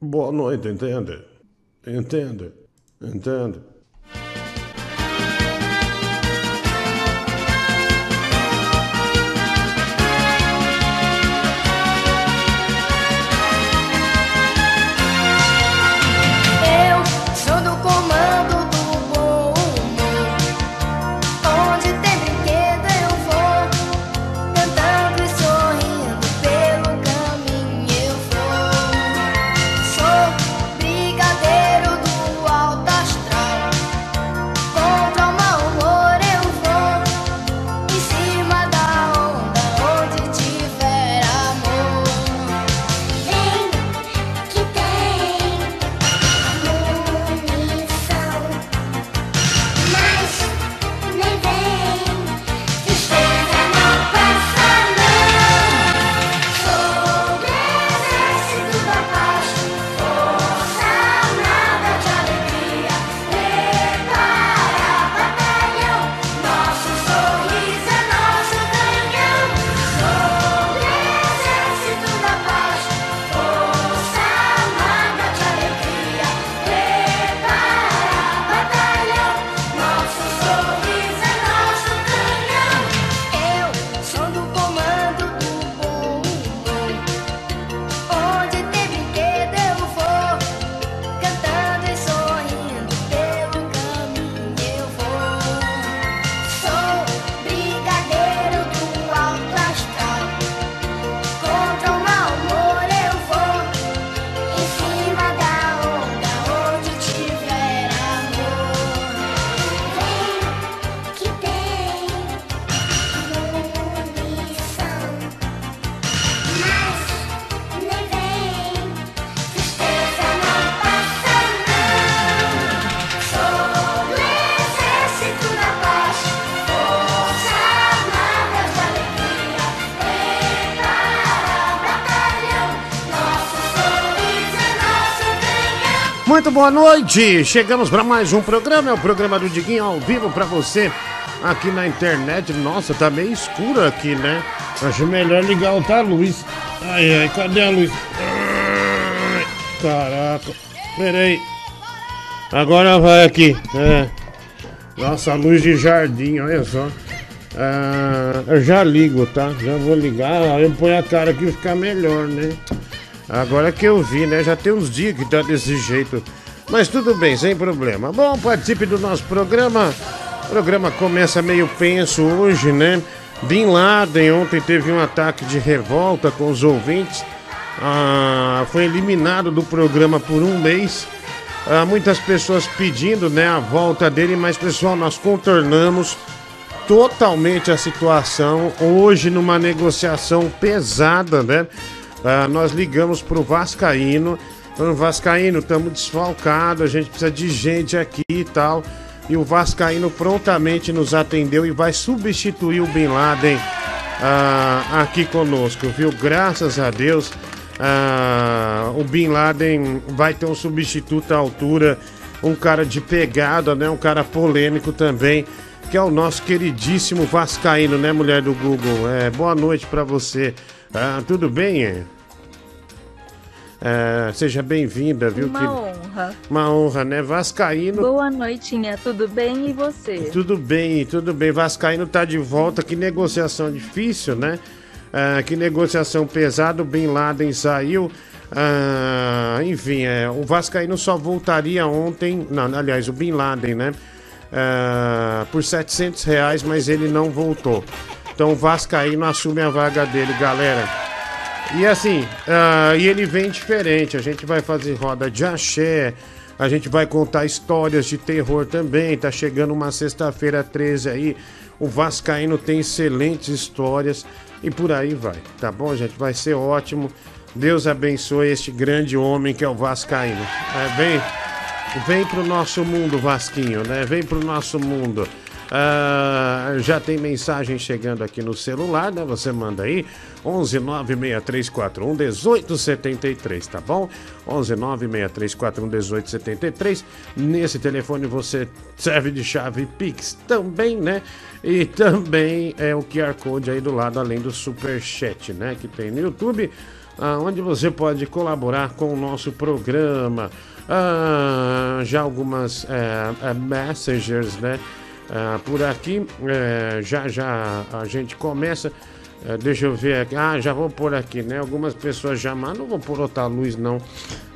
Boa noite, entende? Entende? Entende? Muito boa noite! Chegamos para mais um programa, é o programa do Diguinho ao vivo para você aqui na internet. Nossa, tá meio escuro aqui, né? Acho melhor ligar outra luz. Ai, ai, cadê a luz? Ai, caraca, peraí. Agora vai aqui. É. Nossa, luz de jardim, olha só. Ah, eu já ligo, tá? Já vou ligar, eu ponho a cara aqui ficar melhor, né? Agora que eu vi, né? Já tem uns dias que tá desse jeito. Mas tudo bem, sem problema. Bom, participe do nosso programa. O programa começa meio penso hoje, né? Bin Laden ontem teve um ataque de revolta com os ouvintes. Ah, foi eliminado do programa por um mês. Ah, muitas pessoas pedindo né, a volta dele, mas pessoal, nós contornamos totalmente a situação. Hoje, numa negociação pesada, né? Ah, nós ligamos pro Vascaíno. Falando, Vascaíno, estamos desfalcados, a gente precisa de gente aqui e tal. E o Vascaíno prontamente nos atendeu e vai substituir o Bin Laden ah, aqui conosco, viu? Graças a Deus, ah, o Bin Laden vai ter um substituto à altura, um cara de pegada, né? Um cara polêmico também, que é o nosso queridíssimo Vascaíno, né, mulher do Google? É, boa noite pra você. Ah, tudo bem? é? É, seja bem-vinda, viu? Uma que- honra. Uma honra, né? Vascaíno. Boa noitinha, tudo bem e você? Tudo bem, tudo bem. Vascaíno tá de volta. Que negociação difícil, né? Ah, que negociação pesada. O Bin Laden saiu. Ah, enfim, é, o Vascaíno só voltaria ontem. Não, aliás, o Bin Laden, né? Ah, por 700 reais, mas ele não voltou. Então o Vascaíno assume a vaga dele, galera. E assim, ah, e ele vem diferente. A gente vai fazer roda de axé, a gente vai contar histórias de terror também. Tá chegando uma sexta-feira 13 aí. O Vascaíno tem excelentes histórias e por aí vai, tá bom, gente? Vai ser ótimo. Deus abençoe este grande homem que é o Vascaíno. É, vem, vem pro nosso mundo, Vasquinho, né? Vem pro nosso mundo. Ah, já tem mensagem chegando aqui no celular, né? Você manda aí 11 96341 1873, tá bom? 11 96341 1873. Nesse telefone você serve de chave Pix também, né? E também é o QR Code aí do lado, além do Superchat, né? Que tem no YouTube. ah, onde você pode colaborar com o nosso programa. Ah, já algumas é, messengers, né? Ah, por aqui, é, já já a gente começa. É, deixa eu ver aqui. Ah, já vou pôr aqui, né? Algumas pessoas já, mas não vou pôr outra luz, não.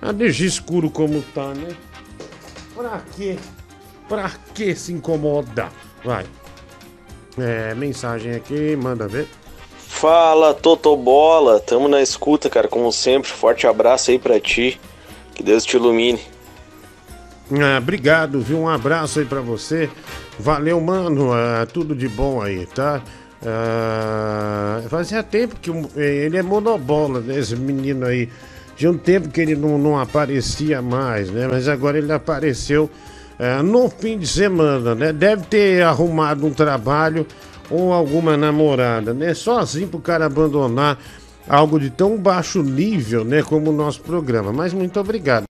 Ah, deixa escuro como tá, né? Pra quê? Pra que se incomoda? Vai. É, mensagem aqui, manda ver. Fala, Totobola, tamo na escuta, cara, como sempre. Forte abraço aí pra ti. Que Deus te ilumine. Ah, obrigado, viu? Um abraço aí pra você. Valeu, mano. Ah, tudo de bom aí, tá? Ah, fazia tempo que ele é monobola, né? Esse menino aí. Tinha um tempo que ele não, não aparecia mais, né? Mas agora ele apareceu ah, no fim de semana, né? Deve ter arrumado um trabalho ou alguma namorada, né? Só assim pro cara abandonar algo de tão baixo nível, né? Como o nosso programa. Mas muito obrigado.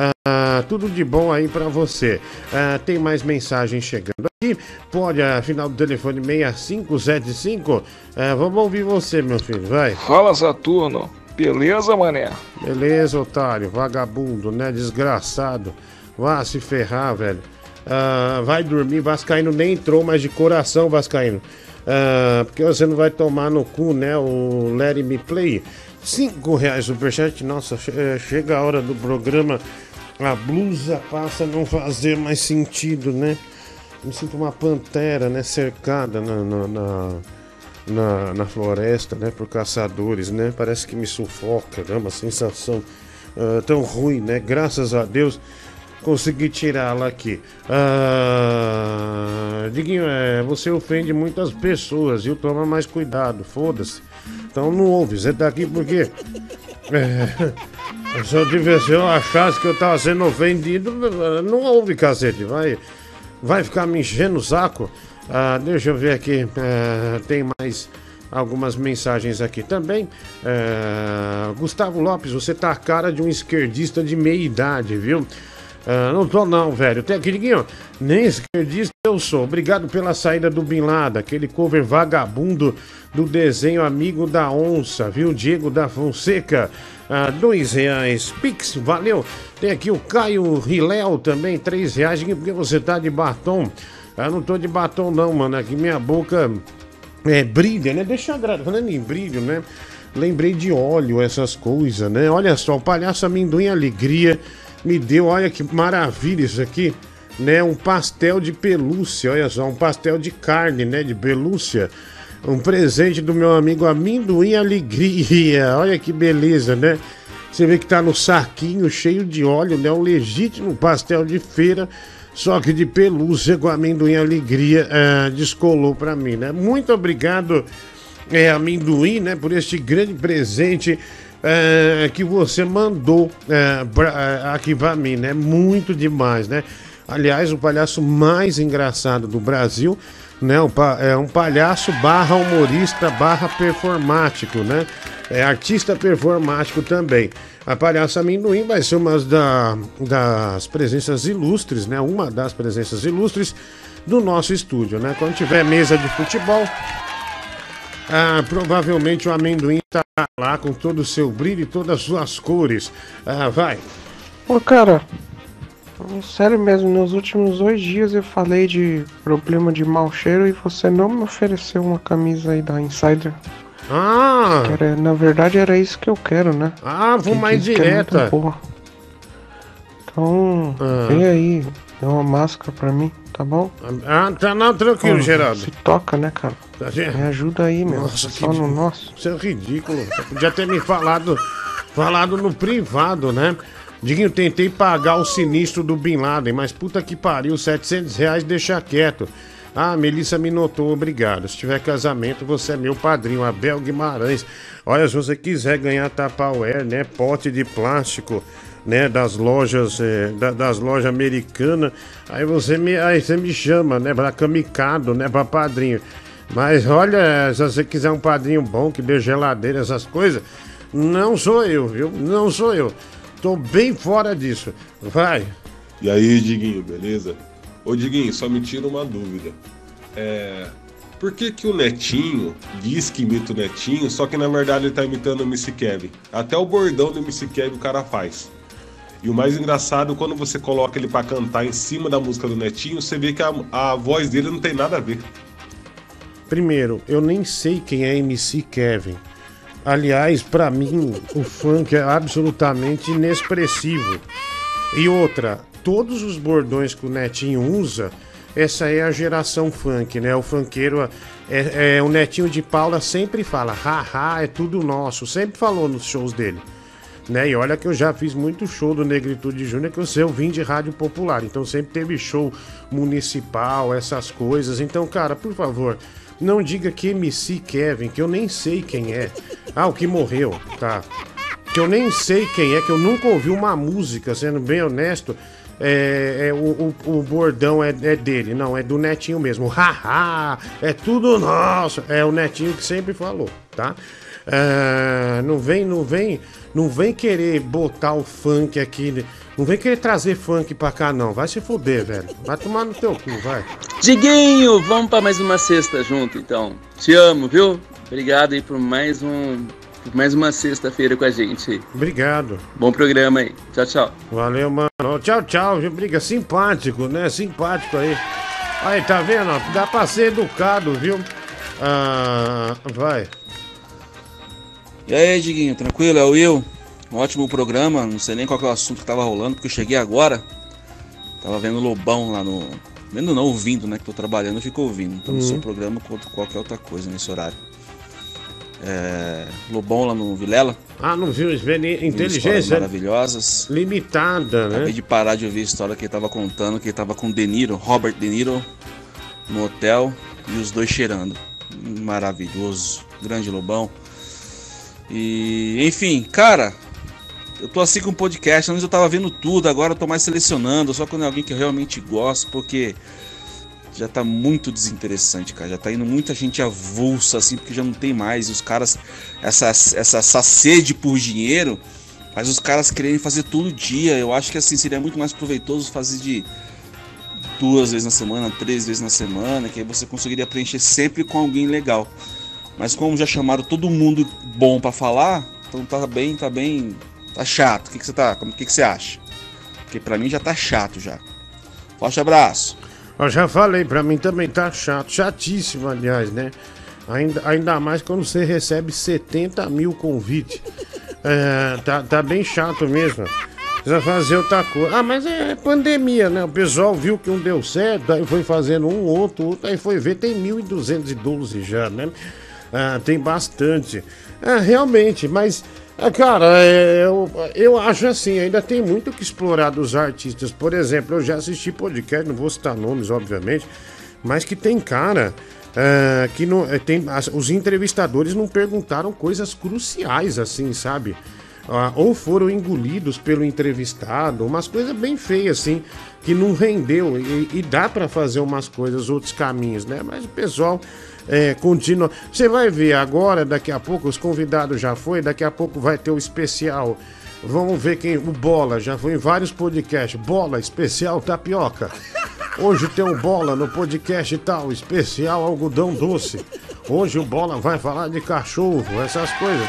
Ah, tudo de bom aí pra você. Ah, tem mais mensagens chegando aqui. Pode, ah, final do telefone 6575. Ah, vamos ouvir você, meu filho. Vai. Fala Saturno, beleza mané? Beleza, otário. Vagabundo, né? Desgraçado. Vá se ferrar, velho. Ah, vai dormir. Vascaíno nem entrou, mas de coração, Vascaíno. Ah, porque você não vai tomar no cu, né? O Let Me Play. Cinco reais superchat. Nossa, eh, chega a hora do programa. A blusa passa a não fazer mais sentido, né? Me sinto uma pantera, né? Cercada na, na, na, na- floresta, né? Por caçadores, né? Parece que me sufoca, né? Uma sensação ah, tão ruim, né? Graças a Deus consegui tirá-la aqui. Ah, Diguinho, é, você ofende muitas pessoas, viu? Toma mais cuidado, foda-se. Então não ouve, você tá aqui porque. É, se eu tivesse, se eu achasse que eu tava sendo ofendido, não ouve, cacete, vai. Vai ficar me enchendo o saco? Ah, deixa eu ver aqui. ah, tem mais algumas mensagens aqui também. Ah, Gustavo Lopes, você tá a cara de um esquerdista de meia idade, viu? Ah, não tô não, velho. Tem aqui, Diguinho, nem esquerdista eu sou. Obrigado pela saída do Bin Laden, aquele cover vagabundo do desenho Amigo da Onça, viu? Diego da Fonseca, ah, dois reais. Pix, valeu. Tem aqui o Caio Riléu também, três reais. Porque você tá de batom? Eu não tô de batom não, mano. Aqui minha boca é, brilha, né? Deixa eu agradar. Falando em brilho, né? Lembrei de óleo, essas coisas, né? Olha só, o palhaço amendoim alegria me deu, olha que maravilha isso aqui, né? Um pastel de pelúcia, olha só, um pastel de carne, né? De pelúcia. Um presente do meu amigo amendoim alegria. Olha que beleza, né? Você vê que tá no saquinho cheio de óleo, né? Um legítimo pastel de feira, só que de pelúcia com amendoim alegria ah, descolou pra mim, né? Muito obrigado, é, amendoim, né? Por este grande presente ah, que você mandou ah, aqui pra mim, né? Muito demais, né? Aliás, o palhaço mais engraçado do Brasil, né? Um é um palhaço barra humorista barra performático, né? É artista performático também. A palhaça amendoim vai ser uma da- das presenças ilustres, né? Uma das presenças ilustres do nosso estúdio, né? Quando tiver mesa de futebol, ah, provavelmente o amendoim tá lá com todo o seu brilho e todas as suas cores. Ah, vai. Ô cara, sério mesmo, nos últimos dois dias eu falei de problema de mau cheiro e você não me ofereceu uma camisa aí da Insider. Ah, Era- na verdade era isso que eu quero, né? ah, vou Que mais é direta. Então, Ah. vem aí, dá uma máscara pra mim, tá bom? Ah, tá não, tranquilo, Pô, Geraldo. Se toca, né, cara? Tá? Me ajuda aí, meu. Nossa, Só que no nosso. Isso é ridículo. Você podia ter me falado, falado no privado, né? Diguinho, tentei pagar o sinistro do Bin Laden, mas puta que pariu, 700 reais deixa quieto. Ah, Melissa me notou, obrigado. Se tiver casamento, você é meu padrinho, Abel Guimarães. Olha, se você quiser ganhar Tupperware, né? Pote de plástico, né? Das lojas, eh, da- das lojas americanas. Aí você me, aí você me chama, né? Pra camicado, né? Pra padrinho. Mas olha, se você quiser um padrinho bom que dê geladeira, essas coisas, não sou eu, viu? Não sou eu. Tô bem fora disso. Vai. E aí, Diguinho, beleza? Ô, Diguinho, só me tira uma dúvida. É. Por que, que o Netinho diz que imita o Netinho, só que na verdade ele tá imitando o MC Kevin? Até o bordão do MC Kevin o cara faz. E o mais engraçado, quando você coloca ele pra cantar em cima da música do Netinho, você vê que a, a voz dele não tem nada a ver. Primeiro, eu nem sei quem é MC Kevin. Aliás, pra mim, o funk é absolutamente inexpressivo. E outra, todos os bordões que o Netinho usa, essa é a geração funk, né? O funkeiro, é, é- o Netinho de Paula sempre fala, haha, é tudo nosso. Sempre falou nos shows dele. Né? E olha que eu já fiz muito show do Negritude Júnior, que eu sei, eu vim de rádio popular, então sempre teve show municipal, essas coisas. Então, cara, por favor, não diga que MC Kevin, que eu nem sei quem é. Ah, o que morreu, tá? Que eu nem sei quem é, que eu nunca ouvi uma música, sendo bem honesto. É, é, o, o, o bordão é, é dele, não, é do Netinho mesmo. Haha, é tudo nosso. É o Netinho que sempre falou, tá? Ah, não vem, não vem, não vem querer botar o funk aqui. Não vem querer trazer funk pra cá, não. Vai se fuder, velho. Vai tomar no teu cu, vai. Diguinho, vamos pra mais uma sexta junto, então. Te amo, viu? Obrigado aí por mais um, por mais uma sexta-feira com a gente. aí. Obrigado. Bom programa aí. Tchau, tchau. Valeu, mano. Tchau, tchau. Briga simpático, né? Simpático aí. Aí, tá vendo? Dá pra ser educado, viu? Ah, vai. E aí, Diguinho, tranquilo? É o Will. Um ótimo programa, não sei nem qual que é o assunto que tava rolando, porque eu cheguei agora. Tava vendo o Lobão lá no. Vendo não, ouvindo, né? Que tô trabalhando, eu fico ouvindo. Tanto no seu Uhum. programa quanto qualquer outra coisa nesse horário. É, Lobão lá no Vilela. Ah, não viu? Inteligência maravilhosas. limitada, né? Acabei de parar de ouvir a história que ele tava contando, que ele tava com o De Niro, Robert De Niro, no hotel e os dois cheirando. Maravilhoso. Grande Lobão. E, enfim, cara, eu tô assim com podcast. Antes eu tava vendo tudo, agora eu tô mais selecionando, só quando é alguém que eu realmente gosto, porque já tá muito desinteressante, cara. Já tá indo muita gente avulsa, assim, porque já não tem mais. E os caras, essa, essa, essa sede por dinheiro, faz os caras quererem fazer todo dia. Eu acho que assim seria muito mais proveitoso fazer de duas vezes na semana, três vezes na semana, que aí você conseguiria preencher sempre com alguém legal. Mas como já chamaram todo mundo bom pra falar, então tá bem, tá bem, tá chato. O que, que você tá, como que, que você acha? Porque pra mim já tá chato já. Forte abraço. Eu já falei, pra mim também tá chato. Chatíssimo, aliás, né? Ainda, ainda mais quando você recebe 70 mil convites. É, tá, tá bem chato mesmo. Precisa fazer outra coisa. Ah, mas é pandemia, né? O pessoal viu que um deu certo, aí foi fazendo um, outro, outro, aí foi ver, tem 1.212 já, né? Ah, tem bastante. Ah, realmente, mas, ah, cara, é, eu, eu acho assim, ainda tem muito que explorar dos artistas. Por exemplo, eu já assisti podcast, não vou citar nomes, obviamente, mas que tem cara. ah, que não, eh, tem, as- os entrevistadores não perguntaram coisas cruciais, assim, sabe? Ah, ou foram engolidos pelo entrevistado, umas coisas bem feias, assim, que não rendeu. E, e dá pra fazer umas coisas, outros caminhos, né? Mas o pessoal é, continua. Você vai ver agora, daqui a pouco, os convidados já foi, daqui a pouco vai ter o especial. Vamos ver quem. O Bola já foi em vários podcasts. Bola, especial tapioca. Hoje tem um Bola no podcast e tal, especial algodão doce. Hoje o Bola vai falar de cachorro, essas coisas.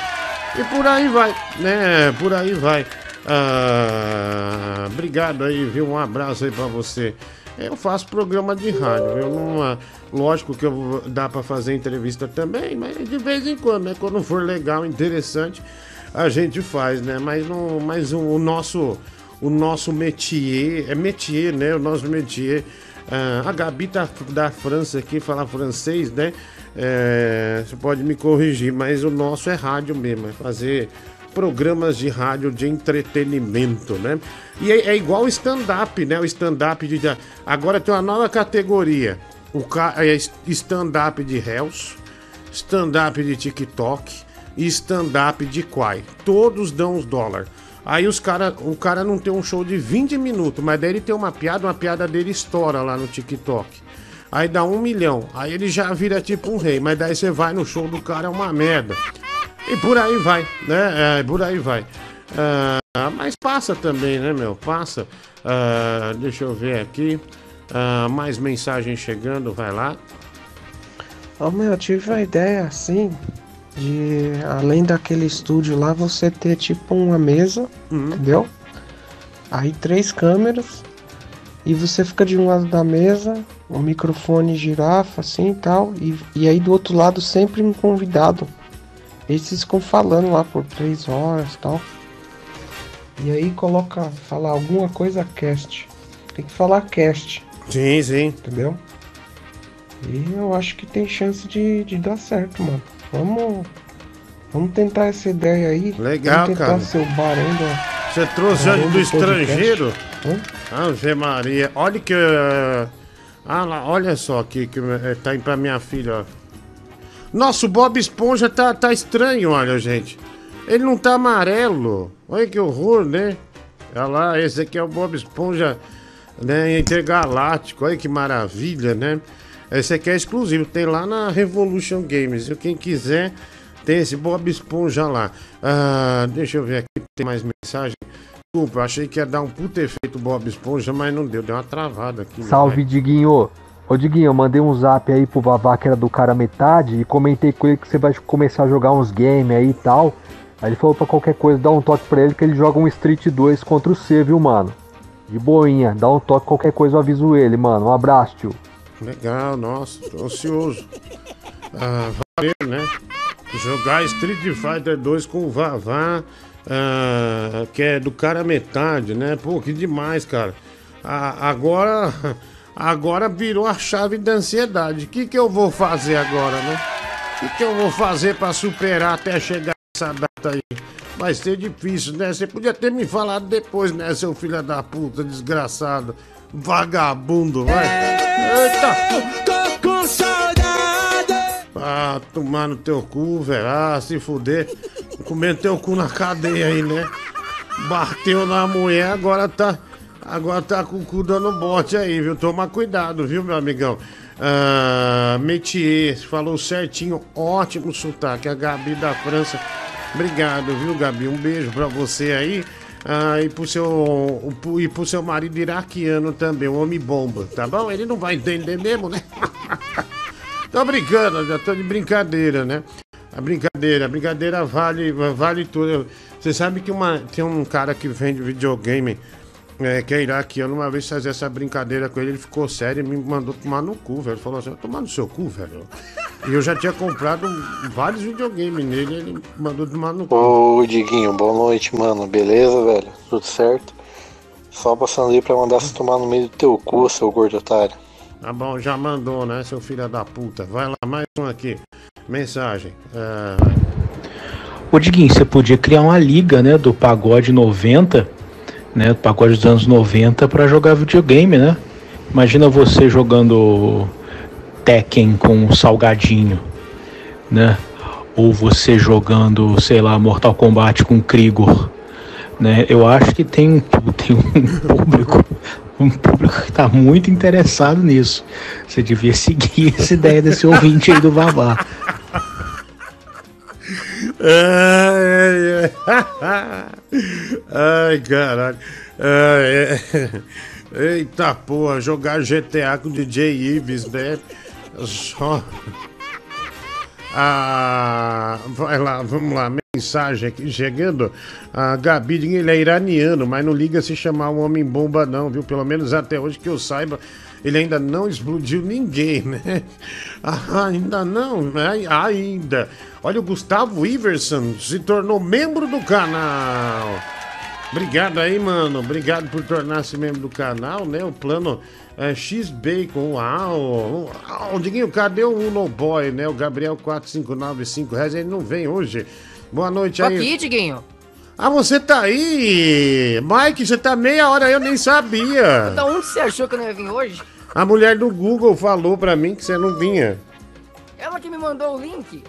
E por aí vai, né? Por aí vai. Ah, obrigado aí, viu? Um abraço aí pra você. Eu faço programa de rádio, eu não, lógico que eu dá pra fazer entrevista também, mas de vez em quando, né? Quando for legal, interessante, a gente faz, né? Mas, não, mas o, o nosso o nosso métier, é métier, né? O nosso métier. ah, a Gabi tá da França aqui, fala francês, né? É, você pode me corrigir, mas o nosso é rádio mesmo, é fazer programas de rádio de entretenimento, né? E é, é igual o stand-up, né? O stand-up de. Agora tem uma nova categoria. O ca- é stand-up de réus, stand-up de TikTok e stand-up de Quai. Todos dão uns dólares. Aí os cara, o cara não tem um show de 20 minutos, mas daí ele tem uma piada, uma piada dele estoura lá no TikTok. Aí dá um milhão. Aí ele já vira tipo um rei. Mas daí você vai no show do cara, é uma merda. E por aí vai, né? É, por aí vai. Ah, mas passa também, né, meu? Passa. Ah, deixa eu ver aqui. Ah, mais mensagem chegando, vai lá. Ô meu, eu tive uma ideia assim de além daquele estúdio lá você ter tipo uma mesa, entendeu? Aí três câmeras e você fica de um lado da mesa, o microfone girafa assim e tal, e, e aí do outro lado sempre um convidado. Esses ficam falando lá por três horas e tal. E aí coloca, falar alguma coisa cast. Tem que falar cast. Sim, sim. Entendeu? E eu acho que tem chance de, de dar certo, mano. Vamos. Vamos tentar essa ideia aí. Legal, vamos tentar cara. da. Você trouxe barão do podcast. estrangeiro? Ave Maria. Olha que. Ah lá, olha só aqui que eh, tá indo pra minha filha, ó. Nossa, o Bob Esponja tá, tá estranho, olha, gente. Ele não tá amarelo. Olha que horror, né? Olha lá, esse aqui é o Bob Esponja né, intergaláctico. Olha que maravilha, né? Esse aqui é exclusivo, tem lá na Revolution Games. E quem quiser, tem esse Bob Esponja lá. Ah, deixa eu ver aqui, tem mais mensagem. Desculpa, achei que ia dar um puto efeito Bob Esponja, mas não deu, deu uma travada aqui. Salve. Diguinho. Ô, Diguinho, eu mandei um zap aí pro Vavá, que era do cara metade, e comentei com ele que você vai começar a jogar uns games aí e tal. Aí ele falou pra qualquer coisa, dá um toque pra ele que ele joga um Street 2 contra o C, viu, mano? De boinha, dá um toque, qualquer coisa eu aviso ele, mano. Um abraço, tio. Legal, nossa, tô ansioso. Ah, valeu, né? Jogar Street Fighter 2 com o Vavá, ah, que é do cara metade, né? Pô, que demais, cara. Ah, agora, agora virou a chave da ansiedade. O que, que eu vou fazer agora, né? O que, que eu vou fazer pra superar até chegar essa data aí? Vai ser difícil, né? Você podia ter me falado depois, né, seu filho da puta, desgraçado. Vagabundo, vai. Eita! Tô com saudade. Ah, tomar no teu cu, velho. Ah, se fuder. Comer teu cu na cadeia aí, né? Bateu na mulher, agora tá. Agora tá com o cu dando bote aí, viu? Toma cuidado, viu, meu amigão? Ah, Metier, falou certinho, ótimo sotaque. A Gabi da França. Obrigado, viu, Gabi? Um beijo pra você aí. Ah, e pro seu, e pro seu marido iraquiano também, o homem bomba, tá bom? Ele não vai entender mesmo, né? Tô brincando, já tô de brincadeira, né? A brincadeira, a brincadeira vale, vale tudo. Você sabe que uma, tem um cara que vende videogame, é, que é iraquiano, uma vez fazer essa brincadeira com ele, ele ficou sério e me mandou tomar no cu, velho. Ele falou assim, tomar no seu cu, velho. E eu já tinha comprado vários videogames nele, ele mandou tomar no cu. Ô, Diguinho, boa noite, mano. Beleza, velho? Tudo certo? Só passando aí pra mandar você tomar no meio do teu cu, seu gordo otário. Tá bom, já mandou, né, seu filho da puta? Vai lá, mais um aqui. Mensagem. É, Ô Diguinho, você podia criar uma liga, né, do pagode 90, né, do pagode dos anos 90 pra jogar videogame, né? Imagina você jogando Tekken com o Salgadinho, né? Ou você jogando, sei lá, Mortal Kombat com Krigor, né? Eu acho que tem um, tem um público, um público que tá muito interessado nisso. Você devia seguir essa ideia desse ouvinte aí do Vavá. Ai, ai, ai. Ai, caralho. Ai, é. Eita porra, jogar GTA com DJ Ives, né? Só. Ah, vai lá, vamos lá. Mensagem aqui chegando. A Gabi, ele é iraniano, mas não liga se chamar um homem bomba, não, viu? Pelo menos até hoje que eu saiba, ele ainda não explodiu ninguém, né? Ah, ainda não, né? Ainda. Olha, o Gustavo Iverson se tornou membro do canal. Obrigado aí, mano. Obrigado por tornar-se membro do canal, né? O plano é, X-Bacon. Uau! Uau! Diguinho, cadê o Uno Boy, né? O Gabriel 4595 reais. Ele não vem hoje. Boa noite Tô aí. aqui, Diguinho. Ah, você tá aí! Mike, você tá meia hora aí, eu nem sabia. Da onde você achou que eu não ia vir hoje? A mulher do Google falou pra mim que você não vinha. Ela que me mandou o link.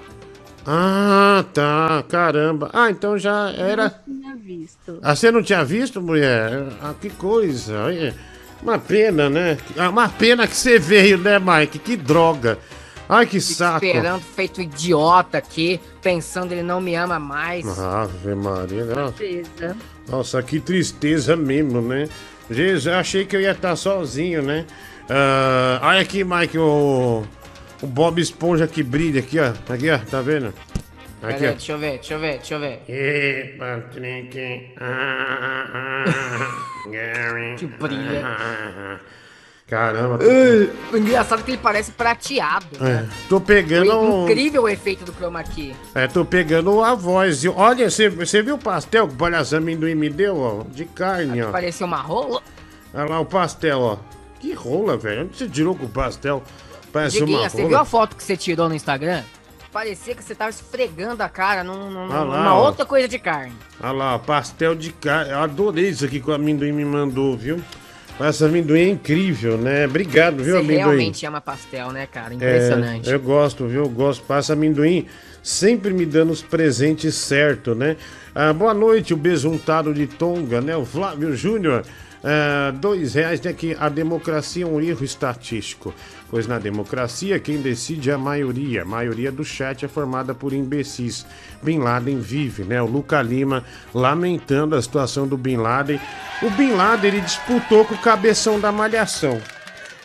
Ah, tá. Caramba. Ah, então já era. tinha visto. Ah, você não tinha visto, mulher? Ah, que coisa. Uma pena, né? Ah, Uma pena que você veio, né, Mike? Que droga. Ai, que saco. Esperando, feito idiota aqui, pensando ele não me ama mais. Ave Maria. Nossa. Tristeza. Nossa, que tristeza mesmo, né? Jesus, eu achei que eu ia estar sozinho, né? Ah, olha aqui, Mike, o, O Bob Esponja que brilha aqui, ó. Aqui, ó. Tá vendo? Aqui, Pera ó. deixa eu ver, deixa eu ver, deixa eu ver. Ê, Patrick. Ah, ah, ah, Gary. Que brilha. Ah, Caramba. O engraçado é que ele parece prateado. É, tô pegando. Um- incrível o efeito do chroma key. É, tô pegando a voz. Olha, você, você viu o pastel que o palhaço amendoim me deu, ó? De carne, ó. Parecia uma rola. Olha lá o pastel, ó. Que rola, velho. Onde você tirou com o pastel? Parece Diguinha, uma você rola. viu a foto que você tirou no Instagram? Parecia que você tava esfregando a cara num, num- Ah lá, numa ó. outra coisa de carne. Olha lá, pastel de carne. Eu adorei isso aqui que o amendoim me mandou, viu? Esse amendoim é incrível, né? Obrigado, viu, Você amendoim? realmente ama pastel, né, cara? É, Impressionante. eu gosto, viu? Eu gosto. Passa amendoim sempre me dando os presentes certo, né? Ah, boa noite, o besuntado de Tonga, né? O Flávio Júnior. Ah, dois reais, né? Que a democracia é um erro estatístico. Pois na democracia, quem decide é a maioria. A maioria do chat é formada por imbecis. Bin Laden vive, né? O Luca Lima lamentando a situação do Bin Laden. O Bin Laden, ele disputou com o cabeção da malhação.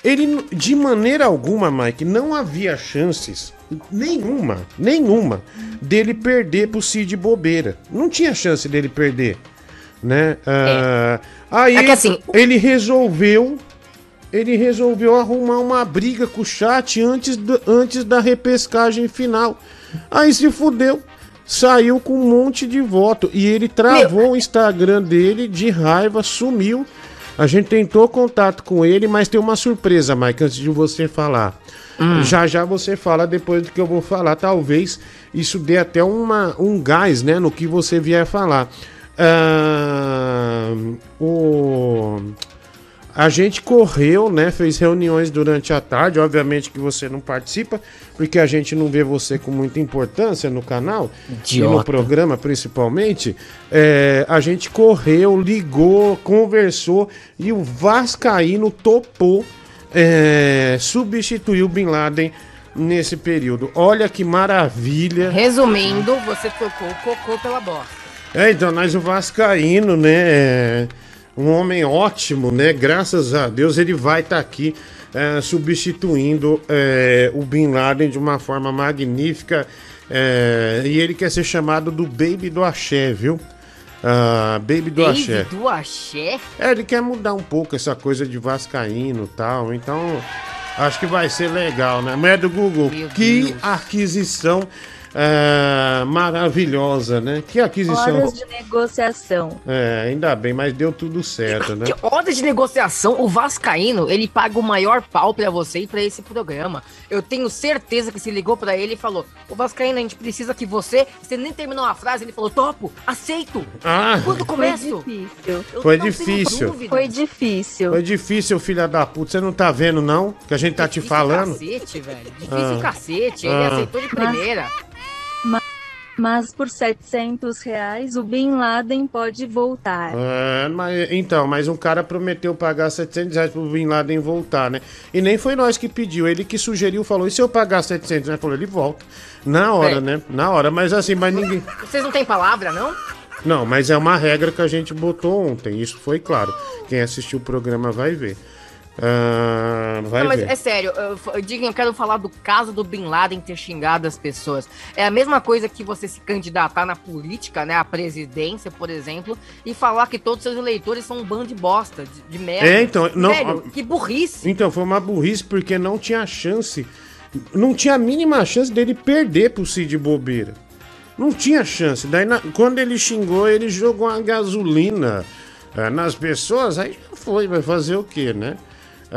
Ele, de maneira alguma, Mike, não havia chances, nenhuma, nenhuma, dele perder pro Cid Bobeira. Não tinha chance dele perder, né? Ah, Aí É que assim, ele resolveu, ele resolveu arrumar uma briga com o chat antes, do- antes da repescagem final. Aí se fudeu. Saiu com um monte de voto. E ele travou o Instagram dele de raiva, sumiu. A gente tentou contato com ele, mas tem uma surpresa, Mike, antes de você falar. Já já você fala depois do que eu vou falar. Talvez isso dê até uma, um gás, né, no que você vier falar. Ah, o... A gente correu, né? Fez reuniões durante a tarde. Obviamente que você não participa, porque a gente não vê você com muita importância no canal e no Idiota. programa, principalmente. É, a gente correu, ligou, conversou e o Vascaíno topou é, substituir o Bin Laden nesse período. Olha que maravilha. Resumindo, você trocou o cocô pela bosta. É, então, nós o Vascaíno, né? É Um homem ótimo, né? Graças a Deus ele vai estar aqui é, substituindo é, o Bin Laden de uma forma magnífica. é, e ele quer ser chamado do Baby do Axé, viu? Ah, Baby do Baby Axé. do axé? É, ele quer mudar um pouco essa coisa de Vascaíno e tal. Então, acho que vai ser legal, né? Mulher do Google, que aquisição é, maravilhosa, né? Que aquisição. Horas de negociação. É, ainda bem, mas deu tudo certo, né? Que hora de negociação, o Vascaíno, ele paga o maior pau pra você e pra esse programa. Eu tenho certeza que se ligou pra ele e falou: Ô Vascaíno, a gente precisa que você. Você nem terminou a frase, ele falou: topo, aceito. Ah. Quando começo? Foi difícil. Foi difícil. Foi difícil. Foi difícil, filha da puta. Você não tá vendo, não? Que a gente tá te falando. Cacete, velho. Difícil Ah. cacete. Ele Ah. aceitou de primeira. Ma- Mas por 700 reais o Bin Laden pode voltar. É, mas, então, mas um cara prometeu pagar 700 reais pro Bin Laden voltar, né? E nem foi nós que pediu, ele que sugeriu, falou, e se eu pagar 700 reais? Falou, ele volta. Na hora, É. né? Na hora, mas assim, mas ninguém... Vocês não têm palavra, não? Não, mas é uma regra que a gente botou ontem, isso foi claro. Quem assistiu o programa vai ver. Ah, vai não, mas ver. é sério, eu, eu digo, eu quero falar do caso do Bin Laden ter xingado as pessoas. É a mesma coisa que você se candidatar na política, né, à presidência, por exemplo, e falar que todos os seus eleitores são um bando de bosta, de, de merda. É, então, não- Velho, que burrice. Então, foi uma burrice porque não tinha chance. Não tinha a mínima chance dele perder pro Cid Bobeira. Não tinha chance. Daí, na- quando ele xingou, ele jogou uma gasolina eh, nas pessoas, aí já foi, vai fazer o quê, né?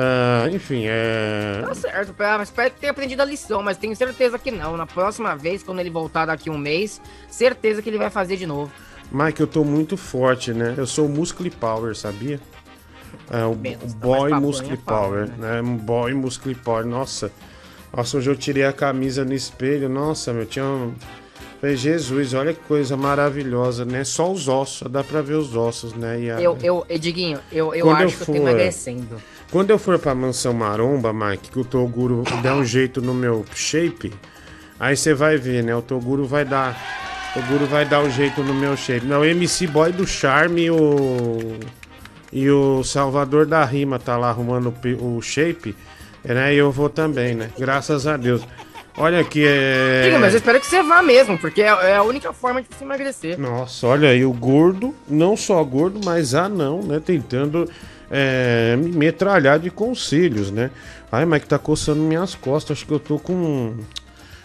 Ah, enfim, é. Tá certo, pera, espero que tenha aprendido a lição, mas tenho certeza que não. Na próxima vez, quando ele voltar daqui um mês, certeza que ele vai fazer de novo. Mike, eu tô muito forte, né? Eu sou o Muscle Power, sabia? É, o, Menos, o tá boy pra Muscle é Power, power, né? Um boy Muscle Power. Nossa, nossa, hoje eu tirei a camisa no espelho. Nossa, meu, tinha um... Falei, Jesus, olha que coisa maravilhosa, né? Só os ossos, dá pra ver os ossos, né? E a- Eu, eu, Ediguinho, eu, eu Quando acho eu que eu tô for- emagrecendo. Quando eu for pra mansão maromba, Mike, que o Toguro der um jeito no meu shape, aí você vai ver, né? O Toguro vai dar. O Toguro vai dar um jeito no meu shape. Não, o MC Boy do Charme e o. E o Salvador da Rima tá lá arrumando o pe- o shape. né? Eu vou também, né? Graças a Deus. Olha aqui, é. Diga, mas eu espero que você vá mesmo, porque é é a única forma de você emagrecer. Nossa, olha aí, o gordo, não só gordo, mas anão, né? Tentando é, me metralhar de conselhos, né? Ai, mas que tá coçando minhas costas. Acho que eu tô com.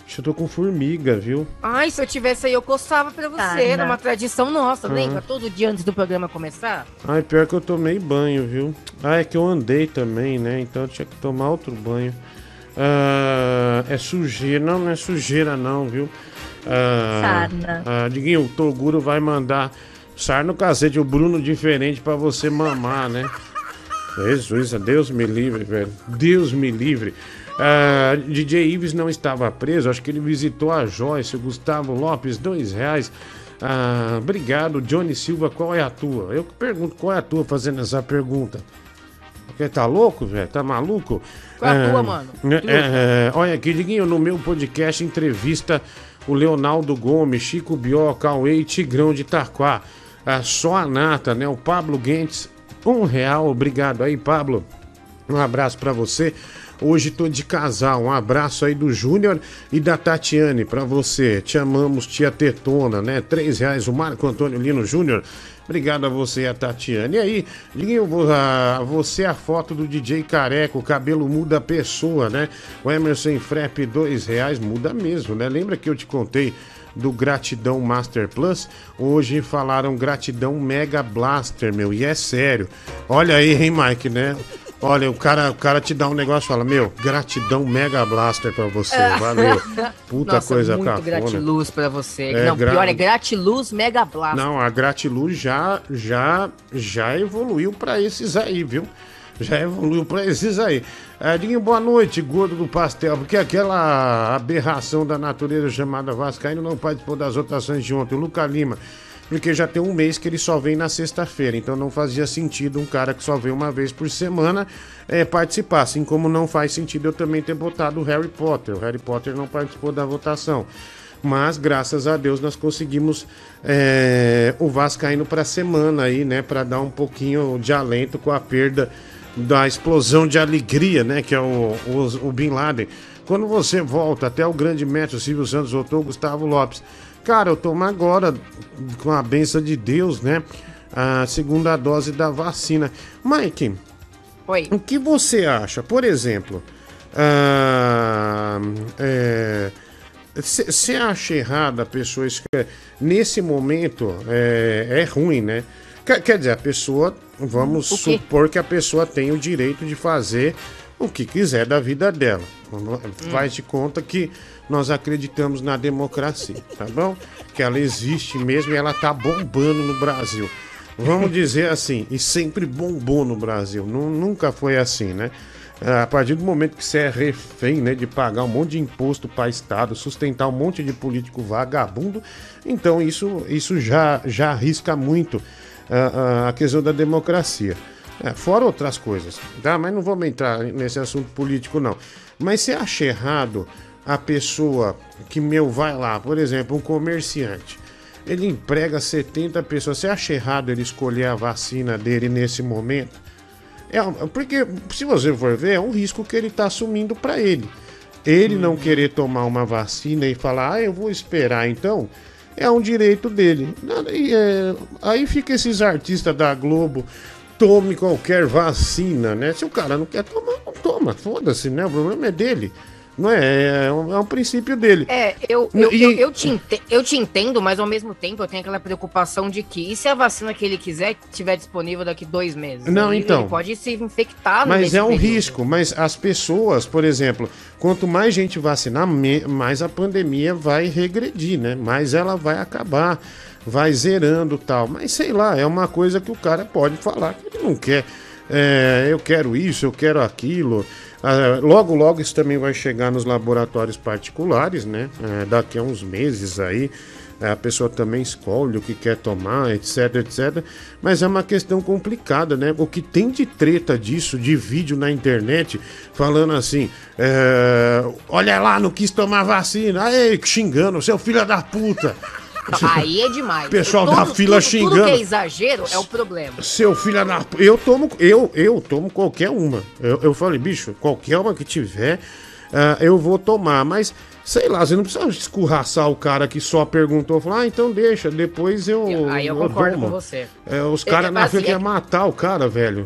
Acho que eu tô com formiga, viu? Ai, se eu tivesse aí, eu coçava pra você. Era uma tradição nossa, Ah. lembra? Todo dia antes do programa começar. Ai, pior que eu tomei banho, viu? Ah, é que eu andei também, né? Então eu tinha que tomar outro banho. Ah, é sujeira. Não, não é sujeira, não, viu? Ah, Sarna. Ah, Diguinho, o Toguro vai mandar sarna no cacete, o Bruno diferente pra você mamar, né? Jesus, Deus me livre, velho. Deus me livre. Ah, DJ Ives não estava preso, acho que ele visitou a Joyce, o Gustavo Lopes, dois reais. Ah, obrigado, Johnny Silva, qual é a tua? Eu que pergunto qual é a tua fazendo essa pergunta. Porque tá louco, velho? Tá maluco? Qual é a Ah, tua, mano? é, Truta. é, olha aqui, Diguinho, no meu podcast entrevista o Leonardo Gomes, Chico Bió, Cauê e Tigrão de Itaquá. Ah, só a nata, né? O Pablo Guentes, um real. Obrigado aí, Pablo. Um abraço pra você. Hoje tô de casal. Um abraço aí do Júnior e da Tatiane pra você. Te amamos, tia Tetona, né? Três reais. O Marco Antônio Lino Júnior. Obrigado a você e a Tatiane. E aí, vo- a- você a foto do DJ Careca, o cabelo muda a pessoa, né? O Emerson Frep, dois reais, muda mesmo, né? Lembra que eu te contei do Gratidão Master Plus? Hoje falaram Gratidão Mega Blaster, meu, e é sério. Olha aí, hein, Mike, né? Olha, o cara, o cara te dá um negócio e fala, meu, gratidão Mega Blaster pra você, valeu. Puta Nossa, coisa cafona. gratiluz pra você. É, não, gra- pior é gratiluz mega blast. Não, a Gratiluz já, já, já evoluiu pra esses aí, viu? Já evoluiu pra esses aí. Diguinho, boa noite, gordo do pastel, porque aquela aberração da natureza chamada Vascaíno não participou das votações de ontem. O Luca Lima, porque já tem um mês que ele só vem na sexta-feira, então não fazia sentido um cara que só vem uma vez por semana é, participar. Assim como não faz sentido eu também ter botado o Harry Potter. O Harry Potter não participou da votação. Mas graças a Deus nós conseguimos é, o Vascaíno para semana aí, né? Para dar um pouquinho de alento com a perda da explosão de alegria, né? Que é o, o, o Bin Laden. Quando você volta até o grande mestre Silvio Santos, voltou Gustavo Lopes. Cara, eu tomo agora, com a benção de Deus, né? A segunda dose da vacina. Mike, Oi. o que você acha? Por exemplo, ah, é, você acha errado a pessoa? Nesse momento é, é ruim, né? Quer, quer dizer, a pessoa, vamos supor que a pessoa tem o direito de fazer o que quiser da vida dela. Faz de conta que nós acreditamos na democracia, tá bom? Que ela existe mesmo e ela tá bombando no Brasil. Vamos dizer assim, e sempre bombou no Brasil. Nu- nunca foi assim, né? A partir do momento que você é refém, né, de pagar um monte de imposto para Estado, sustentar um monte de político vagabundo, então isso, isso já, já arrisca muito a questão da democracia. É, fora outras coisas, tá? Mas não vamos entrar nesse assunto político, não. Mas você acha errado a pessoa que, meu, vai lá, por exemplo, um comerciante, ele emprega 70 pessoas, você acha errado ele escolher a vacina dele nesse momento? É, porque, se você for ver, é um risco que ele está assumindo para ele. Ele não querer tomar uma vacina e falar, ah, eu vou esperar então, é um direito dele. É, aí fica esses artistas da Globo, tome qualquer vacina, né? Se o cara não quer tomar, não toma, foda-se, né? O problema é dele. Não é? É um, é um princípio dele. É, eu, eu, E- eu, eu te ente- eu te entendo, mas ao mesmo tempo eu tenho aquela preocupação de que e se a vacina que ele quiser estiver disponível daqui dois meses? Não, Aí então. Ele pode se infectar Mas é um período. risco. Mas as pessoas, por exemplo, quanto mais gente vacinar, mais a pandemia vai regredir, né? Mais ela vai acabar, vai zerando tal. Mas sei lá, é uma coisa que o cara pode falar que ele não quer. É, eu quero isso, eu quero aquilo. Ah, logo, logo isso também vai chegar nos laboratórios particulares, né? É, daqui a uns meses aí. é, A pessoa também escolhe o que quer tomar, etc, etc. Mas é uma questão complicada, né? O que tem de treta disso, de vídeo na internet, falando assim: é, olha lá, não quis tomar vacina, aí xingando, seu filho da puta. Aí é demais. Pessoal Todo- da fila tudo, xingando. Tudo que é exagero é o problema. Seu filho é da. Eu tomo, eu, eu tomo qualquer uma. Eu, eu falei, bicho, qualquer uma que tiver, ah, eu vou tomar. Mas, sei lá, você não precisa escorraçar o cara que só perguntou. Falar, ah, então deixa, depois eu. Aí eu concordo tomo." com você. É, os caras é, na fila assim, querem matar o cara, velho.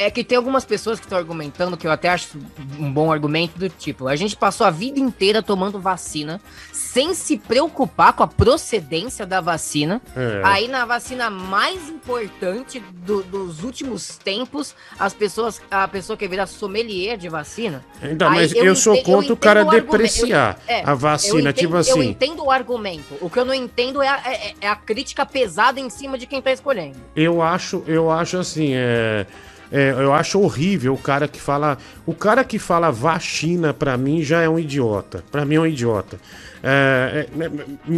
É que tem algumas pessoas que estão argumentando, que eu até acho um bom argumento, do tipo, a gente passou a vida inteira tomando vacina, sem se preocupar com a procedência da vacina. É. Aí na vacina mais importante do- dos últimos tempos, as pessoas, a pessoa quer virar sommelier de vacina. Então, Aí mas eu, sou ente- contra o entendo cara argumento. depreciar Eu- é, a vacina, eu tipo entendo- Eu assim. entendo o argumento. O que eu não entendo é a, é- é a crítica pesada em cima de quem tá escolhendo. Eu acho, eu acho assim, é, é, eu acho horrível o cara que fala, o cara que fala vacina pra mim já é um idiota. Pra mim é um idiota. É, é,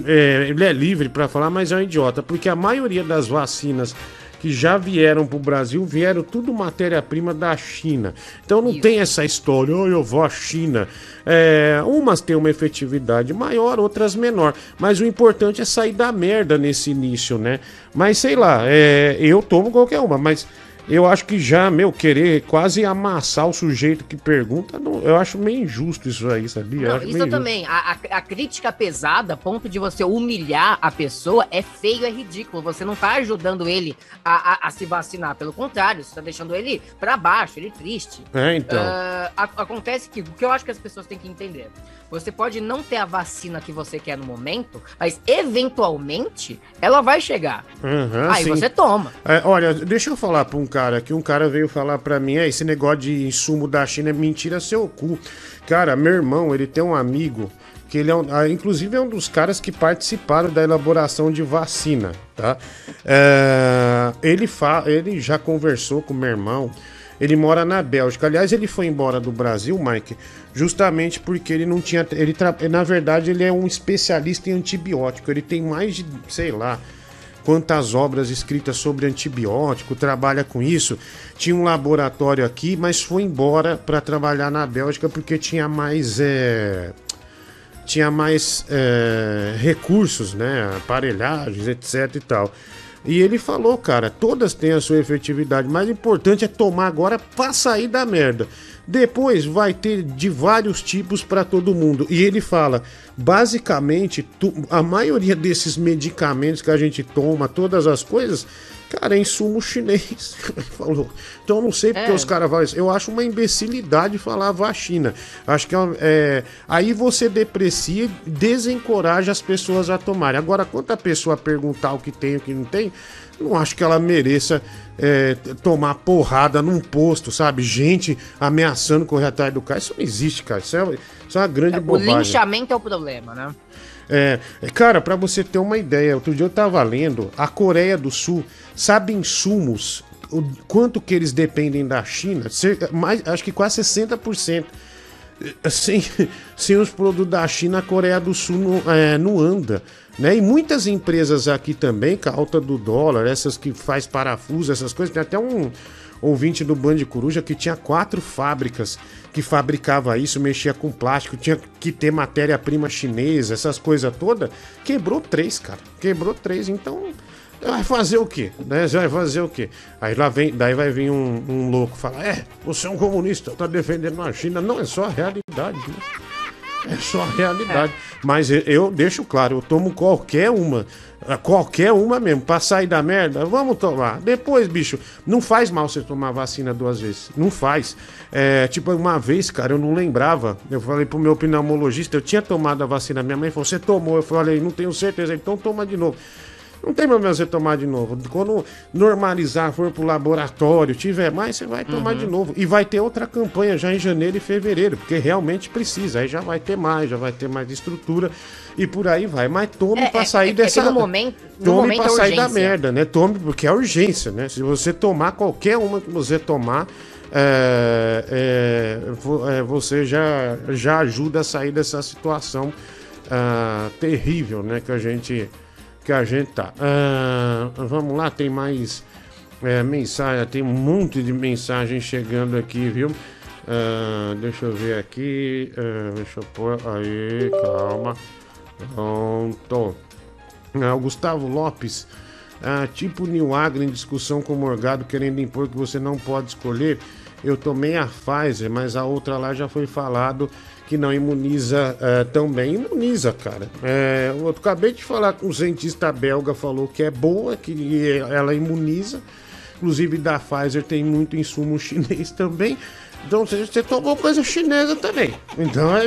é, ele é livre pra falar, mas é um idiota, porque a maioria das vacinas que já vieram pro Brasil vieram tudo matéria-prima da China. Então não tem essa história, oh, eu vou à China. É, umas têm uma efetividade maior, outras menor. Mas o importante é sair da merda nesse início, né? Mas sei lá, é, eu tomo qualquer uma, mas eu acho que já, meu, querer quase amassar o sujeito que pergunta, não- eu acho meio injusto isso aí, sabia? Eu Não, acho isso eu também. A, a- crítica pesada, a ponto de você humilhar a pessoa, é feio, é ridículo. Você não tá ajudando ele a, a- a se vacinar. Pelo contrário, você tá deixando ele pra baixo, ele triste. É, então. A- acontece que o que eu acho que as pessoas têm que entender. Você pode não ter a vacina que você quer no momento, mas eventualmente ela vai chegar. Aham, Aí sim. você toma. É, olha, deixa eu falar pra um cara que um cara veio falar pra mim, é, esse negócio de insumo da China é mentira seu cu. Cara, meu irmão, ele tem um amigo que ele é um, ah, inclusive é um dos caras que participaram da elaboração de vacina, tá? É, ele fa, ele já conversou com meu irmão. Ele mora na Bélgica. Aliás, ele foi embora do Brasil, Mike, justamente porque ele não tinha. Ele na verdade, ele é um especialista em antibiótico. Ele tem mais de, sei lá, quantas obras escritas sobre antibiótico, trabalha com isso. Tinha um laboratório aqui, mas foi embora para trabalhar na Bélgica porque tinha mais. é, tinha mais é, recursos, né? Aparelhagens, etc e tal. E ele falou, cara, todas têm a sua efetividade. O mais importante é tomar agora pra sair da merda. Depois vai ter de vários tipos pra todo mundo. E ele fala, basicamente, tu- a maioria desses medicamentos que a gente toma, todas as coisas, cara, é insumo chinês. Falou. Então eu não sei porque É. os caras falam isso. Eu acho uma imbecilidade falar vacina. Acho que é, é, aí você deprecia e desencoraja as pessoas a tomarem. Agora, quando a pessoa perguntar o que tem e o que não tem, não acho que ela mereça é, tomar porrada num posto, sabe? Gente ameaçando correr atrás do cara. Isso não existe, cara. Isso é, isso é uma grande O bobagem. linchamento é o problema, né? É, é, cara, pra você ter uma ideia, outro dia eu tava lendo, a Coreia do Sul sabe insumos, o quanto que eles dependem da China, mais, acho que quase 60%. Eh, Sem, sem os produtos da China, a Coreia do Sul não, é, não anda. Né? E muitas empresas aqui também, com a alta do dólar, essas que faz parafuso, essas coisas, tem até um ouvinte do Band Coruja que tinha quatro fábricas que fabricava isso, mexia com plástico, tinha que ter matéria-prima chinesa, essas coisas todas. Quebrou três, cara. Quebrou três. Então, vai fazer o quê? Né? Vai fazer o quê? Aí lá vem, daí vai vir um, um louco falar: É, você é um comunista, tá defendendo a China. Não, é só a realidade, né? É só a realidade. Mas eu, eu deixo claro, eu tomo qualquer uma. ah, Qualquer uma mesmo, pra sair da merda, vamos tomar. Depois, bicho, não faz mal você tomar vacina duas vezes. Não faz. É, tipo, uma vez, cara, eu não lembrava. Eu falei pro meu pneumologista, eu tinha tomado a vacina. Minha mãe falou, você tomou? Eu falei, não tenho certeza, então toma de novo. Não tem problema você tomar de novo. Quando normalizar, for pro laboratório, tiver mais, você vai tomar Uhum. de novo. E vai ter outra campanha já em janeiro e fevereiro, porque realmente precisa. Aí já vai ter mais, já vai ter mais estrutura e por aí vai. Mas tome É, pra é- sair é dessa. no momento- no tome momento pra é sair da merda, né? Tome, porque é urgência, né? Se você tomar qualquer uma que você tomar. é, é, é, você já, já ajuda a sair dessa situação ah, terrível, né? Que a gente que a gente tá. Ah, vamos lá, tem mais é, mensagem, tem um monte de mensagem chegando aqui, viu? Ah, deixa eu ver aqui. ah, deixa eu pôr. Aí, calma. Pronto. Ah, o Gustavo Lopes, tipo New Agro em discussão com o Morgado querendo impor que você não pode escolher. Eu tomei a Pfizer, mas a outra lá já foi falado que não imuniza eh, tão bem. Imuniza, cara. É, eu acabei de falar com um cientista belga, falou que é boa, que ela imuniza. Inclusive da Pfizer tem muito insumo chinês também. Então você, você tomou coisa chinesa também. Então é,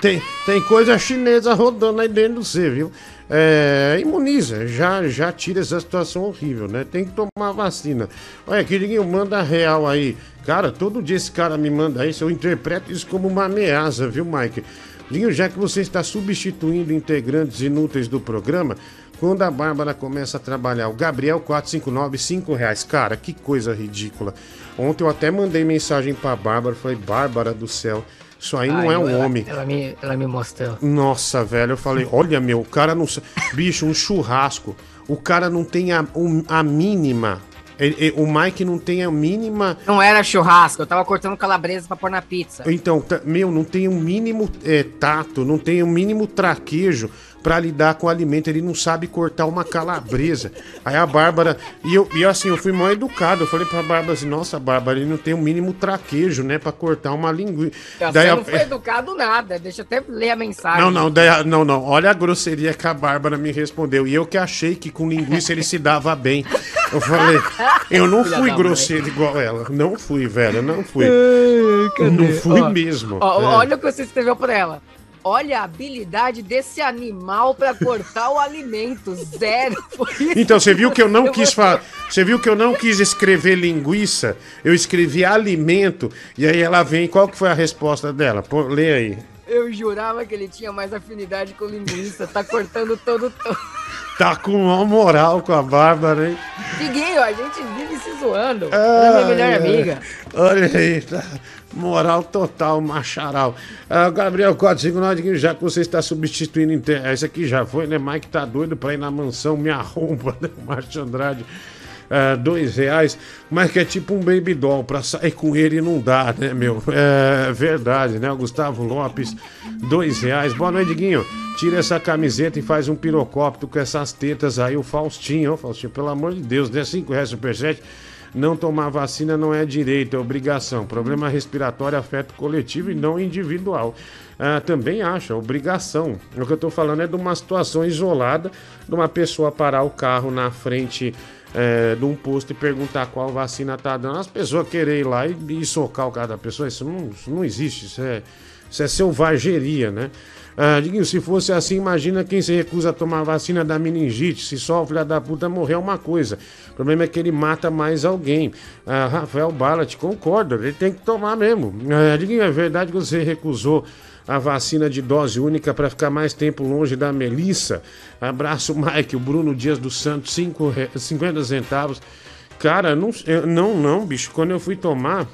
tem, tem coisa chinesa rodando aí dentro de você, viu? É, imuniza, já, já tira essa situação horrível, né? Tem que tomar vacina. Olha, queridinho, manda real aí. Cara, todo dia esse cara me manda isso, eu interpreto isso como uma ameaça, viu, Mike? Dinho, já que você está substituindo integrantes inúteis do programa, quando a Bárbara começa a trabalhar, o Gabriel 459, 5 reais. Cara, que coisa ridícula. Ontem eu até mandei mensagem pra Bárbara, falei, Bárbara do céu, isso aí não Ai, é um ela- homem. Ela me, ela me mostrou. Nossa, velho, eu falei, olha, meu, o cara não. Bicho, um churrasco. O cara não tem a, um- a mínima. Ele- ele- o Mike não tem a mínima. Não era churrasco, eu tava cortando calabresa pra pôr na pizza. Então, tá- meu, não tem o mínimo é, tato, não tem o mínimo traquejo pra lidar com o alimento. Ele não sabe cortar uma calabresa. Aí a Bárbara. E eu, e assim, eu fui mal educado. Eu falei pra Bárbara assim: nossa, Bárbara, ele não tem o mínimo traquejo, né, pra cortar uma linguiça. Você não foi educado nada, deixa eu até ler a mensagem. Não, não, daí não, não. Olha a grosseria que a Bárbara me respondeu. E eu que achei que com linguiça ele se dava bem. Eu falei, eu não fui grosseiro igual ela. Não fui, velho, não fui. cadê? Não fui Ó, mesmo. Ó, É. Olha o que você escreveu pra ela. Olha a habilidade desse animal pra cortar o alimento. Zero. Então, você viu que eu não quis falar. Você viu que eu não quis escrever linguiça? Eu escrevi alimento. E aí ela vem. Qual que foi a resposta dela? Pô, lê aí. Eu jurava que ele tinha mais afinidade com linguiça. Tá cortando todo. todo. Tá com uma moral com a Bárbara, hein? Diguinho, a gente vive se zoando. Ela é minha melhor amiga. Olha aí, tá. Moral total, macharal. Ah, Gabriel 459, Diguinho, já que você está substituindo. Esse aqui já foi, né? Mike tá doido pra ir na mansão, me arromba, né? Márcio Andrade. Ah, dois reais, mas que é tipo um baby doll, pra sair com ele não dá, né, meu? É verdade, né? O Gustavo Lopes, dois reais. Boa noite, Diguinho. Tira essa camiseta e faz um pirocóptero com essas tetas aí, o Faustinho, ó, Faustinho, pelo amor de Deus, né? Cinco reais superchat. Não tomar vacina não é direito, é obrigação. Problema respiratório afeta coletivo e não individual. Ah, também acho, é obrigação. O que eu tô falando é de uma situação isolada, de uma pessoa parar o carro na frente é, de um posto e perguntar qual vacina tá dando. As pessoas querem ir lá e, e socar o cara da pessoa, isso não, isso não existe, isso é, isso é selvageria, né? Ah, Diguinho, se fosse assim, imagina quem se recusa a tomar vacina da meningite. Se só o filho da puta morrer é uma coisa. O problema é que ele mata mais alguém. Ah, Rafael Ballat, concordo, ele tem que tomar mesmo. Ah, Diguinho, é verdade que você recusou a vacina de dose única para ficar mais tempo longe da Melissa? Abraço, Mike. O Bruno Dias dos Santos, cinco re- 50 centavos. Cara, não, não, não, bicho. Quando eu fui tomar.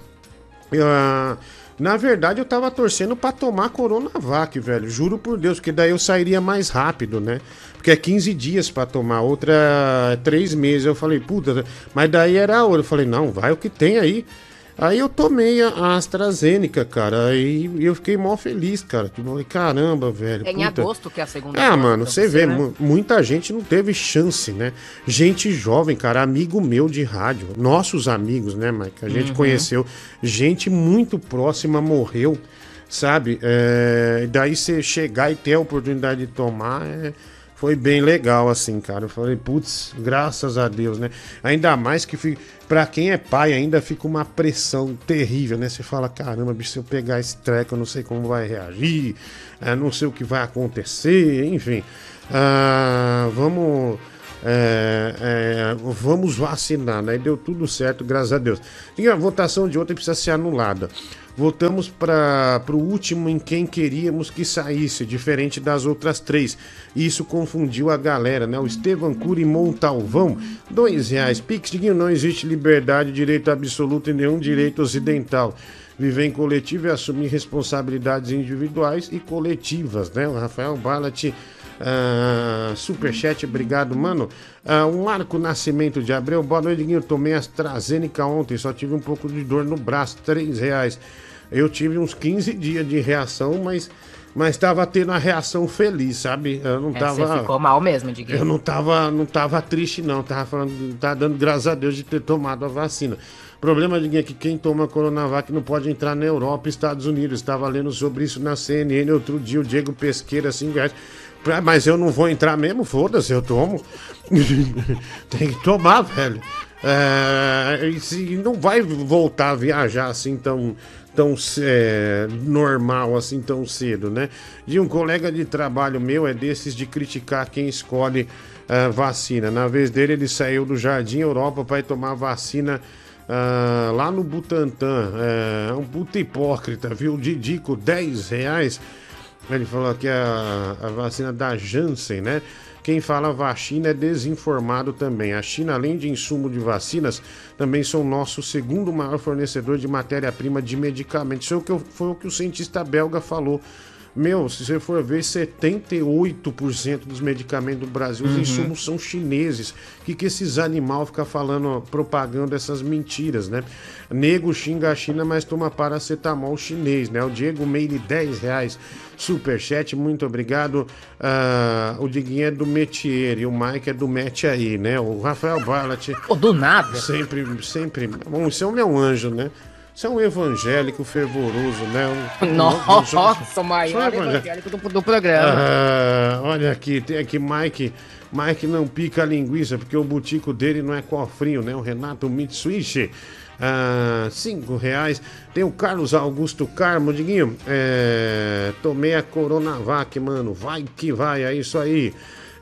ah, na verdade, eu tava torcendo pra tomar Coronavac, velho. Juro por Deus, porque daí eu sairia mais rápido, né? Porque é 15 dias pra tomar, outra é 3 meses. Eu falei, puta, mas daí era a hora. Eu falei, não, vai o que tem aí. Aí eu tomei a AstraZeneca, cara. Aí eu fiquei mó feliz, cara. Tipo, falei, caramba, velho. É em puta. agosto que é a segunda Ah, mano, você vê, né? mu- muita gente não teve chance, né? Gente jovem, cara, amigo meu de rádio, nossos amigos, né, Mike? A gente Uhum. conheceu, gente muito próxima morreu, sabe? É, e daí você chegar e ter a oportunidade de tomar, é, foi bem legal, assim, cara. Eu falei, putz, graças a Deus, né? Ainda mais que fi- pra quem é pai ainda fica uma pressão terrível, né? Você fala, caramba, bicho, se eu pegar esse treco, eu não sei como vai reagir, é, não sei o que vai acontecer, enfim. Ah, vamos. é, é, vamos vacinar, né? Deu tudo certo, graças a Deus. E a votação de ontem precisa ser anulada. Votamos para o último em quem queríamos que saísse, diferente das outras três. Isso confundiu a galera, né? O Estevan Cury Montalvão, dois reais. Pix, Diguinho, não existe liberdade, direito absoluto e nenhum direito ocidental. Viver em coletivo é assumir responsabilidades individuais e coletivas, né? O Rafael Ballat, ah, superchat, obrigado, mano. Ah, o Marco Nascimento de Abreu, boa noite, Diguinho. Eu tomei AstraZeneca ontem, só tive um pouco de dor no braço, três reais. Eu tive uns 15 dias de reação, mas mas tava tendo a reação feliz, sabe? Eu não É, tava. Você ficou mal mesmo, Diguinho. Eu não tava, não tava triste, não. Tava falando, tá dando graças a Deus de ter tomado a vacina. O problema, Diguinho, é que quem toma Coronavac não pode entrar na Europa e Estados Unidos. Estava lendo sobre isso na CNN outro dia, o Diego Pesqueira, assim, reais. Pra- Mas eu não vou entrar mesmo, foda-se, eu tomo. Tem que tomar, velho. É, e se não vai voltar a viajar assim tão, tão é, normal, assim tão cedo, né? De um colega de trabalho meu é desses de criticar quem escolhe é, vacina. Na vez dele, ele saiu do Jardim Europa para ir tomar vacina ah, lá no Butantã. É um puta hipócrita, viu? Didico, 10 reais. Ele falou que a, a vacina da Janssen, né? Quem fala vacina é desinformado também. A China, além de insumo de vacinas, também são nosso segundo maior fornecedor de matéria-prima de medicamentos. Isso é o que foi o que o cientista belga falou. Meu, se você for ver, 78% dos medicamentos do Brasil, os Uhum. insumos são chineses. O que, que esses animais ficam falando, propagando essas mentiras, né? Nego xinga a China, mas toma paracetamol chinês, né? O Diego Meire, 10 reais. Superchat, muito obrigado. Ah, o Diguinho é do Metier e o Mike é do Mete aí, né? O Rafael Barlat. Pô, do nada. Sempre, sempre. Bom, isso é o meu anjo, né? Isso é um evangélico fervoroso, né? Um- Nossa, o maior evangélico do, do programa. Ah, olha aqui, tem aqui Mike. Mike não pica a linguiça, porque o butico dele não é cofrinho, né? O Renato Mitsuishi. Ah, cinco reais. Tem o Carlos Augusto Carmo, Diguinho. É, tomei a Coronavac, mano. Vai que vai, é isso aí.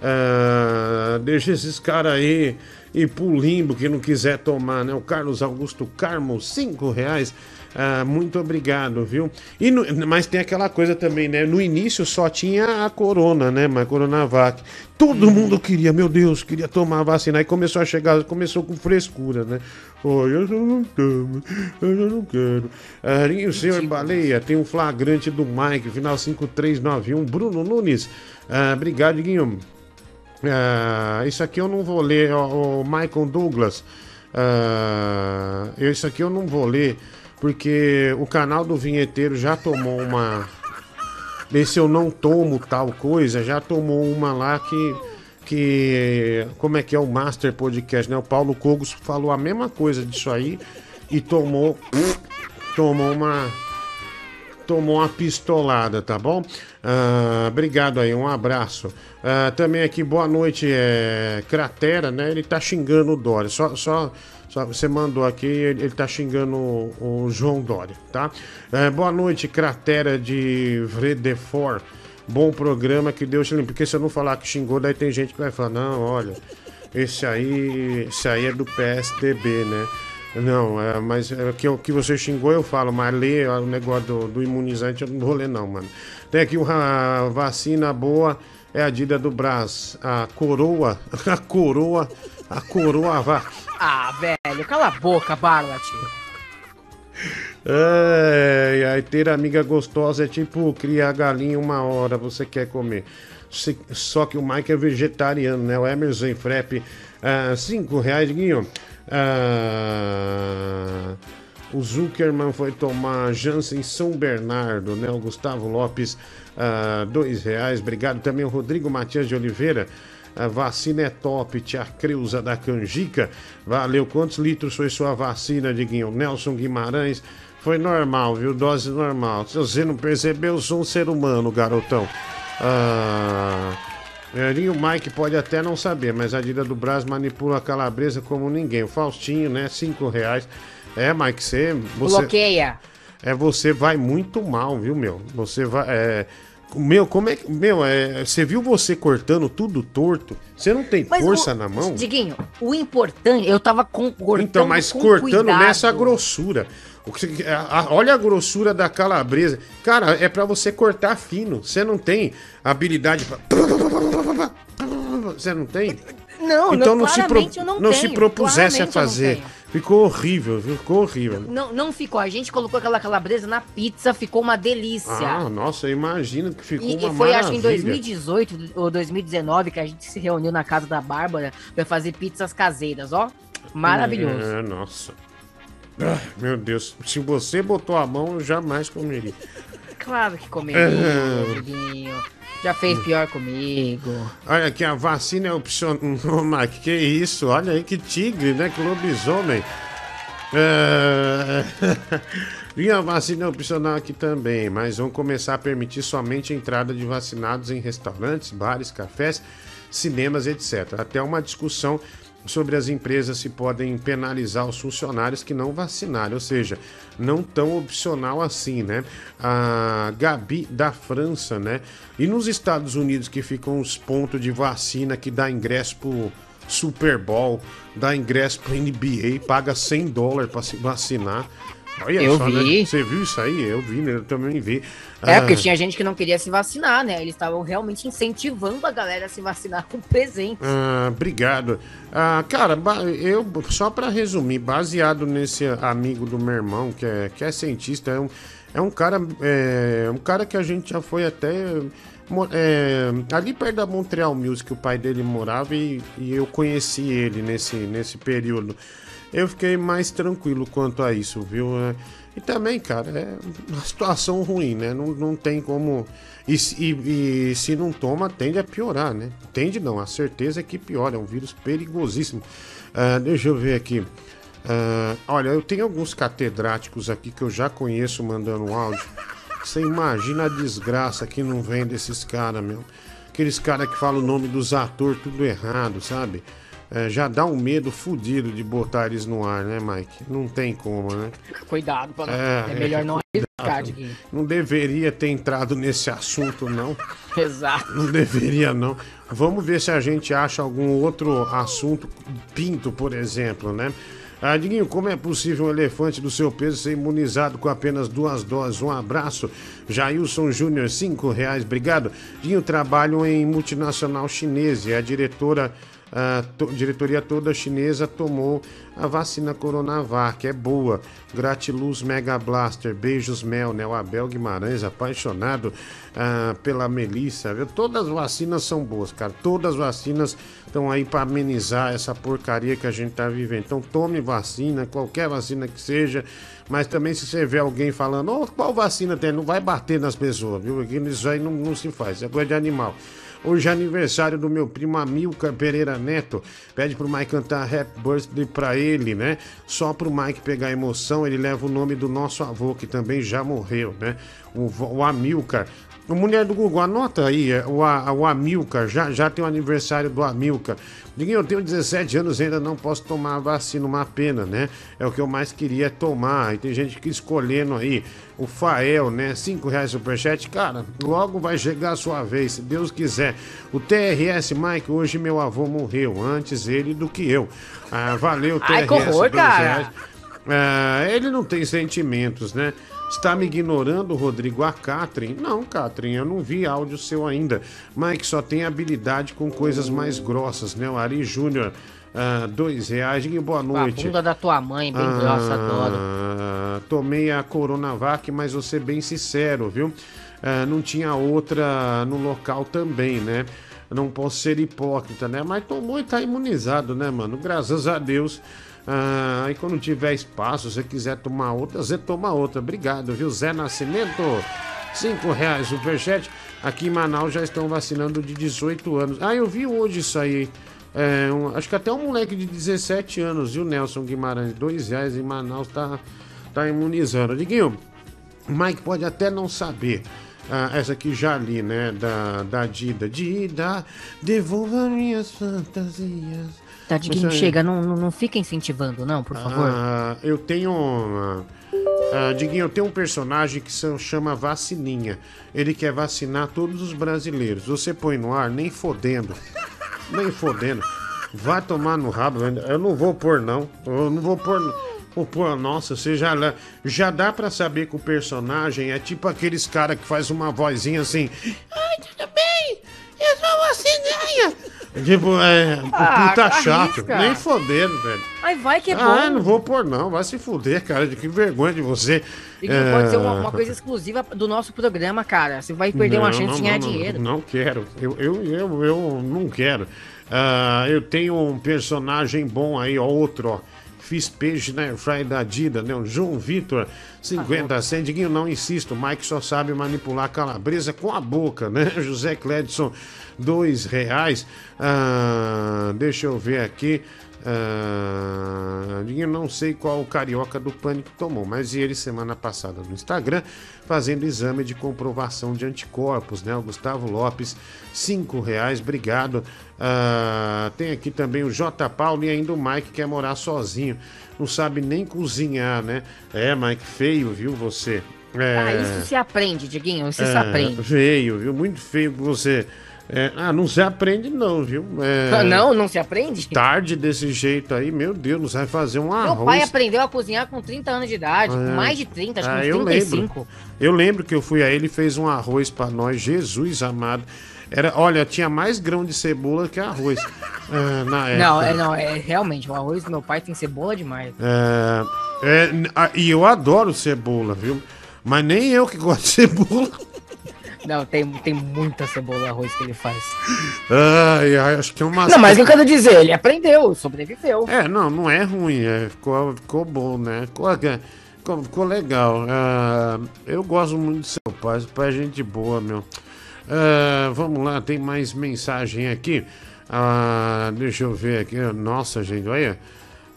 Ah, deixa esses caras aí ir pro limbo que não quiser tomar, né? O Carlos Augusto Carmo, cinco reais. Ah, muito obrigado, viu? E no- mas tem aquela coisa também, né? No início só tinha a Corona, né? Mas Coronavac. Todo mundo queria, meu Deus, queria tomar a vacina. Aí começou a chegar, começou com frescura, né? Oi, eu já não tomo, eu já não quero. Ah, e o senhor Baleia, tem um flagrante do Mike, final 5391. Bruno Nunes, ah, obrigado, Guinho. Ah, isso aqui eu não vou ler, o Michael Douglas. Eu- isso aqui eu não vou ler, porque o canal do Vinheteiro já tomou uma. Esse eu não tomo tal coisa, já tomou uma lá que. que como é que é o Master Podcast, né? O Paulo Cogos falou a mesma coisa disso aí e tomou. tomou uma tomou uma pistolada, tá bom? Ah, obrigado aí, um abraço. Ah, também aqui, boa noite, é, Cratera, né? Ele tá xingando o Dória. Só, só, só você mandou aqui, ele, ele tá xingando o, o João Dória, tá? Ah, boa noite, Cratera de Vredefort. Bom programa, que Deus te limpe. Porque se eu não falar que xingou, daí tem gente que vai falar, não, olha, esse aí, esse aí é do PSDB, né? Não, é, mas é, que, o que você xingou eu falo, mas ler o negócio do, do imunizante eu não vou ler não, mano. Tem aqui uma vacina boa, é a Dida do Brás, a coroa, a coroa, a coroa vac. Ah, velho, cala a boca, Barlat. É, e aí ter amiga gostosa é tipo criar galinha uma hora, você quer comer. Se- só que o Mike é vegetariano, né? O Emerson Frepp, ah, cinco reais, Guinho. Ah, o Zuckerman foi tomar Janssen São Bernardo, né? O Gustavo Lopes, ah, dois reais. Obrigado também o Rodrigo Matias de Oliveira. A vacina é top, tia Creuza da Canjica. Valeu. Quantos litros foi sua vacina, Diguinho? Nelson Guimarães. Foi normal, viu? Dose normal. Se você não percebeu, eu sou um ser humano, garotão. Ah, é, e o Mike pode até não saber, mas a Dida do Brás manipula a calabresa como ninguém. O Faustinho, né? Cinco reais. É, Mike, você... você... Bloqueia. É, você vai muito mal, viu, meu? Você vai. É... Meu, como é que. Meu, é... você viu você cortando tudo torto? Você não tem Mas força o- na mão? Diguinho, o importante, eu tava com, cortando Então, mas cortando cuidado. nessa grossura. Olha a grossura da calabresa. Cara, é pra você cortar fino. Você não tem habilidade pra. Você não tem? Não, então não, não, se, pro- não não se tenho, propusesse a fazer. Ficou horrível? Ficou horrível. Não, não ficou. A gente colocou aquela calabresa na pizza, ficou uma delícia. Ah, nossa, eu imagino que ficou E, uma e foi, acho, em maravilha. 2018 ou 2019 que a gente se reuniu na casa da Bárbara pra fazer pizzas caseiras, ó. Maravilhoso. É, nossa. Ah, meu Deus, se você botou a mão, eu jamais comeria. Claro que comeria, É. Diguinho. Já fez pior comigo. Olha aqui, a vacina é opcional. Que isso? Olha aí que tigre, né? Que lobisomem. É... E a vacina é opcional aqui também, mas vão começar a permitir somente a entrada de vacinados em restaurantes, bares, cafés, cinemas, etc. Até uma discussão sobre as empresas se podem penalizar os funcionários que não vacinarem, ou seja, não tão opcional assim, né? A Gabi da França, né? E nos Estados Unidos que ficam os pontos de vacina que dá ingresso pro Super Bowl, dá ingresso pro NBA, paga 100 dólares para se vacinar. Olha Eu só, vi. né? Você viu isso aí? Eu vi, né? Eu também vi. É, Ah, porque tinha gente que não queria se vacinar, né? Eles estavam realmente incentivando a galera a se vacinar com presente. Ah, obrigado. Ah, cara, eu só para resumir, baseado nesse amigo do meu irmão que é, que é cientista, é um, é um cara é, um cara que a gente já foi até é, ali perto da Montreal Music, o pai dele morava e, e eu conheci ele nesse, nesse período. Eu fiquei mais tranquilo quanto a isso, viu? É, E também, cara, é uma situação ruim, né? Não, não tem como. E, se- e- e se não toma, tende a piorar, né? Tende não, a certeza é que piora. É um vírus perigosíssimo. Ah, deixa eu ver aqui. Ah, olha, eu tenho alguns catedráticos aqui que eu já conheço mandando áudio. Você imagina a desgraça que não vem desses caras, meu. Aqueles caras que falam o nome dos atores tudo errado, sabe? É, já dá um medo fudido de botar eles no ar, né, Mike? Não tem como, né? Cuidado, pra não... É, é, melhor é, não arriscar, Diguinho. Não deveria ter entrado nesse assunto, não. Exato. Não deveria, não. Vamos ver se a gente acha algum outro assunto, pinto, por exemplo, né? Ah, Diguinho, como é possível um elefante do seu peso ser imunizado com apenas duas doses? Um abraço. Jailson Júnior, cinco reais, obrigado. Diguinho, trabalho em multinacional chinesa e a diretora, a to- diretoria toda chinesa tomou a vacina Coronavac, é boa. Gratiluz Mega Blaster, beijos Mel, né? O Abel Guimarães, apaixonado ah, pela Melissa, viu? Todas as vacinas são boas, cara. Todas as vacinas estão aí para amenizar essa porcaria que a gente tá vivendo. Então tome vacina, qualquer vacina que seja. Mas também se você vê alguém falando, oh, qual vacina tem? Não vai bater nas pessoas, viu? Isso aí não, não se faz, é coisa de animal. Hoje é aniversário do meu primo Amilcar Pereira Neto. Pede pro Mike cantar Happy Birthday pra ele, né? Só pro Mike pegar emoção, ele leva o nome do nosso avô, que também já morreu, né? O, o Amilcar. Mulher do Google, anota aí, é, o, o Amilcar, já, já tem o aniversário do Amilcar. Diguinho, eu tenho 17 anos e ainda não posso tomar a vacina, uma pena, né? É o que eu mais queria tomar. E tem gente que escolhendo aí. O Fael, né? 5 reais superchat. Cara, logo vai chegar a sua vez, se Deus quiser. O TRS, Mike, hoje meu avô morreu. Antes ele do que eu. Ah, valeu, Ai, TRS. que horror, cara. Ah, ele não tem sentimentos, né? Está me ignorando, Rodrigo? A Catherine? Não, Catherine, eu não vi áudio seu ainda. Mike só tem habilidade com coisas mais grossas, né? O Ari Júnior, ah, dois reais. E boa A noite. bunda da tua mãe, bem grossa, adoro. Ah, tomei a Coronavac, mas vou ser bem sincero, viu? Ah, não tinha outra no local também, né? Não posso ser hipócrita, né? Mas tomou e tá imunizado, né, mano? Graças a Deus. Ah, e quando tiver espaço, se quiser tomar outra, você toma outra. Obrigado, viu? Zé Nascimento, cinco reais, superchat. Aqui em Manaus já estão vacinando de 18 anos. Ah, eu vi hoje isso aí. É, um- acho que até um moleque de 17 anos, viu, Nelson Guimarães? Dois reais em Manaus tá, tá imunizando. Diguinho, Mike pode até não saber. Ah, essa aqui já li, né? Da, da Dida. Dida, devolva minhas fantasias. Tá, Diguinho, Isso aí. chega, não, não, fica incentivando, não, por favor. Ah, eu tenho. uma- ah, Diguinho, eu tenho um personagem que se chama Vacininha. Ele quer vacinar todos os brasileiros. Você põe no ar, nem fodendo. Nem fodendo. Vai tomar no rabo. Eu não vou pôr, não. Eu não vou pôr. Vou pôr, nossa, você já, já dá pra saber que o personagem é tipo aqueles cara que faz uma vozinha assim. Ai, tudo bem? Eu sou vacininha. Tipo, é. Ah, puta chato. arrisca. Nem fodendo, velho. Ai, vai que é bom. Ah, não vou pôr não, vai se fuder, cara, de que vergonha de você. Diguinho, É, pode ser uma, uma coisa exclusiva do nosso programa, cara. Você vai perder uma não, chance não, de ganhar não, dinheiro. Não, quero, eu, eu, eu, eu não quero. Ah, eu tenho um personagem bom aí, ó, outro, ó. Fiz peixe na airfryer da Dida, né? O João Vitor, 50 cent. Diguinho, não insisto, o Mike só sabe manipular calabresa com a boca, né? José Cledson, dois reais. Ah, deixa eu ver aqui. Ah, eu não sei qual o carioca do pânico tomou, mas ele semana passada no Instagram fazendo exame de comprovação de anticorpos, né? O Gustavo Lopes, cinco reais, obrigado. Ah, tem aqui também o J. Paulo e ainda o Mike quer morar sozinho, não sabe nem cozinhar, né? É, Mike, feio, viu você? É... Ah, isso se aprende, Diguinho, isso se É, aprende. Feio, viu? Muito feio você. É, ah, não se aprende, não, viu? É, Não, não se aprende? Tarde desse jeito aí, meu Deus, não vai fazer um Meu arroz. pai aprendeu a cozinhar com 30 anos de idade, com É. mais de 30, acho Ah, que eu uns lembro. 35. Eu lembro que eu fui aí, ele fez um arroz pra nós, Jesus amado. Era, olha, tinha mais grão de cebola que arroz. é, na época. Não, é, não, é realmente, o arroz do meu pai tem cebola demais. É, é, ah, e eu adoro cebola, viu? Mas nem eu que gosto de cebola. Não, tem, tem muita cebola no arroz que ele faz. Ai, ai, acho que é uma. Não, mas eu quero dizer, ele aprendeu, sobreviveu. É, não, não é ruim, é, ficou, ficou bom, né? Ficou, ficou, ficou legal. Ah, eu gosto muito do seu pai, seu pai é gente boa, meu. Ah, vamos lá, tem mais mensagem aqui. Ah, deixa eu ver aqui. Nossa, gente, olha.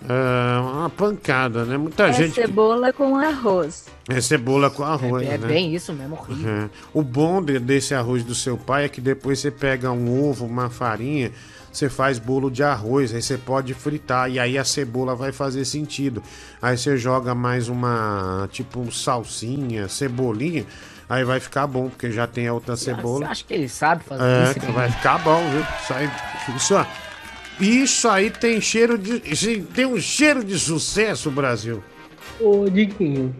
Ah, uma pancada, né? Muita É gente. que- cebola com arroz. É cebola com arroz, É né? bem isso mesmo, horrível. É. O bom de- desse arroz do seu pai é que depois você pega um ovo, uma farinha, você faz bolo de arroz, aí você pode fritar e aí a cebola vai fazer sentido. Aí você joga mais uma, tipo um salsinha, cebolinha, aí vai ficar bom, porque já tem a outra Você cebola. acha que ele sabe fazer É, isso? que vai ficar bom, viu? Isso aí, isso, ó, isso aí tem cheiro de. Tem um cheiro de sucesso, Brasil. Ô, Diguinho.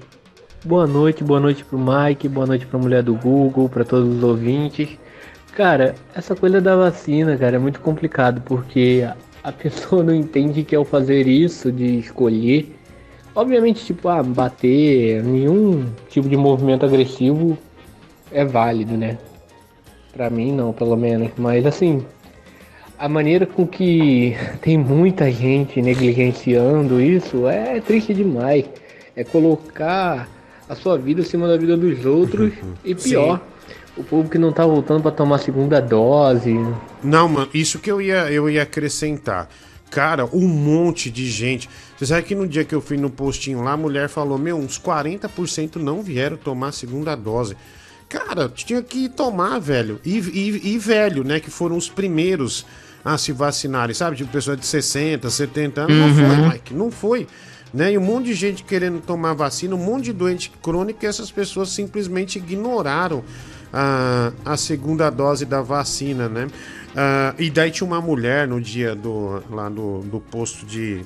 Boa noite, boa noite pro Mike, boa noite pra mulher do Google, pra todos os ouvintes. Cara, essa coisa da vacina, cara, é muito complicado porque a pessoa não entende que ao fazer isso, de escolher, obviamente, tipo, ah, bater, nenhum tipo de movimento agressivo é válido, né? Pra mim, não, pelo menos. Mas assim, a maneira com que tem muita gente negligenciando isso é triste demais. É colocar a sua vida acima da vida dos outros e pior, o povo que não tá voltando pra tomar a segunda dose. Não, mano, isso que eu ia, eu ia acrescentar. Cara, um monte de gente. Você sabe que no dia que eu fui no postinho lá, a mulher falou: Meu, uns 40% não vieram tomar segunda dose. Cara, tinha que tomar, velho. E, e- e velho, né? Que foram os primeiros a se vacinarem, sabe? Tipo, pessoa de 60, 70 anos. Não Uhum. foi, Mike, não foi. Né? E um monte de gente querendo tomar vacina, um monte de doente crônico e essas pessoas simplesmente ignoraram a, a segunda dose da vacina, né? Ah, e daí tinha uma mulher no dia do, lá do, do posto de,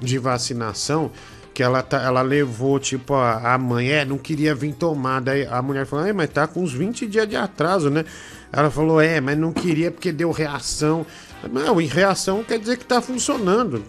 de vacinação que ela, tá, ela levou, tipo, a, a mãe, é, não queria vir tomar. Daí a mulher falou, mas tá com uns 20 dias de atraso, né? Ela falou, é, mas não queria porque deu reação. Não, e reação quer dizer que tá funcionando.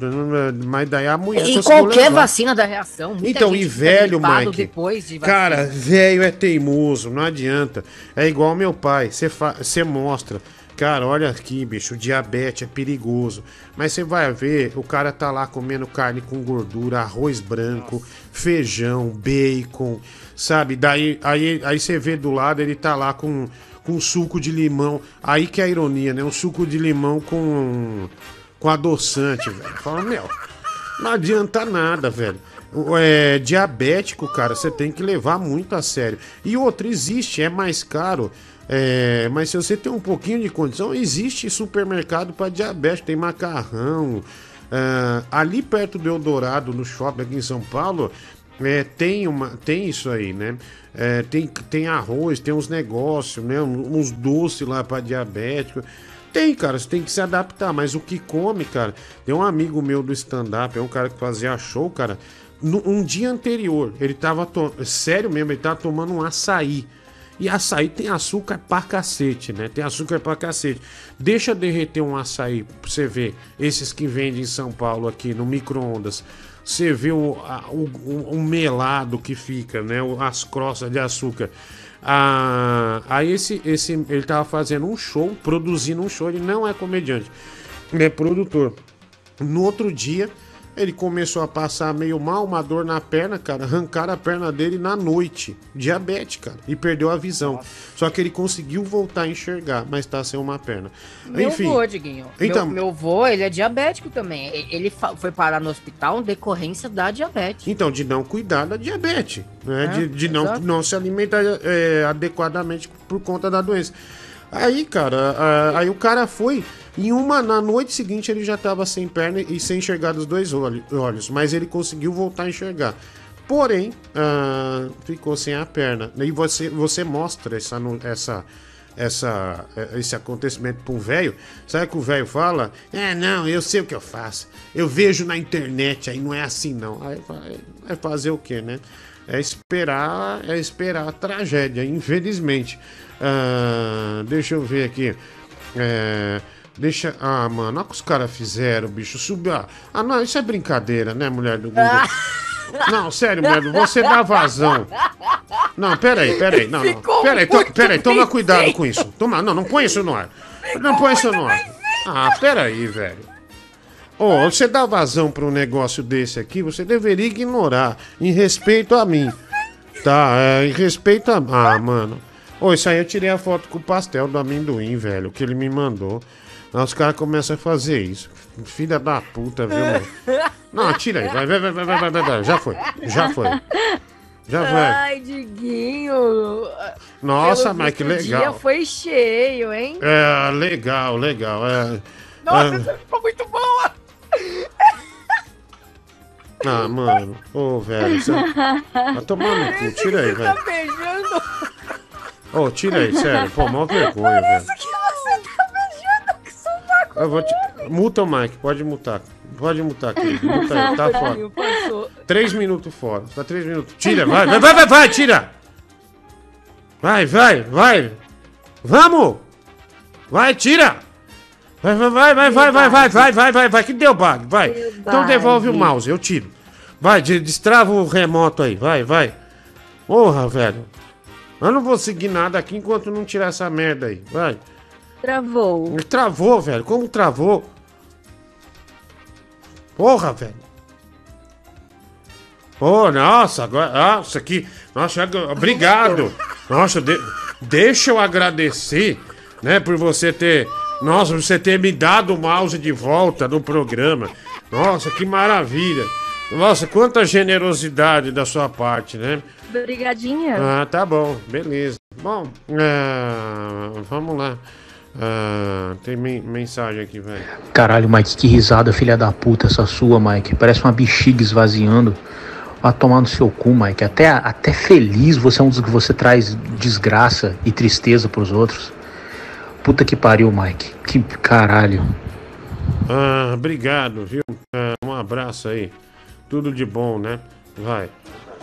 Mas daí a mulher E conseguiu qualquer vacina da reação. Então, e velho, Mike? depois de vacina. Cara, velho é teimoso, não adianta. É igual meu pai, você fa- mostra. Cara, olha aqui, bicho, o diabetes é perigoso. Mas você vai ver, o cara tá lá comendo carne com gordura, arroz branco, feijão, bacon, sabe? Daí aí, aí você vê do lado, ele tá lá com, com suco de limão. Aí que é a ironia, né? Um suco de limão com, com adoçante, velho. Fala, meu, não adianta nada, velho. É, diabético, cara, você tem que levar muito a sério. E outro, existe, é mais caro. é, mas se você tem um pouquinho de condição, existe supermercado para diabético, tem macarrão. é, ali perto do Eldorado, no shopping aqui em São Paulo, é, tem, uma, tem isso aí, né? É, tem, tem arroz, tem uns negócios, né? Uns doces lá para diabético. Tem, cara, você tem que se adaptar, mas o que come, cara. Tem um amigo meu do stand-up, é um cara que fazia show, cara. No, um dia anterior, ele tava. To... Sério mesmo, ele tava tomando um açaí. E açaí tem açúcar pra cacete, né? Tem açúcar pra cacete. Deixa derreter um açaí pra você ver. Esses que vendem em São Paulo aqui no micro-ondas. Você vê o, a- o, o- melado que fica, né? As crossas de açúcar. Ah, aí esse, esse, ele tava fazendo um show, produzindo um show. Ele não é comediante, ele é produtor. No outro dia, Ele começou a passar meio mal, uma dor na perna, cara. Arrancaram a perna dele na noite. Diabetes, cara. E perdeu a visão. Só que ele conseguiu voltar a enxergar, mas tá sem uma perna. Meu Enfim. vô, Diguinho. Então, Meu, meu vô, ele é diabético também. Ele foi parar no hospital em decorrência da diabetes. Então, de não cuidar da diabetes, né? É, de de não, não se alimentar é, adequadamente por conta da doença. Aí, cara, a- aí o cara foi. Em uma, na noite seguinte, ele já tava sem perna e sem enxergar dos dois olho- olhos, mas ele conseguiu voltar a enxergar. Porém, ah, ficou sem a perna. E você, você mostra essa, essa, essa, eh, esse acontecimento para um velho. Sabe que o velho fala? É, não, eu sei o que eu faço. Eu vejo na internet, aí não é assim não. Aí vai, vai fazer o quê, né? É esperar, é esperar a tragédia, infelizmente. Ah, deixa eu ver aqui. É, deixa. Ah, mano, olha o que os caras fizeram, bicho. Subiu. Ah, ah, não, isso é brincadeira, né, mulher do Google? Não, sério, mulher, você dá vazão. Não, peraí, peraí. Não, não. Peraí, to, peraí, toma cuidado com isso. Toma, não, não põe isso no ar. Não põe isso no ar. Ah, peraí, velho. Ô, você dá vazão pra um negócio desse aqui, você deveria ignorar. Em respeito a mim. Tá, é, em respeito a. Ah, mano. Ô, isso aí eu tirei a foto com o pastel do amendoim, velho, que ele me mandou. Aí os caras começam a fazer isso. Filha da puta, viu, mano? Não, tira aí. Vai, vai, vai, vai, vai, vai, vai. Já foi. Já foi. Já foi. Ai, Diguinho. Nossa, Pelo mas que visto, O dia legal. foi cheio, hein? É, legal, legal. É, Nossa, é. ficou muito boa. Ah, mano. Ô, velho. Você... Vai tomar no cu. Tira aí, tá velho. beijando. Ô, tira aí, sério. Pô, mó vergonha, velho. Isso que você tá beijando que sovaco. Eu vou te... Muta o Mike, pode mutar. Pode mutar aqui. Muta aí, tá fora. Passou. Três minutos fora. Tá três minutos. Tira, vai, vai, vai, vai, vai, tira! Vai, vai, vai! Vamos! Vai, tira! Vai, vai, vai, vai, vai, vai, vai, vai, vai, vai, vai, que deu bug, vai. Então devolve o mouse, eu tiro. Vai, de- destrava o remoto aí, vai, vai. Porra, velho. Eu não vou seguir nada aqui enquanto não tirar essa merda aí, vai. Travou. Travou, velho, como travou? Porra, velho. Pô, nossa, agora. Nossa, aqui. Nossa, obrigado. Nossa, de- deixa eu agradecer, né, por você ter. Nossa, você ter me dado o mouse de volta no programa. Nossa, que maravilha. Nossa, quanta generosidade da sua parte, né? Brigadinha. Ah, tá bom, beleza. Bom, ah, vamos lá. Ah, tem men- mensagem aqui, velho. Caralho, Mike, que risada, filha da puta, essa sua, Mike. Parece uma bexiga esvaziando. Vai tomar no seu cu, Mike. Até, até feliz você é um dos que você traz desgraça e tristeza pros outros. Puta que pariu, Mike. Que caralho. Ah, obrigado, viu? Ah, um abraço aí. Tudo de bom, né? Vai.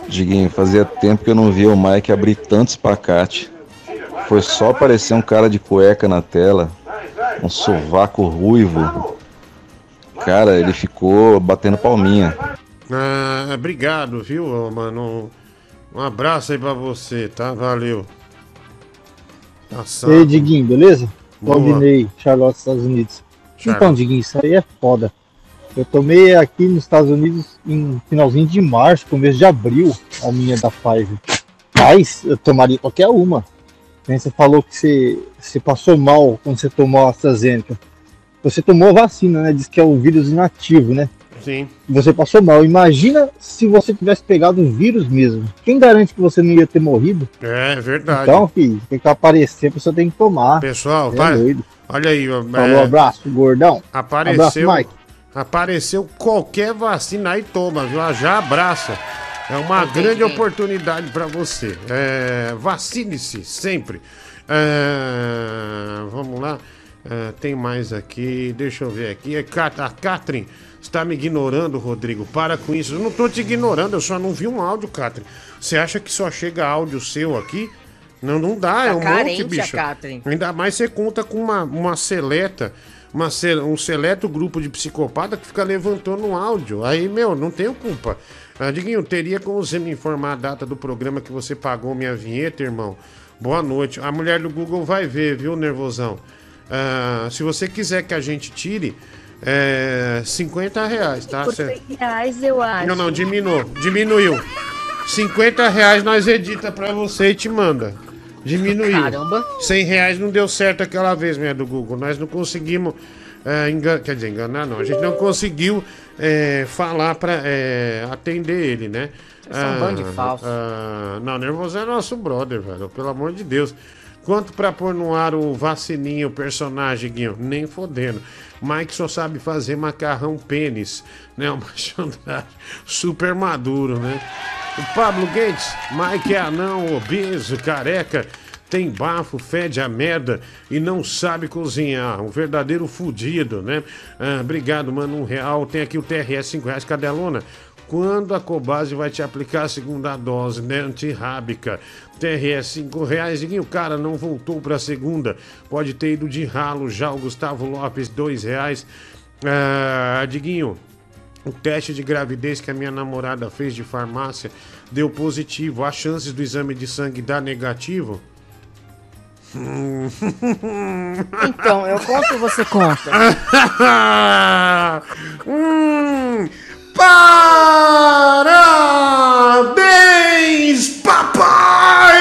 Diguinho, fazia tempo que eu não via o Mike abrir tanto espacate. Foi só aparecer um cara de cueca na tela, um sovaco ruivo. Cara, ele ficou batendo palminha. Ah, obrigado, viu, mano? Um abraço aí pra você, tá? Valeu. Tá E aí, salvo. Diguinho, beleza? Boa. Claudinei, Charlotte, Estados Unidos. Charlotte. Então, Diguinho, isso aí é foda. Eu tomei aqui nos Estados Unidos em finalzinho de março, começo de abril, a minha da Pfizer. Mas eu tomaria qualquer uma. Nem Você falou que você, você passou mal quando você tomou a AstraZeneca. Você tomou a vacina, né? Diz que é o vírus inativo, né? Sim. Você passou mal. Imagina se você tivesse pegado o vírus mesmo. Quem garante que você não ia ter morrido? É verdade. Então, filho, tem que aparecer, a pessoa tem que tomar. Pessoal, É doido. Olha aí, ó. Falou, é, abraço, gordão. Apareceu. Abraço, Mike. Apareceu qualquer vacina aí, toma, viu? Ah, Já abraça. É uma grande oportunidade pra você. É, Vacine-se sempre. É, vamos lá. É, tem mais aqui. Deixa eu ver aqui. É, a Catherine está me ignorando, Rodrigo. Para com isso. Eu não tô te ignorando, eu só não vi um áudio, Catherine. Você acha que só chega áudio seu aqui? Não, não dá, é Tá um carente monte, bicho. Catherine. Ainda mais você conta com uma, uma seleta, uma, um seleto grupo de psicopata que fica levantando um áudio. Aí, meu, não tenho culpa. Ah, Diguinho, teria como você me informar a data do programa que você pagou minha vinheta, irmão? Boa noite. A mulher do Google vai ver, viu, nervosão? Ah, se você quiser que a gente tire, É 50 reais, tá? Por Cê- 100 reais eu acho. Não, não, diminuiu. Diminuiu. 50 reais nós edita pra você e te manda. Diminuiu. Caramba. 100 reais não deu certo aquela vez, minha do Google. Nós não conseguimos é, enganar. Quer dizer, enganar não. A gente não conseguiu é, falar pra é, atender ele, né? Vocês são um bando de falsos. ah, não, Nervoso é nosso brother, velho. Pelo amor de Deus. Quanto pra pôr no ar o vacininho, o personagem, Guinho? Nem fodendo. Mike só sabe fazer macarrão pênis, né? Uma chandragem super maduro, né? O Pablo Gates, Mike é anão, obeso, careca, tem bafo, fede a merda e não sabe cozinhar. Um verdadeiro fudido, né? Ah, obrigado, mano. Um real. Tem aqui o TRS 5 reais, Cadelona. Quando a Cobase vai te aplicar a segunda dose, né? Antirrábica. TRS 5 reais. Diguinho, o cara não voltou pra segunda. Pode ter ido de ralo já. O Gustavo Lopes, dois reais. Ah, Diguinho, o teste de gravidez que a minha namorada fez de farmácia deu positivo. As chances do exame de sangue dar negativo? Então, eu conto ou você conta? hum, parabéns, papai!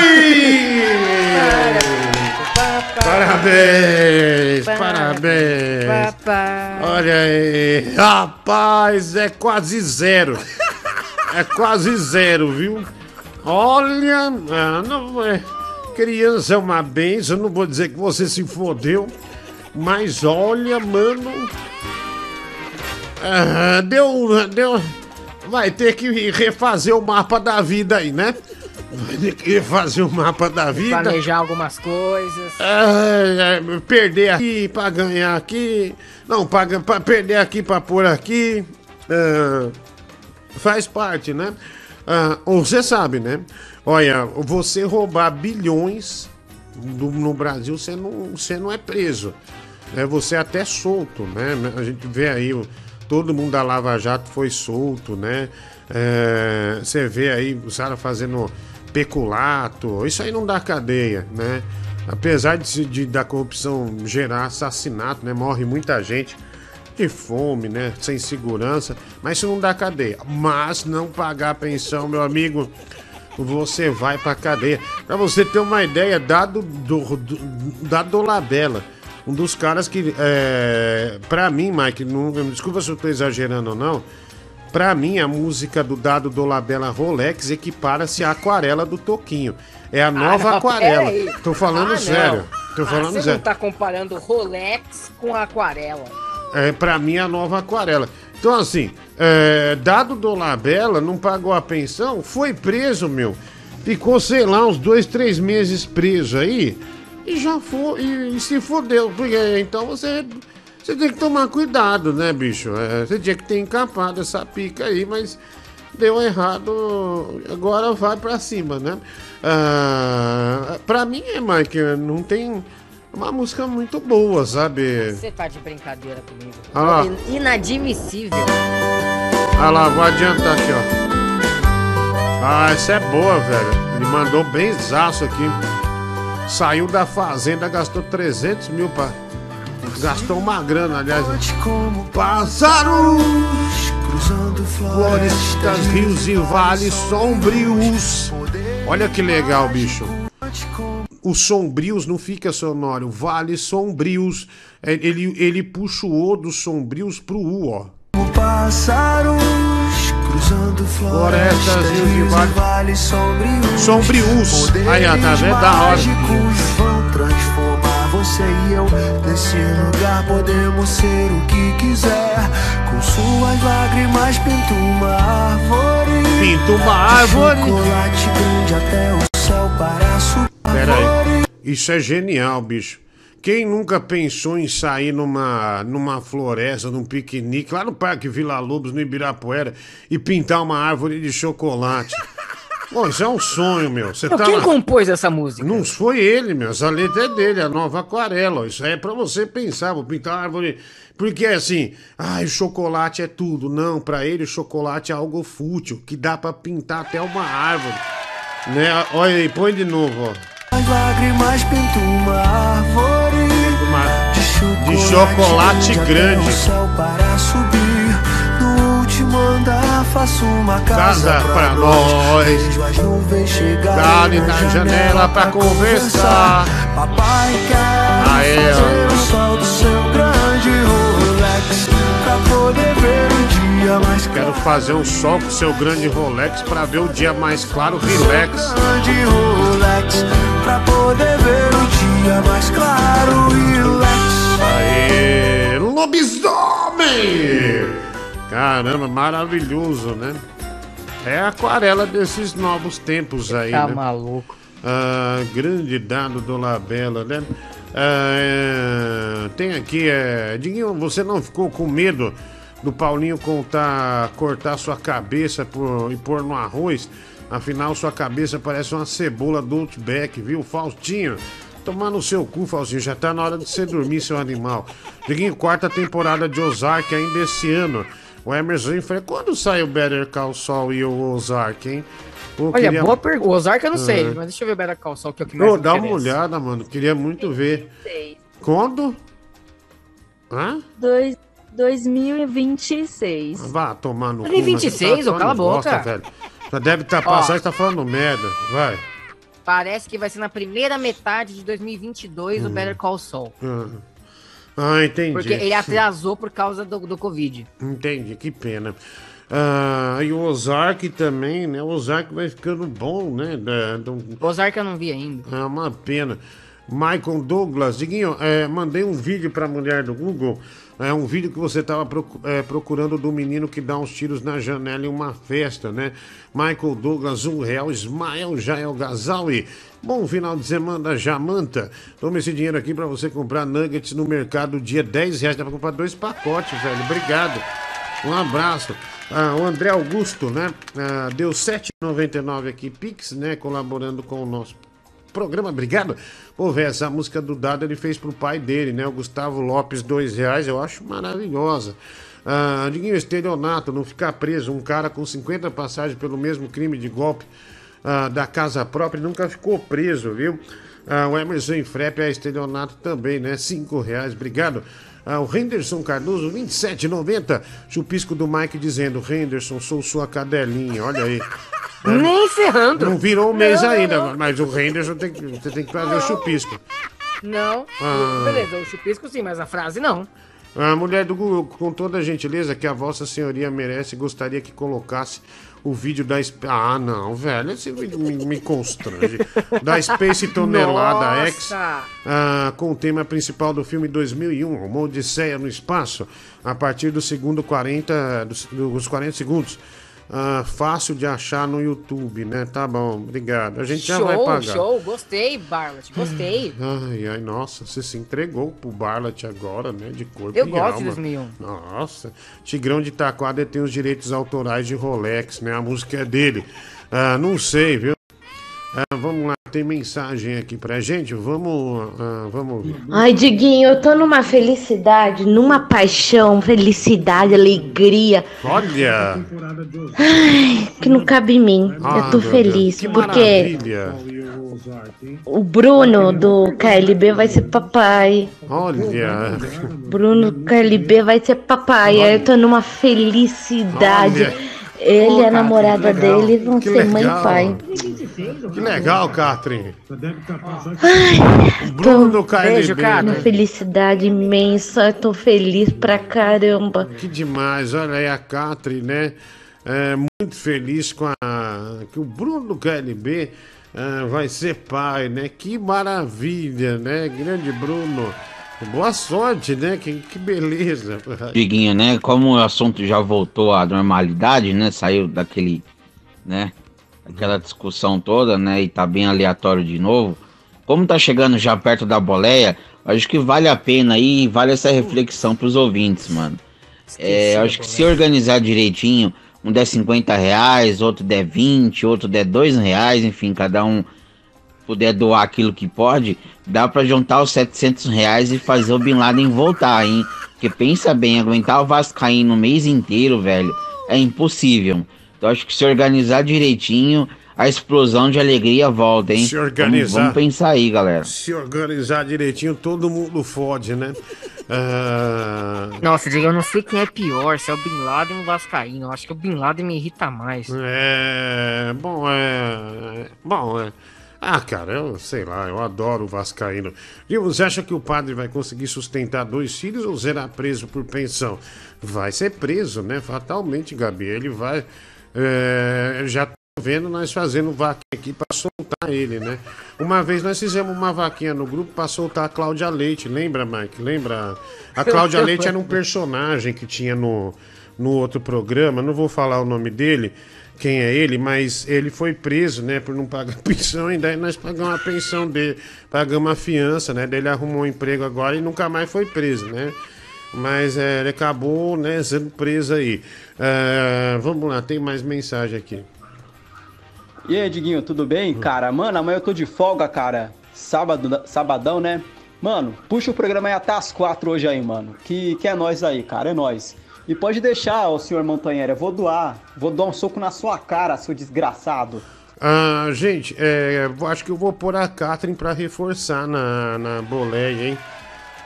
Parabéns, parabéns. Olha aí, rapaz, é quase zero. É quase zero, viu? Olha, ah, não é. Criança é uma benção, não vou dizer que você se fodeu, mas olha, mano. Ah, deu, deu. Vai ter que refazer o mapa da vida aí, né? Vai ter que refazer o mapa da vida. Planejar algumas coisas. É, perder aqui pra ganhar aqui. Não, pra, pra perder aqui pra pôr aqui. É, faz parte, né? Ah, você sabe, né? Olha, você roubar bilhões do- no Brasil, você não, você não é preso. É, você é até solto, né? A gente vê aí, todo mundo da Lava Jato foi solto, né? É, você vê aí os caras fazendo peculato, isso aí não dá cadeia, né? Apesar de, de da corrupção gerar assassinato, né? Morre muita gente de fome, né? Sem segurança, mas isso não dá cadeia. Mas não pagar pensão, meu amigo, você vai pra cadeia. Pra você ter uma ideia, dado do, do, da Dolabella, um dos caras que, é, pra mim, Mike, não, desculpa se eu tô exagerando ou não, pra mim a música do Dado Dolabella Rolex equipara-se à aquarela do Toquinho. É a nova Ah, não, aquarela. Tô falando Ah, sério. Tô Ah, falando você sério. não tá comparando Rolex com aquarela. É, pra mim, a nova aquarela. Então, assim, é, dado Dolabella, não pagou a pensão, foi preso, meu. Ficou, sei lá, uns dois, três meses preso aí e já foi, e, e se fodeu. Porque, então você, você tem que tomar cuidado, né, bicho? É, você tinha que ter encapado essa pica aí, mas deu errado, agora vai pra cima, né? Ah, pra mim, é, Mike, não tem uma música muito boa, sabe? Você tá de brincadeira comigo. Ah lá. In- Inadmissível. Ah lá, vou adiantar aqui, ó. Ah, essa é boa, velho. Ele mandou bem zaço aqui. Saiu da fazenda, gastou 300 mil pra... Gastou uma grana, aliás. Pássaros cruzando florestas, rios e vales sombrios. Olha que legal, bicho. Os sombrios não fica sonoro. Vales sombrios. É, Ele, ele puxa o O dos sombrios pro U, ó. Pássaros cruzando Florestas, florestas, rios e vales. sombrios. Sombrios. Aí, ó, tá vendo? Da hora. vão transformar você e eu. Nesse lugar podemos ser o que quiser. Com suas lágrimas pinta uma árvore. Pinta uma árvore. Chocolate grande até o céu para subir. Pera aí. Isso é genial, bicho. Quem nunca pensou em sair numa, numa floresta, num piquenique, lá no Parque Vila Lobos, no Ibirapuera, e pintar uma árvore de chocolate? Pô, isso é um sonho, meu. Você Então, tá quem lá- compôs essa música? Não foi ele, meu. Essa letra é dele, a nova aquarela. Isso aí é pra você pensar, vou pintar uma árvore. Porque assim, ah, o chocolate é tudo. Não, pra ele o chocolate é algo fútil, que dá pra pintar até uma árvore. Né? Olha aí, põe de novo, ó. As lágrimas pinta uma árvore. De chocolate grande. Faço uma casa, Casa pra nós. Vejo as nuvens chegarem na janela pra conversar. Papai quer Aê, fazer o sol do seu grande Rolex Pra poder ver o dia mais Quero fazer um sol com seu grande Rolex pra ver o dia mais claro, relax. grande Rolex Pra poder ver o dia mais claro Relax Aê, lobisomem! Caramba, maravilhoso, né? É a aquarela desses novos tempos aí, Tá né? maluco. Ah, grande dado do Labela, né? Ah, é, tem aqui, é, Diguinho, você não ficou com medo do Paulinho contar, cortar sua cabeça por, e pôr no arroz? Afinal, sua cabeça parece uma cebola do Outback, viu? Faustinho, tomar no seu cu, Faustinho, já tá na hora de você dormir, seu animal. Diguinho, quarta temporada de Ozark ainda esse ano. O Emerson enfrenta. Quando sai o Better Call Saul e o Ozark, hein? Pô, Olha, queria- boa pergunta. O Ozark eu não sei, Ah. mas deixa eu ver o Better Call Saul, que é o que mais Ô, me dá uma olhada, mano. Queria muito ver. Quando? Hã? Dois, 2026. Vá tomar no Mas em cu, mas 26, tá ô, cala a boca. velho. Já deve estar Ó. passando e tá falando merda. Vai. Parece que vai ser na primeira metade de 2022 o Hum. Better Call Saul. Ah, Ah, entendi. Porque ele atrasou por causa do, do Covid. Entendi, que pena. Ah, e o Ozark também, né? O Ozark vai ficando bom, né? Do- Ozark eu não vi ainda. É uma pena. Michael Douglas, Diguinho, é, mandei um vídeo pra mulher do Google. É um vídeo que você tava procu- é, procurando do menino que dá uns tiros na janela em uma festa, né? Michael Douglas, um real. Ismael Jael Gazawi. Bom final de semana Jamanta. Toma esse dinheiro aqui pra você comprar nuggets no mercado dia 10 reais. Dá pra comprar dois pacotes, velho. Obrigado. Um abraço. Ah, o André Augusto, né? Ah, deu 7,99 aqui, Pix, né? Colaborando com o nosso programa. Obrigado. Pô, velho, essa música do Dado ele fez pro pai dele, né? O Gustavo Lopes, dois reais. Eu acho maravilhosa. Ah, Diguinho Estelionato, não ficar preso. Um cara com 50 passagens pelo mesmo crime de golpe ah, da casa própria nunca ficou preso, viu? Ah, o Emerson Frep é estelionato também, né? Cinco reais, obrigado. Ah, o Henderson Cardoso, 27,90. Chupisco do Mike dizendo: Henderson, sou sua cadelinha, olha aí. É, Nem ferrando. Não virou um mês Não, ainda, não. mas o Henderson tem que, você tem que fazer o chupisco. Não. Ah. Beleza, o chupisco sim, mas a frase não. A mulher do Google, com toda a gentileza que a Vossa Senhoria merece, gostaria que colocasse o vídeo da. Ah, não, velho, esse vídeo me, me constrange. Da Space Tonelada X, ah, com o tema principal do filme 2001, Uma Odisseia no Espaço, a partir do segundo 40, dos, dos 40 segundos. Ah, fácil de achar no YouTube, né? Tá bom, obrigado. A gente já vai show, pagar. show. Gostei, Barlet. Gostei. Ai, ai, nossa, você se entregou pro Barlat agora, né? De corpo Eu e gosto de alma. 2001. Nossa, Tigrão de Taquada tem os direitos autorais de Rolex, né? A música é dele. Ah, não sei, viu? Ah, vamos lá, tem mensagem aqui pra gente? Vamos, ah, vamos ouvir. Ai, Diguinho, eu tô numa felicidade, numa paixão, felicidade, alegria. Olha! Ai, que não cabe em mim. Ah, eu tô feliz, porque maravilha. o Bruno do KLB vai ser papai. Olha! Bruno do KLB vai ser papai. Aí eu tô numa felicidade. Olha. Ele e a namorada legal, dele vão que ser mãe e legal. pai. Que legal, Catherine. Ai, Bruno do KLB. Beijo, cara. Uma felicidade imensa. Eu tô feliz pra caramba. Que demais, olha aí a Catri, né? É, muito feliz com a. que o Bruno do KLB ah, vai ser pai, né? Que maravilha, né? Grande Bruno. Boa sorte, né? Que, que beleza. Diguinho, né? Como o assunto já voltou à normalidade, né? Saiu daquele, né? Aquela discussão toda, né? E tá bem aleatório de novo. Como tá chegando já perto da boleia, acho que vale a pena aí, vale essa reflexão pros ouvintes, mano. É, acho que se organizar direitinho, um der 50 reais, outro der 20, outro der 2 reais, enfim, cada um puder doar aquilo que pode, dá pra juntar os 700 reais e fazer o Bin Laden voltar, hein? Porque pensa bem, aguentar o Vascaíno o mês inteiro, velho, é impossível. Então acho que se organizar direitinho, a explosão de alegria volta, hein? Se organizar. Vamos, vamos pensar aí, galera. Se organizar direitinho, todo mundo fode, né? Ah, Nossa, Diego, eu não sei quem é pior, se é o Bin Laden ou o Vascaíno. Eu acho que o Bin Laden me irrita mais. É. Bom, é. Bom, é. Ah, cara, eu sei lá, eu adoro o Vascaíno. E você acha que o padre vai conseguir sustentar dois filhos ou será preso por pensão? Vai ser preso, né? Fatalmente, Gabi. Ele vai. é, já tô vendo nós fazendo vaquinha aqui pra soltar ele, né? Uma vez nós fizemos uma vaquinha no grupo pra soltar a Cláudia Leite. Lembra, Mike? Lembra? A Cláudia Leite era um personagem que tinha no, no outro programa. Não vou falar o nome dele quem é ele, mas ele foi preso, né, por não pagar pensão, e daí nós pagamos a pensão dele, pagamos a fiança, né, daí ele arrumou um emprego agora e nunca mais foi preso, né, mas é, ele acabou, né, sendo preso aí. É, vamos lá, tem mais mensagem aqui. E aí, Diguinho, tudo bem? Cara, mano, amanhã eu tô de folga, cara. Sábado, sabadão, né? Mano, puxa o programa aí até as quatro hoje aí, mano. Que, que é nós aí, cara, é nós. E pode deixar, ô senhor Montanheira, eu vou doar. Vou dar um soco na sua cara, seu desgraçado. Ah, gente, é, eu acho que eu vou pôr a Catherine pra reforçar na, na boleia, hein?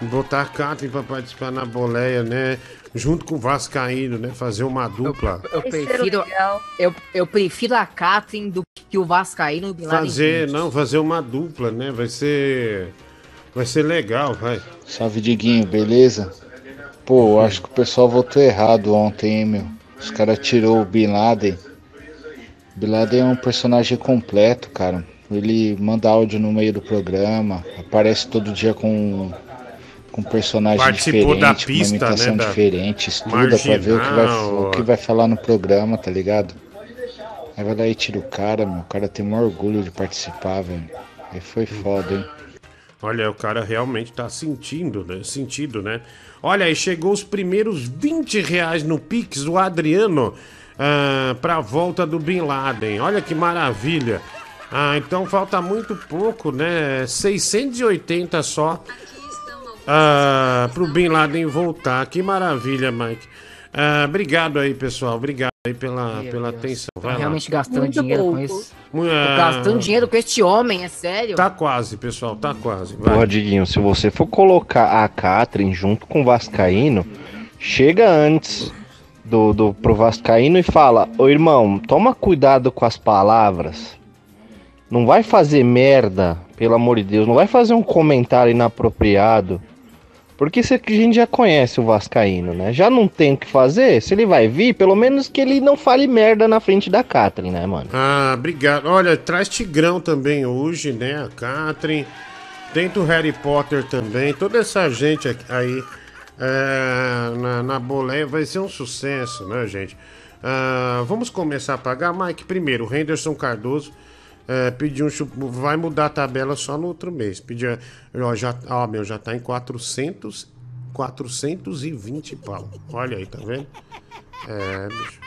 Botar a Catherine pra participar na boleia, né? Junto com o Vascaíno, né? Fazer uma dupla. Eu prefiro, eu, eu prefiro a Katrin do que o Vascaíno e o Fazer, não, fazer uma dupla, né? Vai ser. Vai ser legal, vai. Salve Diguinho, beleza? Pô, acho que o pessoal votou errado ontem, hein, meu? Os caras tirou o Bin Laden. Bin Laden é um personagem completo, cara. Ele manda áudio no meio do programa, aparece todo dia com com um personagem Participou diferente, da com pista, uma imitação né, diferente, estuda pra ver o que, vai, o que vai falar no programa, tá ligado? Aí vai lá e tira o cara, meu. O cara tem maior orgulho de participar, velho. Aí foi foda, hein? Olha, o cara realmente tá sentindo, né? Sentido, né? Olha, aí chegou os primeiros 20 reais no Pix, o Adriano, ah, pra volta do Bin Laden. Olha que maravilha. Ah, então falta muito pouco, né? 680 só ah, pro Bin Laden voltar. Que maravilha, Mike. Ah, obrigado aí, pessoal. Obrigado aí pela, pela atenção. Vai Tô lá. realmente gastando Muito dinheiro com pouco. isso. Mu- Tô ah, gastando dinheiro com este homem, é sério? Tá quase, pessoal, tá quase. Vai. Porra, Diguinho, se você for colocar a Catherine junto com o Vascaíno, chega antes do, do pro Vascaíno e fala: Ô irmão, toma cuidado com as palavras. Não vai fazer merda, pelo amor de Deus. Não vai fazer um comentário inapropriado. Porque isso aqui a gente já conhece o Vascaíno, né? Já não tem o que fazer. Se ele vai vir, pelo menos que ele não fale merda na frente da Catherine, né, mano? Ah, obrigado. Olha, traz Tigrão também hoje, né? A Catherine. Tenta o Harry Potter também. Toda essa gente aí é, na, na boleia vai ser um sucesso, né, gente? Ah, vamos começar a pagar. Mike, primeiro, Henderson Cardoso é, pediu um. Vai mudar a tabela só no outro mês. Pediu, ó, já, ó, meu, já tá em 400, 420 pau. Olha aí, tá vendo? É, bicho.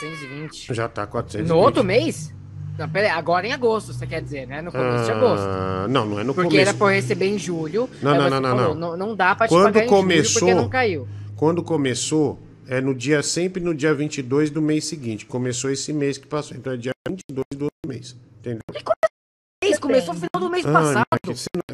420. Já tá 420. No outro mês? Não, pera agora em agosto, você quer dizer, né? No começo de agosto. Ah, não, não é no porque começo. era pra eu receber em julho. Não, aí não, não, não, falou, não. não. Dá pra te Quando pagar em julho começou, porque não caiu. Quando começou, é no dia sempre no dia 22 do mês seguinte. Começou esse mês que passou, então é dia 22 do outro mês. Entendeu? Isso começou no final do mês passado.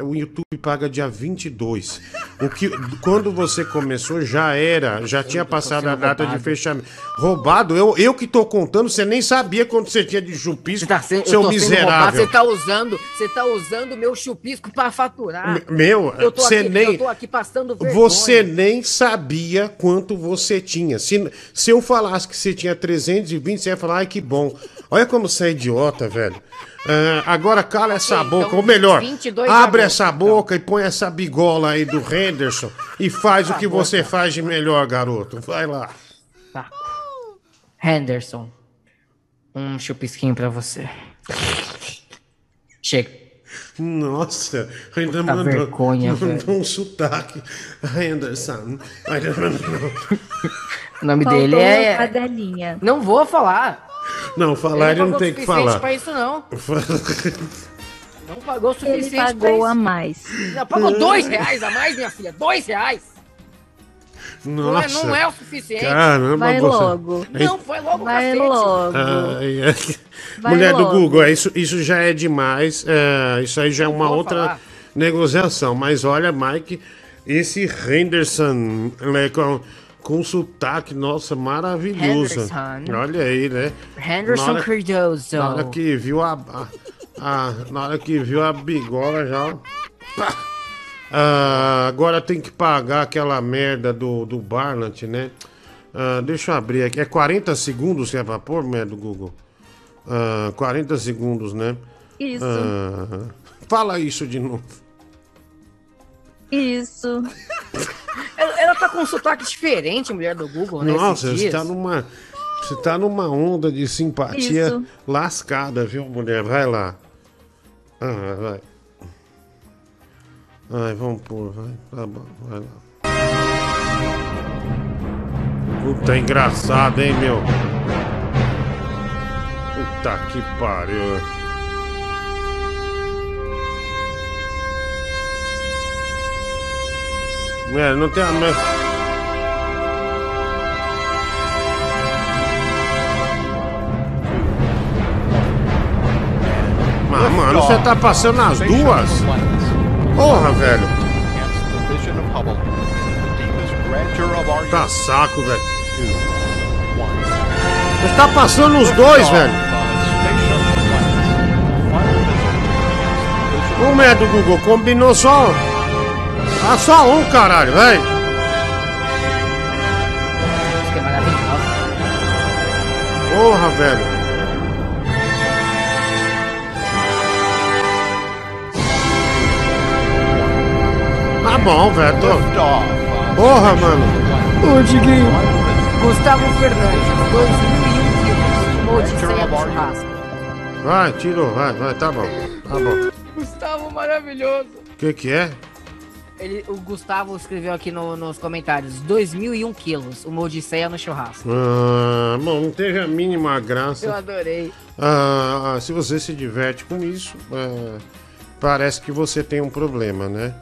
O YouTube paga dia 22. O que, quando você começou, já era, já tinha passado a data de roubado. fechamento. Roubado? Eu, eu que tô contando, você nem sabia quanto você tinha de chupisco, Eu seu tô sendo roubado, miserável. você tá usando, você tá usando o meu chupisco pra faturar. Me- meu, eu tô você aqui, nem- eu tô aqui passando vergonha. Você nem sabia quanto você tinha. Se, se eu falasse que você tinha 320, você ia falar, ai que bom. Olha como você é idiota, velho. Ah, agora cala essa boca, ou melhor, 22 de abre agosto, essa boca e põe essa bigola aí do Henderson e faz o que você faz de melhor, garoto. Vai lá. Henderson, um chupisquinho pra você. Chega. Nossa, ainda Puta mandou, vergonha, mandou velho. um sotaque. Henderson. O nome Faltou dele é. cadelinha. Não vou falar. Não, falar ele não não tem que suficiente falar. Pra isso, não. Não pagou o Ele suficiente pagou a mais. Já pagou dois reais a mais, minha filha. Dois reais. Não é- Nossa. não é o suficiente. Caramba, Vai você- logo. Hein? Não, foi logo Vai cacete. logo. Ai, ai. Vai Mulher do logo. Google, é, isso, isso já é demais. é, isso aí já é uma outra falar. negociação. Mas olha, Mike, Esse Henderson, né, com, com sotaque, nossa, maravilhoso. Henderson. Olha aí, né? Henderson Na Cardoso. Na hora que viu a, a, a- Na hora que viu a bigola já. Ah, agora tem que pagar aquela merda do, do Barnett, né? Ah, deixa eu abrir aqui. É 40 segundos que é pra pôr, merda do Google? Ah, 40 segundos, né? Isso. Fala isso de novo. Isso. Tá com um sotaque diferente, mulher do Google, né? Nossa, esses você tá numa. Você tá numa onda de simpatia Isso. lascada, viu, mulher? Vai lá. Ah, vai. Ai, vamos pôr, vai. Tá bom, vai lá. Puta, engraçado, hein, meu? Puta que pariu. É, não tem a. Mas, mano, você tá passando as duas? Porra, velho. Tá saco, velho. Você tá passando os dois, velho. O merda do Google combinou só. Ah, só um, caralho, velho. Música é maravilhosa. Porra, velho. Tá bom, velho. Tô... Porra, mano. Ô, Diguinho. Gustavo Fernandes, 2001 quilos. Odisseia do churrasco. Vai, tirou, vai, vai, tá bom. Tá bom. Gustavo maravilhoso. O que que é? Ele, o Gustavo escreveu aqui no- nos comentários: 2001 quilos. Uma odisseia no churrasco. Ah, bom, não teve a mínima graça. Eu adorei. Ah, se você se diverte com isso, ah, parece que você tem um problema, né?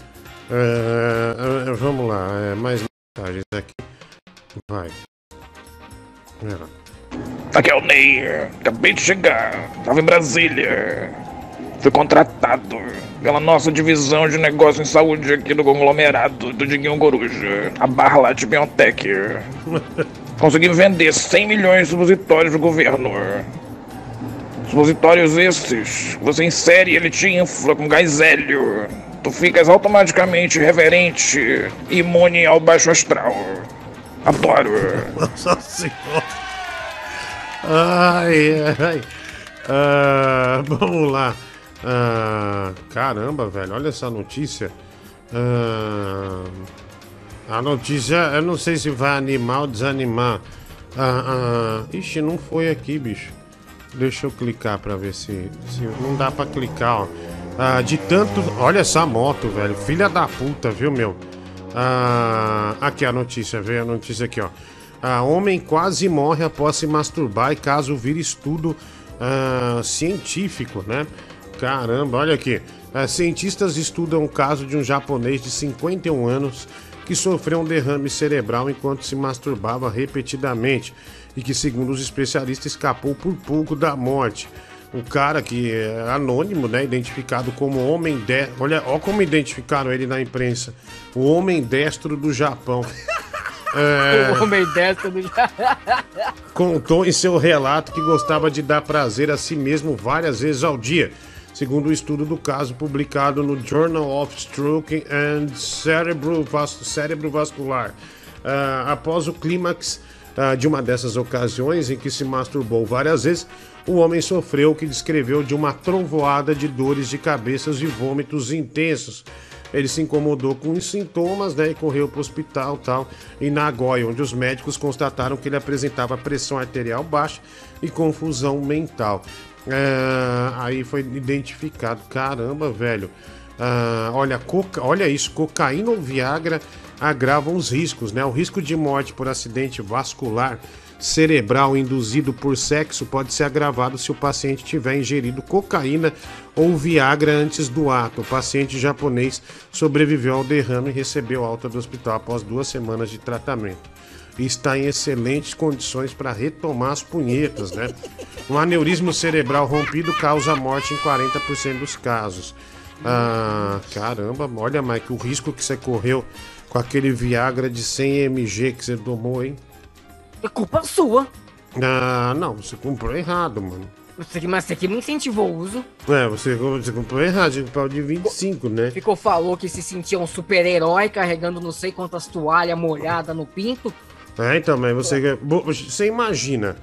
Ah, ah, vamos lá, é, mais mensagens aqui. Vai. Aqui é o Ney, acabei de chegar, tava em Brasília. Fui contratado pela nossa divisão de negócio em saúde aqui do conglomerado do Diguinho Coruja, a Barlat Biotech. Conseguimos vender 100 milhões de supositórios do governo. Supositórios esses, você insere e ele te infla com gás hélio. Tu ficas automaticamente reverente, imune ao baixo astral. Adoro. Nossa senhora. Ai, ai. Ah, vamos lá. Ah, caramba, velho, olha essa notícia. Ah, a notícia, eu não sei se vai animar ou desanimar. Ah, ixi, não foi aqui, bicho. Deixa eu clicar pra ver se, se não dá pra clicar, ó. De tanto, olha essa moto, velho, filha da puta, viu, meu? Aqui a notícia, veio a notícia aqui, ó. Ah, homem quase morre após se masturbar e caso vira estudo científico, né? Caramba, olha aqui. Ah, cientistas estudam o caso de um japonês de 51 anos que sofreu um derrame cerebral enquanto se masturbava repetidamente e que, segundo os especialistas, escapou por pouco da morte. O cara que é anônimo, né, identificado como homem de... olha, olha como identificaram ele na imprensa, o homem destro do Japão. É, O homem destro do. contou em seu relato que gostava de dar prazer a si mesmo várias vezes ao dia, segundo o estudo do caso publicado no Journal of Stroke and Cerebro, Vascular. Ah, após o clímax ah, de uma dessas ocasiões em que se masturbou várias vezes, o homem sofreu o que descreveu de uma trovoada de dores de cabeças e vômitos intensos. Ele se incomodou com os sintomas, né, e correu para o hospital tal, em Nagoya, onde os médicos constataram que ele apresentava pressão arterial baixa e confusão mental. É, aí foi identificado, caramba, velho. Ah, olha, coca, olha isso, cocaína ou Viagra agravam os riscos, né? O risco de morte por acidente vascular cerebral induzido por sexo pode ser agravado se o paciente tiver ingerido cocaína ou Viagra antes do ato. O paciente japonês sobreviveu ao derrame e recebeu alta do hospital após duas semanas de tratamento. Está em excelentes condições para retomar as punhetas, né? Um aneurisma cerebral rompido causa morte em 40% dos casos. Ah, caramba, olha, Mike, o risco que você correu com aquele Viagra de 100 mg que você tomou, hein? É culpa sua. Ah, não, você comprou errado, mano. Você que, mas você que me incentivou o uso. É, você, você comprou errado, o de 25, né? Ficou falou que se sentia um super-herói carregando não sei quantas toalhas molhadas no pinto. É, então, mas você, você imagina,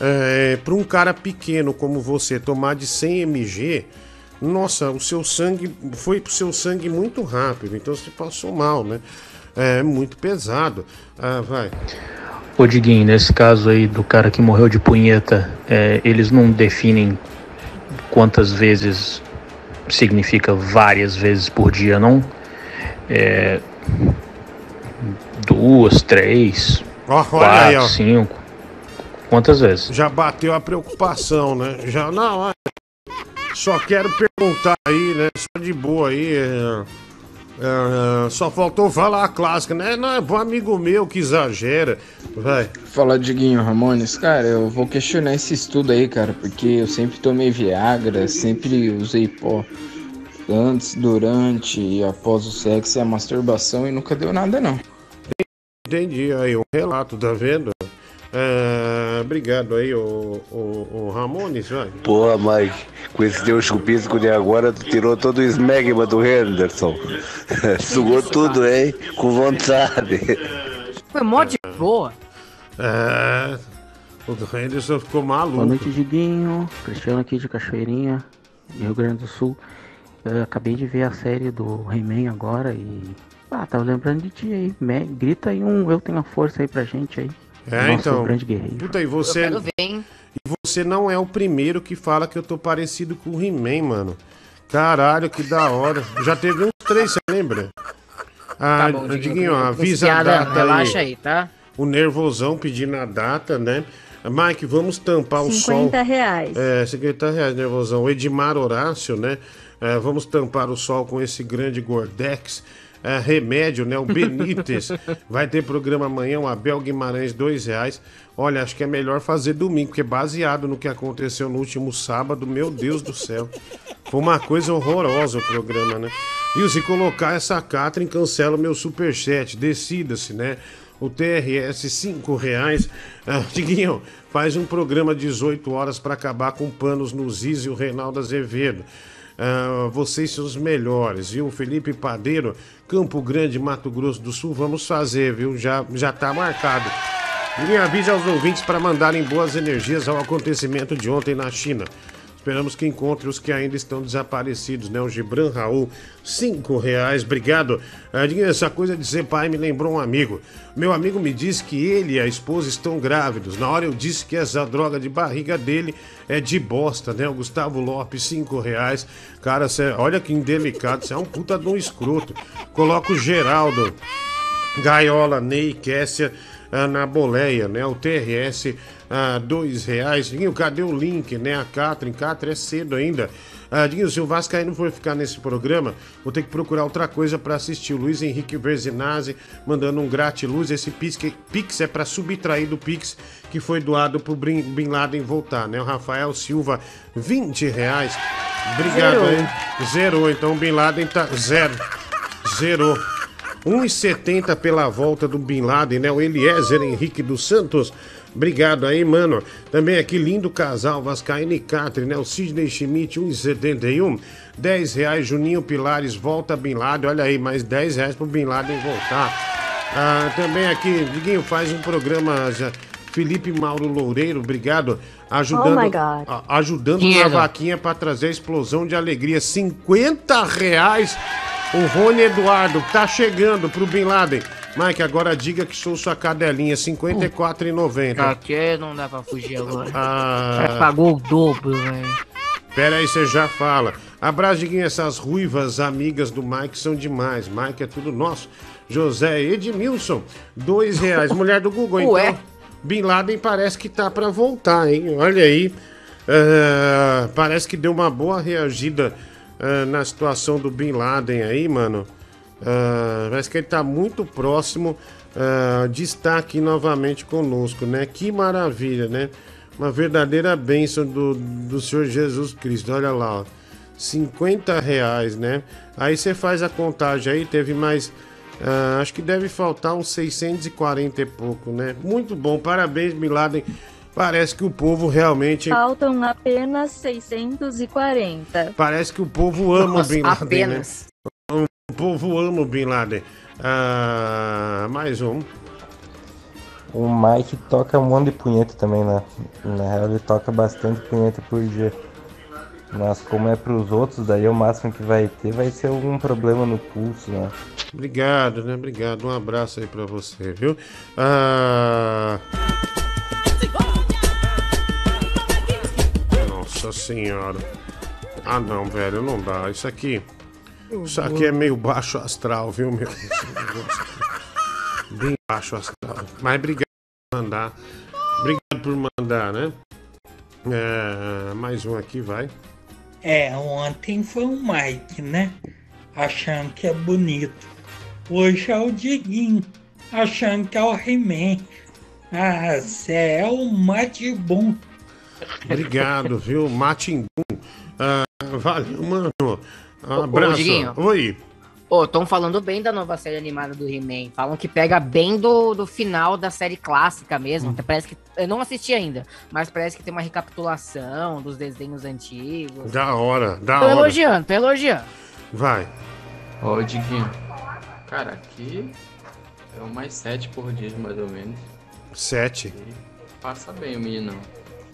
é, para um cara pequeno como você tomar de 100 mg, nossa, o seu sangue foi pro seu sangue muito rápido, então você passou mal, né? É muito pesado. Ah, vai. Ô Diguinho, nesse caso aí do cara que morreu de punheta, é, eles não definem quantas vezes significa várias vezes por dia, não? É, duas, três, Olha quatro, aí, ó. cinco. Quantas vezes? Já bateu a preocupação, né? Já não, é. Só quero perguntar aí, né? Só de boa aí. é, é, só faltou falar a clássica, né? Não, é um amigo meu que exagera. Vai. Fala, Diguinho Ramones. Cara, eu vou questionar esse estudo aí, cara, porque eu sempre tomei Viagra, sempre usei pó antes, durante e após o sexo e a masturbação e nunca deu nada, não. Entendi aí um relato, tá vendo? É, obrigado aí, o, o, o Ramones, vai. Porra, Mike, com esse teu chupisco de agora, tu tirou todo o esmegma do Henderson. Sugou tudo, hein? Com vontade. Foi mó de boa. É. O Henderson ficou maluco. Boa noite, Diguinho. Cristiano aqui de Cachoeirinha, Rio Grande do Sul. Eu acabei de ver a série do He-Man agora e. Ah, tava lembrando de ti aí. Me- Grita aí um Eu Tenho a Força aí pra gente aí. É, Nosso então. grande guerreiro. Puta, e você. Eu quero ver, hein? E você não é o primeiro que fala que eu tô parecido com o He-Man, mano. Caralho, que da hora. Já teve uns três, você lembra? Ah, Tá bom, Diguinho, avisa a data relaxa aí, tá? O nervosão pedindo a data, né? Mike, vamos tampar o sol. 50 reais. É, 50 reais, nervosão. O Edmar Horácio, né? É, vamos tampar o sol com esse grande Gordex. É, remédio, né? O Benítez. Vai ter programa amanhã, o Abel Guimarães, dois reais. Olha, acho que é melhor fazer domingo, porque baseado no que aconteceu no último sábado, meu Deus do céu. Foi uma coisa horrorosa o programa, né? Viu, se colocar essa Catrin, cancela o meu superchat. Decida-se, né? O TRS, 5 reais. Ah, Diguinho, faz um programa 18 horas para acabar com panos no Ziz e o Reinaldo Azevedo. Ah, vocês são os melhores, viu? Felipe Padeiro, Campo Grande, Mato Grosso do Sul, vamos fazer, viu? Já, já tá marcado. E avise aos ouvintes para mandarem boas energias ao acontecimento de ontem na China. Esperamos que encontre os que ainda estão desaparecidos, né? O Gibran Raul, cinco reais, obrigado. Essa coisa de ser pai me lembrou um amigo. Meu amigo me disse que ele e a esposa estão grávidos. Na hora eu disse que essa droga de barriga dele é de bosta, né? O Gustavo Lopes, cinco reais. Cara, cê, olha que indelicado, você é um puta de um escroto. Coloca o Geraldo. Gaiola, Ney, Kessia, na boleia, né? O TRS, ah, dois reais. Dinho, cadê o link, né? A Catrin, Catrin é cedo ainda. Ah, Dinho, se o Vascaíno for ficar nesse programa, vou ter que procurar outra coisa pra assistir. O Luiz Henrique Verzinazzi mandando um gratiluz. Esse Pix, Pix é pra subtrair do Pix que foi doado pro Bin Bin Laden voltar, né? O Rafael Silva, 20 reais. Obrigado, Zerou. hein? Zerou, então o Bin Laden tá zero. Zerou. 1,70 pela volta do Bin Laden, né? O Eliezer Henrique dos Santos. Obrigado aí, mano. Também aqui, lindo casal, Vascaína e Catri, né? O Sidney Schmidt, 1,71. 10 reais, Juninho Pilares, volta Bin Laden. Olha aí, mais 10 reais pro Bin Laden voltar. Ah, também aqui, Diguinho, faz um programa já. Felipe Mauro Loureiro, obrigado. Ajudando, Oh a- ajudando na vaquinha para trazer a explosão de alegria. 50 reais. O Rony Eduardo tá chegando pro Bin Laden. Mike, agora diga que sou sua cadelinha, R$ 54,90. Aqui não dá pra fugir agora. Ah. Já pagou o dobro, velho. Pera aí, você já fala. Abraço, Diguinho, essas ruivas amigas do Mike são demais. Mike é tudo nosso. José Edmilson, dois reais. Mulher do Google, Ué. então. Bin Laden parece que tá pra voltar, hein? Olha aí. Ah, parece que deu uma boa reagida ah, na situação do Bin Laden aí, mano. Ah, parece que ele tá muito próximo ah, de estar aqui novamente conosco, né? Que maravilha, né? Uma verdadeira bênção do, do Senhor Jesus Cristo. Olha lá, ó. 50 reais, né? Aí você faz a contagem aí, teve mais Ah, acho que deve faltar uns 640 e pouco, né? Muito bom, parabéns, Bin Laden. Parece que o povo realmente. Faltam apenas 640. Parece que o povo ama Nossa, o Bin Laden, apenas. O povo ama o Bin Laden. Ah, mais um. O Mike toca um monte de punheta também, né? Na real, ele toca bastante punheta por dia. Mas como é pros outros, daí o máximo que vai ter vai ser algum problema no pulso, né? Obrigado, né? Obrigado. Um abraço aí pra você, viu? Ah... Nossa senhora. Ah não, velho, não dá. Isso aqui. Isso aqui é meio baixo astral, viu, meu? Bem baixo astral. Mas obrigado por mandar. Obrigado por mandar, né? É, mais um aqui, vai. É, ontem foi o Mike, né? Achando que é bonito. Hoje é o Diguinho, achando que é o He-Man. Ah, cê é o mate bom. Obrigado, viu? Matimbum. Ah, valeu, mano. Um Ô, abraço. Diguinho. Oi. Ô, estão falando bem da nova série animada do He-Man. Falam que pega bem do, do final da série clássica mesmo. Hum. Parece que. Eu não assisti ainda, mas parece que tem uma recapitulação dos desenhos antigos. Da hora, da tô hora. elogiando, tô elogiando. Vai. Ô, Diguinho. Cara, aqui é o mais 7 por dia, mais ou menos. Sete. Passa bem o menino.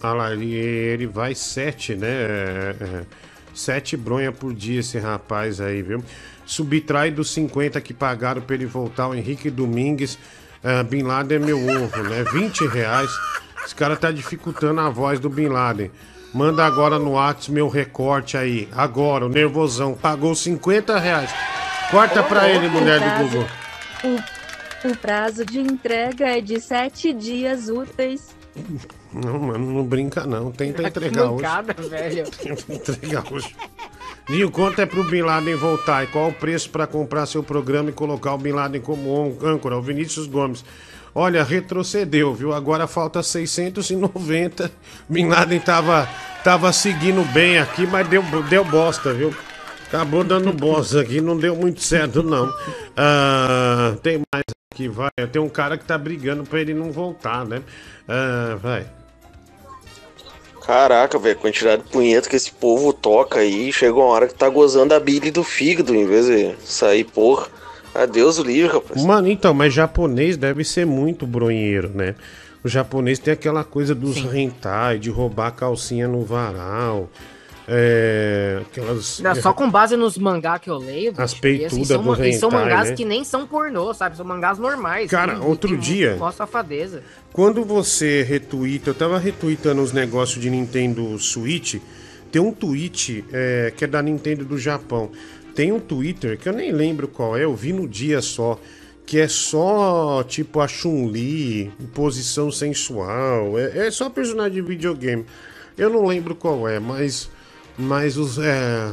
Ah lá, ele, ele vai sete, né? É, é, sete bronha por dia esse rapaz aí, viu? Subtrai dos 50 que pagaram pra ele voltar o Henrique Domingues. ah, Bin Laden é meu ovo, né? 20 reais. Esse cara tá dificultando a voz do Bin Laden. Manda agora no WhatsApp meu recorte aí. Agora, o nervosão. Pagou 50 reais. Corta pra ele, mulher do Google. O, o prazo de entrega é de 7 dias úteis. Não, mano, não brinca não. Tenta entregar hoje. Mancada, velho. Tenta entregar hoje. Dinho, quanto é pro Bin Laden voltar? E qual o preço para comprar seu programa e colocar o Bin Laden como ân- âncora? O Vinícius Gomes. Olha, retrocedeu, viu? Agora falta 690. Bin Laden tava, tava seguindo bem aqui, mas deu, deu bosta, viu? Acabou dando bosta aqui, não deu muito certo, não. Ah, tem mais aqui, vai. Tem um cara que tá brigando pra ele não voltar, né? Ah, vai. Caraca, velho, quantidade de punheta que esse povo toca aí. Chegou uma hora que tá gozando a bile do fígado em vez de sair, porra. Adeus o livro, rapaz. Mano, então, mas japonês deve ser muito bronheiro, né? O japonês tem aquela coisa dos hentai, de roubar a calcinha no varal. É, aquelas. Não, só com base nos mangá que eu leio. As bicho, e, assim, peitudas são, do e são hentai, mangás né? que nem são pornô, sabe? São mangás normais. Cara, que- outro que dia- Mostra safadeza. Quando você retuita, eu tava retuitando os negócios de Nintendo Switch. Tem um tweet é, que é da Nintendo do Japão. Tem um Twitter que eu nem lembro qual é, eu vi no dia só. Que é só tipo a Chun-Li, em posição sensual. É, é só personagem de videogame. Eu não lembro qual é, mas. Mas os. É,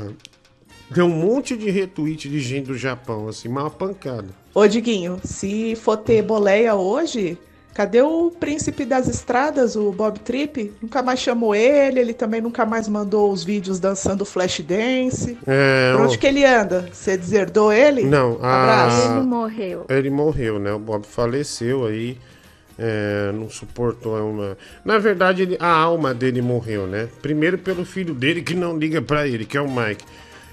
tem um monte de retweet de gente do Japão, assim, uma pancada. Ô, Diguinho, se for ter boleia hoje, cadê o príncipe das estradas, o Bob Tripp? Nunca mais chamou ele, ele também nunca mais mandou os vídeos dançando flash dance. É, Por onde que ele anda? Você deserdou ele? Não, a... Abraço. Ele morreu. Ele morreu, né? O Bob faleceu aí. É, não suportou uma. Na verdade, ele- a alma dele morreu, né? Primeiro pelo filho dele que não liga pra ele, que é o Mike.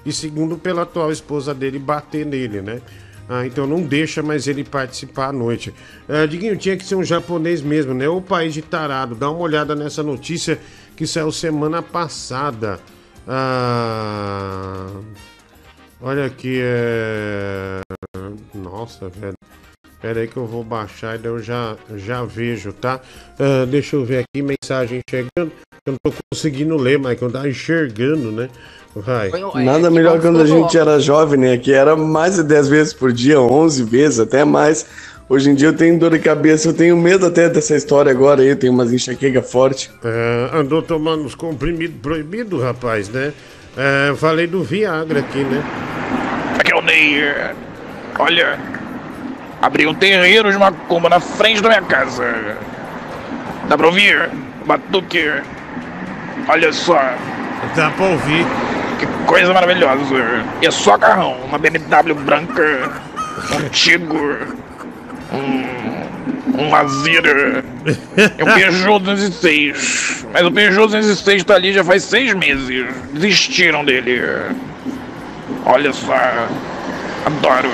E segundo pela atual esposa dele bater nele, né? Ah, então não deixa mais ele participar à noite. Ah, Diguinho, tinha que ser um japonês mesmo, né? O país de tarado. Dá uma olhada nessa notícia que saiu semana passada. Ah, olha aqui, é. Nossa, velho. Pera aí que eu vou baixar e daí eu já, já vejo, tá? Ah, deixa eu ver aqui, mensagem chegando. Eu não tô conseguindo ler, Michael. Tá enxergando, né? Vai. Nada melhor quando a gente era jovem, né? Que era mais de 10 vezes por dia, 11 vezes, até mais. Hoje em dia eu tenho dor de cabeça, eu tenho medo até dessa história agora aí, eu tenho umas enxaqueca forte. É, andou tomando os comprimidos proibidos, rapaz, né? É, falei do Viagra aqui, né? Aqui é o Ney. Olha, abri um terreiro de macumba na frente da minha casa. Dá pra ouvir? Batuque. Olha só. Dá pra ouvir. Que coisa maravilhosa. E é só carrão, uma BMW branca. Um, um Azira. É o Peugeot 206. Mas o Peugeot 206 tá ali já faz seis meses. Desistiram dele. Olha só. Adoro.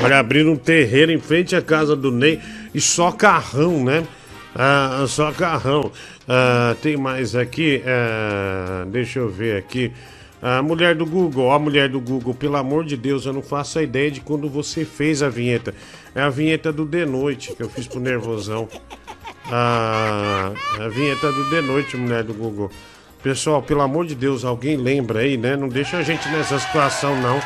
Olha, abriram um terreiro em frente à casa do Ney e só carrão, né? Ah, só carrão. Ah, tem mais aqui. ah, deixa eu ver aqui. A mulher do Google, a mulher do Google, pelo amor de Deus, eu não faço a ideia de quando você fez a vinheta. É a vinheta do De Noite que eu fiz pro Nervosão. Ah, a vinheta do De Noite, mulher do Google. Pessoal, pelo amor de Deus, alguém lembra aí, né? Não deixa a gente nessa situação, não.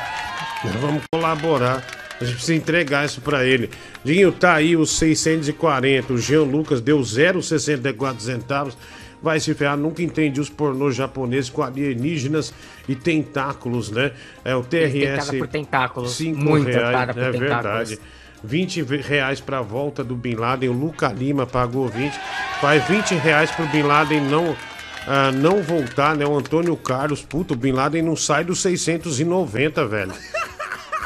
Vamos colaborar. A gente precisa entregar isso pra ele. Dinho, tá aí os 640. O Jean Lucas deu 0,64 centavos. Vai se ferrar, nunca entendi os pornôs japoneses com alienígenas e tentáculos, né? É o Tentada TRS. por tentáculos. 5 Muito reais, tentada por é tentáculos. verdade. 20 ve- reais pra volta do Bin Laden. O Luca Lima pagou 20. Faz 20 reais pro Bin Laden não, ah, não voltar, né? O Antônio Carlos, puta, o Bin Laden não sai dos 690, velho.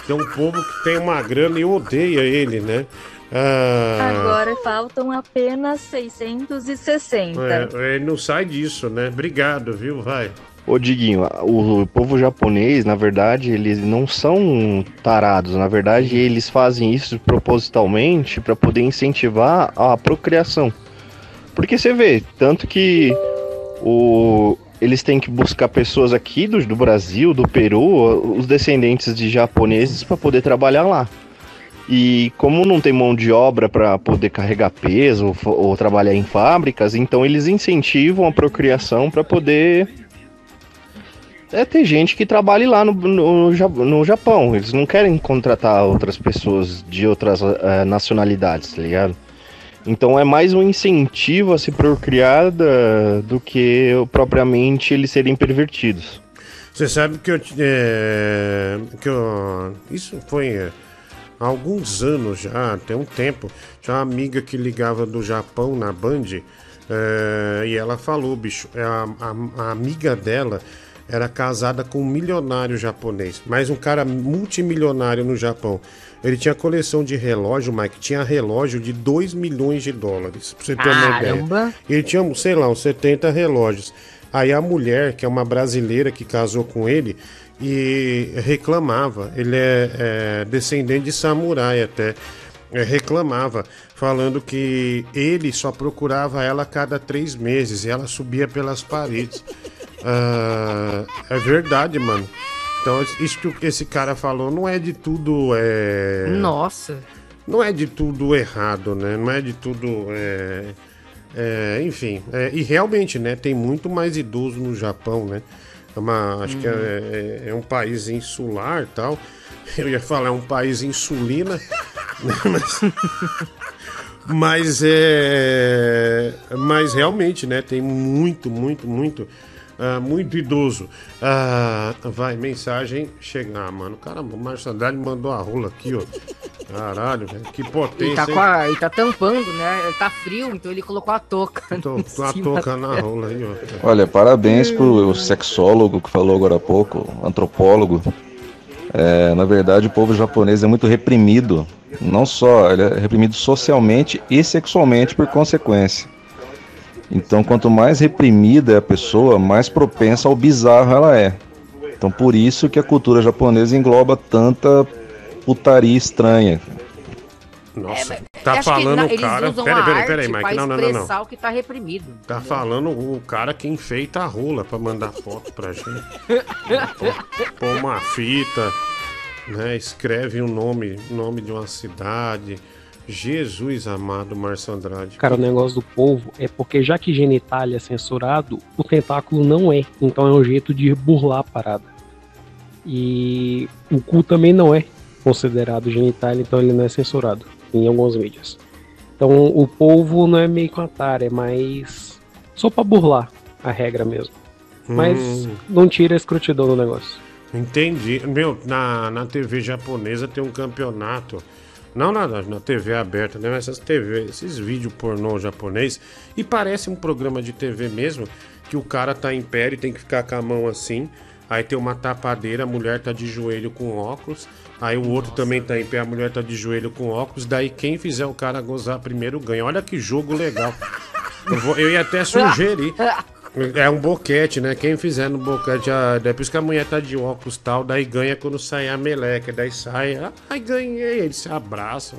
Tem um povo que tem uma grana e odeia ele, né? Ah, Agora faltam apenas 660. é, ele não sai disso, né? Obrigado, viu? Vai. Ô Diguinho, o, o povo japonês, na verdade, eles não são tarados. Na verdade, eles fazem isso propositalmente para poder incentivar a procriação. Porque você vê, tanto que o, eles têm que buscar pessoas aqui do, do Brasil, do Peru, os descendentes de japoneses para poder trabalhar lá. E como não tem mão de obra para poder carregar peso ou, trabalhar em fábricas, então eles incentivam a procriação para poder é ter gente que trabalhe lá no, no, no Japão. Eles não querem contratar outras pessoas de outras eh, nacionalidades, tá ligado? Então é mais um incentivo a se procriar do que propriamente eles serem pervertidos. Você sabe que eu. é, que eu isso foi é, há alguns anos já, tem um tempo. Tinha uma amiga que ligava do Japão na Band é, e ela falou, bicho, é, a, a- a amiga dela era casada com um milionário japonês, mas um cara multimilionário no Japão. Ele tinha coleção de relógio, Mike, tinha relógio de 2 milhões de dólares, pra você ter uma ideia. Ele tinha, sei lá, uns 70 relógios. Aí a mulher, que é uma brasileira que casou com ele, e reclamava. Ele é, é descendente de samurai até. É, reclamava, falando que ele só procurava ela a cada três meses e ela subia pelas paredes. Ah, é verdade, mano. Então, isso que esse cara falou não é de tudo. É... Nossa. Não é de tudo errado, né? Não é de tudo. é, é, enfim, é, e realmente, né? Tem muito mais idoso no Japão, né? É uma, acho que é, é- é um país insular tal. Eu ia falar é um país insulina, né? mas, mas é. Mas realmente, né? Tem muito, muito, muito. Ah, muito idoso. Ah, vai, mensagem chegar, mano. Caramba, o Márcio Andrade mandou a rola aqui, ó. Caralho, velho. Que potência. E tá, com a, e tá tampando, né? Ele tá frio, então ele colocou a touca. Tô, tô a touca na rola aí, ó. Olha, parabéns pro sexólogo que falou agora há pouco, antropólogo. É, na verdade, o povo japonês é muito reprimido. Não só, ele é reprimido socialmente e sexualmente por consequência. Então, quanto mais reprimida é a pessoa, mais propensa ao bizarro ela é. Então, por isso que a cultura japonesa engloba tanta putaria estranha. Nossa, Eu tá falando na- o eles cara. usam Peraí, peraí, peraí, Mike. Não, não, não, expressar não. o que tá reprimido. Tá falando o cara que enfeita a rola pra mandar foto pra gente. Põe uma fita, né? Escreve o nome, nome de uma cidade. Jesus amado, Márcio Andrade. Cara, o negócio do povo é porque já que genitália é censurado, o tentáculo não é. Então é um jeito de burlar a parada. E o cu também não é considerado genitália, então ele não é censurado em algumas mídias. Então o povo não é meio que uma tara, é mais só pra burlar a regra mesmo. Mas Hum. não tira a escrotidão do negócio. Entendi. Meu, na, na TV japonesa tem um campeonato. Não na, na TV aberta, né? Mas essas TV, esses vídeos pornô japonês. E parece um programa de TV mesmo, que o cara tá em pé e tem que ficar com a mão assim. Aí tem uma tapadeira, a mulher tá de joelho com óculos. Aí o outro também tá em pé, a mulher tá de joelho com óculos. Daí quem fizer o cara gozar primeiro ganha. Olha que jogo legal. Eu, vou- eu ia até sugerir. É um boquete, né? Quem fizer no boquete, ah, por isso que a mulher tá de óculos tal, daí ganha quando sair a meleca, daí sai, ah, ai ganhei, eles se abraçam.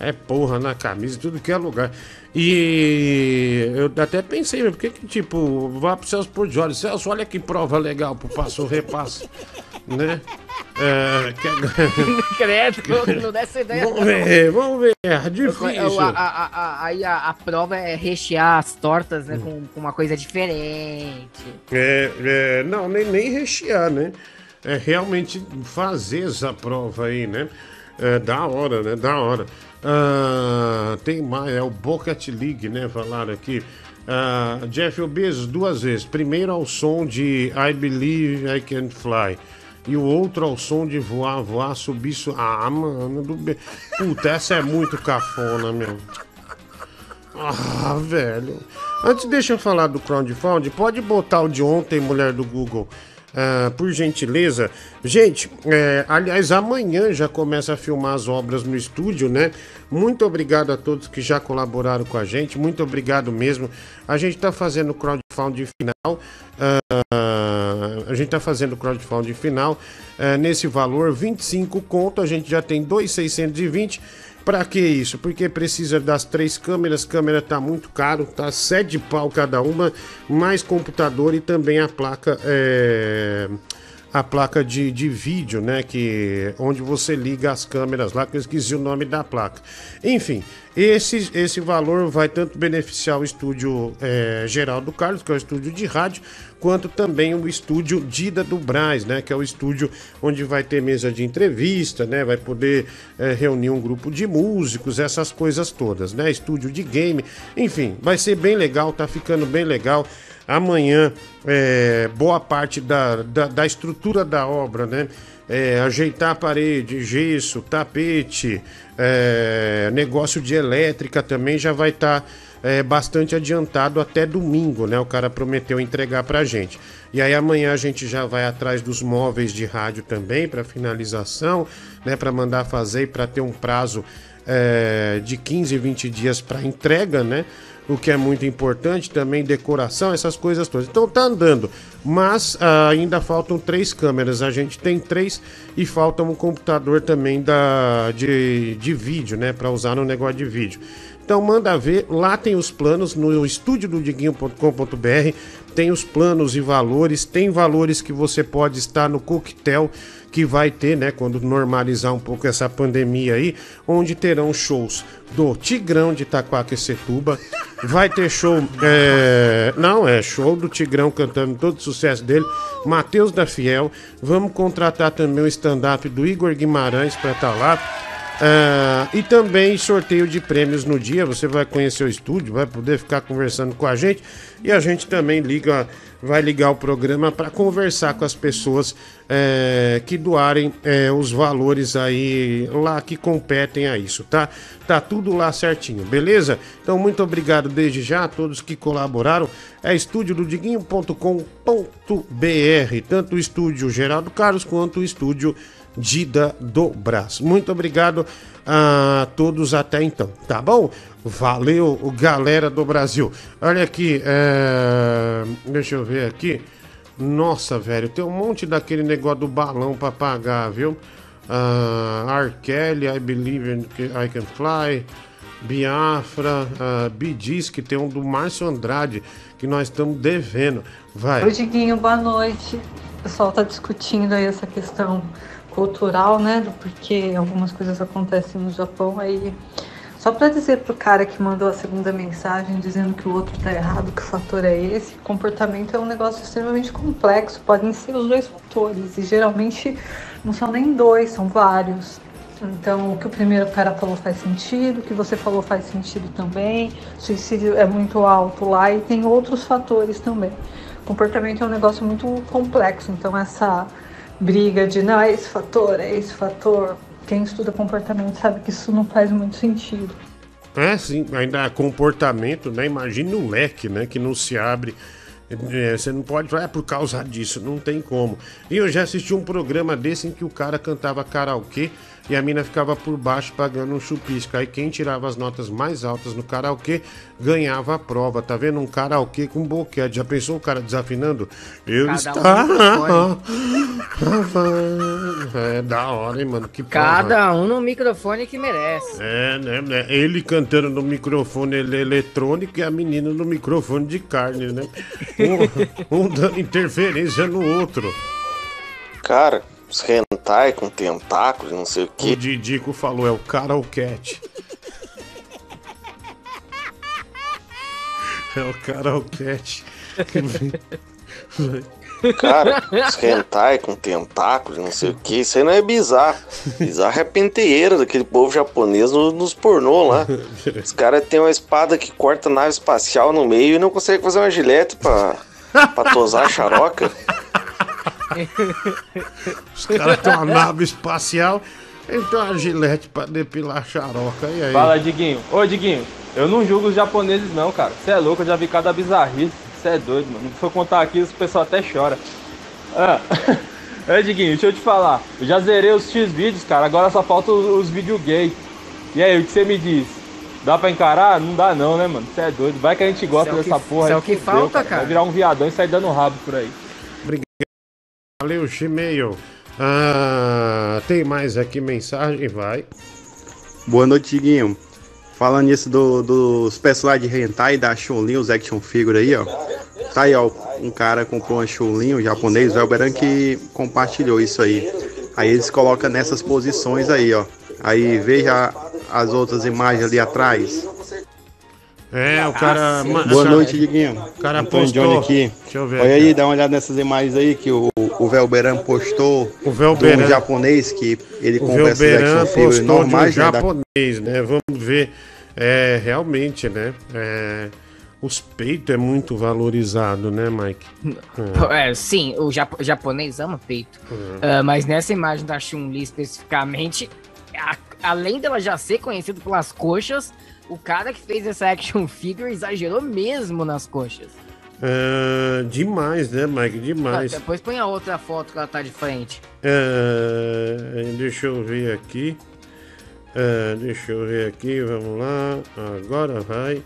É porra na camisa, tudo que é lugar. E eu até pensei, por que que tipo, vá pro Celso Portioli, Celso, olha que prova legal pro passo repasso, né? É. Credo, não dá essa ideia. Vamos ver, vamos ver, é difícil. A, a- a- Aí a, a prova é rechear as tortas, né, com, com uma coisa diferente. É, é, não, nem, nem rechear, né? É realmente fazer essa prova aí, né? É da hora, né? Da hora. Ah, tem mais, é o Bucket League, né? Falaram aqui. Ah, Jeff Bezos duas vezes. Primeiro ao som de I Believe I Can Fly. E o outro ao som de voar, voar, subir. Su... Ah, mano. Do... be- Puta, essa é muito cafona, meu. Ah, velho. Antes deixa eu falar do crowdfunding, pode botar o de ontem, mulher do Google. Ah, por gentileza. Gente, é, aliás, amanhã já começa a filmar as obras no estúdio, né? Muito obrigado a todos que já colaboraram com a gente. Muito obrigado mesmo. A gente está fazendo crowdfunding final. ah, a gente está fazendo crowdfunding final ah, nesse valor 25 conto. A gente já tem 2,620. Pra que isso? Porque precisa das três câmeras, câmera tá muito caro, tá sete pau cada uma, mais computador e também a placa é, a placa de, de vídeo, né, que onde você liga as câmeras lá, que eu esqueci o nome da placa. Enfim, esse esse valor vai tanto beneficiar o estúdio é, Geraldo Carlos, que é o estúdio de rádio, quanto também o estúdio Dida do Braz, né, que é o estúdio onde vai ter mesa de entrevista, né, vai poder é, reunir um grupo de músicos, essas coisas todas, né, estúdio de game, enfim, vai ser bem legal, tá ficando bem legal. Amanhã, é, boa parte da, da, da estrutura da obra, né? É, ajeitar a parede, gesso, tapete, negócio de elétrica também já vai estar bastante adiantado até domingo, né? O cara prometeu entregar pra gente. E aí amanhã a gente já vai atrás dos móveis de rádio também para finalização, né? Para mandar fazer e para ter um prazo é, de 15, 20 dias para entrega, né? O que é muito importante também, decoração, essas coisas todas. Então tá andando, mas ah, ainda faltam três câmeras. A gente tem três e falta um computador também da, de, de vídeo, né? Para usar no negócio de vídeo. Então manda ver, lá tem os planos no estúdio do Diguinho.com.br, tem os planos e valores, tem valores que você pode estar no coquetel que vai ter, né, quando normalizar um pouco essa pandemia aí, onde terão shows do Tigrão de Itaquaquecetuba, vai ter show, é, não, é show do Tigrão cantando todo o sucesso dele, Matheus da Fiel, vamos contratar também o stand-up do Igor Guimarães para estar lá, ah, e também sorteio de prêmios no dia. Você vai conhecer o estúdio, vai poder ficar conversando com a gente. E a gente também liga, vai ligar o programa para conversar com as pessoas eh, que doarem eh, os valores aí lá que competem a isso, tá? Tá tudo lá certinho, beleza? Então, muito obrigado desde já a todos que colaboraram. É estúdio do Diguinho.com.br, tanto o estúdio Geraldo Carlos quanto o estúdio Dida do Brás. Muito obrigado a todos até então, tá bom? Valeu, galera do Brasil. Olha aqui, é, deixa eu ver aqui. Nossa, velho, tem um monte daquele negócio do balão pra pagar, viu? Uh, R. Kelly, I Believe I Can Fly, Biafra, uh, Gees, que tem um do Márcio Andrade, que nós estamos devendo. Vai. Oi, Diguinho, boa noite. O pessoal tá discutindo aí essa questão cultural, né, do porquê algumas coisas acontecem no Japão aí. Só para dizer pro cara que mandou a segunda mensagem dizendo que o outro tá errado, que o fator é esse, comportamento é um negócio extremamente complexo, podem ser os dois fatores e geralmente não são nem dois, são vários. Então, o que o primeiro cara falou faz sentido, o que você falou faz sentido também. Suicídio é muito alto lá e tem outros fatores também. Comportamento é um negócio muito complexo, então essa briga de não é esse fator, é esse fator. Quem estuda comportamento sabe que isso não faz muito sentido. É, sim, ainda comportamento, né? Imagine o leque, né? Que não se abre É, você não pode falar, é por causa disso, não tem como. E eu já assisti um programa desse em que o cara cantava karaokê e a mina ficava por baixo pagando um chupisco. Aí quem tirava as notas mais altas no karaokê ganhava a prova. Tá vendo? Um karaokê com boquete. Já pensou o cara desafinando? Eu Cada um estava. é da hora, hein, mano? Que porra. Cada um no microfone que merece. É, né, né? Ele cantando no microfone ele- eletrônico e a menina no microfone de carne, né? Um, um dando interferência no outro. Cara, os hentai com tentáculos, não sei o O que. Didico falou, é o karaokete. É o karaokete. Cara, os hentai com tentáculos, não sei o que. Isso aí não é bizarro. Bizarro é a penteeira daquele povo japonês no- nos pornô lá. Os caras têm uma espada que corta nave espacial no meio e não consegue fazer uma gilete pra, pra tosar a xaroca. Os caras têm uma nave espacial, então a gilete pra depilar a xaroca. E aí? Fala, Diguinho. Ô, Diguinho, eu não julgo os japoneses, não, cara. Você é louco, eu já vi cada bizarrice. Você é doido, mano. Se for contar aqui, o pessoal até chora. Ah. É, Diguinho, deixa eu te falar. Eu já zerei os X vídeos, cara. Agora só falta os, os vídeos gay. E aí, o que você me diz? Dá pra encarar? Não dá não, né, mano? Você é doido. Vai que a gente gosta é que- dessa porra. isso é o que fudeu, falta, cara. Vai virar um viadão e sair dando rabo por aí. Valeu, Chimeio. Ah, tem mais aqui mensagem? Vai. Boa noite, Diguinho. Falando nisso do- dos personagens de hentai da Chun-Li, os action figure aí, ó. Tá aí, ó. Um cara comprou uma Chun-Li, um japonês, o Elberan, que compartilhou isso aí. Aí eles colocam nessas posições aí, ó. Aí veja as outras imagens ali atrás. É, o cara. ma- Boa noite, Diguinho. O cara Antônio postou. Johnny aqui. Deixa eu ver Olha aqui, aí, ó. dá uma olhada nessas imagens aí que o, o Velberan postou. O Velberan- um japonês que ele O compra essas Velberan postou normais, de um né? da- japonês, né? Vamos ver. É, realmente, né? É, os peitos é muito valorizado, né, Mike? É, sim, o japo- japonês ama peito. Ah, mas nessa imagem da Chun-Li especificamente, a- além dela já ser conhecida pelas coxas, o cara que fez essa action figure exagerou mesmo nas coxas. É, demais, né, Mike? Demais. Ah, depois põe a outra foto que ela tá de frente. É, deixa eu ver aqui. É, deixa eu ver aqui, vamos lá. Agora vai.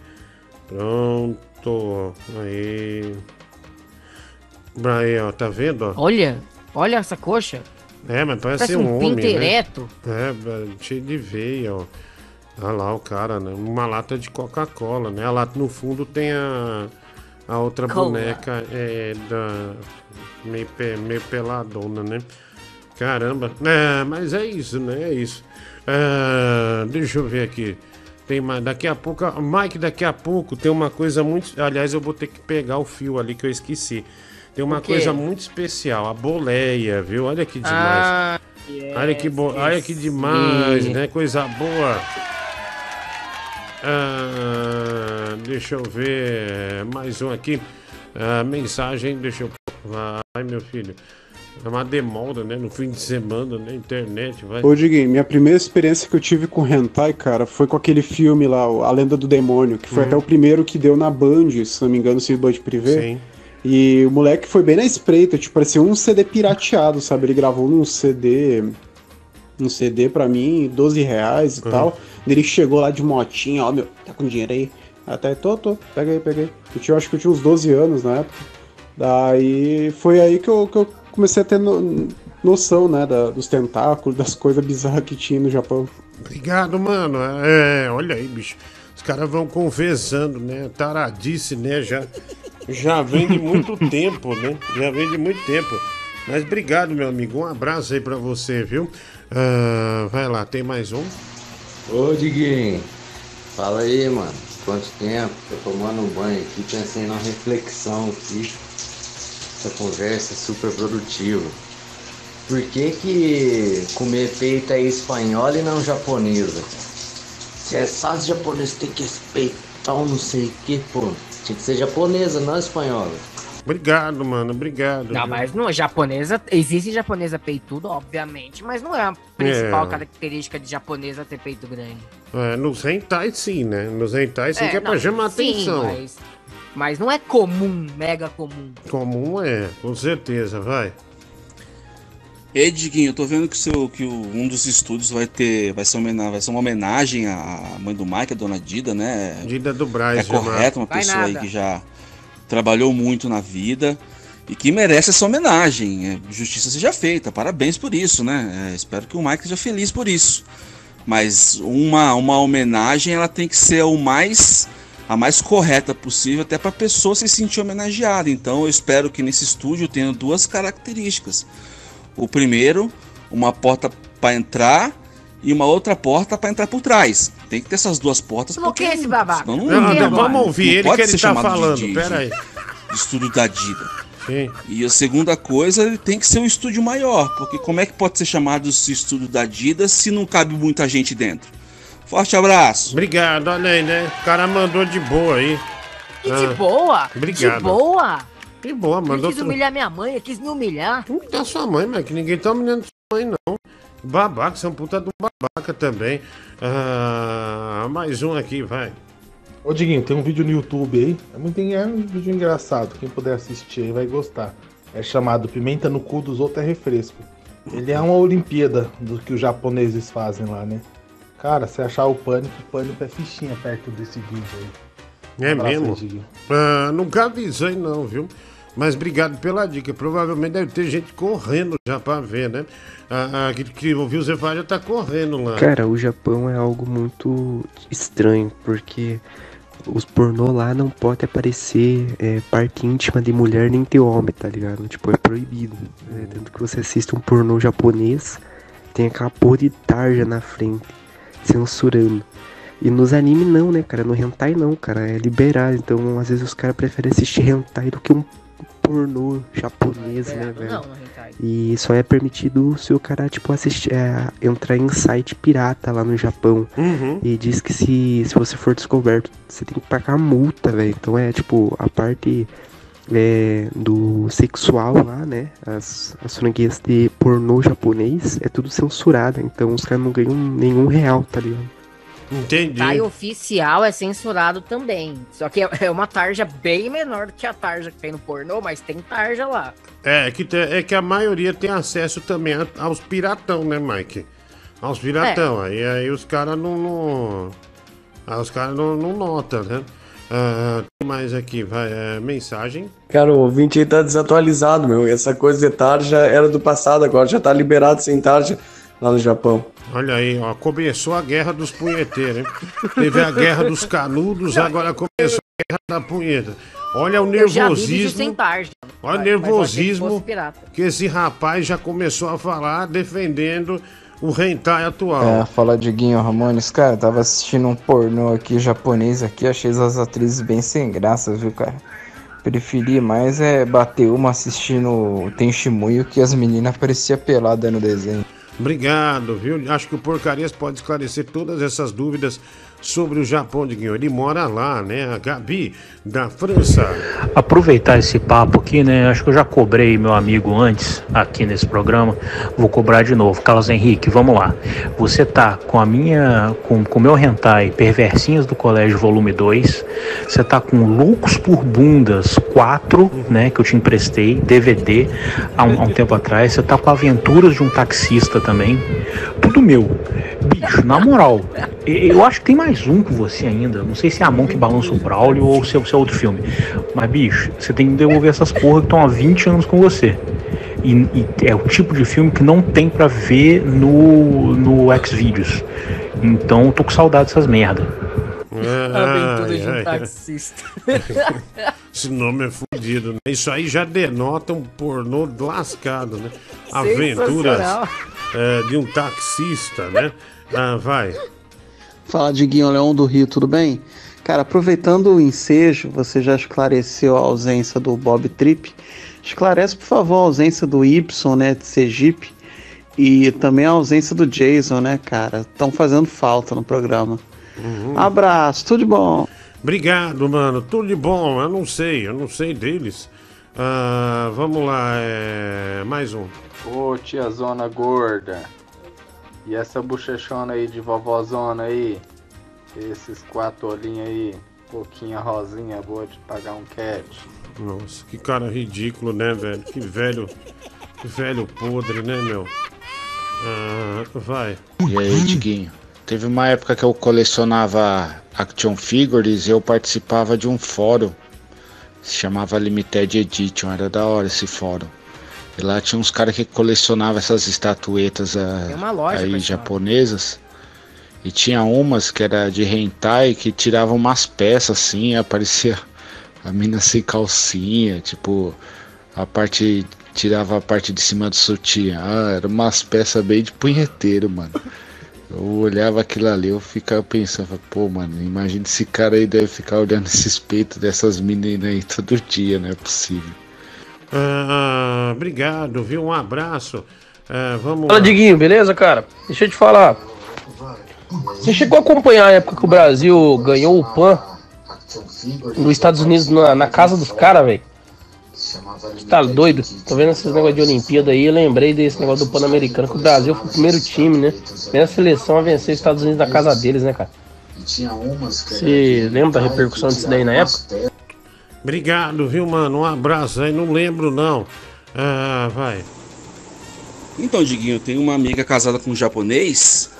Pronto. Aí. Aí, ó, tá vendo? Olha, olha essa coxa. É, mas parece, Parece ser um, um homem, pinto né? ereto. É, cheio de veia, ó. Olha lá o cara, né? Uma lata de Coca-Cola, né? A lata no fundo tem a, a outra Cola. boneca é, da meio, pe- meio peladona, né? Caramba. É, mas é isso, né? É isso. Ah, deixa eu ver aqui. Tem mais. Daqui a pouco. Mike, daqui a pouco tem uma coisa muito. Aliás, eu vou ter que pegar o fio ali que eu esqueci. Tem uma coisa muito especial, a boleia, viu? Olha que demais. Ah, olha que bo... olha que demais, né? Coisa boa. Ah, deixa eu ver mais um aqui. Ah, mensagem, deixa eu. Vai, meu filho. É uma demora, né? No fim de semana, né? Internet, vai. Ô, Diguinho, minha primeira experiência que eu tive com hentai, cara, foi com aquele filme lá, A Lenda do Demônio, que foi Uhum. até o primeiro que deu na Band, se não me engano, se Band Privé. Sim. E o moleque foi bem na espreita, tipo, parecia um CD pirateado, sabe? Ele gravou num CD. Um CD pra mim, 12 reais e Uhum. tal. Ele chegou lá de motinha, ó, meu, tá com dinheiro aí? Até, tô, tô, pega aí, pega aí. Eu, tinha, acho que eu tinha uns 12 anos na época. Daí foi aí que eu, que eu comecei a ter no- noção, né, da- dos tentáculos, das coisas bizarras que tinha no Japão. Obrigado, mano. É, olha aí, bicho. Os caras vão confessando, né? Taradice, né? Já, já vem de muito tempo, né? Já vem de muito tempo. Mas obrigado, meu amigo. Um abraço aí pra você, viu? Ah, vai lá, tem mais um? Ô Diguinho, fala aí, mano. Quanto tempo? Tô tomando um banho aqui, pensei numa reflexão aqui. Essa conversa é super produtiva. Por que que comer peito é espanhola e não japonesa? Se é só os japoneses tem que respeitar não sei o que, pô. Tinha que ser japonesa, não espanhola. Obrigado, mano. Obrigado. Não, viu? mas não, japonesa, existe japonesa peitudo, obviamente, mas não é a principal É. característica de japonesa ter peito grande. É, nos hentai sim, né? Nos hentai sim É, que é pra não, chamar sim, atenção. mas Mas não é comum, mega comum. Comum é, com certeza, vai. Ei, Diguinho, eu tô vendo que, o seu, que o- um dos estúdios vai ter. Vai ser, homena- vai ser uma homenagem à mãe do Mike, a dona Dida, né? Dida do Braz, É correto, uma Vai pessoa aí que já trabalhou muito na vida e que merece essa homenagem. É, justiça seja feita, parabéns por isso, né? É, espero que o Mike seja feliz por isso. Mas uma, uma homenagem ela tem que ser o mais a mais correta possível, até para a pessoa se sentir homenageada. Então eu espero que nesse estúdio tenha duas características. O primeiro, uma porta para entrar e uma outra porta para entrar por trás. Tem que ter essas duas portas. Por que esse babaca? Senão Não, não, não- vamos ouvir não ele pode que ele tá chamado de- falando, de- pera aí. de estúdio da Dida. E a segunda coisa, ele tem que ser um estúdio maior, porque como é que pode ser chamado esse estúdio da Dida se não cabe muita gente dentro? Forte abraço. Obrigado, olha aí, né? O cara mandou de boa aí. E Ah, de boa? Obrigado. De boa? De boa, Ele mandou. quis humilhar minha mãe, ele quis me humilhar. Humilhar sua mãe, mas que ninguém tá humilhando sua mãe, não. Babaca, você é um puta do babaca também. Ah, mais um aqui, vai. Ô Diguinho, tem um vídeo no YouTube aí. É, muito, é um vídeo engraçado. Quem puder assistir aí vai gostar. É chamado Pimenta no cu dos outros é refresco. Ele é uma Olimpíada do que os japoneses fazem lá, né? Cara, se achar o pânico, o pânico é fichinha perto desse vídeo aí. É Um abraço aí, mesmo? Diguinho. Ah, nunca avisei não, viu? Mas obrigado pela dica. Provavelmente deve ter gente correndo já pra ver, né? Ah, que, ouviu você falar já tá correndo lá. Cara, o Japão é algo muito estranho, porque os pornô lá não pode aparecer é, parte íntima de mulher nem de homem, tá ligado? Tipo, é proibido. É, tanto que você assiste um pornô japonês, tem aquela porra de tarja na frente, censurando. E nos anime não, né, cara? No hentai não, cara. É liberado. Então, às vezes os caras preferem assistir hentai do que um pornô japonês, né, velho? Não. E só é permitido se o cara, tipo, assistir, é, entrar em site pirata lá no Japão. Uhum. E diz que se, se você for descoberto, você tem que pagar multa, velho. Então é, tipo, a parte é, do sexual lá, né? As, as franquias de pornô japonês é tudo censurada. Então os caras não ganham nenhum real, tá ligado? Entendi. Hentai oficial é censurado também. Só que é é uma tarja bem menor do que a tarja que tem no pornô, mas tem tarja lá. É que, te- é que a maioria tem acesso também a- aos piratão, né, Mike? Aos piratão. É. Aí, aí os caras não. não aí os caras não, não notam, né? Tem mais aqui, vai. é, mensagem. Cara, o ouvinte aí tá desatualizado, meu. Essa coisa de tarja era do passado, agora já tá liberado sem tarja lá no Japão. Olha aí, ó, começou a guerra dos punheteiros, hein? Teve a guerra dos canudos, agora começou a guerra da punheta. Olha o nervosismo. Olha o nervosismo que esse rapaz já começou a falar defendendo o hentai atual. É, fala Diguinho Ramones, cara, tava assistindo um pornô aqui japonês aqui, achei as atrizes bem sem graça, viu, cara? Preferi mais é bater uma assistindo o Tenshimuyo que as meninas pareciam peladas no desenho. Obrigado, viu? Acho que o Porcarias pode esclarecer todas essas dúvidas sobre o Japão, Diguinho. Ele mora lá, né? A Gabi, da França. Aproveitar esse papo aqui, né? Acho que eu já cobrei meu amigo antes aqui nesse programa. Vou cobrar de novo. Carlos Henrique, vamos lá. Você tá com a minha. com o meu hentai Perversinhas do Colégio Volume 2. Você tá com Loucos por Bundas 4, né? Que eu te emprestei, DVD, há um, há um tempo atrás. Você tá com Aventuras de um Taxista também. Tudo meu. Bicho, na moral, eu acho que tem mais um com você ainda. Não sei se é a mão que balança o Braulio ou se é, se é outro filme. Mas, bicho, você tem que devolver essas porra que estão há 20 anos com você. E, e é o tipo de filme que não tem pra ver no, no Xvideos. Então, eu tô com saudade dessas merda. Aventura de um ai. taxista. Esse nome é fudido, né? Isso aí já denota um pornô lascado, né? Aventuras É, de um taxista, né? Ah, vai. Fala, Diguinho Leão do Rio, tudo bem? Cara, aproveitando o ensejo, você já esclareceu a ausência do Bob Trip. Esclarece, por favor, a ausência do Y, né, de Sergipe. E também a ausência do Jason, né, cara? Estão fazendo falta no programa. Abraço, tudo de bom. Obrigado, mano. Tudo de bom. Eu não sei, eu não sei deles. Ah, vamos lá, é... mais um. Ô tia zona gorda. E essa bochechona aí de vovózona aí? Esses quatro olhinhos aí. Boquinha rosinha boa de pagar um cat. Nossa, que cara ridículo, né, velho? Que velho. Que velho podre, né, meu? Ah, vai. E aí, Diguinho? Teve uma época que eu colecionava action figures e eu participava de um fórum. Se chamava Limited Edition, era da hora esse fórum. E lá tinha uns caras que colecionavam essas estatuetas ah, uma loja, aí japonesas. E tinha umas que era de hentai que tiravam umas peças assim, aparecia a mina sem calcinha, tipo, a parte. tirava a parte de cima do sutiã. Ah, era umas peças bem de punheteiro, mano. Eu olhava aquilo ali, eu ficava pensando, pô, mano, imagina esse cara aí deve ficar olhando esses peitos dessas meninas aí todo dia, não é possível. Ah, obrigado, viu? Um abraço. Ah, vamos Fala, lá. Diguinho, beleza, cara? Deixa eu te falar. Você chegou a acompanhar a época que o Brasil ganhou o PAN nos Estados Unidos na, na casa dos caras, velho? Você tá doido? Tô vendo esses negócios de Olimpíada aí, eu lembrei desse negócio do Pan-Americano, que o Brasil foi o primeiro time, né? Primeira seleção a vencer os Estados Unidos na casa deles, né, cara? Você lembra da repercussão disso daí na época? Obrigado, viu, mano? Um abraço aí, não lembro não. Ah, vai. Então, Diguinho, eu tenho uma amiga casada com um japonês.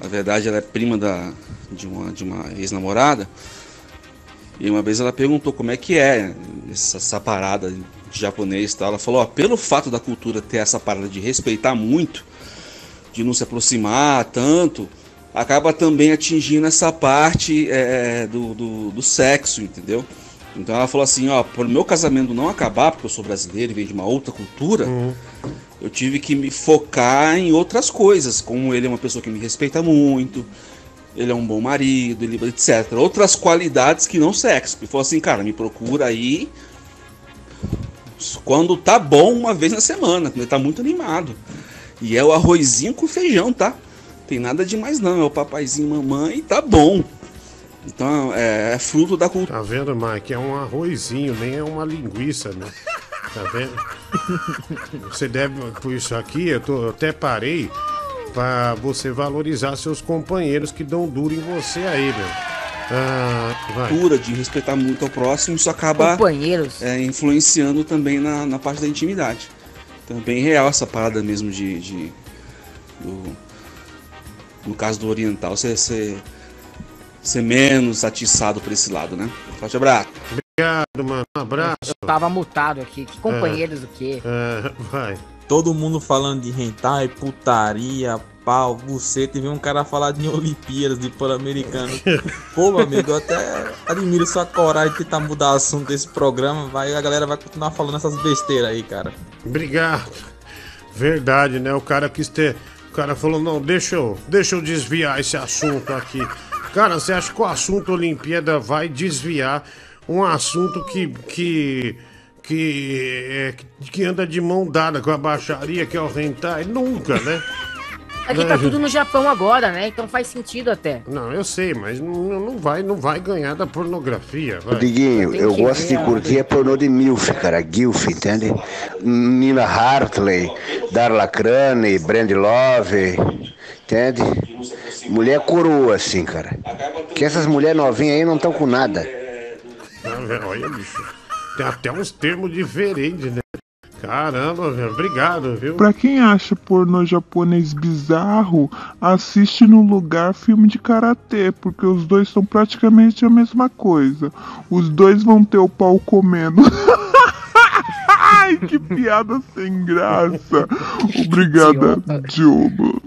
Na verdade, ela é prima da, de uma, de uma ex-namorada. E uma vez ela perguntou como é que é essa, essa parada de japonês e tal. Ela falou, ó, pelo fato da cultura ter essa parada de respeitar muito, de não se aproximar tanto, acaba também atingindo essa parte é, do, do, do sexo, entendeu? Então ela falou assim, ó, por meu casamento não acabar, porque eu sou brasileiro e venho de uma outra cultura, eu tive que me focar em outras coisas, como ele é uma pessoa que me respeita muito, ele é um bom marido, ele, etc. Outras qualidades que não sexo. E falou assim, cara, me procura aí quando tá bom uma vez na semana, quando ele tá muito animado. E é o arrozinho com feijão, tá? Tem nada demais não, é o papaizinho mamãe e tá bom. Então é, é fruto da cultura. Tá vendo, Mike? É um arrozinho, nem é uma linguiça, né? Tá vendo? Você deve, por isso aqui, eu, tô, eu até parei pra você valorizar seus companheiros que dão duro em você aí, meu. Ah, cultura de respeitar muito ao próximo, isso acaba Companheiros. é, influenciando também na, na parte da intimidade. Então é bem real essa parada mesmo de. de- do- no caso do oriental, ser, ser, ser menos atiçado por esse lado, né? Forte abraço. Obrigado, mano. Um abraço. Eu tava mutado aqui. Que companheiros o quê? É, vai. Todo mundo falando de hentai, putaria, pau, buceta, e vem um cara falar de Olimpíadas, de Pan-Americano. Pô, meu amigo, eu até admiro sua coragem de tentar mudar o assunto desse programa, vai, a galera vai continuar falando essas besteiras aí, cara. Obrigado. Verdade, né? O cara quis ter. O cara falou, não, deixa eu, deixa eu desviar esse assunto aqui. Cara, você acha que o assunto Olimpíada vai desviar um assunto que. que. Que, é, que anda de mão dada com a baixaria, que é o hentai? Nunca, né? Aqui tá tudo no Japão agora, né? Então faz sentido até. Não, eu sei, mas não, não vai, não vai ganhar da pornografia. Vai. Diguinho, eu gosto de curtir a pornô de MILF, cara, GILF, entende? Nina Hartley, Darla Crane, Brand Love, entende? Mulher coroa, assim, cara. Que essas mulheres novinhas aí não estão com nada. Velho, olha, bicho. Tem até uns termos diferentes, né? Caramba, velho. Obrigado, viu? Pra quem acha pornô japonês bizarro, assiste no lugar filme de karatê, porque os dois são praticamente a mesma coisa. Os dois vão ter o pau comendo. Ai, que piada sem graça. Obrigada, Diogo.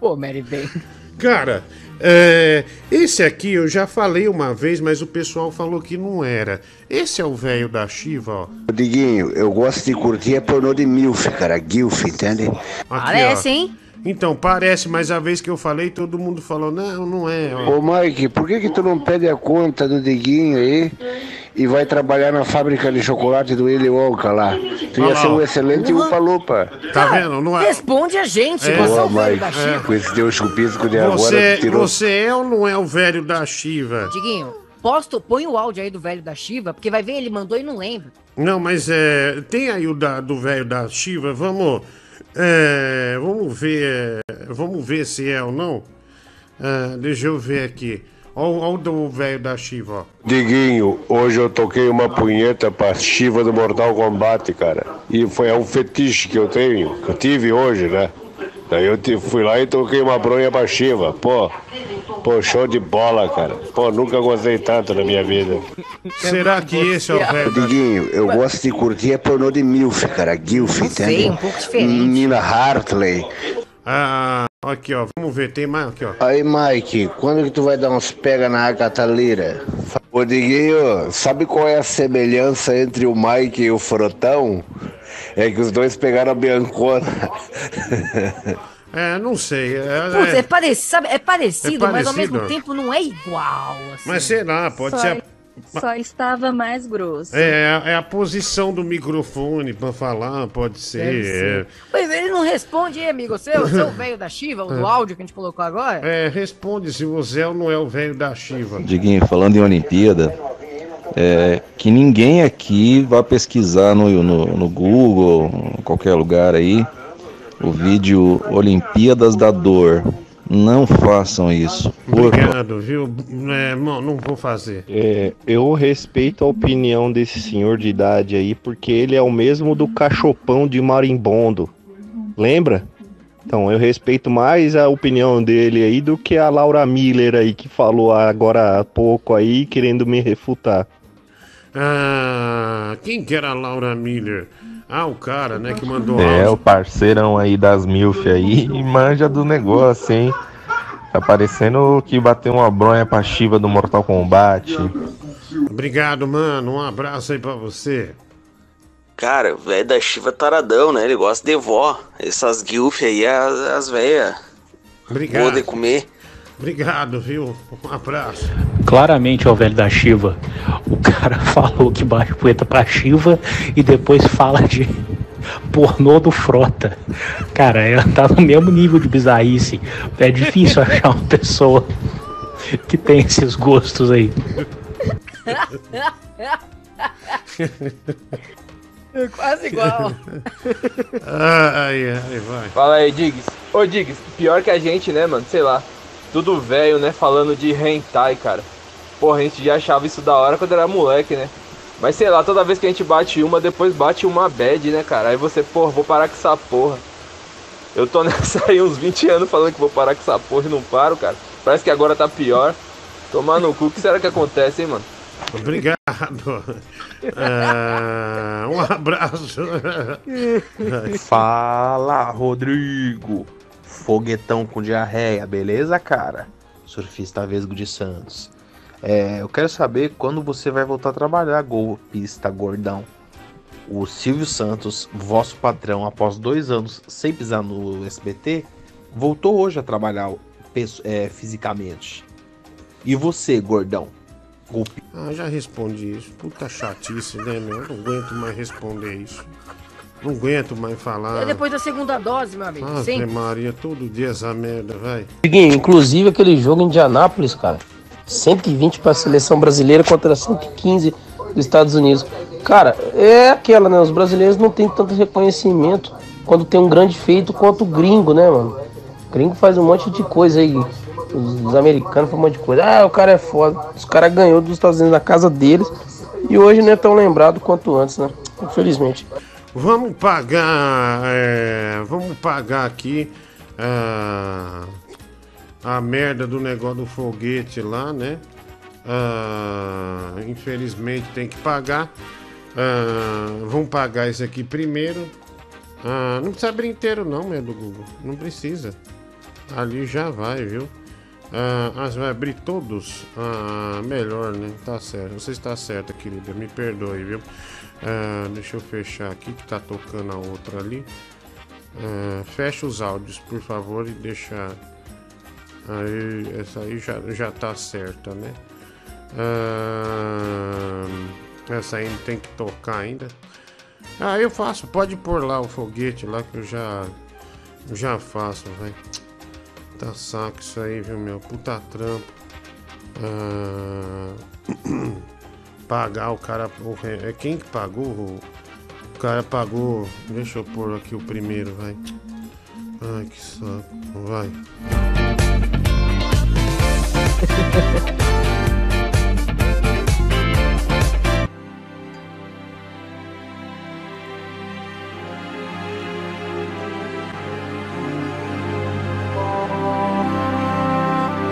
Pô, Mary Bem. Cara, é, esse aqui eu já falei uma vez, mas o pessoal falou que não era. Esse é o velho da Shiva, ó. Diguinho, eu gosto de curtir a pornô de MILF, cara, GILF, entende? Aqui, Parece, ó. hein? Então, parece, mas a vez que eu falei, todo mundo falou, não, não é. ó. Ô Mike, por que que tu não pede a conta do Diguinho aí e vai trabalhar na fábrica de chocolate do Willy Wonka lá? Tu ia lá, ser um excelente upa-lupa. Tá vendo? Não é. Responde a gente, É. você é Boa, o velho da Mike, Chiva. com esse teu chupisco de agora, Você, tirou... você é ou não é o velho da Shiva? Diguinho, posto, põe o áudio aí do velho da Shiva, porque vai ver, ele mandou e não lembra. Não, mas é. Tem aí o da, do velho da Shiva, vamos. É, vamos ver. é, Vamos ver se é ou não. Ah, deixa eu ver aqui. Olha o velho da Shiva. Diguinho, hoje eu toquei uma punheta pra Shiva do Mortal Kombat, cara. E foi é um fetiche que eu tenho, que eu tive hoje, né? Daí eu fui lá e toquei uma bronha pra Shiva. Pô, pô, show de bola, cara. Pô, nunca gostei tanto na minha vida. Será que esse é o velho Diguinho, eu gosto de curtir é pornô de MILF, cara. GILF, entende? sei, um pouco diferente. Nina Hartley. Ah, aqui, ó. Vamos ver, tem mais aqui, ó. Aí, Mike, quando que tu vai dar uns pega na Agatha Lira? Ô, Diguinho, sabe qual é a semelhança entre o Mike e o Frotão? É que os dois pegaram a Biancona. É, não sei. É, Putz, é- é, parecido, sabe? É parecido, É mas ao parecido. mesmo tempo não é igual. assim. Mas será, pode só, ser. a- só estava mais grosso. É, é a posição do microfone pra falar, pode ser. Mas ele não responde, hein, amigo? Você, você é o velho da Shiva, o do É. áudio que a gente colocou agora? É, é, responde se você é ou não é o velho da Shiva. Diguinho, falando em Olimpíada, é, que ninguém aqui vá pesquisar no, no, no Google, em qualquer lugar aí, o vídeo Olimpíadas da Dor. Não façam isso. Obrigado, viu? É, não, não vou fazer. É, eu respeito a opinião desse senhor de idade aí, porque ele é o mesmo do cachopão de marimbondo. Lembra? Então, eu respeito mais a opinião dele aí do que a Laura Miller aí que falou agora há pouco aí, querendo me refutar. Ah, quem que era a Laura Miller? Ah, o cara, né, que mandou É, o parceirão aí das MILF aí e manja do negócio, hein? Tá parecendo que bateu uma bronha pra Shiva do Mortal Kombat. Obrigado, mano. Um abraço aí pra você. Cara, o velho da Shiva é taradão, né? Ele gosta de vó. Essas guilf aí, as, as velhas. Obrigado. Boa de comer. Obrigado, viu? Um abraço. Claramente é o velho da Shiva. O cara falou que bate poeta pra Shiva e depois fala de pornô do Frota. Cara, é, tá no mesmo nível de bizarrice. É difícil achar uma pessoa que tem esses gostos aí. É Quase igual. Ai, ai, vai. Fala aí, Diggs. Ô, Diggs, pior que a gente, né, mano? Sei lá. Tudo velho, né? Falando de hentai, cara. Porra, a gente já achava isso da hora quando era moleque, né? Mas sei lá, toda vez que a gente bate uma, depois bate uma bad, né, cara? Aí você, porra, vou parar com essa porra. Eu tô nessa aí uns 20 anos falando que vou parar com essa porra e não paro, cara. Parece que agora tá pior. Tomar no cu, o que será que acontece, hein, mano? Obrigado. Ah, um abraço. Fala, Rodrigo. Foguetão com diarreia, beleza, cara? Surfista Vesgo de Santos. É, eu quero saber quando você vai voltar a trabalhar, golpista gordão. O Silvio Santos, vosso patrão, após dois anos sem pisar no SBT, voltou hoje a trabalhar é, fisicamente. E você, gordão? Golpe- Ah, já respondi isso. Puta chatice, né, meu? Eu não aguento mais responder isso. Não aguento mais falar. É depois da segunda dose, meu amigo. Ave Sempre. Maria, todo dia essa merda, vai. Inclusive aquele jogo em Indianápolis, cara. 120 para a seleção brasileira contra 115 dos Estados Unidos. Cara, é aquela, né? Os brasileiros não têm tanto reconhecimento quando tem um grande feito quanto o gringo, né, mano? O gringo faz um monte de coisa aí. Os, os americanos fazem um monte de coisa. Ah, o cara é foda. Os caras ganhou dos Estados Unidos na casa deles. E hoje não é tão lembrado quanto antes, né? Infelizmente. Vamos pagar. é, vamos pagar aqui ah, a merda do negócio do foguete lá, né? Ah, infelizmente tem que pagar. Ah, vamos pagar esse aqui primeiro. Não precisa abrir inteiro, não, meu do Google. Não precisa. Ali já vai, viu? Ah, vai abrir todos? Ah, melhor, né? Tá certo. Você está certa, querida. Me perdoe, viu? Ah, deixa eu fechar aqui que tá tocando a outra ali. Ah, fecha os áudios, por favor, e deixa. Aí, essa aí já, já tá certa, né? Ah, essa aí tem que tocar ainda. Ah, eu faço, pode pôr lá o foguete lá que eu já. Já faço, velho. Tá saco isso aí, viu, meu? Puta trampo. Ah, pagar o cara. O, é quem que pagou? O, o cara pagou. Deixa eu pôr aqui o primeiro, vai. Ai, que saco. Vai.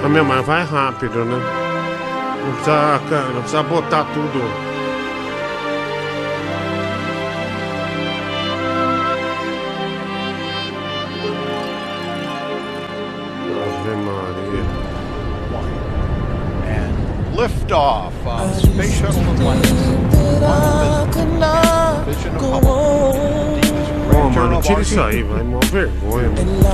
a meu, mas vai rápido, né? Não precisa, não precisa botar tudo. Liftoff of Space Shuttle Atlantis. Pô, mano, tira isso aí, vai. Mó vergonha, mano.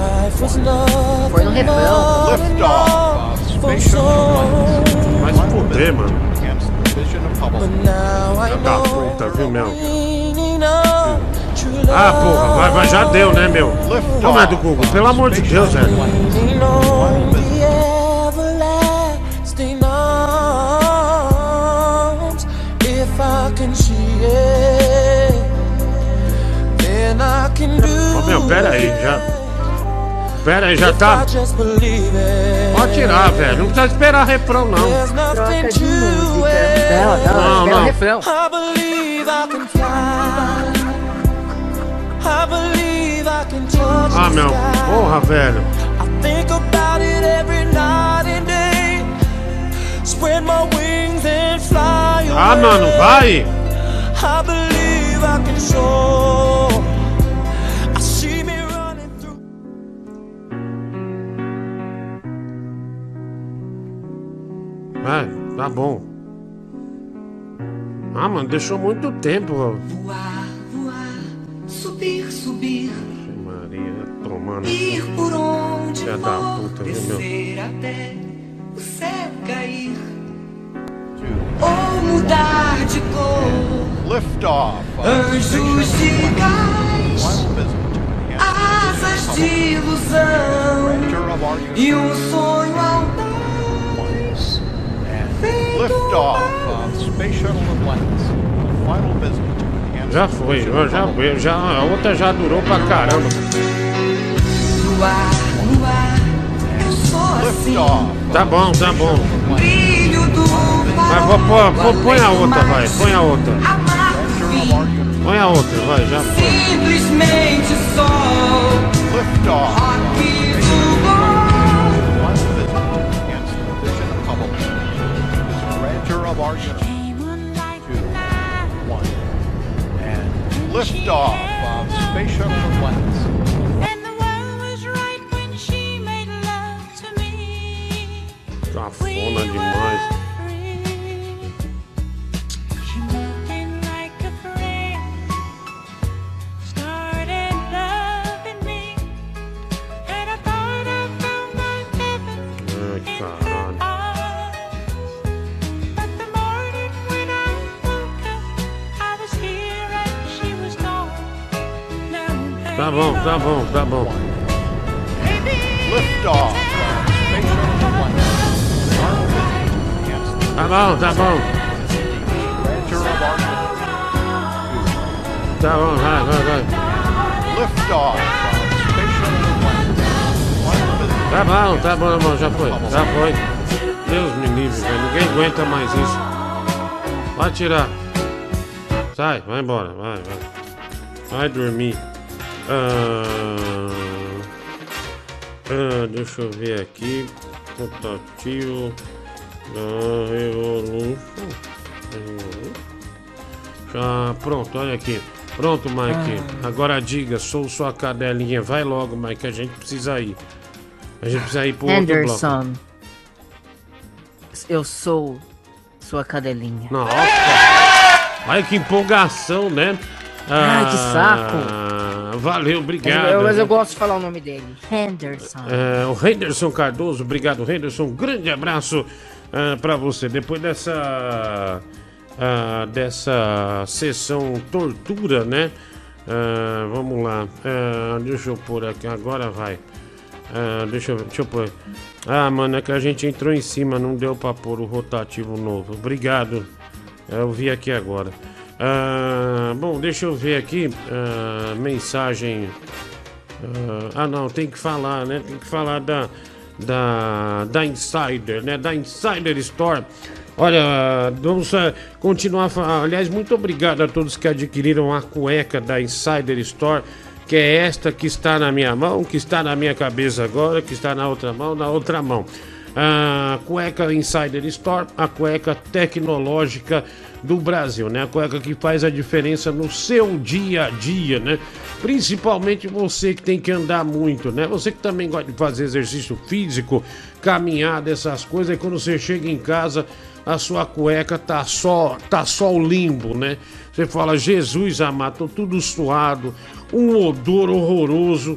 Foi no refrão. Liftoff Atlantis. Vai se fuder, mano. Da puta, viu, meu? Ah, porra, vai, vai, já deu, né, meu? Não é do Google, pelo amor de Deus, velho. Ô, meu, pera aí, já. Pera aí, já tá. it. Just believe it. Pode tirar, velho. Não precisa esperar refrão, não. There's nothing to it. Não, não. I believe I can fly. I believe I can touch Ah, the meu. sky. Porra, velho. I think about it every night and day. Spread my wings and fly away. Ah, mano, vai. I believe I can soar. Vai, tá bom. Ah, mano, deixou muito tempo. ó. Subir, subir, Maria, tomando. ir por onde Filha da puta, viu, meu? descer até o céu cair. Ou mudar de cor. Liftoff of Anjos de gás, asas de ilusão e um sonho audaz. Já the foi, já, já, a outra já durou pra caramba. No ar, no ar, eu sou assim. Tá bom, tá bom. Brilho do Vai, vou, pôr- vou, põe a outra, vai, põe a outra. Põe a outra, vai, já foi. simplesmente sol. Liftoff Grandeur of our universe. Two, one, and liftoff of Space Shuttle Atlantis. Cafona demais. Bom, tá bom, tá bom. Tá bom, tá bom. Tá bom, vai, vai, vai. Tá bom, tá bom, irmão, já foi, já foi. Deus me livre, velho. Ninguém aguenta mais isso. Vai tirar. Sai, vai embora, vai, vai. Vai dormir. Ah, ah, deixa eu ver aqui. Rotativo da Revolution. Já, pronto, olha aqui. Pronto, Mike. Agora diga, sou sua cadelinha. Vai logo, Mike, a gente precisa ir. A gente precisa ir pro outro bloco. Anderson. Eu sou sua cadelinha. Nossa! Olha que empolgação, né? Ai, que saco! Valeu, obrigado. Mas eu, mas eu gosto de falar o nome dele. Henderson. É, o Henderson Cardoso, obrigado, Henderson. Um grande abraço para você. Depois dessa. ah, dessa sessão tortura, né? Ah, vamos lá. Ah, deixa eu pôr aqui. Agora vai. Ah, deixa, eu, deixa eu pôr. Ah, mano, é que a gente entrou em cima, não deu pra pôr o rotativo novo. Obrigado. Eu vi aqui agora. Ah, bom, deixa eu ver aqui. ah, mensagem. Ah, ah, não, tem que falar, né? Tem que falar da, da, da Insider, né? Da Insider Store. Olha, vamos ah, continuar. Aliás, muito obrigado a todos que adquiriram a cueca da Insider Store, que é esta que está na minha mão, que está na minha cabeça agora, que está na outra mão, na outra mão. A cueca Insider Store, a cueca tecnológica do Brasil, né? A cueca que faz a diferença no seu dia a dia, né? Principalmente você que tem que andar muito, né? Você que também gosta de fazer exercício físico, caminhada, essas coisas, e quando você chega em casa, a sua cueca tá só, tá só o limbo, né? Você fala, Jesus amado, tô tudo suado, um odor horroroso.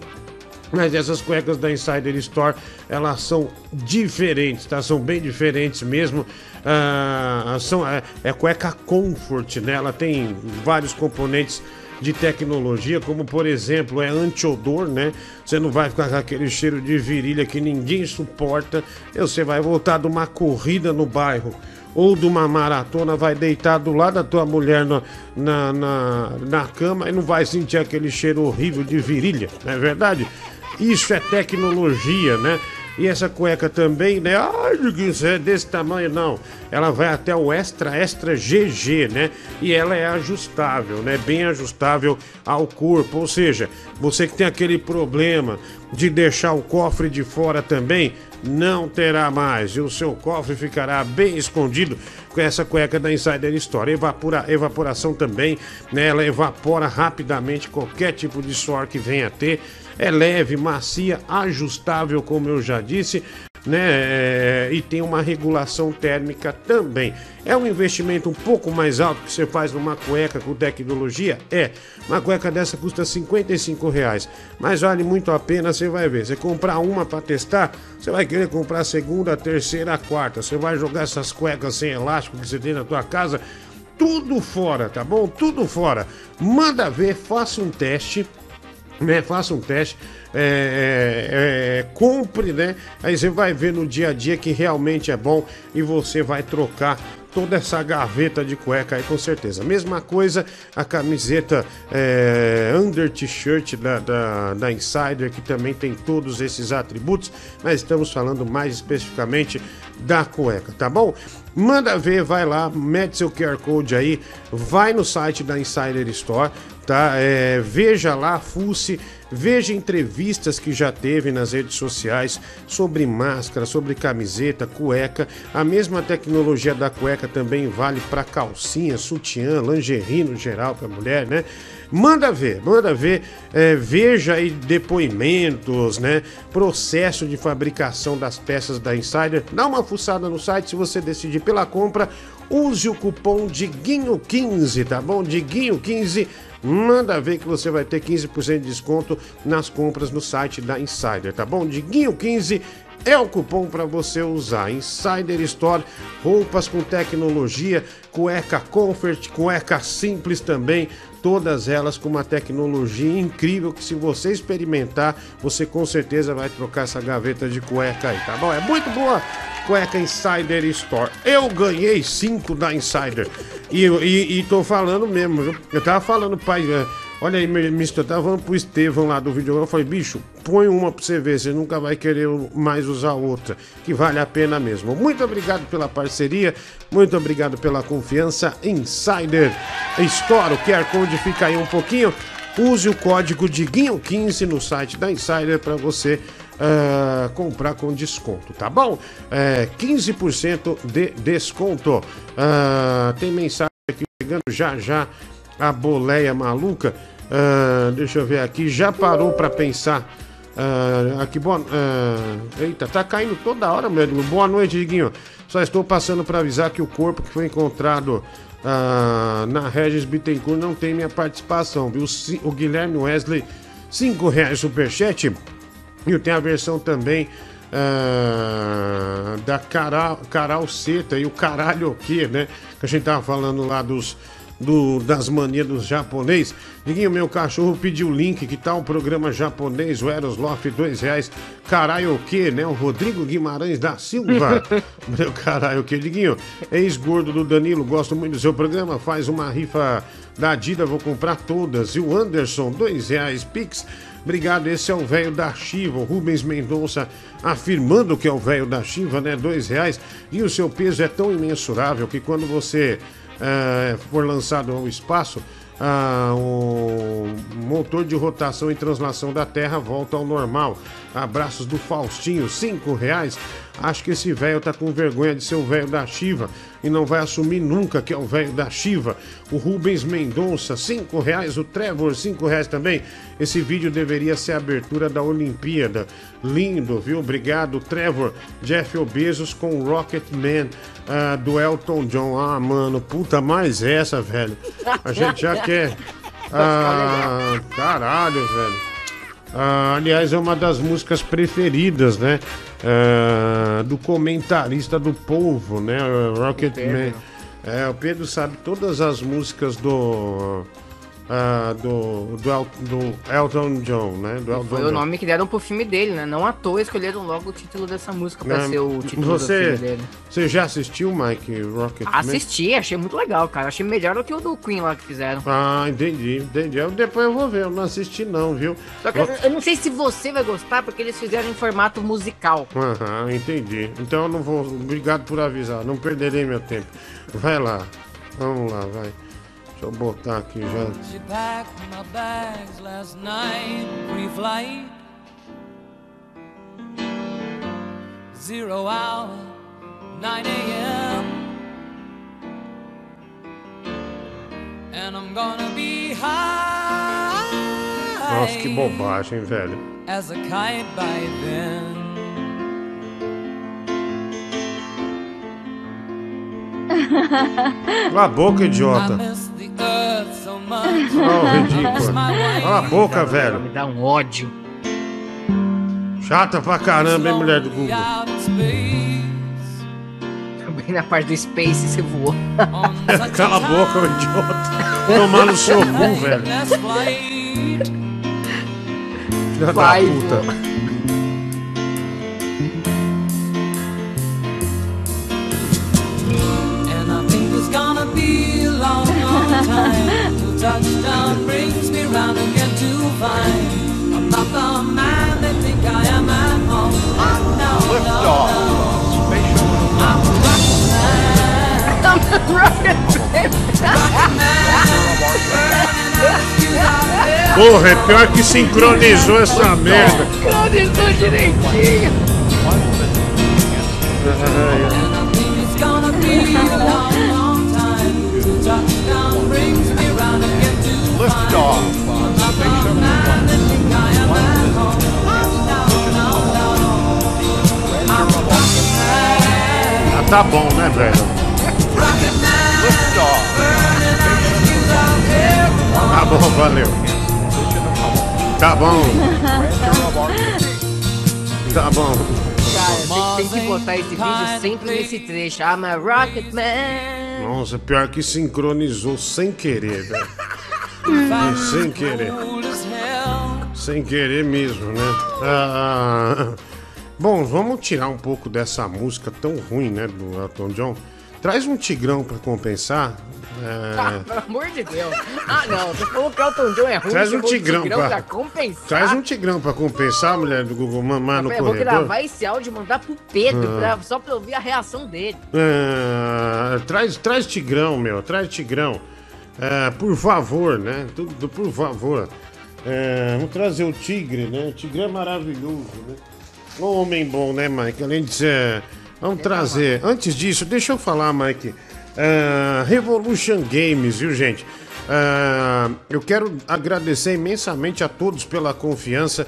Mas essas cuecas da Insider Store, elas são diferentes, tá? São bem diferentes mesmo. Ah, são, é, é cueca Comfort, né? Ela tem vários componentes de tecnologia, como por exemplo, é anti-odor, né? Você não vai ficar com aquele cheiro de virilha que ninguém suporta. Você vai voltar de uma corrida no bairro ou de uma maratona, vai deitar do lado da tua mulher na, na, na, na cama e não vai sentir aquele cheiro horrível de virilha, não é verdade? Isso é tecnologia, né? E essa cueca também, né? Ai, isso é desse tamanho, não. Ela vai até o extra, extra GG, né? E ela é ajustável, né? Bem ajustável ao corpo. Ou seja, você que tem aquele problema de deixar o cofre de fora também, não terá mais. E o seu cofre ficará bem escondido com essa cueca da Insider Store. Evapora, evaporação também, né? Ela evapora rapidamente qualquer tipo de suor que venha a ter. É leve, macia, ajustável, como eu já disse, né? É, e tem uma regulação térmica também. É um investimento um pouco mais alto que você faz numa cueca com tecnologia? É. Uma cueca dessa custa 55 reais, mas vale muito a pena, você vai ver. Você comprar uma para testar, você vai querer comprar a segunda, a terceira, a quarta. Você vai jogar essas cuecas sem elástico que você tem na tua casa, tudo fora, tá bom? Tudo fora. Manda ver, faça um teste né? Faça um teste, é, é, é, compre, né? Aí você vai ver no dia a dia que realmente é bom e você vai trocar toda essa gaveta de cueca aí com certeza. Mesma coisa a camiseta é, under t-shirt da, da, da Insider, que também tem todos esses atributos, mas estamos falando mais especificamente da cueca, tá bom? Manda ver, vai lá, mete seu QR Code aí, vai no site da Insider Store, tá? É, veja lá, fuce, veja entrevistas que já teve nas redes sociais sobre máscara, sobre camiseta, cueca. A mesma tecnologia da cueca também vale para calcinha, sutiã, lingerie no geral para mulher, né? Manda ver, manda ver, é, veja aí depoimentos, né? Processo de fabricação das peças da Insider. Dá uma fuçada no site se você decidir pela compra. Use o cupom DIGUINHO15, tá bom? DIGUINHO15 Manda ver que você vai ter 15% de desconto nas compras no site da Insider, tá bom? Diguinho 15 é o cupom para você usar. Insider Store, roupas com tecnologia, cueca Comfort, cueca simples também, todas elas com uma tecnologia incrível que se você experimentar, você com certeza vai trocar essa gaveta de cueca aí, tá bom? É muito boa cueca Insider Store. Eu ganhei cinco da Insider. E, e, e tô falando mesmo? Eu tava falando, pai. Olha aí, eu tava falando pro Estevão lá do vídeo. Eu falei, bicho, põe uma pra você ver, você nunca vai querer mais usar outra, que vale a pena mesmo. Muito obrigado pela parceria, muito obrigado pela confiança. Insider Store, o QR Code fica aí um pouquinho. Use o código DIGUINHO15 no site da Insider para você ah, comprar com desconto, tá bom? É, 15% de desconto. Ah, tem mensagem aqui chegando já já a boleia maluca. Ah, deixa eu ver aqui. Já parou para pensar? Ah, aqui, boa, ah, eita, tá caindo toda hora, meu. Boa noite, Diguinho. Só estou passando para avisar que o corpo que foi encontrado na Regis Bittencourt não tem minha participação, viu? O Guilherme Wesley, 5 reais superchat. E tem a versão também da Caral, Caral Seta e o caralho o quê, né? Que a gente tava falando lá dos, do, das manias dos japonês. Diguinho, meu cachorro pediu o link, que tá um programa japonês, o Eros Loft, dois reais. Caralho o quê, né? O Rodrigo Guimarães da Silva. meu caralho o quê, Diguinho? Ex-gordo do Danilo, gosto muito do seu programa, faz uma rifa da Dida, vou comprar todas. E o Anderson, dois reais, Pix. Obrigado, esse é o velho da Chiva, o Rubens Mendonça afirmando que é o velho da Chiva, né? Dois reais. E o seu peso é tão imensurável que quando você eh, for lançado ao espaço, ah, o motor de rotação e translação da Terra volta ao normal. Abraços do Faustinho, cinco reais. Acho que esse velho tá com vergonha de ser o velho da Chiva e não vai assumir nunca que é o velho da Chiva. O Rubens Mendonça, cinco reais. O Trevor, cinco reais também. Esse vídeo deveria ser a abertura da Olimpíada. Lindo, viu? Obrigado, Trevor. Jeff Bezos com Rocket Man ah, do Elton John. Ah, mano, puta, mais essa, velho. A gente já quer. Ah, caralho, velho. Ah, aliás, é uma das músicas preferidas, né? Ah, do comentarista do povo, né? Rocket Man. É, o Pedro sabe todas as músicas do. Ah, do, do, El- do Elton John, né? Do Elton Foi o John. nome que deram pro filme dele, né? Não à toa escolheram logo o título dessa música pra Né? ser o título você, do filme dele. Você já assistiu, Mike, Rocket? Assisti, achei muito legal, cara. Achei melhor do que o do Queen lá que fizeram. Ah, entendi, entendi. Eu, depois eu vou ver, eu não assisti não, viu? Só que eu, eu não sei se você vai gostar, porque eles fizeram em formato musical. Aham, entendi. Então eu não vou. Obrigado por avisar, não perderei meu tempo. Vai lá, vamos lá, vai. Deixa eu botar aqui já. She packed my bags last night, pre-flight. Zero hour, 9 a.m. And I'm gonna be high Nossa, que bobagem, velho. as a kite by then. Cala a boca, idiota. Oh. Cala a boca, velho. Me dá um ódio. Chata pra caramba, hein, mulher do Google. Bem na parte do Space você voou. Cala a boca, idiota. Tomar no seu cu, velho. Filha da puta. Gonna be a long, long time till touchdown brings me round again to find I'm not the man they think I am at home. No, no, no. I'm a rocket man. rocket man. Porra, é pior que sincronizou essa merda. Sincronizou direitinho. Ah, tá bom, né, velho? Tá bom, valeu. Tá bom. Tá bom. Cara, tem que botar esse vídeo sempre nesse trecho. I'm a Rocket Man. Nossa, pior que sincronizou sem querer, velho. É, sem querer. Sem querer mesmo, né? Ah, bom, vamos tirar um pouco dessa música tão ruim, né, do Elton John. Traz um tigrão pra compensar. Ah, É, pelo amor de Deus. Ah, não. Você falou que o Elton John é ruim. Traz um de tigrão pra- pra compensar. traz um tigrão pra compensar, mulher do Google Mamar no Eu vou corredor. gravar esse áudio e mandar pro Pedro, Ah. pra- só pra eu ouvir a reação dele. Ah, traz, traz Tigrão, meu, traz Tigrão. Ah, por favor, né? Tudo por favor. É, vamos trazer o Tigre, né? O Tigre é maravilhoso, né? Um homem bom, né, Mike? Além de ser. Vamos trazer. Antes disso, deixa eu falar, Mike. Ah, Revolution Games, viu, gente? Ah, eu quero agradecer imensamente a todos pela confiança.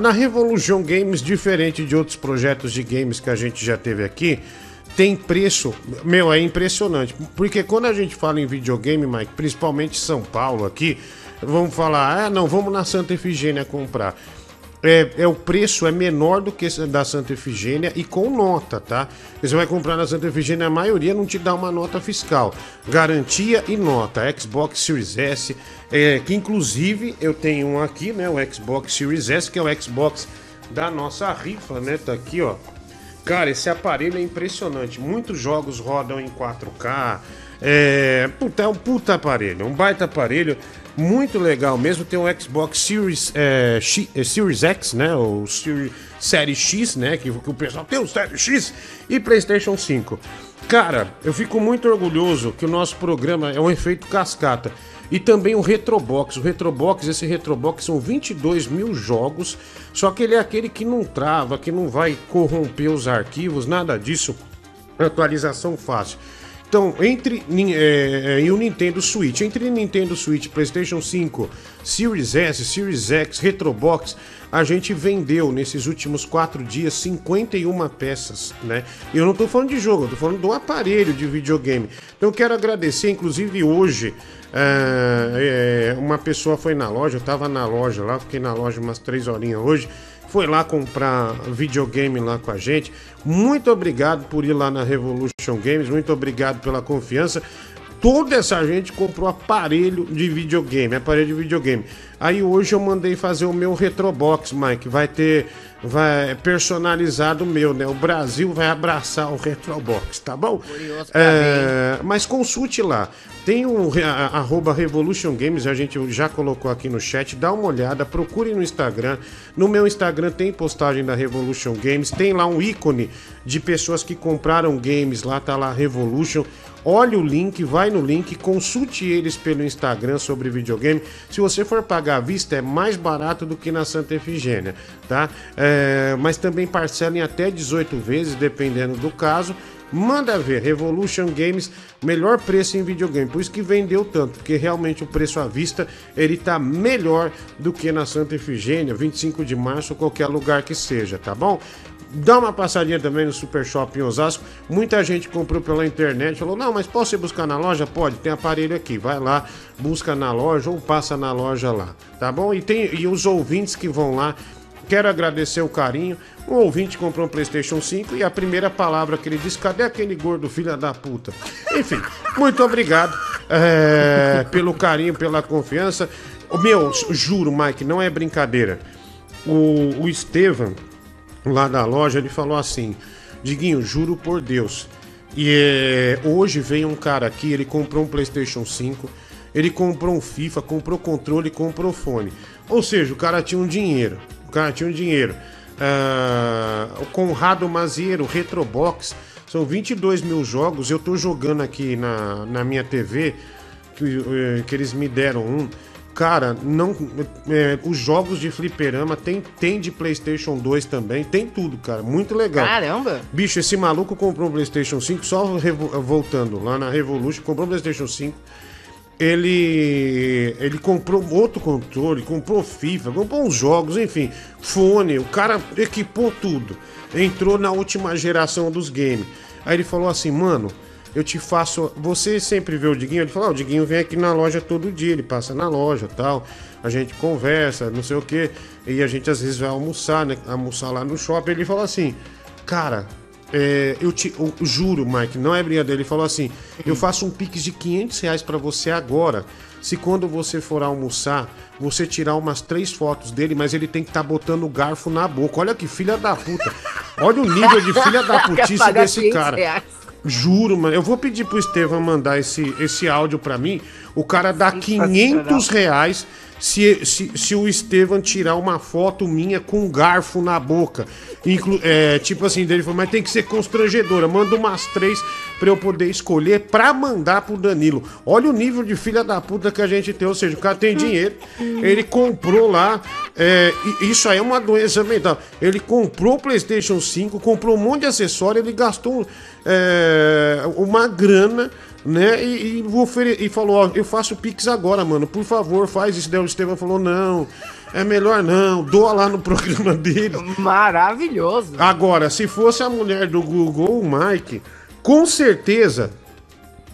Na Revolution Games, diferente de outros projetos de games que a gente já teve aqui, tem preço. Meu, é impressionante. Porque quando a gente fala em videogame, Mike, principalmente São Paulo aqui, vamos falar, ah, não, vamos na Santa Efigênia comprar. É, é, o preço é menor do que da Santa Efigênia e com nota, tá? Você vai comprar na Santa Efigênia, a maioria não te dá uma nota fiscal. Garantia e nota. Xbox Series S, é, que inclusive eu tenho um aqui, né? O Xbox Series S, que é o Xbox da nossa rifa, né? Tá aqui, ó. Cara, esse aparelho é impressionante. Muitos jogos rodam em 4K. É, puta, é um puta aparelho, um baita aparelho. Muito legal mesmo. Tem o Xbox Series, é, X- é, Series X, né? O Series, Série X, né? Que, que o pessoal tem o Série X e PlayStation 5. Cara, eu fico muito orgulhoso que o nosso programa é um efeito cascata. E também o Retrobox. O Retrobox, esse Retrobox são 22 mil jogos, só que ele é aquele que não trava, que não vai corromper os arquivos, nada disso. Atualização fácil. Então, entre é, é, e o Nintendo Switch, entre Nintendo Switch, PlayStation 5, Series S, Series X, Retrobox, a gente vendeu nesses últimos quatro dias 51 peças, né? E eu não tô falando de jogo, eu tô falando do aparelho de videogame. Então, eu quero agradecer, inclusive hoje, é, uma pessoa foi na loja, eu tava na loja lá, fiquei na loja umas três horinhas hoje foi lá comprar videogame lá com a gente. Muito obrigado por ir lá na Revolution Games, muito obrigado pela confiança. Toda essa gente comprou aparelho de videogame, aparelho de videogame. Aí hoje eu mandei fazer o meu Retrobox, Mike. Vai ter vai personalizado o meu, né? O Brasil vai abraçar o Retrobox, tá bom? É, mas consulte lá. Tem o a- arroba Revolution Games, a gente já colocou aqui no chat. Dá uma olhada, procure no Instagram. No meu Instagram tem postagem da Revolution Games. Tem lá um ícone de pessoas que compraram games lá, tá lá Revolution. Olhe o link, vai no link, consulte eles pelo Instagram sobre videogame. Se você for pagar à vista, é mais barato do que na Santa Efigênia, tá? É, mas também parcela em até 18 vezes, dependendo do caso. Manda ver, Revolution Games, melhor preço em videogame. Por isso que vendeu tanto, porque realmente o preço à vista ele tá melhor do que na Santa Efigênia, 25 de março, qualquer lugar que seja, tá bom? Dá uma passadinha também no Super Shop em Osasco. Muita gente comprou pela internet, falou: "Não, mas posso ir buscar na loja? Pode, tem aparelho aqui. Vai lá, busca na loja ou passa na loja lá, tá bom? E tem e os ouvintes que vão lá Quero agradecer o carinho. Um ouvinte comprou um PlayStation 5 e a primeira palavra que ele disse: cadê aquele gordo filha da puta? Enfim, muito obrigado é, pelo carinho, pela confiança. Meu, juro, Mike, não é brincadeira. O, o Estevam, lá da loja, ele falou assim: Diguinho, juro por Deus. E é, hoje veio um cara aqui, ele comprou um PlayStation 5, ele comprou um FIFA, comprou controle, comprou fone. Ou seja, o cara tinha um dinheiro. O cara tinha um dinheiro. Ah, o Conrado Maziero, Retrobox, são 22 mil jogos. Eu tô jogando aqui na, na minha TV, que, eh, que eles me deram um. Cara, não. é, os jogos de fliperama tem, tem de PlayStation 2 também, tem tudo, cara. Muito legal. Caramba! Bicho, esse maluco comprou um PlayStation 5, só voltando lá na Revolution, comprou um PlayStation 5. Ele, ele comprou outro controle, comprou FIFA, comprou uns jogos, enfim, fone. O cara equipou tudo. Entrou na última geração dos games. Aí ele falou assim, mano, eu te faço. Você sempre vê o Diguinho? Ele falou: ah, o Diguinho vem aqui na loja todo dia, ele passa na loja tal. A gente conversa, não sei o que. E a gente às vezes vai almoçar, né? Almoçar lá no shopping. Ele falou assim: Cara, é, eu te eu juro, Mike, não é brincadeira. Ele falou assim: Eu faço um pix de 500 reais pra você agora. Se quando você for almoçar, você tirar umas três fotos dele, mas ele tem que estar botando o garfo na boca. Olha que filha da puta. Olha o nível de filha da putice desse 500 cara. reais. Juro, mano. Eu vou pedir pro Estevam mandar esse, esse áudio pra mim. O cara dá 500 reais se, se, se o Estevam tirar uma foto minha com um garfo na boca. Inclu é, tipo assim, dele falou, mas tem que ser constrangedora. Manda umas três pra eu poder escolher pra mandar pro Danilo. Olha o nível de filha da puta que a gente tem. Ou seja, o cara tem dinheiro, ele comprou lá. é, isso aí é uma doença mental. Ele comprou o PlayStation 5, comprou um monte de acessório, ele gastou é, uma grana né? E, e, vou ofere- e falou, ó, eu faço Pix agora, mano. Por favor, faz isso. Daí o Estevam falou, não, é melhor não, doa lá no programa dele. Maravilhoso. Agora, se fosse a mulher do Google, o Mike, com certeza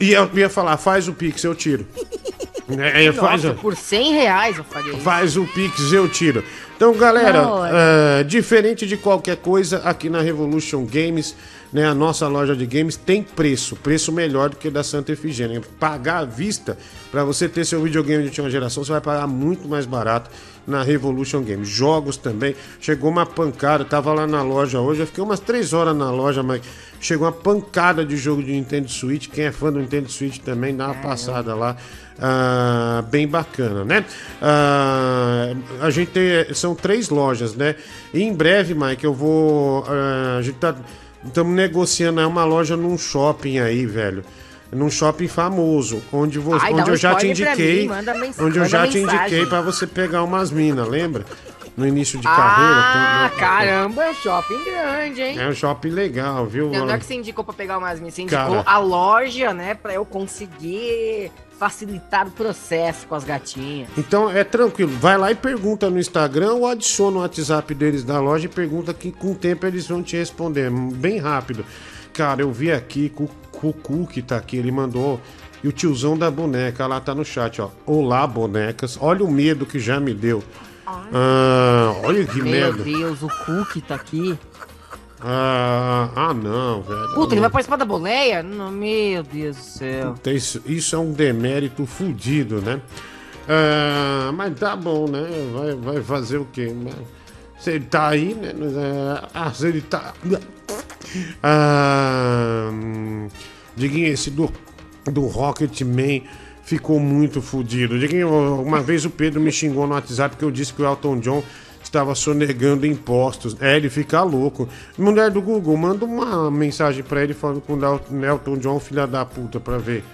ia, ia falar, faz o Pix, eu tiro. É, é, faz, Nossa, por 100 reais eu faria isso. Faz o Pix, eu tiro. Então, galera, é, diferente de qualquer coisa, aqui na Revolution Games, né, a nossa loja de games tem preço, preço melhor do que da Santa Efigênia. Pagar à vista, para você ter seu videogame de última geração, você vai pagar muito mais barato na Revolution Games. Jogos também. Chegou uma pancada, tava lá na loja hoje, eu fiquei umas três horas na loja, mas chegou uma pancada de jogo de Nintendo Switch. Quem é fã do Nintendo Switch também dá uma passada lá. Ah, bem bacana, né? Ah, a gente tem, são três lojas, né? E em breve, Mike, eu vou. ah, a gente tá. Estamos negociando aí uma loja num shopping aí, velho. num shopping famoso, onde, vo- Ai, onde um eu já te indiquei, mim, onde eu já te mensagem. indiquei pra você pegar umas minas, lembra? No início de Ah, carreira. quando- caramba, é shopping grande, hein? É um shopping legal, viu? Não, não é que você indicou pra pegar umas minhas, você indicou Cara. a loja, né? Pra eu conseguir facilitar o processo com as gatinhas. Então é tranquilo, vai lá e pergunta no Instagram ou adiciona o WhatsApp deles da loja e pergunta que com o tempo eles vão te responder, bem rápido. Cara, eu vi aqui com o Cu que tá aqui, ele mandou. E o tiozão da boneca lá tá no chat, ó. Olá, bonecas. Olha o medo que já me deu. Ah, olha que Meu medo. Deus, o Cookie tá aqui. Ah, ah, não, velho. Puta, ele vai participar da boleia? Não, meu Deus do céu. Puta, isso, isso é um demérito fudido, né? Ah, mas tá bom, né? Vai, vai fazer o quê? Se ele tá aí, né? É, Ah, se ele tá. Ah, Diguinho, esse do, do Rocketman ficou muito fudido. Diguinho, uma vez o Pedro me xingou no WhatsApp porque eu disse que o Elton John estava sonegando impostos. É, ele fica louco. Mulher do Google, manda uma mensagem pra ele falando com o Del- Elton John, filha da puta, pra ver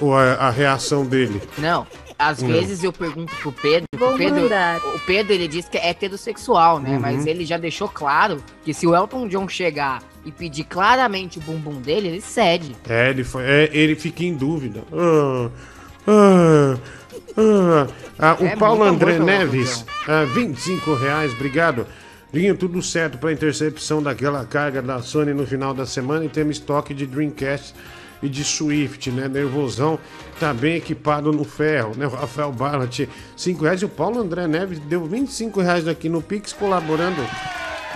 a, a reação dele. Não, às vezes eu pergunto pro Pedro, Pedro, o Pedro ele diz que é heterossexual, né? Uhum. Mas ele já deixou claro que se o Elton John chegar e pedir claramente o bumbum dele, ele cede. É, ele, foi- é, ele fica em dúvida. Ah, ah, ah. Ah, o É Paulo André Neves, ah, 25 reais, obrigado. Vinha tudo certo para intercepção daquela carga da Sony no final da semana e temos estoque de Dreamcast e de Swift, né? Nervosão tá bem equipado no ferro, né? O Rafael Barlat, 5 reais. E o Paulo André Neves deu 25 reais aqui no Pix, colaborando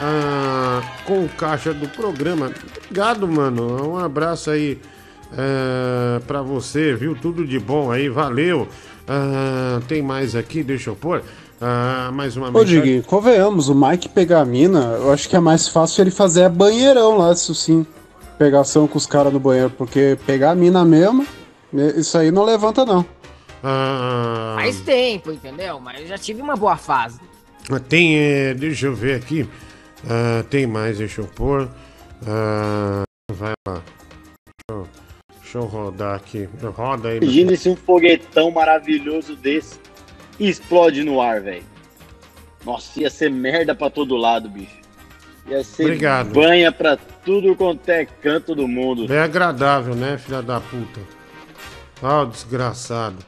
ah, com o caixa do programa. Obrigado, mano. Um abraço aí ah, pra você, viu? Tudo de bom aí, valeu. Ah, tem mais aqui, deixa eu pôr. Ah, mais uma Ô, Diguinho, convenhamos, o Mike pegar a mina, eu acho que é mais fácil ele fazer a banheirão lá, isso sim. Pegação com os caras no banheiro, porque pegar a mina mesmo, né, isso aí não levanta, não. Ah, Faz tempo, entendeu? Mas eu já tive uma boa fase. Tem, é, deixa eu ver aqui. Ah, tem mais, deixa eu pôr. Ah, vai lá. Deixa eu, rodar aqui. Roda aí. Imagina se um foguetão maravilhoso desse explode no ar, velho. Nossa, ia ser merda pra todo lado, bicho. Ia ser Obrigado. banha pra tudo quanto é canto do mundo. É agradável, né, filha da puta? Ah, o desgraçado.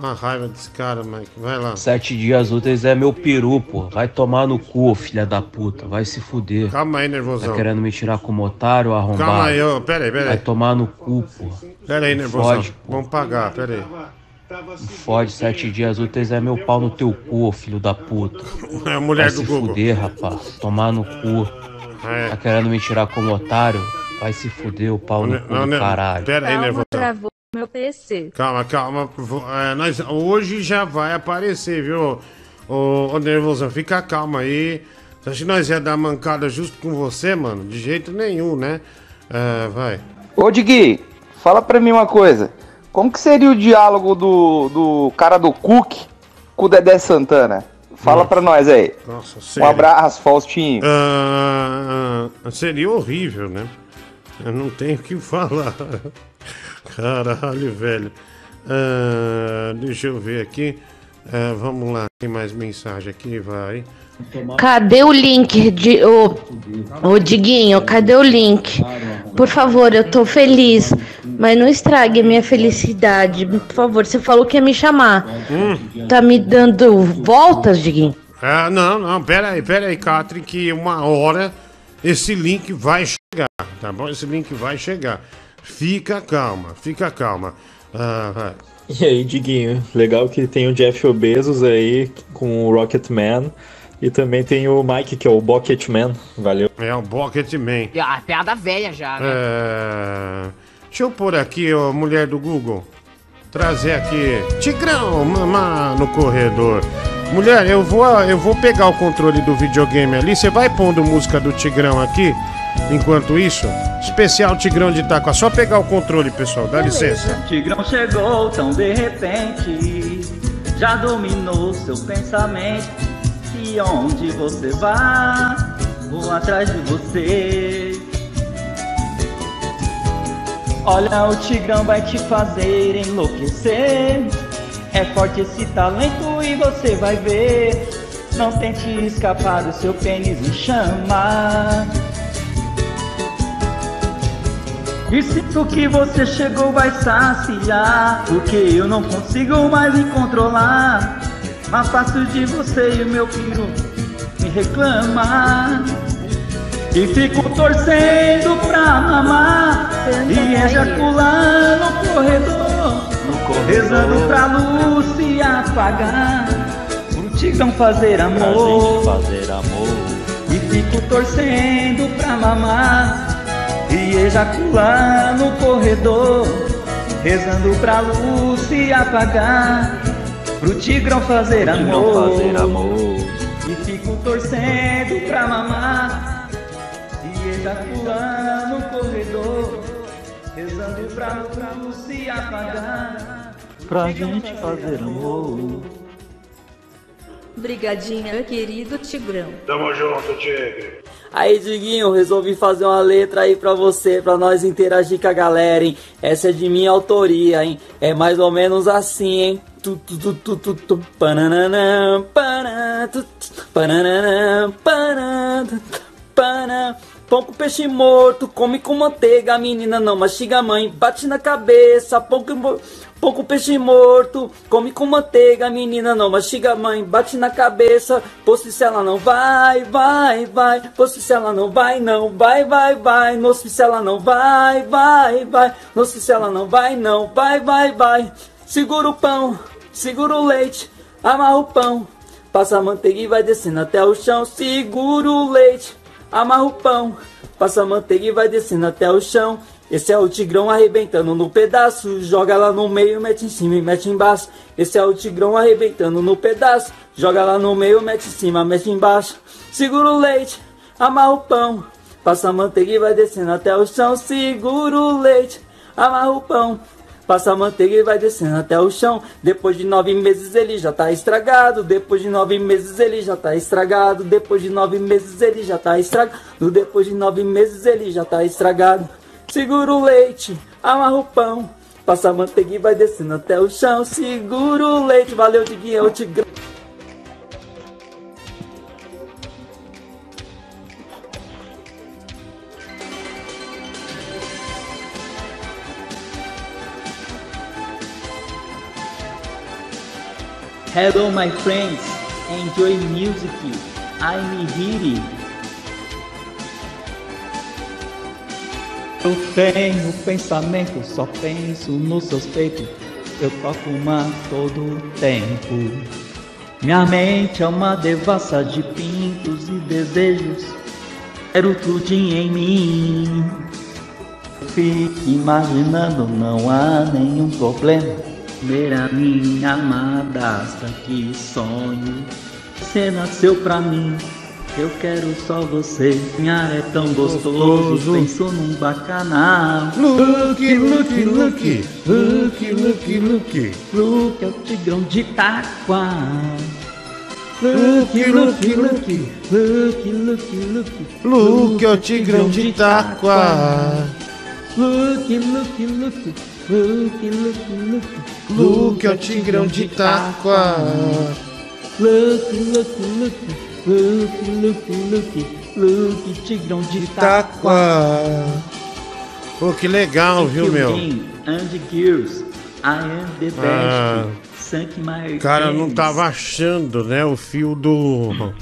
Uma raiva desse cara, Mike. Vai lá. Sete dias úteis é meu peru, pô. Vai tomar no cu, filha da puta. Vai se fuder. Calma aí, nervosão. Tá querendo me tirar como otário, arrombado? Calma aí, ô, pera aí, pera aí. Vai tomar no cu, pô. Pera aí, nervosão. Fode, Vamos pagar, pera aí. Fode, sete dias úteis é meu pau no teu cu, filho da puta. É a mulher Vai do se Google. fuder, rapaz. Tomar no cu. É. Tá querendo me tirar como otário? Vai se fuder, o pau no cu Não, do não, caralho. Pera aí, nervosão. Meu PC. Calma, calma. É, nós, hoje já vai aparecer, viu? Ô, ô nervosão, fica calma aí. Você acha que nós ia dar mancada justo com você, mano? De jeito nenhum, né? É, vai. Ô Digui, fala pra mim uma coisa. Como que seria o diálogo do, do cara do Cook com o Dedé Santana? Fala pra nós aí. Nossa, Um sério. abraço, Faustinho. Ah, ah, seria horrível, né? Eu não tenho o que falar. Caralho, velho. Ah, deixa eu ver aqui. Ah, vamos lá, tem mais mensagem aqui, vai. Cadê o link de o, o Diguinho? Cadê o link? Por favor, eu tô feliz, mas não estrague a minha felicidade. Por favor, você falou que ia me chamar. Tá me dando voltas, Diguinho? Ah, não, não, pera aí, pera aí, Catri, que uma hora esse link vai chegar, tá bom? Esse link vai chegar. Fica calma, fica calma. Ah. E aí, Diguinho, legal que tem o Jeff Bezos aí com o Rocketman e também tem o Mike, que é o Bucketman. Valeu. É o Bucketman. Ah, piada velha já, né? É... Deixa eu pôr aqui, ó, mulher do Google. Trazer aqui. Tigrão, mamá no corredor. Mulher, eu vou, eu vou pegar o controle do videogame ali. Você vai pondo música do Tigrão aqui? Enquanto isso, especial Tigrão de Itacoa. Só pegar o controle, pessoal. Dá licença. Tigrão chegou tão de repente, já dominou seu pensamento. E onde você vai, vou atrás de você. Olha, o Tigrão vai te fazer enlouquecer. É forte esse talento e você vai ver. Não tente escapar do seu pênis me chama. E sinto que você chegou vai saciar? Porque eu não consigo mais me controlar. Mas faço de você e o meu filho me reclama E fico torcendo pra mamar. E ejacular no corredor. Rezando pra luz se apagar Pro tigrão fazer amor. fazer amor. E fico torcendo pra mamar e ejacular no corredor, rezando pra luz se apagar, pro tigrão fazer amor, fazer amor. e fico torcendo pra mamar, e ejacular no corredor, rezando pra luz se apagar, pra gente fazer amor. Brigadinha, querido Tigrão. Tamo junto, Tigre. Aí, Diguinho, resolvi fazer uma letra aí pra você, pra nós interagir com a galera, hein? Essa é de minha autoria, hein? É mais ou menos assim, hein? Tu, tu, tu, tu, tu, tu, pananã, panã, tu, pananã, panã, panã. Pão com peixe morto, come com manteiga, a menina não mastiga a mãe, bate na cabeça, pão com, com peixe morto, come com manteiga, menina não mastiga mãe, bate na cabeça, posto se ela não vai, vai, vai, posto se ela não vai, não, vai, vai, vai, no se ela não vai, vai, vai, no se ela não vai, não, vai, vai, vai, segura o pão, segura o leite, amarra o pão, passa a manteiga e vai descendo até o chão, segura o leite, amarra o pão, passa a manteiga e vai descendo até o chão. Esse é o tigrão arrebentando no pedaço, joga lá no meio, mete em cima e mete embaixo. Esse é o tigrão arrebentando no pedaço, joga lá no meio, mete em cima, mete embaixo. Segura o leite, amarra o pão, passa a manteiga e vai descendo até o chão. Segura o leite, amarra o pão, Passa a manteiga e vai descendo até o chão. Depois de nove meses ele já tá estragado. Depois de nove meses ele já tá estragado. Depois de nove meses ele já tá estragado. Depois de nove meses ele já tá estragado. Segura o leite, amarra o pão. Passa a manteiga e vai descendo até o chão. Segura o leite. Valeu, Diguinho, eu te gra- Hello, my friends. Enjoy music. I'm here. Eu tenho pensamento, só penso nos seus peitos. Eu toco uma todo tempo. Minha mente é uma devassa de pintos e desejos. Quero tudo em mim. Fique imaginando, não há nenhum problema. Ver a minha amada, que sonho. Você nasceu pra mim, eu quero só você. Minha é tão gostoso, penso num bacanal. Luke, Luke, Luke, Luke, Luke, Luke. Luke é o tigrão de Taquá. Luke, Luke, Luke. Luke, Luke, Luke. Luke é o tigrão de Itaquá. Luke, Luke, Luke. Luke, Luke, Luke. Luke é o tigrão de Itaquá. Luke, Luke, Luke. Luke, Luke, Luke. Luke, tigrão de Taquá. Itaquá. Pô, que legal, viu, meu? And Gears. I am the best. Ah. Cara, não tava achando, né? O fio do.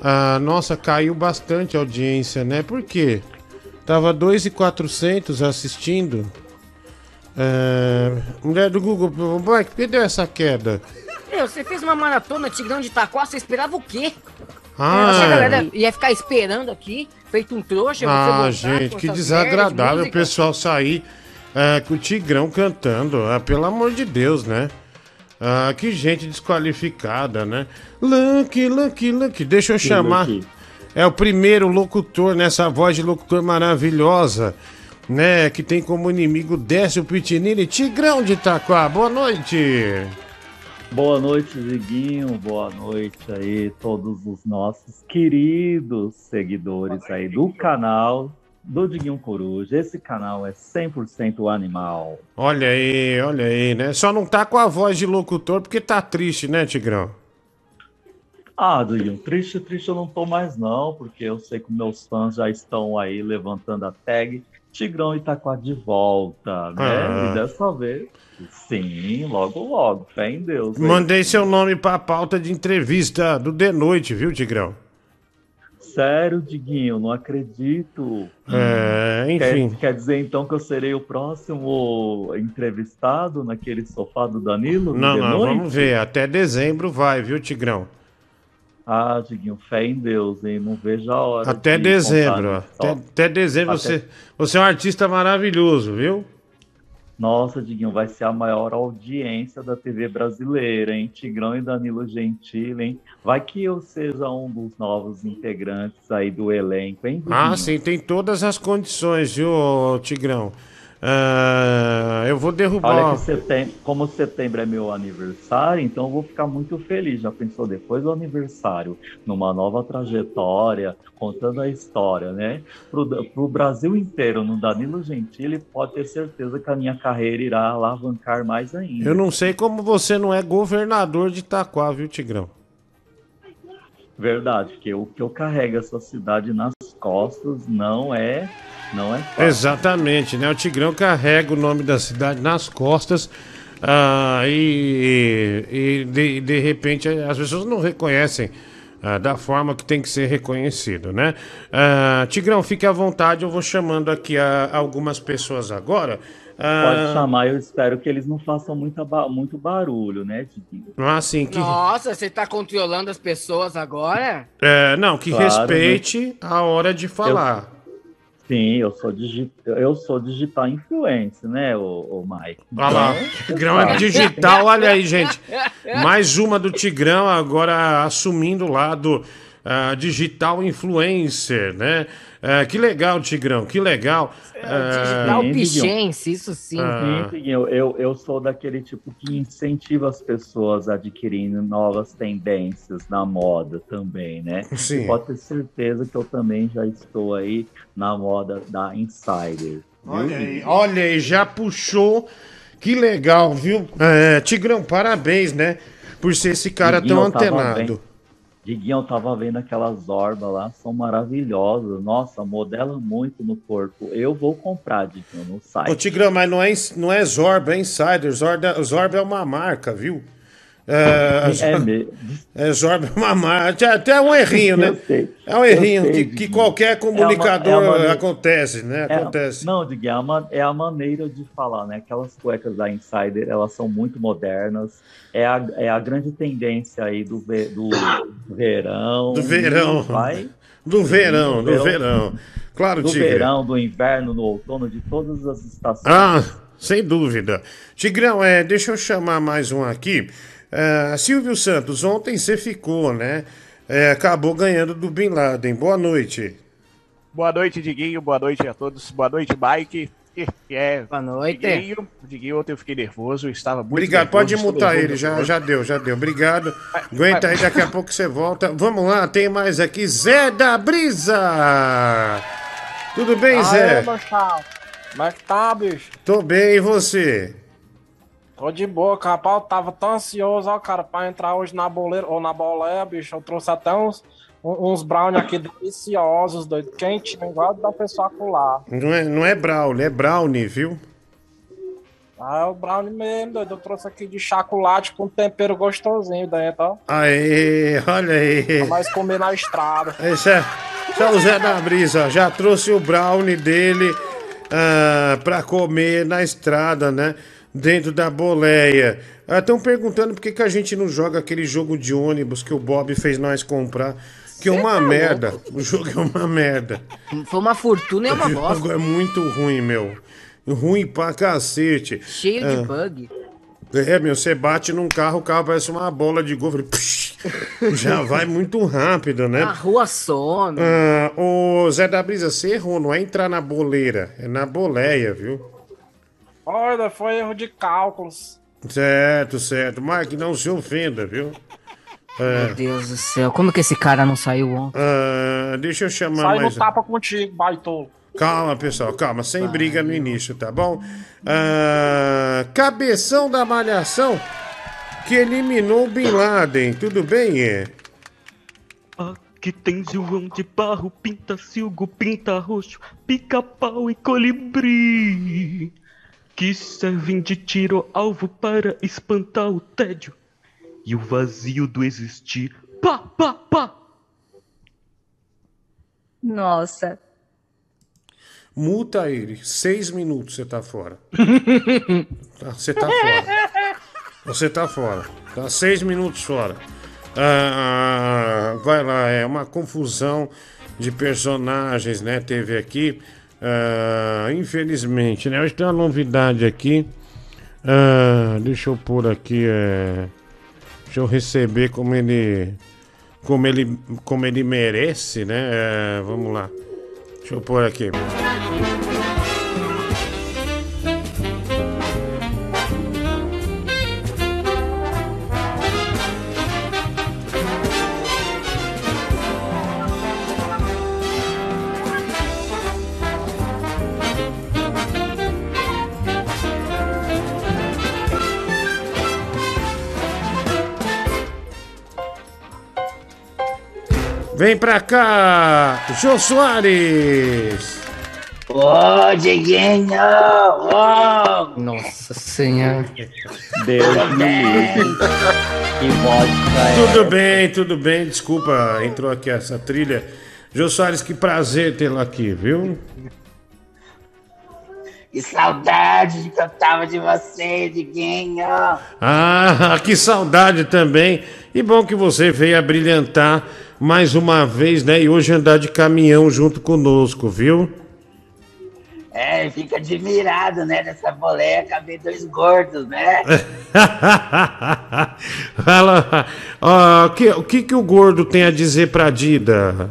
Ah, nossa, caiu bastante a audiência, né? Por quê? Tava 2,400 assistindo. É... Mulher do Google, Mike, por que deu essa queda? Meu, você fez uma maratona Tigrão de Itaquá, você esperava o quê? Ah. Você, galera, ia ficar esperando aqui, feito um trouxa, você Ah, voltar gente, que desagradável o de pessoal sair é, com o Tigrão cantando. Ah, pelo amor de Deus, né? Ah, que gente desqualificada, né? Lucky, Lucky, Lucky. Deixa eu chamar. Lucky. É o primeiro locutor nessa voz de locutor maravilhosa, né? Que tem como inimigo Décio Pitinini, Tigrão de Itaquá. Boa noite. Boa noite, Ziguinho. Boa noite aí, todos os nossos queridos seguidores aí do canal. do Diguinho Coruja. Esse canal é 100% animal. Olha aí, olha aí, né? Só não tá com a voz de locutor porque tá triste, né, Tigrão? Ah, Diguinho, triste, triste eu não tô mais não, porque eu sei que meus fãs já estão aí levantando a tag Tigrão Itaquá de volta, né? Ah. E dessa vez, sim, logo, logo, fé em Deus. hein? Mandei seu nome pra pauta de entrevista do De Noite, viu, Tigrão? Sério, Diguinho, não acredito. É, enfim. Quer, quer dizer então que eu serei o próximo entrevistado naquele sofá do Danilo? Não, não, vamos ver. Até dezembro vai, viu, Tigrão? Ah, Diguinho, fé em Deus, hein? Não vejo a hora. Até de dezembro. Até, até dezembro Até- você, você é um artista maravilhoso, viu? Nossa, Diguinho, vai ser a maior audiência da TV brasileira, hein? Tigrão e Danilo Gentili, hein? Vai que eu seja um dos novos integrantes aí do elenco, hein, Diguinho? Ah, sim, tem todas as condições, viu, Tigrão? Ah, eu vou derrubar. Olha que setembro, como setembro é meu aniversário, então eu vou ficar muito feliz. Já pensou depois do aniversário, numa nova trajetória, contando a história, né? Pro, pro Brasil inteiro, no Danilo Gentili, pode ter certeza que a minha carreira irá alavancar mais ainda. Eu não sei como você não é governador de Itaquá, viu, Tigrão? Verdade, que o que eu carrego essa cidade nas costas não é, não é fácil. Exatamente, né? O Tigrão carrega o nome da cidade nas costas ah, e, e de, de repente as pessoas não reconhecem ah, da forma que tem que ser reconhecido, né? Ah, Tigrão, fique à vontade, eu vou chamando aqui a- algumas pessoas agora. Ah, Pode chamar, eu espero que eles não façam muita ba- muito barulho, né, Diguinho? Assim, que, Nossa, você tá controlando as pessoas agora? é, não, que Claro, respeite a hora de falar. Sim, eu sou, digi eu sou digital influencer, né, o, Mike? Olha lá, Então, Tigrão é digital, olha aí, gente. Mais uma do Tigrão agora assumindo o lado ah, digital influencer, né? Ah, que legal, Tigrão, que legal. Digital Sim, pichense, isso sim. Ah. Sim, eu, eu, eu sou daquele tipo que incentiva as pessoas a adquirirem novas tendências na moda também, né? Sim. E Pode ter certeza que eu também já estou aí na moda da Insider. Olha aí, olha aí, já puxou. Que legal, viu? É, Tigrão, parabéns, né? Por ser esse cara tão antenado. vendo- Diguinho, eu tava vendo aquelas orbas lá, são maravilhosas. Nossa, modela muito no corpo. Eu vou comprar, Diguinho, no site. Ô, Tigrão, mas não é, não é Zorba, é Insider. Zorba, Zorba é uma marca, viu? É, É mesmo. É, Zorba é uma marca. Até um errinho, né? É um errinho que, que qualquer comunicador É uma- é uma maneira- acontece, né? É, Acontece. não, Diguinho, é a, ma- é a maneira de falar, né? Aquelas cuecas da Insider, elas são muito modernas. É a, é a grande tendência aí do, ve- do verão. Do verão. Vai, Do verão, do verão. verão. Claro, do Tigrão. verão, do inverno, no outono, de todas as estações. Ah, sem dúvida. Tigrão, é, deixa eu chamar mais um aqui. É, Silvio Santos, ontem você ficou, né? É, acabou ganhando do Bin Laden. Boa noite. Boa noite, Diguinho. Boa noite a todos. Boa noite, Mike. Que é, Boa noite. Diguinho, Diguinho, ontem eu fiquei nervoso, eu estava muito Obrigado, nervoso, pode mutar ele, já, já deu, já deu. Obrigado. Aguenta aí, daqui a pouco você volta. Vamos lá, tem mais aqui, Zé da Brisa. Tudo bem, Zé? meu chapa. Como é que tá, bicho? Tô bem, e você? Tô de boa, rapaz. Eu tava tão ansioso, ó, cara, pra entrar hoje na boleira ou na boleia, bicho. Eu trouxe até uns, uns brownie aqui deliciosos, doido. Quentinho, igual da pessoa colar. Não é, não é Brownie, é Brownie, viu? Ah, é o brownie mesmo, doido. Eu trouxe aqui de chocolate com tempero gostosinho dentro, ó. Aê, olha aí. Pra mais comer na estrada. Esse é, esse é o Zé da Brisa, já trouxe o brownie dele ah, pra comer na estrada, né? Dentro da boleia. Estão perguntando por que, que a gente não joga aquele jogo de ônibus que o Bob fez nós comprar. Que é uma tá merda. O jogo é uma merda. Foi uma fortuna e uma O bosta. jogo é muito ruim, meu. Ruim pra cacete. Cheio Ah. de bug. É, meu, você bate num carro, o carro parece uma bola de golfe. Já vai muito rápido, né? A rua some. Ah, ô Zé da Brisa, você errou, não é entrar na boleira, é na boleia, viu? Olha, foi erro de cálculos. Certo, certo. Mike, não se ofenda, viu? É, Meu Deus do céu, como que esse cara não saiu ontem? ah, deixa eu chamar Sai no mais. tapa contigo, baitolo. Calma, pessoal, calma, sem briga no início, tá bom? Ah, cabeção da malhação que eliminou o Bin Laden, tudo bem? É? Aqui tem João de Barro, pinta silgo, pinta roxo, pica-pau e colibri. Que servem de tiro alvo para espantar o tédio e o vazio do existir. Pá, pá, pá! Nossa. Multa ele, seis minutos você tá fora. Tá, Você tá fora. Você tá fora. Tá seis minutos fora. Ah, vai lá, é uma confusão de personagens, né? Teve aqui. Ah, infelizmente, né? Hoje tem uma novidade aqui. Ah, deixa eu pôr aqui. É, deixa eu receber como ele. Como ele, como ele merece, né? É, vamos lá. Deixa eu pôr aqui. Vem pra cá, Jô Soares! Ô, Diguinho! Ô! Nossa senhora. Deus me livre. Que vodka é Tudo bem, tudo bem, desculpa, entrou aqui essa trilha. Jô Soares, que prazer tê-lo aqui, viu? Que saudade que eu tava de você, Diguinho! Ah, que saudade também. E bom que você veio a brilhantar mais uma vez, né? E hoje andar de caminhão junto conosco, viu? É, fica admirado, né, dessa boleia, ver dois gordos, né? Fala, o que, o que que o gordo tem a dizer pra Dida?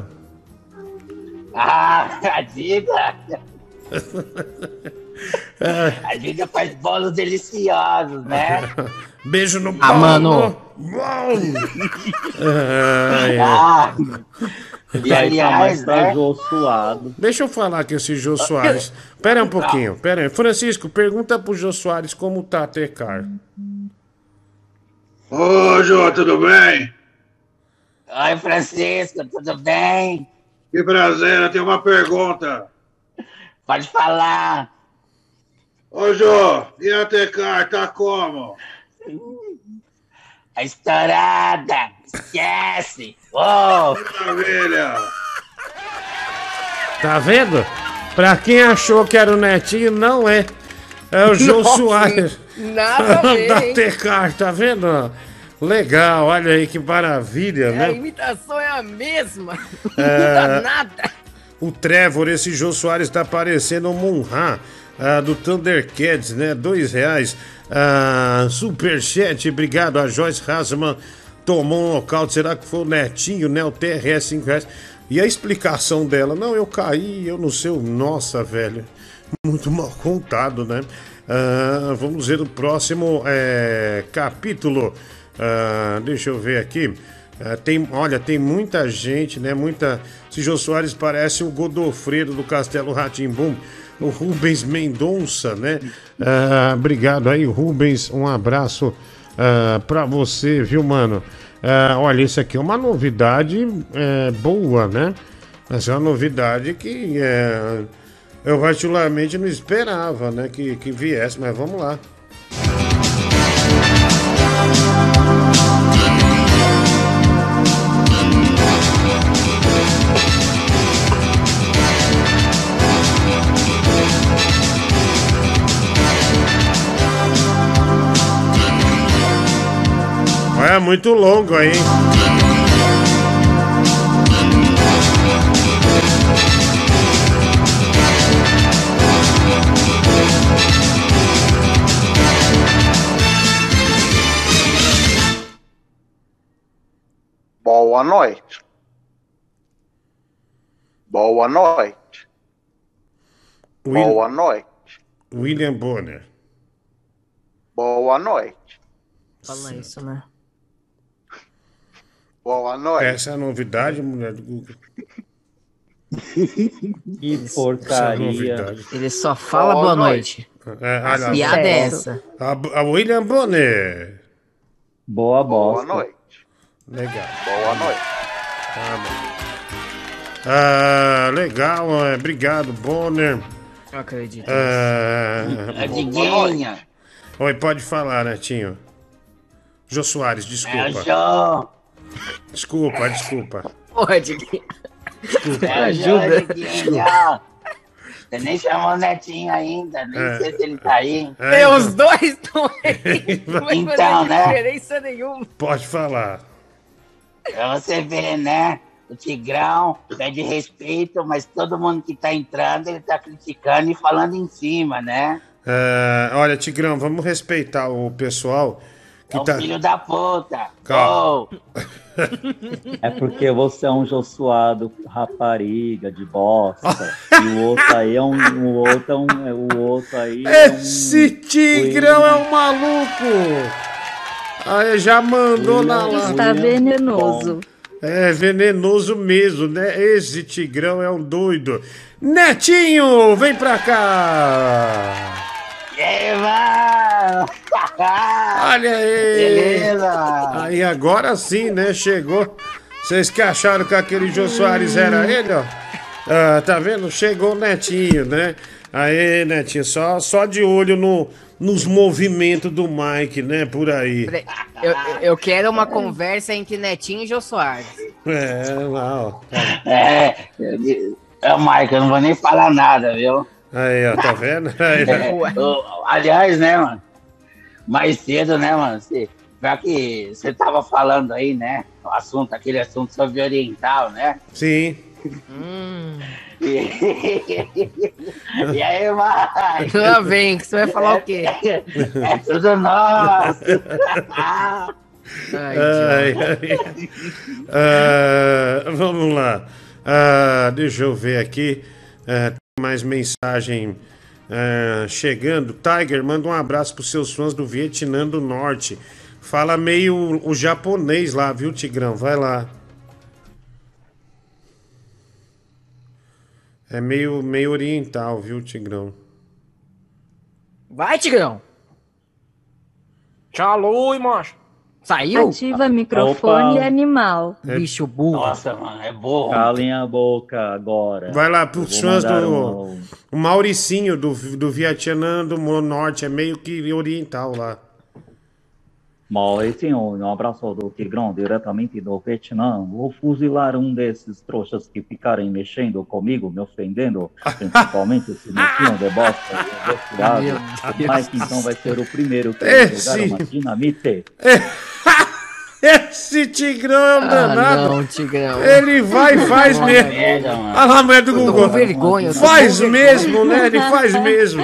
Ah, a Dida! A Dida faz bolos deliciosos, né? Beijo no Ah, pau. mano. Ai, ai. Ah, E aí tá aliás, pra né? Suado. Deixa eu falar com esse Jô Soares. Pera aí um pouquinho, pera aí. Francisco, pergunta pro Jô Soares como tá a Tecar. Ô, Jô, tudo bem? Oi, Francisco, tudo bem? Que prazer, eu tenho uma pergunta. Pode falar. Ô, Jô, e a Tecar tá como? A estourada! Esquece! Oh! Maravilha! Tá vendo? Pra quem achou que era o Netinho, não é. É o Jô Nossa, Soares. nada a ver, da? Tecar, tá vendo? Legal, olha aí que maravilha, A né? imitação é a mesma. Não É. muda nada. O Trevor, esse Jô Soares tá parecendo o Munha ah, do Thundercats, né? Dois reais. Ah, superchat, obrigado. A Joyce Hasman tomou um nocaute. Será que foi o Netinho, né? O TRS 5 reais. E a explicação dela? Não, eu caí, eu não sei. Nossa, velho. Muito mal contado, né? Ah, vamos ver o próximo eh, capítulo. Ah, deixa eu ver aqui. Ah, tem, olha, tem muita gente, né? Muita. Esse Jô Soares parece o Godofredo do Castelo Ratimbum, o Rubens Mendonça, né? Ah, obrigado aí, Rubens. Um abraço ah, pra você, viu, mano? Ah, olha, isso aqui é uma novidade eh, boa, né? Essa é uma novidade que eh, eu particularmente não esperava, né? Que, que viesse, mas vamos lá. É muito longo aí. hein? Boa noite. Boa noite. Boa noite. William Bonner. Boa noite. Fala isso, né? Boa noite. Essa é a novidade, mulher do Google. Que porcaria. Ele só fala boa, noite. É, A piada é essa. A, a William Bonner. Boa bosta. noite. Legal. Boa noite. Tá bom. Ah, legal, é, obrigado, Bonner. Eu acredito. Ah, É Diguinha. Oi, pode falar, Netinho. Jô Soares, desculpa. É Jô. Desculpa, desculpa. Porra, Diguinho. Desculpa. É Jô, Diguinho. Você nem chamou o Netinho ainda, nem É. sei se ele tá aí. É, É, os dois estão aí. Não vai Então, fazer né? diferença nenhuma. Pode falar. Pra você ver, né? O Tigrão pede respeito, mas todo mundo que tá entrando, ele tá criticando e falando em cima, né? É, olha, Tigrão, vamos respeitar o pessoal que É um tá. filho da puta. Calma. Oh, É porque você é um Josuado rapariga de bosta. e o outro aí é um. O outro, é um, é- o outro aí é um. Esse Tigrão é um maluco! Aí já mandou na lá. Está venenoso. É venenoso mesmo, né? Esse Tigrão é um doido. Netinho, vem pra cá! E aí, mano? Olha aí! Beleza! Aí agora sim, né? Chegou. Vocês que acharam que aquele Jô Soares era ele, ó? Ah, tá vendo? Chegou o Netinho, né? Aí, Netinho, só, só de olho no, nos movimentos do Mike, né? Por aí. Eu, eu quero uma conversa entre Netinho e Jô Soares. É, lá, ó. É, é, Mike, eu não vou nem falar nada, viu? Aí, ó, tá vendo? Aí, É, aliás, né, mano? Mais cedo, né, mano? Você, já que você tava falando aí, né? O assunto, aquele assunto sobre oriental, né? Sim. E, e aí, Mike? Lá vem, que você vai falar o quê? É tudo nosso. Ai, Ai, ai. Ah, vamos lá. Ah, deixa eu ver aqui. Tem mais mensagem ah, chegando. Tiger, manda um abraço pros seus fãs do Vietnã do Norte. Fala meio o japonês lá, viu, Tigrão? Vai lá. É meio, meio oriental, viu, Tigrão? Vai, Tigrão. Tchau, Lui, macho. Saiu? Ativa microfone Opa. animal. Bicho burro. Nossa, mano, é burro. Calem a boca agora. Vai lá pros vou fãs do. um- O Mauricinho do, do Vietnã do Norte. É meio que oriental lá. Maurício, um abraço do Tigrão, diretamente do Vietnã. Vou fuzilar um desses trouxas que ficarem mexendo comigo, me ofendendo, principalmente esse netinho de bosta. O. Mike, então, vai ser o primeiro que Esse- vai jogar uma dinamite. Esse Tigrão é um Ah, danado. não, Tigrão. Ele vai e faz mesmo. Olha lá a mulher do Google. vergonha, Faz mesmo, né? Ele faz mesmo.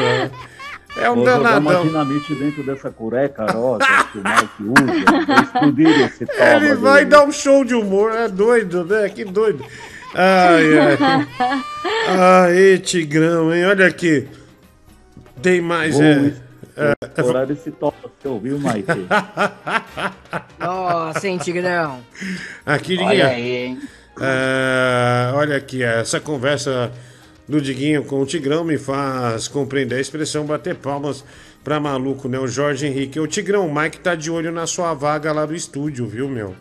É um Vou jogar uma danadão. dinamite dentro dessa cureca rosa que o Mike usa. Explodir esse toba Ele vai dele. dar um show de humor. É doido, né? Que doido. Ai, ai. Ai, Tigrão, hein? Olha aqui. Tem mais. Vou É, é, Estourar esse toba seu, viu, Mike? Nossa, hein, Tigrão. Aqui, Olha aí, hein? É, olha aqui, essa conversa do Diguinho com o Tigrão me faz compreender a expressão bater palmas pra maluco, né? O Jorge Henrique. O Tigrão, o Mike tá de olho na sua vaga lá do estúdio, viu, meu?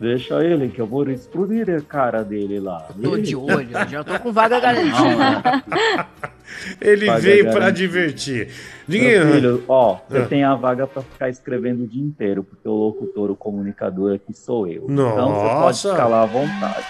Deixa ele que eu vou explodir a cara dele lá. Tô de olho, já tô com vaga garantida. Ele Vaga veio pra garantida. divertir. Meu Diguinho, filho, ó, você Ah. tem a vaga pra ficar escrevendo o dia inteiro, porque o locutor, o comunicador aqui sou eu. Então você pode Nossa. ficar lá à vontade.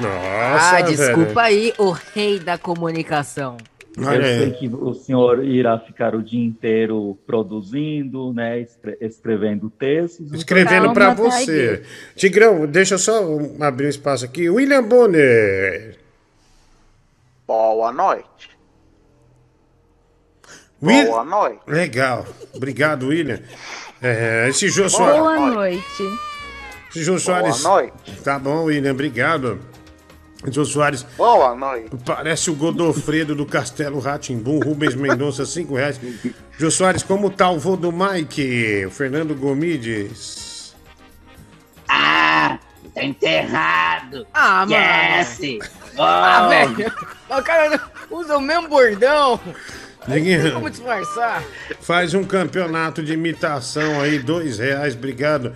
Nossa, ah, desculpa velho. aí, o rei da comunicação. Olha eu aí. sei que o senhor irá ficar o dia inteiro produzindo, né, escre- escrevendo textos. Escrevendo pra você. Tigrão, deixa eu só abrir um espaço aqui. William Bonner. Boa noite. Will- Boa noite. Legal. Obrigado, William. É, esse Jô Soares. Boa noite. Esse Jô Soares. noite. Tá bom, William, obrigado. Jô Soares Boa noite. parece o Godofredo do Castelo Ratimbum, Rubens Mendonça, 5 reais. Jô Soares, como tá o vô do Mike? O Fernando Gomides. Ah, tá enterrado. Ah, mano. Yes. Ah, velho. O cara usa o mesmo bordão. Tem como disfarçar. faz um campeonato de imitação aí, dois reais, obrigado.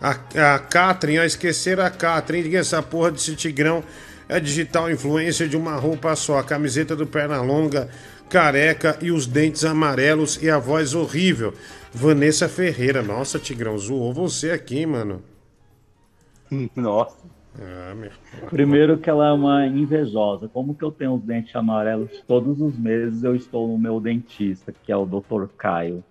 A, a Catrin, ó, esqueceram a Catrin, Diguinho, essa porra desse tigrão é digital influencer de uma roupa só, a camiseta do perna longa, careca e os dentes amarelos e a voz horrível. Vanessa Ferreira, nossa, Tigrão, zoou você aqui, mano. Nossa. Ah, meu. Primeiro que ela é uma invejosa. Como que eu tenho os dentes amarelos todos os meses eu estou no meu dentista, que é o Dr. Caio.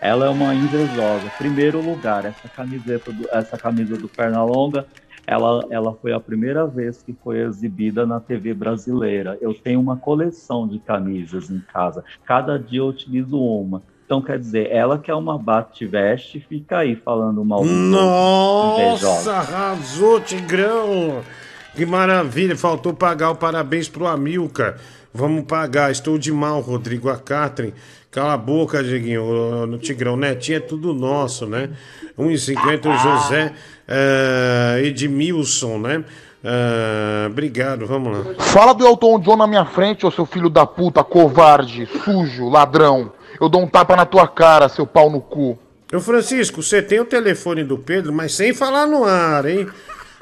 Ela é uma invejosa. Primeiro lugar, essa camiseta, do, essa camisa do Pernalonga, ela, ela foi a primeira vez que foi exibida na TV brasileira. Eu tenho uma coleção de camisas em casa. Cada dia eu utilizo uma. Então, quer dizer, ela que é uma bate-veste, fica aí falando mal. Nossa, arrasou, Tigrão! Que maravilha, faltou pagar o parabéns pro Amilcar. Vamos pagar, estou de mal, Rodrigo, a Catrin. Cala a boca, Diguinho, no Tigrão. Netinho é tudo nosso, né? 1,50 o José eh, Edmilson, né? Eh, obrigado, vamos lá. Fala do Elton John na minha frente, ô seu filho da puta, covarde, sujo, ladrão. Eu dou um tapa na tua cara, seu pau no cu. Ô Francisco, você tem o telefone do Pedro, mas sem falar no ar, hein?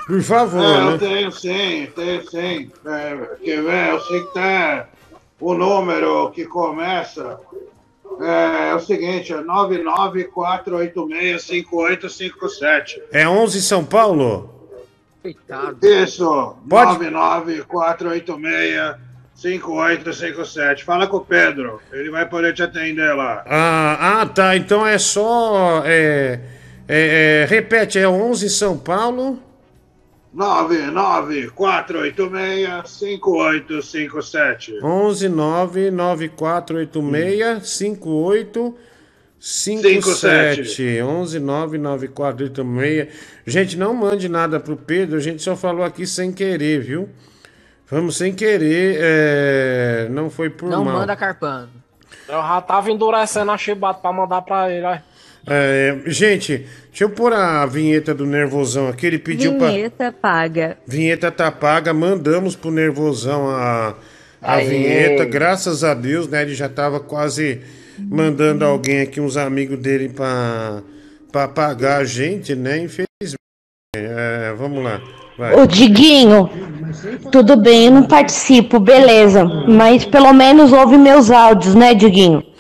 Por favor, É, eu né? tenho sim, tenho sim. É, quer ver? Eu sei que tem o número que começa. É, é o seguinte, é 994865857. É 11 São Paulo? Coitado. Isso, Pode? 994865857. Fala com o Pedro, ele vai poder te atender lá. Ah, ah, tá. Então é só. É, é, é, repete, é 11 São Paulo. 994865857. 11 99486 5857 11 99486 Gente, não mande nada pro Pedro, a gente só falou aqui sem querer, viu? Vamos sem querer, é, não foi por Não mal. manda carpando. Eu já tava endurecendo a chibata pra mandar pra ele, ó. É, gente, deixa eu pôr a vinheta do Nervosão aqui, ele pediu pra... Vinheta paga. Vinheta tá paga, mandamos pro Nervosão a, a Aê. vinheta, graças a Deus, né? Ele já tava quase mandando alguém aqui, uns amigos dele, pra, pra pagar a gente, né? Infelizmente. É, vamos lá. Vai. Ô Diguinho, tudo bem, eu não participo, beleza. Mas pelo menos ouve meus áudios, né, Diguinho?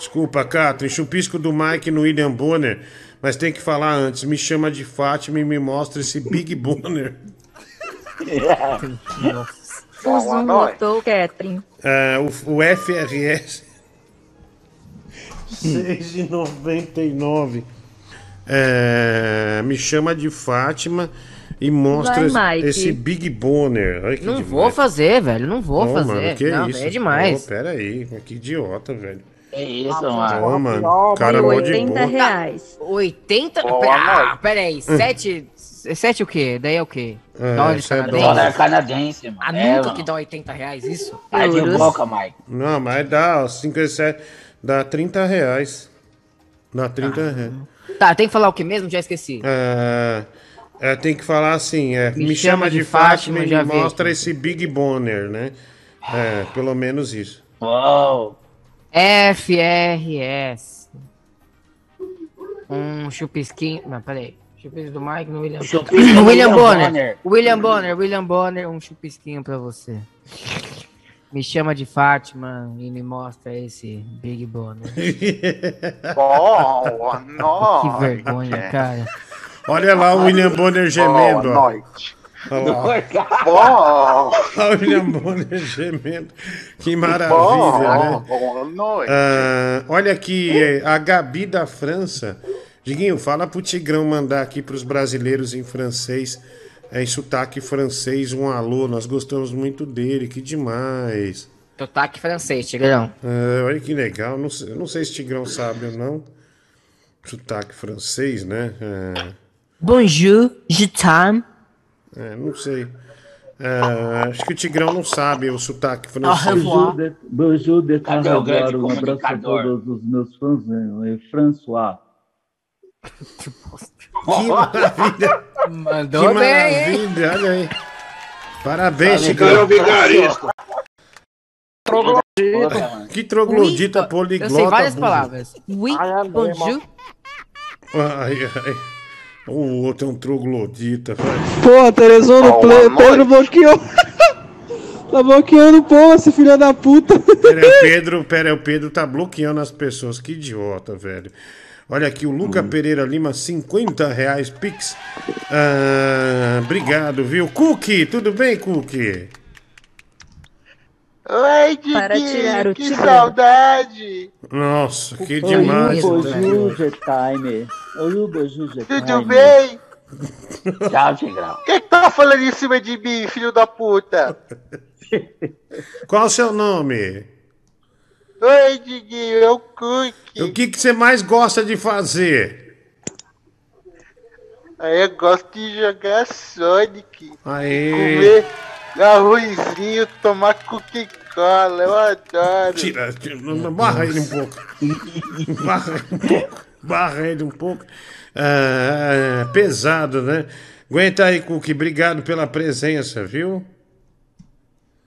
Desculpa, Catherine, chupisco do Mike no William Bonner, mas tem que falar antes. Me chama de Fátima e me mostra esse Big Bonner. Fuso notou, Catherine. É, o, o FRS 6,99. É, me chama de Fátima e mostra Vai, esse Big Bonner. Ai, que Não demais. vou fazer, velho. Não vou Ô, fazer. mano, que não, isso? é demais. Ô, pera aí, que idiota, velho. É isso, mano, cara mó de boa. reais. 80? Boa, Ah, mano. peraí. 7. 7 o quê? Daí é o quê? É, é canadenses? Dólar canadense, mano. Ah, É, nunca mano. que dá 80 reais isso? Tá de boca, Mike. Não, mas dá, ó, 57, dá 30 reais. Dá 30 reais. Tá, tem que falar o que mesmo? Já esqueci. É, é, tem que falar assim, é, me, Me chama, chama de de Fátima Fátima, e me vi mostra aqui. esse Big Bonner, né? É, pelo menos isso. Uou. FRS. Um chupisquinho. Não, peraí. Chupisco do Mike no William William William Bonner. Bonner. William Bonner, William Bonner, um chupisquinho pra você. Me chama de Fátima e me mostra esse Big Bonner. Boa noite. Que vergonha, cara. Olha lá o William Bonner gemendo. Boa noite. Olha lá. Boa. Olha o William Bonner gemendo. Que maravilha, né? Noite. Ah, olha aqui, é, a Gabi da França. Diguinho, fala pro Tigrão mandar aqui pros brasileiros em francês, é, em sotaque francês, um alô. Nós gostamos muito dele, que demais. Sotaque francês, Tigrão. Ah, olha que legal. Não sei, não sei se Tigrão sabe ou não. Sotaque francês, né? É, Bonjour, je t'aime. É, não sei. Ah, acho que o Tigrão não sabe o sotaque Au francês. Bonjour de, bonjour de Carregor, um abraço a todos os meus fãs, né? François. Que maravilha! Mandou que bem, hein? maravilha, olha aí. Parabéns, é Tigrão. vigarista. Que troglodita Eu poliglota. sei várias palavras. Oui, bonjour. Ai, ai. O outro é um troglodita, velho. Porra, Terezono, Ó, Ple- uma Pedro bloqueou. tá bloqueando o povo, esse filho da puta. Pera, o Pedro, pera, o Pedro tá bloqueando as pessoas. Que idiota, velho. Olha aqui, o Luca Pereira Lima, 50 reais, Pix. Ah, obrigado, viu? Cookie, tudo bem, Cookie? Oi, Diguinho, Para tirar o que saudade. Nossa, que Oi, demais. velho. Time. Tudo bem? Tchau, Tigrão. Quem que tá falando em cima de mim, filho da puta? Qual o seu nome? Oi, Diguinho, é o Cook. O que, que você mais gosta de fazer? Aí eu gosto de jogar Sonic. Aê. Comer arrozinho, tomar Coca-Cola, eu adoro. Tira, tira, barra ele um pouco. barra ele um pouco. Barra ele um pouco. Ah, pesado, né? Aguenta aí, Cookie. Obrigado pela presença, viu?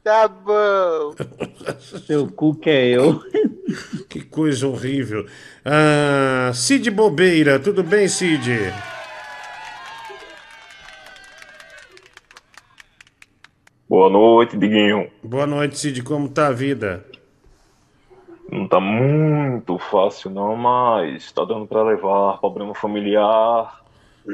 Tá bom. Seu cu que é eu. Que coisa horrível. Ah, Cid Bobeira, tudo bem, Cid? Boa noite, Diguinho. Boa noite, Cid. Como tá a vida? Não tá muito fácil não, mas tá dando pra levar. Problema familiar,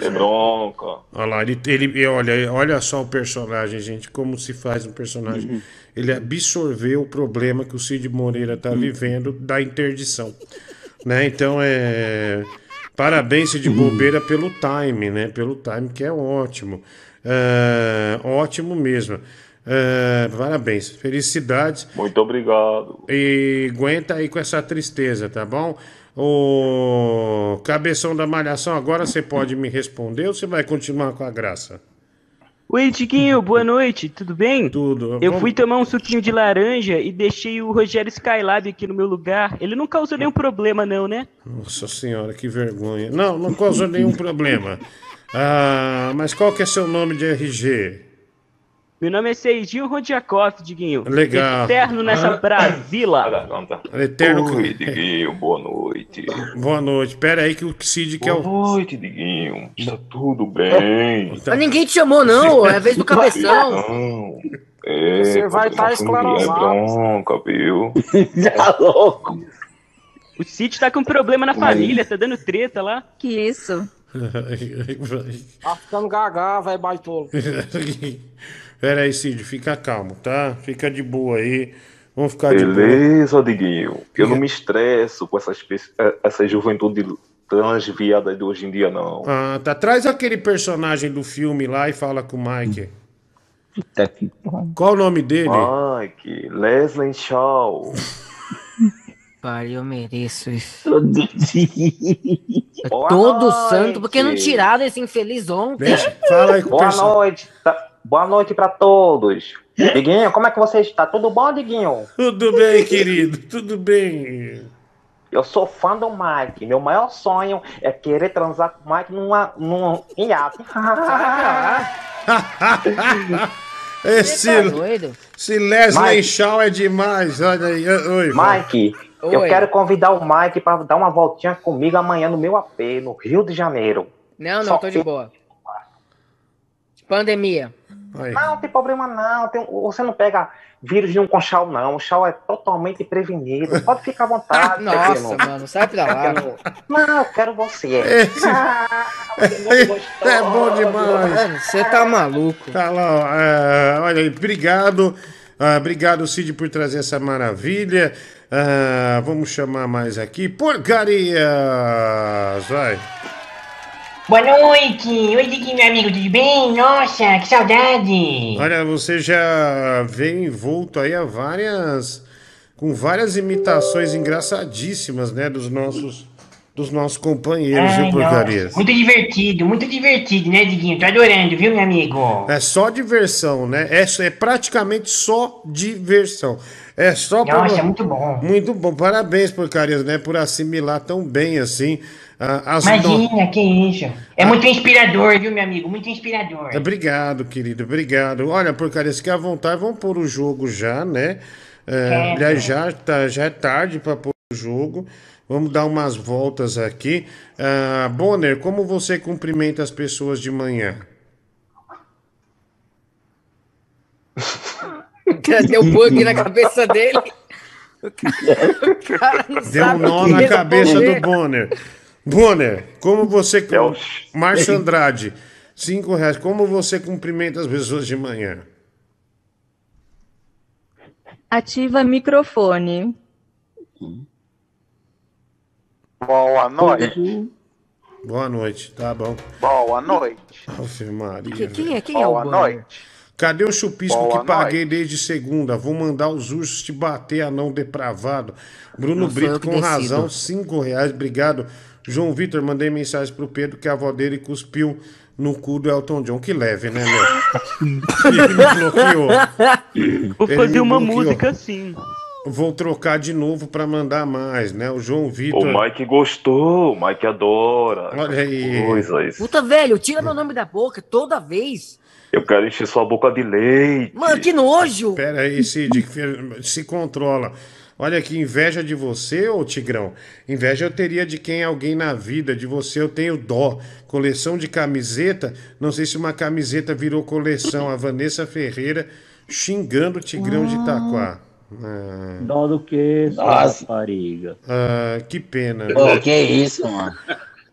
é bronca. Olha lá, ele, ele olha, olha só o personagem, gente, como se faz um personagem. Ele absorveu o problema que o Cid Moreira tá vivendo da interdição. Né? Então é. Parabéns, Cid Bobeira, pelo time, né? Pelo time, que é ótimo. É, ótimo mesmo. É, parabéns, felicidades. Muito obrigado. E aguenta aí com essa tristeza, tá bom? O cabeção da malhação, agora você pode me responder ou você vai continuar com a graça? Oi, Tiquinho, boa noite, tudo bem? Tudo. Eu Vamos- fui tomar um suquinho de laranja e deixei o Rogério Skylab aqui no meu lugar. Ele não causou nenhum problema, não, né? Nossa senhora, que vergonha. Não, não causou nenhum problema. Ah, mas qual que é seu nome de RG? Meu nome é Serginho Rodiakov, Diguinho. Legal. Eterno nessa Brasila. Eterno. Oi, Diguinho, boa noite. Boa noite. Pera aí que o Cid quer Boa o. noite, Diguinho. Está tudo bem? Tá. Mas ninguém te chamou, não. É a vez do cabeção. Não. É, Você vai problema tá familiar esclerosado. É bronca, viu? Tá louco. O Cid tá com problema na família, tá dando treta lá. Que isso? Tá ficando gaga, velho baitolo. Pera aí, Cid, fica calmo, tá? Fica de boa aí. Vamos ficar de boa. Beleza, Diguinho. Eu não me estresso com essas, eh, essa juventude transviada de hoje em dia, não. Ah, tá. Traz aquele personagem do filme lá e fala com o Mike. Qual o nome dele? Mike, Leslie Shaw. Pai, eu mereço isso. Boa Todo santo, porque não tiraram esse infeliz ontem? Deixa, fala aí com o Boa pessoal. noite. tá- Boa noite pra todos. Diguinho, como é que você está? Tudo bom, Diguinho? Tudo bem, querido, tudo bem. Eu sou fã do Mike. Meu maior sonho é querer transar com o Mike numa, num iate. Esse, tá esse Leslie Mike. Shaw é demais. Olha aí. Oi, Mike, eu Oi. quero convidar o Mike pra dar uma voltinha comigo amanhã no meu AP, no Rio de Janeiro. Não, Só não, tô de que- boa. Pandemia. Aí. Não, não tem problema não. Tem- você não pega vírus de um conchal, não. O chau é totalmente prevenido. Pode ficar à vontade. Nossa, Pequeno. mano, sai pra lá. Não, eu quero você. Esse- É bom demais. Mano, você tá maluco. Tá lá, ó, é, olha aí, obrigado. Ah, obrigado, Cid, por trazer essa maravilha. Ah, vamos chamar mais aqui. Porcarias! Vai. Boa noite! Oi, Diguinho, meu amigo, tudo bem? Nossa, que saudade! Olha, você já vem envolto aí a várias. com várias imitações engraçadíssimas, né? Dos nossos. dos nossos companheiros, Ai, viu, porcarias? muito divertido, muito divertido, né, Diguinho? Tô adorando, viu, meu amigo? É só diversão, né? É, é praticamente só diversão. É só pra- Nossa, é muito bom. Muito bom. Parabéns, porcarias, né? Por assimilar tão bem assim ah, as no- Imagina, que isso. É muito inspirador, viu, meu amigo? Muito inspirador. Obrigado, querido, obrigado. Olha, porcaria, se quer à vontade, vamos pôr o jogo já, né? É, aliás, já, tá, já é tarde para pôr o jogo. Vamos dar umas voltas aqui. Ah, Bonner, como você cumprimenta as pessoas de manhã? Deu um bug na cabeça dele. O cara, o cara não Deu um nó na cabeça do. Bonner. Bonner, como você. Márcio Andrade, cinco reais. Como você cumprimenta as pessoas de manhã? Ativa microfone. Boa noite. Boa noite, tá bom. Boa noite. Ave Maria. Que- quem é- quem é o Boa noite. Cadê o chupisco Boa que paguei desde segunda? Vou mandar os ursos te bater, anão depravado. Bruno Não Brito, com decido. razão, cinco reais, obrigado. João Vitor, mandei mensagem pro Pedro que a avó dele cuspiu no cu do Elton John. Que leve, né, meu? Ele me bloqueou. Vou Ele fazer uma bloqueou. música assim. Vou trocar de novo pra mandar mais, né? O João O Vitor. Mike gostou, o Mike adora. Olha aí. Coisas. Puta, velho, tira meu nome da boca toda vez. Eu quero encher sua boca de leite. Mano, que nojo. Pera aí, Cid, que se controla. Olha que inveja de você, ô Tigrão. Inveja eu teria de quem é alguém na vida, de você eu tenho dó. Coleção de camiseta, não sei se uma camiseta virou coleção. A Vanessa Ferreira xingando o Tigrão de Itaquá. Ah, Dó do que, Nossa. rapariga? ah, que pena. Pô, que isso, mano.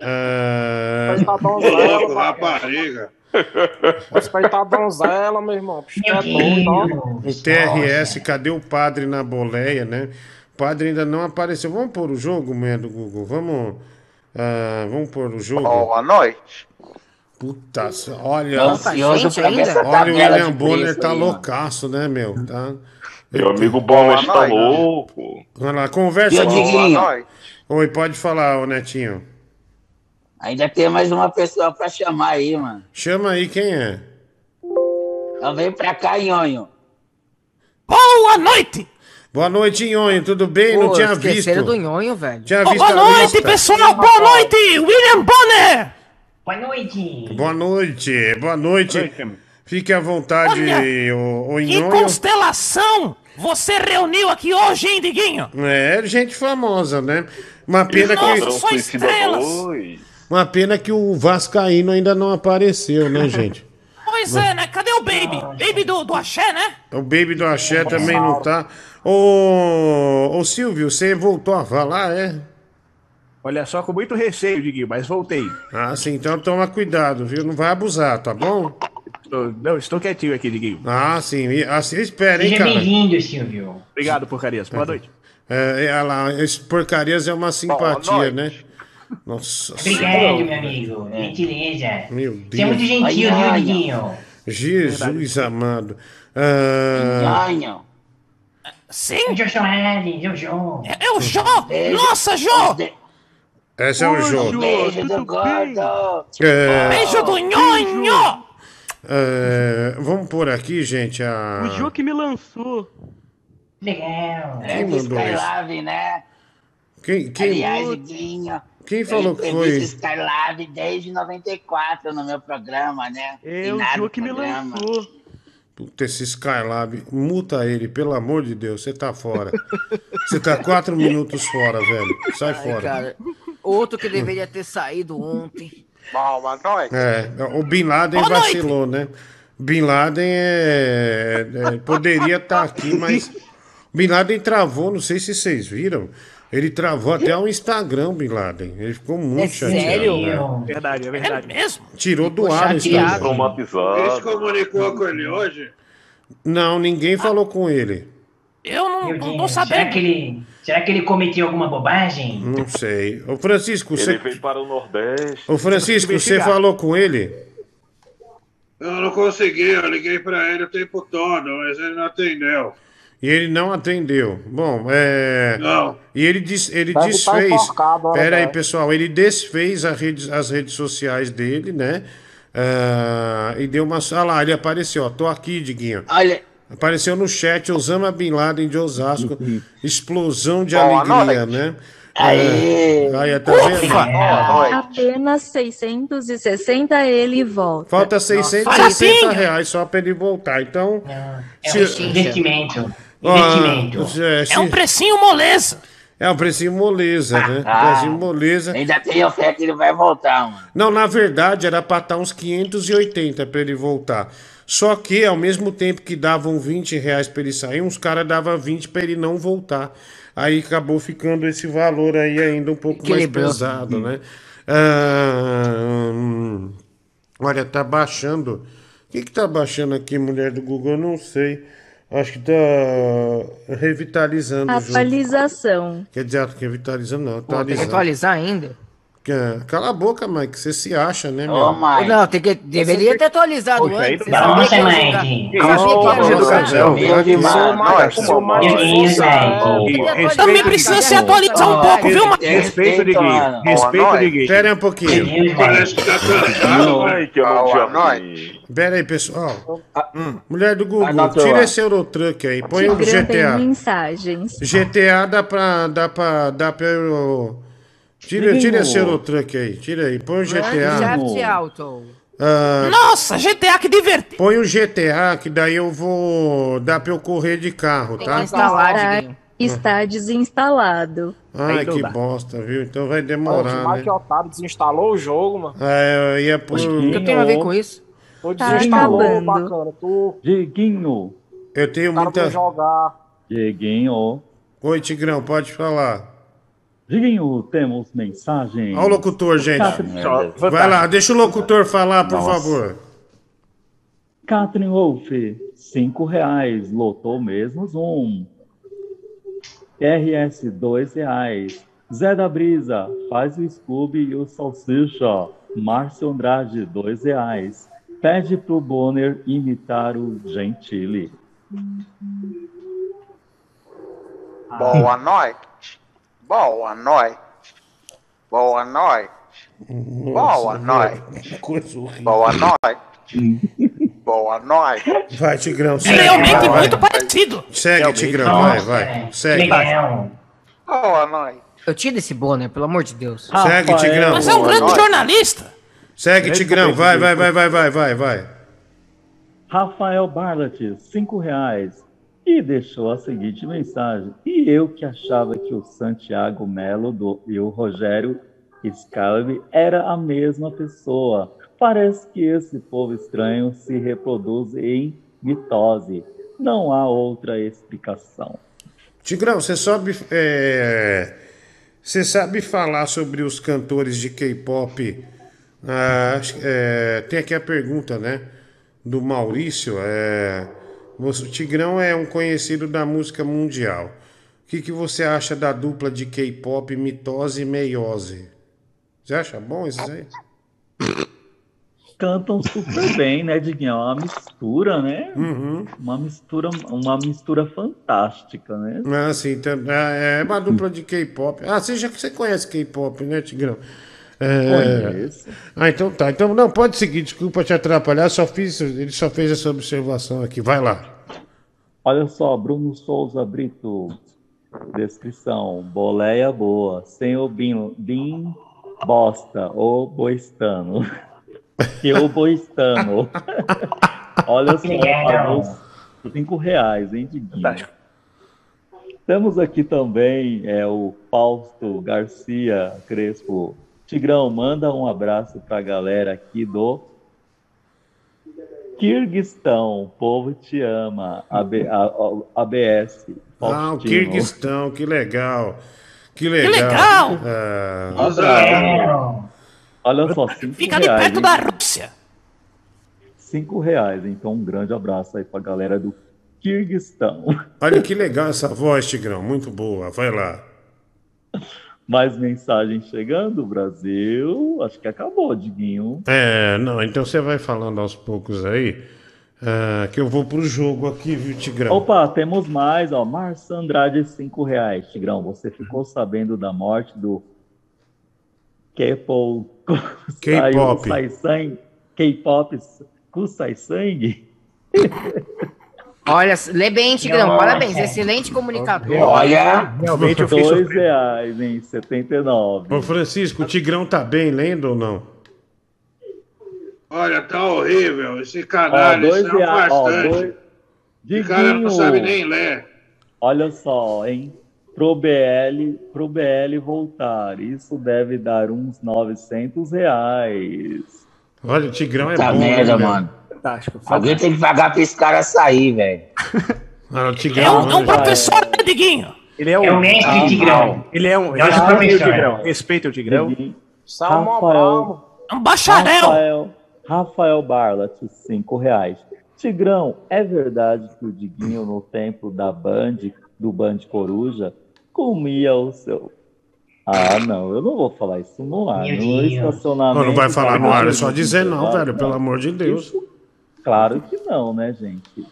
Ah, Ô, donzela, louco, rapariga. Respeitar a donzela, meu irmão. Bicho, é o TRS, cadê o padre na boleia, né? O padre ainda não apareceu. Vamos pôr o jogo, mulher do Google? Vamos. ah, vamos pôr o jogo? Boa noite. Puta, olha. Ansioso pra Olha, o William Bonner preço tá aí, loucaço, né, meu? Tá. Meu amigo Bonner está louco. Vai lá, conversa noite. Oi, pode falar, ô Netinho. Ainda tem mais uma pessoa pra chamar aí, mano. Chama aí quem é. Então vem pra cá, Nhonho. Boa noite! Boa noite, Nhonho, tudo bem? não Pô, tinha esqueceram visto. do nhonho, velho. Tinha Ô, visto boa a noite, lista. pessoal! Boa noite! William Bonner! Boa noite. Boa noite, boa noite. Fique à vontade, Olha, ô, ô Que Nhonho. constelação você reuniu aqui hoje, hein, Diguinho? É, gente famosa, né? Uma pena Nossa, que. só estrelas! Uma pena que o Vascaíno ainda não apareceu, né, gente? Pois é, né? Cadê o Baby? Baby do, do Axé, né? O Baby do Axé também não tá. Ô, ô Silvio, você voltou a falar, é? Olha só, com muito receio, Diguinho, mas voltei. Ah, sim, então toma cuidado, viu? Não vai abusar, tá bom? Estou- não, estou quietinho aqui, Diguinho. Ah, sim. e- Assim espera, hein, Seja cara? bem-vindo, Silvio. Obrigado, porcarias. Boa noite. É, é, olha lá, esse porcarias é uma simpatia, noite. né? Nossa Obrigado, meu amigo. Gentileza. Meu Você é muito Deus. gentil, Ai, viu, ai, Diguinho? Jesus amado. Ah. Sim? Jô Soares, Jojo. É o Jô! Nossa, Jô! esse é o jogo. Beijo do gordo. É, Beijo do nhonho! é, vamos por aqui, gente. A... O Jô que me lançou. Legal. É Quem do mandou isso? Skylab, né? Quem, quem, Aliás, Diguinho. Quem falou eu que foi? Skylab desde 94 no meu programa, né? É o Finado Jô que me lançou. Puta, esse Skylab, multa ele, pelo amor de Deus, você tá fora. Você tá quatro minutos fora, velho. Sai Ai, fora. cara. Outro que deveria ter saído ontem. Boa noite. É, o Bin Laden Boa noite. vacilou, né? Bin Laden é, é, poderia estar aqui, mas Bin Laden travou, não sei se vocês viram. Ele travou até o Instagram, Bin Laden. Ele ficou muito É chateado. sério? né? Verdade, é É verdade. mesmo? Tirou do ar o. Instagram. Ele se comunicou com ele hoje? Não, ninguém falou com ele. Eu não, Meu não tô Deus, será sabendo. que ele, será que ele cometeu alguma bobagem? Não sei. Ô Francisco, Ele você. veio para o Nordeste. Ô Francisco, você falou com ele? Eu não consegui, eu liguei pra ele o tempo todo, mas ele não atendeu. E ele não atendeu. Bom, é. Não. E ele, des, ele Deve tá desfez. Pera aí, pessoal. Ele desfez a rede- as redes sociais dele, né? Ah, e deu uma. Olha lá, ele apareceu, ó. Tô aqui, Diguinho. Olha. Apareceu no chat Osama Bin Laden de Osasco. Explosão de Boa alegria, noite. né? Aê! Ah, aí, tá vendo? Apenas 660 ele volta. Falta 660 reais só pra ele voltar. Então. É se- um investimento. Investimento. é, É um precinho moleza. É um precinho moleza, né? Ah, precinho moleza. Ainda tenho fé que ele vai voltar, mano. Não, na verdade era pra estar uns 580 pra ele voltar. Só que ao mesmo tempo que davam 20 reais pra ele sair, uns caras davam 20 pra ele não voltar. Aí acabou ficando esse valor aí ainda um pouco mais Equilibrou. pesado, né? Ah, hum, olha, tá baixando. O que que tá baixando aqui, mulher do Google? Eu não sei. Acho que tá revitalizando. Atualização. Quer dizer, revitalizando não, Pô, tem que atualizando. atualizar ainda? Que- Cala a boca, Mike, você se acha, né, meu? Ô, Mike. Não, tem que, deveria ter atualizado Poxa, aí antes. não Você ia Mike. jogar. Sabia que ia Nossa, jogar. educação. Meu demais. Se o Mike, se o Mike Que isso, fosse- Mike? Gui, Também precisa se atualizar um pouco, viu, mano? Respeito de Gui. mano. Respeito. Pera aí um pouquinho. Parece que tá Boa tinha noite. Pera aí, pessoal. Hum. Mulher do Ah, Google, tira esse Eurotruck aí. Põe o GTA. mensagens. GTA dá pra. dá pra. dá pra Tira, tira esse Eurotruck aí. Tira aí. Põe o Grand GTA. Theft Auto. Ah, Nossa, GTA, que divertido. põe o GTA, que daí eu vou. dá pra eu correr de carro, que tá? instalar, Está, está desinstalado. Ai, não que bosta, viu? Então vai Pô, demorar, o né? Mike Otário desinstalou o jogo, mano. É, eu ia pôr. O que tem a ver com isso? Tu Tá desinstalou, acabando. bacana. Tu Dieguinho, Eu tenho muita. jogar. Dieguinho, Oi, Tigrão, pode falar. Dieguinho, temos mensagem. Olha o locutor, gente. Vai lá, deixa o locutor falar, por Nossa. favor. Catherine Wolf, cinco reais, lotou mesmo Zoom. RS, dois reais. Zé da Brisa, faz o Scooby e o Salsicha. Márcio Andrade, dois reais. Pede pro Bonner imitar o Gentili. Boa noite. Boa noite. Boa noite. Boa noite. Coisa horrível. Boa noite. Boa noite. Vai, Tigrão, É segue. realmente vai, vai. muito parecido. Segue, Tigrão, vai, vai. Segue. Legal. Boa noite. Eu tiro esse boné, pelo amor de Deus. Segue, Tigrão. Mas é um grande noite. jornalista. Segue, Tigrão. Vai, vai, vai, vai, vai, vai, vai. Rafael Barlat, cinco reais. E deixou a seguinte mensagem. E eu que achava que o Santiago Melo do, e o Rogério Scalvi era a mesma pessoa. Parece que esse povo estranho se reproduz em mitose. Não há outra explicação. Tigrão, você sabe. é, Você sabe falar sobre os cantores de K-pop? Ah, é, Tem aqui a pergunta, né? Do Maurício. É... você- O Tigrão é um conhecido da música mundial. O que, que você acha da dupla de K-pop Mitose e Meiose? Você acha bom isso aí? Cantam super bem, né, Diguinho? É uma mistura, né? Uhum. Uma mistura, uma mistura fantástica, né? Ah, sim, é é uma dupla de K-pop. Ah, você já que você conhece K-pop, né, Tigrão? É... Conheço. Ah, então tá. Então não, pode seguir, desculpa te atrapalhar, só fiz, ele só fez essa observação aqui. Vai lá. Olha só, Bruno Souza Brito. Descrição: boleia boa, sem o bin, bin bosta, ou boistano. Que o boistano. Olha só, pagou cinco reais, hein, Diguinho? Temos aqui também é, o Fausto Garcia Crespo. Tigrão, manda um abraço pra galera aqui do Kirguistão. O povo te ama. AB, a- a- ABS. Ah, o. Kirguistão, que legal. Que legal. legal! Ah, Olha só, cinco Fica ali reais, perto hein? da Rússia. Cinco reais. Então, um grande abraço aí pra galera do Kirguistão. olha que legal essa voz, Tigrão. Muito boa. Vai lá. Mais mensagens chegando, Brasil. Acho que acabou, Diguinho. É, não, então você vai falando aos poucos aí. Ah, que eu vou pro jogo aqui, viu, Tigrão? Opa, temos mais, ó. Márcio Andrade, 5 reais. Tigrão, você ficou sabendo da morte do K-pop K-pop. Sai sangue? K-pop Kusai sangue? Olha, lê bem, Tigrão. Nossa. Parabéns, excelente comunicador. Realmente eu fiquei Dois reais, em 79. Ô, Francisco, o Tigrão tá bem lendo ou não? Olha, tá horrível. Esse Ó, dois isso é um reais. Ó, bastante. dois... Esse cara não sabe nem ler. Olha só, hein? Pro BL, pro BL voltar, isso deve dar uns 900 reais. Olha, o Tigrão é Puta bom. merda, né, mano. Fantástico. Alguém tem que pagar pra esse cara sair, velho. É Tigrão. um, é um professor, né, Diguinho? Ele é um. É o mestre Ah, Tigrão. Ele é um. É o Respeita o. Tigrão. Respeita o Tigrão. Rafael, É um bacharel. Rafael, Rafael Barlat, 5 reais. Tigrão, é verdade que o Diguinho no templo da Band, do Band Coruja, comia o seu. Ah, não, eu não vou falar isso no ar. No estacionamento. Não, não vai falar no ar, é só dizer não, velho, pelo amor de Deus. Claro que não, né, gente?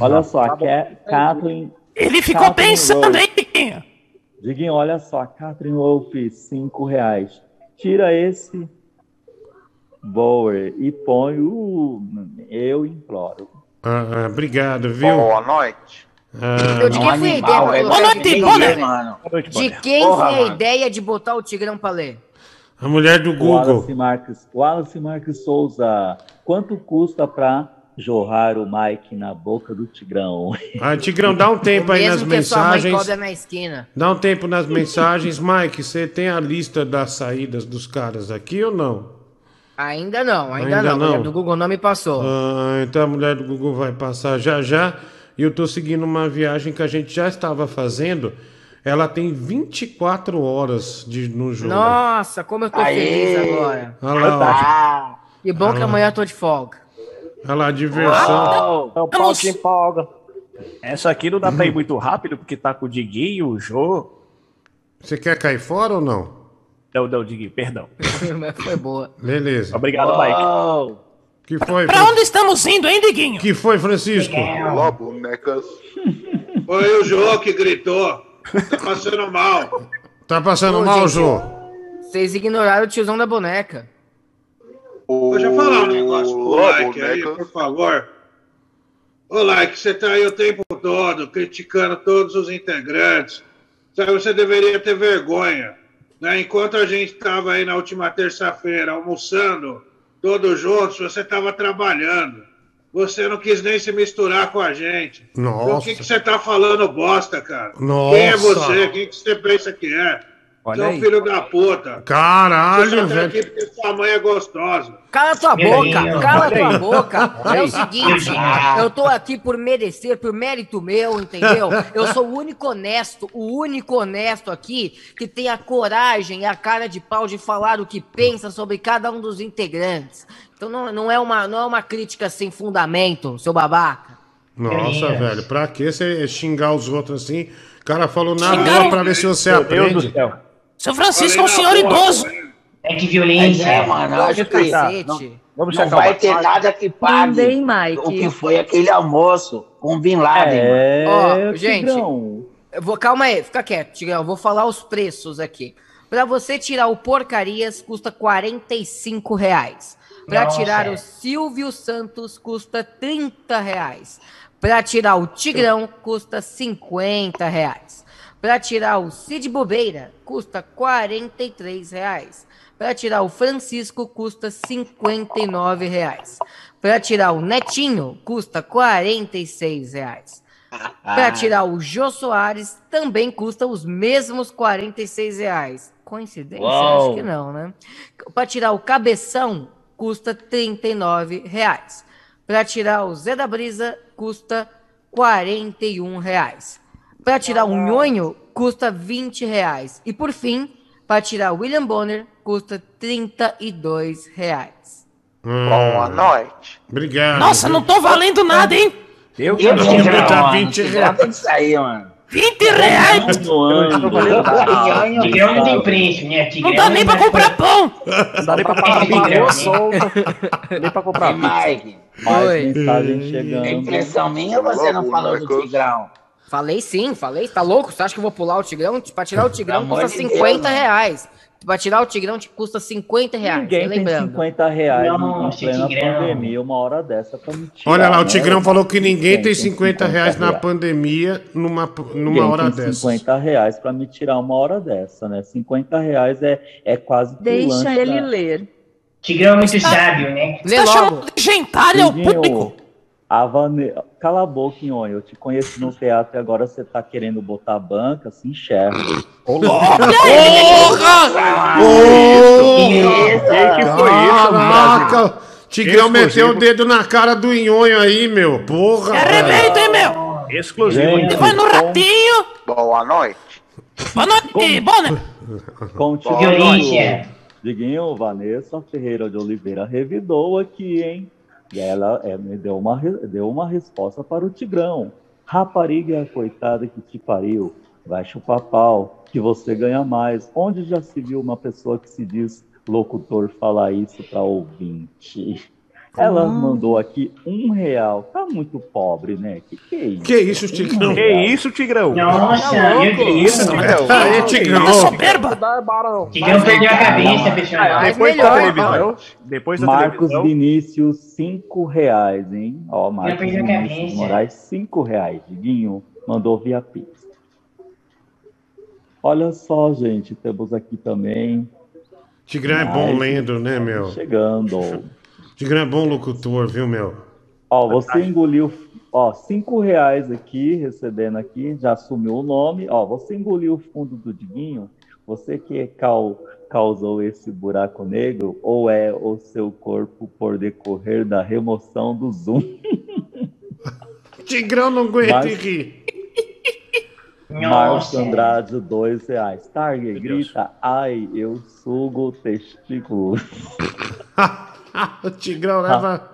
Olha só, a Ca- Catherine. Ele ficou Catherine pensando, Wolf. hein, Diguinho? Diguinho, olha só, Catherine Wolf, 5 reais. Tira esse Bower e põe o. Eu imploro. Ah, ah, obrigado, viu? Boa noite. Ah, Eu de quem foi a ideia é Boa noite, boa noite. De quem Porra, foi a mano. ideia de botar o Tigrão pra ler? a mulher do Wallace Google. Marques, Wallace Marques Souza, quanto custa pra jorrar o Mike na boca do Tigrão? Ah, Tigrão, dá um tempo aí nas mensagens. cobra na esquina. Dá um tempo nas mensagens. Mike, você tem a lista das saídas dos caras aqui ou não? Ainda não, ainda, Ainda não. não. A do Google não me passou. Ah, então a mulher do Google vai passar já já. E eu tô seguindo uma viagem que a gente já estava fazendo. Ela tem 24 horas de, no jogo. Nossa, como eu tô Aê! feliz agora. Olha lá, Ah, Que bom que Ah. amanhã eu tô de folga. Olha lá, diversão. É o pau que empolga. Essa aqui não dá pra ir muito rápido, porque tá com o Diguinho, o Jô. Você quer cair fora ou não? Não, não, Diguinho, perdão. Mas foi boa. Beleza. Obrigado, Mike. Que foi, Pra Fran- onde estamos indo, hein, Diguinho? que foi Francisco? Olá, bonecas. Foi o Jô que gritou. Tá passando mal. Tá passando Ô, mal, gente, Jô? Vocês ignoraram o tiozão da boneca. Deixa eu falar um negócio pro Olá, Like aí, por favor. Ô, Like, você tá aí o tempo todo criticando todos os integrantes. Sabe, você deveria ter vergonha. Né? Enquanto a gente estava aí na última terça-feira almoçando, todos juntos, você estava trabalhando. Você não quis nem se misturar com a gente. Então, o Nossa. que, que você tá falando bosta, cara? Nossa. Quem é você? Quem que você pensa que é? Olha é um aí. filho da puta. Caralho, velho. aqui porque sua mãe é gostosa. Cala tua boca, Deus. cala Olha tua aí. boca. Olha É o aí. seguinte, eu tô aqui por merecer, por mérito meu, entendeu? Eu sou o único honesto, o único honesto aqui que tem a coragem e a cara de pau de falar o que pensa sobre cada um dos integrantes. Então não, não, é, uma, não é uma crítica sem fundamento, seu babaca. Nossa, velho, pra que você xingar os outros assim? O cara falou na boa pra ver se você Meu Deus do aprende. céu. Seu Francisco é um senhor idoso. É de violência. é, mano, eu acho que Cacete. Vamos não vai o ter nada que pague Também, o que foi aquele almoço com Bin Laden. mano. É, Ó, gente. Eu vou, calma aí, fica quieto, Tigrão. Eu vou falar os preços aqui. Pra você tirar o Porcarias, custa 45 reais. Pra Nossa. tirar o Silvio Santos, custa 30 reais. Pra tirar o Tigrão, custa 50 reais. Pra tirar o Cid Bobeira, custa 43 reais. Pra tirar o Francisco, custa 59 reais. Pra tirar o Netinho, custa 46 reais. Pra tirar o Jô Soares, também custa os mesmos 46 reais. Coincidência? Uau. Acho que não, né? Pra tirar o Cabeção, custa 39 reais. Pra tirar o Zé da Brisa, custa 41 reais. Pra tirar o Nhonho, custa 20 reais. E por fim, pra tirar o William Bonner, custa 32 reais. Boa noite. Obrigado. Nossa, não tô valendo nada, hein? Eu E o Não, Tigrão, tá mano? 20 O Tigrão tem que sair, mano. 20 reais? Tigrão, não tem preço, né? Tigrão Não dá nem pra comprar pão! Não dá nem pra pagar solta. Nem pra comprar Mike, Mais Oi. mensagem é chegando. impressão minha ou você não falou do Tigrão? Falei sim, falei. Tá louco? Você acha que eu vou pular o Tigrão? Pra tirar o Tigrão custa de 50 Deus, né? reais. Pra tirar o Tigrão te custa 50 reais. Ninguém tem lembrando. 50 reais em Nossa, plena Tigrão. pandemia, uma hora dessa pra me tirar, Olha lá, o né? Tigrão falou que ninguém tem 50 50 reais na reais. pandemia numa, numa Ninguém hora tem dessa. 50 reais pra me tirar uma hora dessa, né? 50 reais é, é quase Deixa ele da- ler. Tigrão é muito sábio, né? Você tá chamando de gentalha ao público? A Vane... Cala a boca, Nhonho. Eu te conheci no teatro e agora você tá querendo botar banca, se enxerga. Porra! que foi isso, Caraca! Tigrão meteu o dedo na cara do Nhonho aí, meu. Porra! É remédio, hein, meu? Exclusivo. Gente, Vai no ratinho! Boa noite. Boa noite, boa noite! Continua. Violência. Diguinho, Vanessa Ferreira de Oliveira revidou aqui, hein? E ela é, deu uma, deu uma resposta para o Tigrão. Rapariga coitada que te pariu, vai chupar pau, que você ganha mais. Onde já se viu uma pessoa que se diz locutor falar isso para ouvinte? Ela mandou aqui um real. Tá muito pobre, né? Que que é isso? Que isso, Tigrão? Que isso, Tigrão? Nossa, meu Que isso, Tigrão? Aí, Tigrão. Tá soberba! Tigrão perdeu a cabeça. Mas Depois da televisão, depois da Marcos televisão, Vinícius, cinco reais, hein? Ó, Marcos perdeu a Vinícius cabeça. Moraes, cinco reais. Diguinho mandou via Pix. Olha só, gente, temos aqui também. Tigrão é bom lendo, né, meu? Chegando. Tigrão é bom locutor, viu, meu? Ó, você engoliu, ó, cinco reais aqui, recebendo aqui, já assumiu o nome. Ó, você engoliu o fundo do Diguinho? Você que cau- causou esse buraco negro ou é o seu corpo por decorrer da remoção do zoom? Tigrão não aguenta Mas- rir. Márcio Andrade, dois reais. Target grita, ai, eu sugo o testículo. o Tigrão leva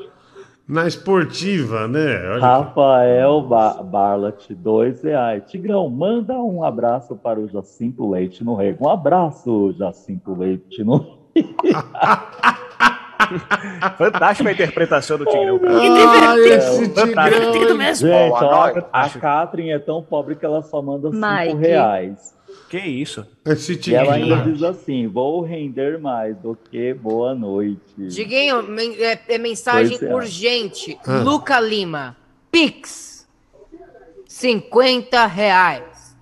na esportiva, né? Olha Rafael ba Barlat, dois reais. Tigrão, manda um abraço para o Jacinto Leite no Rego. Um abraço, Jacinto Leite no fantástica a interpretação do Tigrão. Ah, esse. Tigrão. mesmo. Gente, ó, a Catherine é tão pobre que ela só manda cinco Mike. reais. Que isso? Esse E ela ainda diz assim: vou render mais do que boa noite. Diguinho, men- é, é mensagem reais. urgente. Ah. Luca Lima. Pix. 50 reais.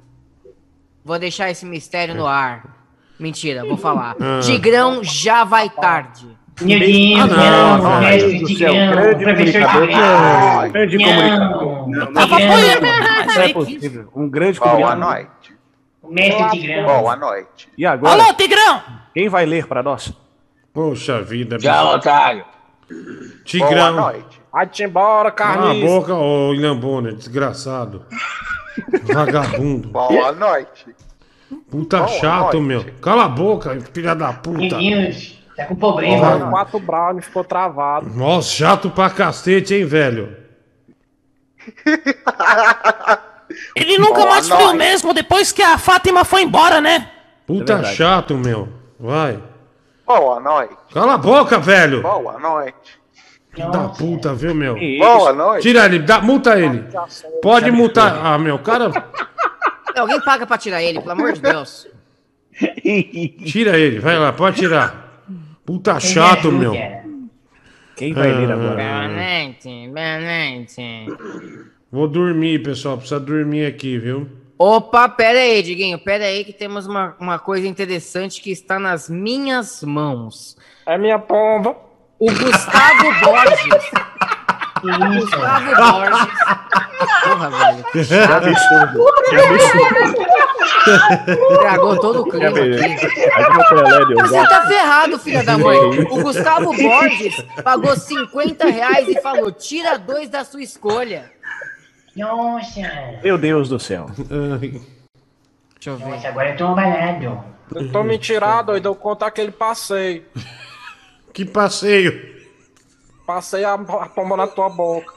Vou deixar esse mistério no ar. Mentira, vou falar. Ah. Tigrão já vai tarde. Deus, Ah, não, não, não, mestre Deus do céu, Tigrão, grande professor comunicador. Grande Não, comunicador. Não, apoiando, mas Isso é possível. Um grande comunicador. Mestre Tigrão. Boa noite. E agora, Alô, Tigrão! quem vai ler para nós? Poxa vida, bicho. Tchau, otário. Boa Tigrão. noite. Vai-te embora, Cala a boca, ô Ilhambona, desgraçado. Vagabundo. Boa noite. Puta Boa chato, noite. meu. Cala a boca, filha da puta. Deus, tá com problema. Boa Quatro brownies ficou travado. Nossa, chato pra cacete, hein, velho? Ele nunca Boa mais foi o noite. mesmo depois que a Fátima foi embora, né? Puta verdade. chato, meu. Vai. Boa noite. Cala a boca, velho. Boa noite. Filho da puta, viu, meu? Que Boa noite. Tira ele, dá, multa ele. Pode multar. Ah, meu, cara, Alguém paga pra tirar ele, pelo amor de Deus. tira ele. Vai lá, pode tirar. Puta chato, ajuda? meu. Quem vai ler agora? Benente, benente. Vou dormir, pessoal. Precisa dormir aqui, viu? Opa, pera aí, Diguinho, pera aí que temos uma, uma coisa interessante que está nas minhas mãos. É minha pomba. O Gustavo Borges. O Gustavo Borges. Porra, velho. Que absurdo. Que absurdo. Estragou todo o clima aqui. Você tá ferrado, filha da mãe. O Gustavo Borges pagou 50 reais e falou: tira dois da sua escolha. Nossa, Meu Deus do céu. Ai, Deixa eu ver. nossa, agora eu tô abalado. Eu tô me tirar, doido. Eu contar aquele passeio. Que passeio. Passei a, a pomba na tua boca.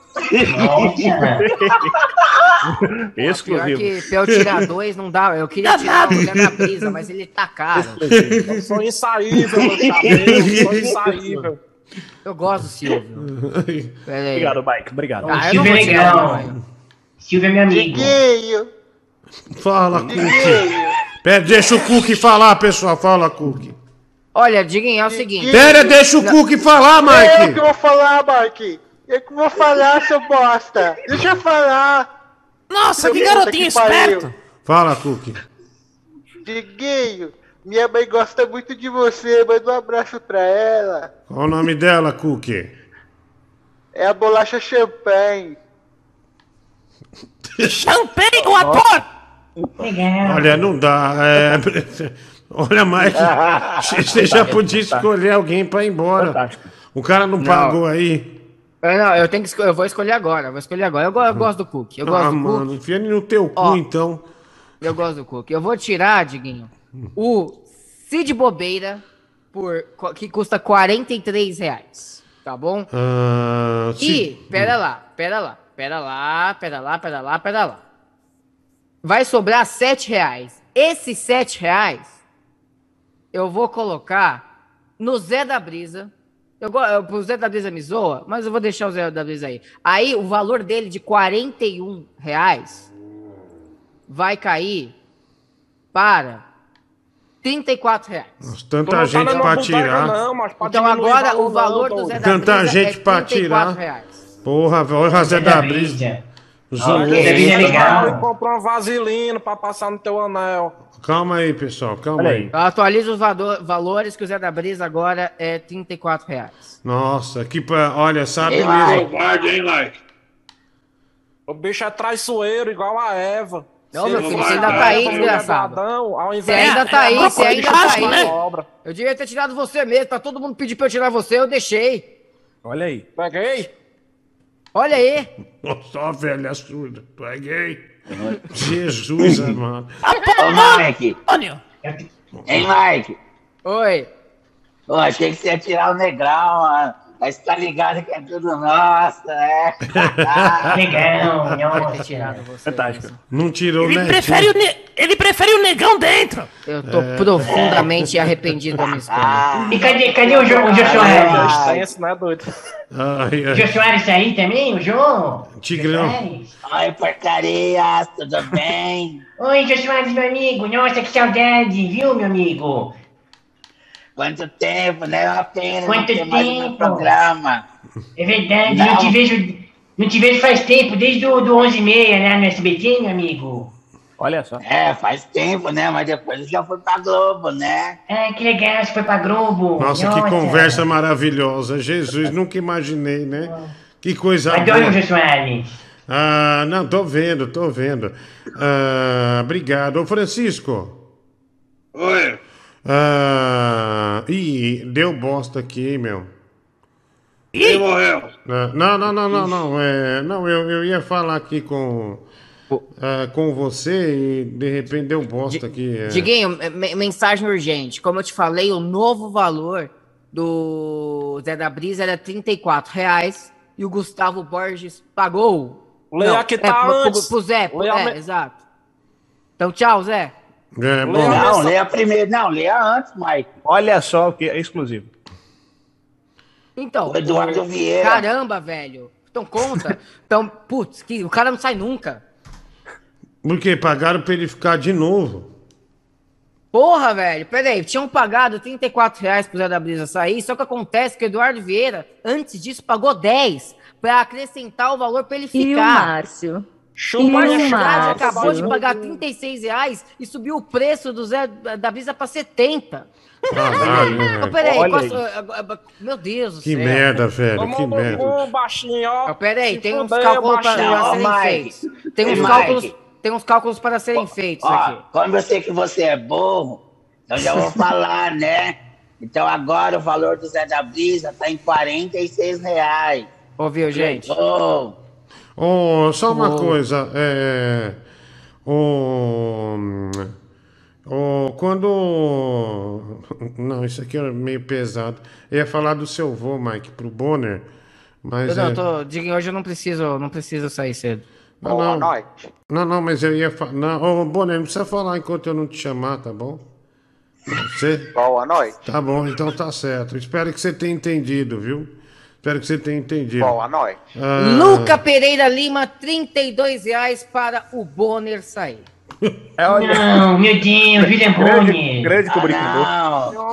Pior Exclusivo. que pra eu tirar dois não dá. Eu queria tirar o mulher na brisa, mas ele tá caro. Eu sou insaível, meu cabelo. Eu sou insaível. Eu gosto do Silvio. Obrigado, Mike. Obrigado. Ah, eu não vou tirar não. Silvio é meu amigo. Diguinho, Fala, Cookie. Diguinho. Pera, deixa o Cookie falar, pessoal. Fala, Cookie. Olha, Diguinho, é o seguinte. Pera, deixa o Cookie falar, É eu Mike. que vou falar, Mike. Eu que vou falar, seu bosta. Deixa eu falar. Nossa, que garotinho esperto. Fala, Cookie. Diguinho, minha mãe gosta muito de você. Manda um abraço pra ela. Qual o nome dela, Cookie? É a bolacha champanhe. Champanhe, o ator. Olha, não dá. é, Olha, Mike, você já podia escolher alguém pra ir embora. Fantástico. O cara não, Não. pagou aí. Eu, não, eu tenho que escolher, eu vou escolher agora, eu vou escolher agora. Eu, go- eu gosto do Cook. Eu gosto ah, do mano, Cook. enfia no teu cu, Ó. então. Eu gosto do Cook. Eu vou tirar, Diguinho, o Cid Bobeira, por, que custa 43 reais. Tá bom? Ah, E, se- pera lá, pera lá, pera lá, pera lá, pera lá, pera lá. Vai sobrar 7 reais. Esses 7 reais eu vou colocar no Zé da Brisa. Eu, eu, o Zé da Brisa me zoa, mas eu vou deixar o Zé da Brisa aí. Aí o valor dele de 41 reais vai cair para 34 reais. Nossa, tanta não gente bodega, tirar. Não, Então agora o valor do. Zé da Tanta Brisa gente é 34 tirar. reais. Porra, olha Zé da Brisa. Brisa é legal. Comprar um vaselino pra passar no teu anel. Calma aí, pessoal, calma aí. atualizo os vado- valores que o Zé da Brisa agora é 34 reais. Nossa, que pra... Olha, sabe Ei, mesmo. Covarde, hein, like? O bicho é traiçoeiro, igual a Eva. Não, meu filho, você ainda tá aí, desgraçado. Adão, ao Você invés ainda tá aí, você ainda tá aí. obra. Eu devia ter tirado você mesmo, pra todo mundo pedir pra eu tirar você, eu deixei. Olha aí. Peguei. Olha aí. Nossa, ó, velha surda. Peguei. Jesus, amado. Ô, Mike. Antônio. Hein, Mike? Oi. Pô, achei que você ia tirar o negrão, mano. Mas tá ligado que é tudo nosso, é? Legal, Eu nossa. ter tirado você. Fantástico. Não tirou, Ele né? prefere, o ne- ele prefere o negão dentro. Eu tô profundamente arrependido da minha escolha. Ah, E cadê, cadê o João, o Jô Soares? Extenso, né, doido? Ai, O ai. Jô Soares tá aí também, o João? Tigrão. Oi, porcarias, tudo bem? Oi, Jô Soares, meu amigo. Nossa, que saudade, viu, meu amigo? Quanto tempo, né? Uma pena Quanto não ter mais um tempo? programa. É verdade, Não. não te vejo, não te vejo faz tempo, desde o do 11h30, né, no SBT, meu amigo. Olha só. É, faz tempo, né? Mas depois eu já fui pra Globo, né? Ah, que legal, você foi pra Globo. Nossa, que conversa maravilhosa. Jesus, nunca imaginei, né? Que coisa Adoro o boa. Soares. Ah, não, tô vendo, tô vendo. Ah, obrigado. Ô, Francisco. Oi. Ah, ih, deu bosta aqui, meu. Quem morreu? Ah, Não, não, não, não, não. É, não, eu, eu ia falar aqui com, ah, com você e de repente deu bosta aqui. é. Diguinho, me- mensagem urgente. Como eu te falei, o novo valor do Zé da Brisa era 34 reais e o Gustavo Borges pagou. Leia que é, tá pro, pro- antes. pro Zé, pro- Leia é, me- exato. Então, tchau, Zé. É, bom. Não, leia primeiro. Não, leia antes, Mike. Olha só o que é exclusivo. Então, O Eduardo o- Vieira. Caramba, velho. Então conta. Então, putz, que o cara não sai nunca. Porque pagaram pra ele ficar de novo. Porra, velho, peraí, tinham pagado 34 reais pro Zé da Brisa sair, só que acontece que o Eduardo Vieira, antes disso, pagou 10 pra acrescentar o valor pra ele E ficar. E o Márcio Márcio? acabou de pagar 36 reais e subiu o preço do Zé da Brisa pra 70. Caralho, velho. peraí, Olha posso- aí. ah, ah, ah, meu Deus do Que céu. merda, velho, Vamos que no merda. cu, baixinho, ó. Ah, peraí, tem uns cálculos para, serem feitos. Tem uns cálculos, tem uns cálculos para serem feitos Ó, aqui. como eu sei que você é burro, eu já vou falar, né? Então agora o valor do Zé da Brisa tá em 46 reais. Ouviu, gente? Ô, Oh, só uma Oh. coisa, é. Oh, oh, quando. Não, isso aqui é meio pesado. Eu ia falar do seu vô, Mike, pro Bonner. Mas Eu não, é... tô, Diguinho, hoje eu não preciso, não preciso sair cedo. Não, não. Não, não, mas eu ia falar. Não, ô, Bonner, não precisa falar enquanto eu não te chamar, tá bom? Você? Boa noite. Tá bom, então tá certo. Espero que você tenha entendido, viu? Espero que você tenha entendido. Boa noite. Ah, Luca Pereira Lima, 32 reais para o Bonner sair. Não, meu Deus, William Bonner. Grande comunicador.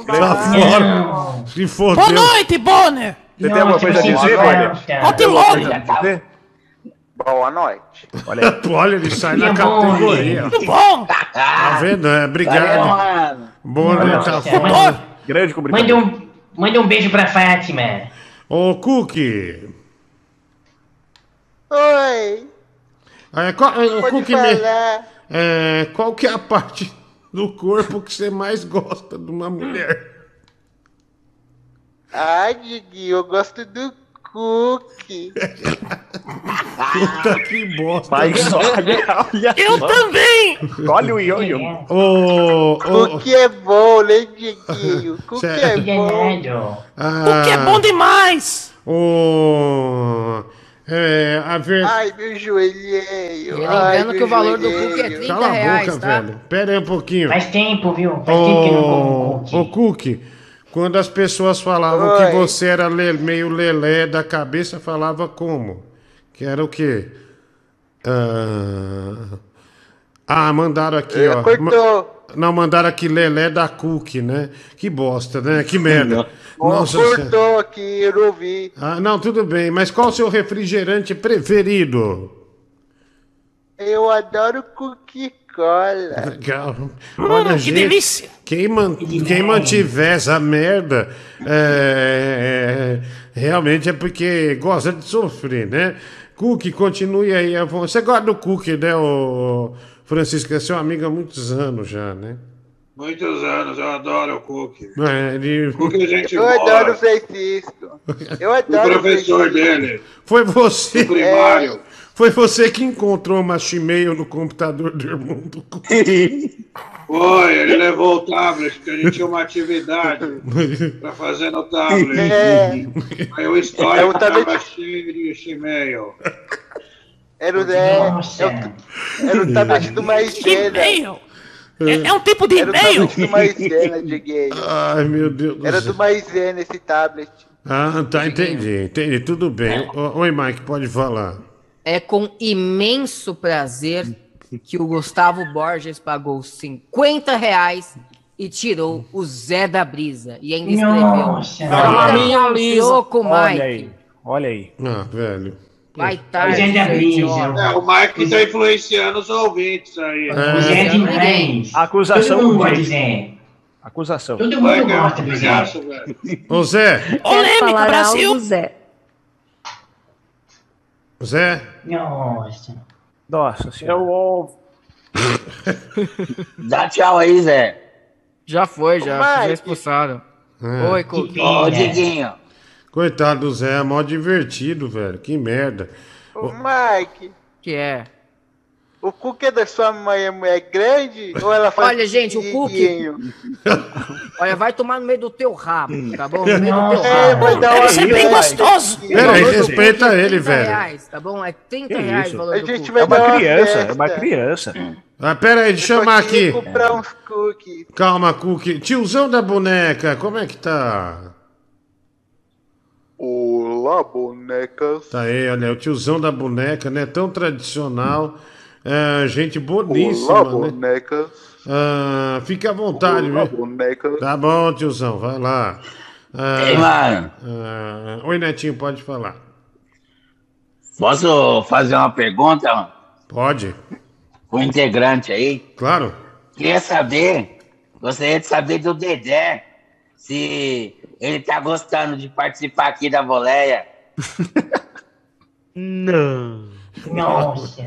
Tá fora. Se fodeu. Boa noite, Bonner! Você tem alguma coisa a dizer, Bonner? Volte logo! Boa noite. Olha aí. Olha, ele sai na William Bonner. categoria. Tudo bom? Tá vendo? É, obrigado. mano. Bonner tá fora. Grande Manda comunicador. um, manda um beijo pra Fátima. Ô, Cookie. Oi. É, qual, é, Pode Cookie me- falar. é, qual que é a parte do corpo que você mais gosta de uma mulher? Ai, Diguinho, eu gosto do cookie. Puta que bosta. Mas olha, olha. Eu só. também! Olha o ioiô. Ô, Cookie é bom, né, Diguinho? Cookie Cê- é bom. Ah, que é bom demais! Ô, é, a ver... Ai, meu joelheiro. Ai, lembrando que o valor do joelheiro. cookie é 30 Cala a reais, boca, tá? velho. Pera aí um pouquinho. Faz tempo, viu? Faz tempo que não como Ô, cookie. ô, Cookie, quando as pessoas falavam Oi. que você era le- meio lelé da cabeça, falava como? Que era o quê? Ah, ah, mandaram aqui, ó. Ma- Cortou. Não, mandaram aqui lelé da Cookie, né? Que bosta, né? Que merda. Ó, Nossa cortou aqui, eu não vi. Ah, não, tudo bem. Mas qual o seu refrigerante preferido? Eu adoro cookie cola. Legal. Hum, que gente, delícia. Quem, man- quem mantiver essa merda é, é, realmente é porque gosta de sofrer, né? Cookie, continue aí. Você gosta do Cookie, né, ô, Francisco? É seu amigo há muitos anos já, né? Muitos anos, eu adoro o cookie. É, ele... Cookie é gente Eu boa. adoro o Francisco. Eu O adoro o professor Francisco. dele, Foi você. do primário. Foi você que encontrou uma e-mail no computador do irmão do. Foi, ele levou o tablet, porque a gente tinha uma atividade pra fazer no tablet. É. Aí o É histórico o tablet- tava cheio de e-mail. Era o, é, Nossa. é o- era o tablet do Maisena. E-mail! É, é um tipo de Era o e-mail! tablet do Maisena, Diguinho. Ai, meu Deus do Era do Maisena esse tablet. Ah, tá, entendi, entendi. Tudo bem. O- Oi, Mike, pode falar. É com imenso prazer que o Gustavo Borges pagou 50 reais e tirou o Zé da Brisa. E ainda escreveu. Nossa. "Fica minha louco, Olha Mike. aí. Olha aí. Ah, velho. Vai tarde, seu Brisa. idiota. É, o Mike tá influenciando os ouvintes aí. O Zé é demais. Acusação Todo mundo gosta urgente. de Zé. Acusação. Todo Mike mundo é gosta do Zé. Ô, Zé. Polêmica, Brasil! algo, Zé. Zé. Nossa. Nossa senhora. Eu ouvo. Dá tchau aí, Zé. Já foi, já. Mike. Já expulsaram. É. Oi, Cookie. Ô. Diguinho. Coitado do Zé, é mó divertido, velho. Que merda. Ô, Mike, Que é? O cookie da sua mãe é mulher grande ou ela faz Olha, gente, o cookie- pequenininho? Olha, vai tomar no meio do teu rabo, tá bom? No meio do teu. É, rabo. vai dar Deve ser bem gostoso! Pera aí, valor do respeita cookie é ele, 30 velho. reais, tá bom? É 30 Que reais o valor A gente vai É uma dar uma criança, festa. é uma criança. Ah, pera aí, deixa eu chamar aqui. comprar uns cookies. Calma, Cookie. Tiozão da boneca, como é que tá? Olá, bonecas. Tá aí, olha, o tiozão da boneca, né? Tão tradicional. É, gente boníssima, Olá, né? Ah, fica à vontade, Olá, viu? bonecas. Tá bom, tiozão, vai lá. Ah, Ei, mano. ah, oi, Netinho, pode falar. Posso fazer uma pergunta mano? Pode, pro integrante aí? claro. Queria saber, gostaria de saber do Dedé, se ele tá gostando de participar aqui da boleia. Não. Nossa.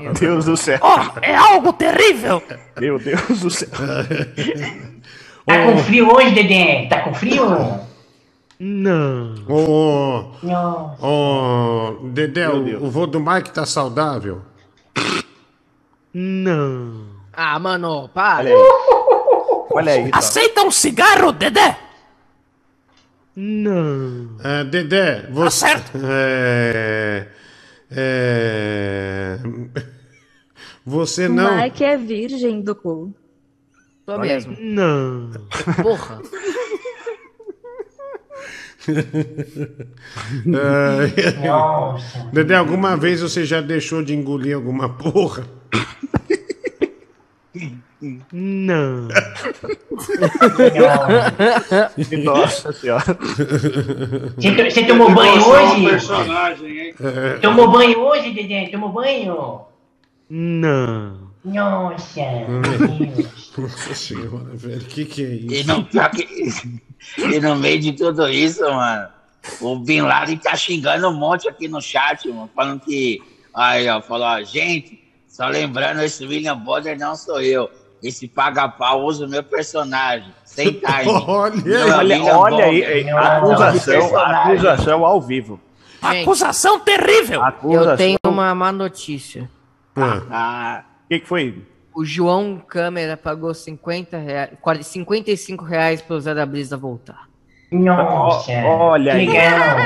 Meu Deus do céu. Ó, é algo terrível! Meu Deus do céu. Tá com frio hoje, Dedé? Tá com frio? Não. Ô, Nossa. ô, Dedé, o, o vô do Mike tá saudável? Não. Ah, mano, para. Olha aí. Olha aí. Tá. Aceita um cigarro, Dedé? Não. É, Dedé, você. Tá certo. É, é, você O não. Mike é virgem do cu. Tô Olha mesmo. Não. Porra. É. Dedé, alguma vez você já deixou de engolir alguma porra? Não. Nossa senhora. Você Você tomou banho hoje? personagem, hein? Tomou banho hoje, Dedé? Tomou banho? Não. Nossa. Nossa senhora, velho, que que é E, isso? não, que- e no meio de tudo isso, mano, o Bin Laden tá xingando um monte aqui no chat, mano, falando que. Aí, ó, falou, ó, gente, só lembrando, esse William Bonner não sou eu. Esse paga-pau usa o meu personagem, sem time. Olha é Olha, olha aí, não, acusação, acusação ao vivo. Gente, Acusação terrível. Acusação. eu tenho uma má notícia. Ah, O que, que foi? O João Câmera pagou 50 reais, 40 55 reais pro Zé da Brisa voltar. Nossa. Olha aí. Legal.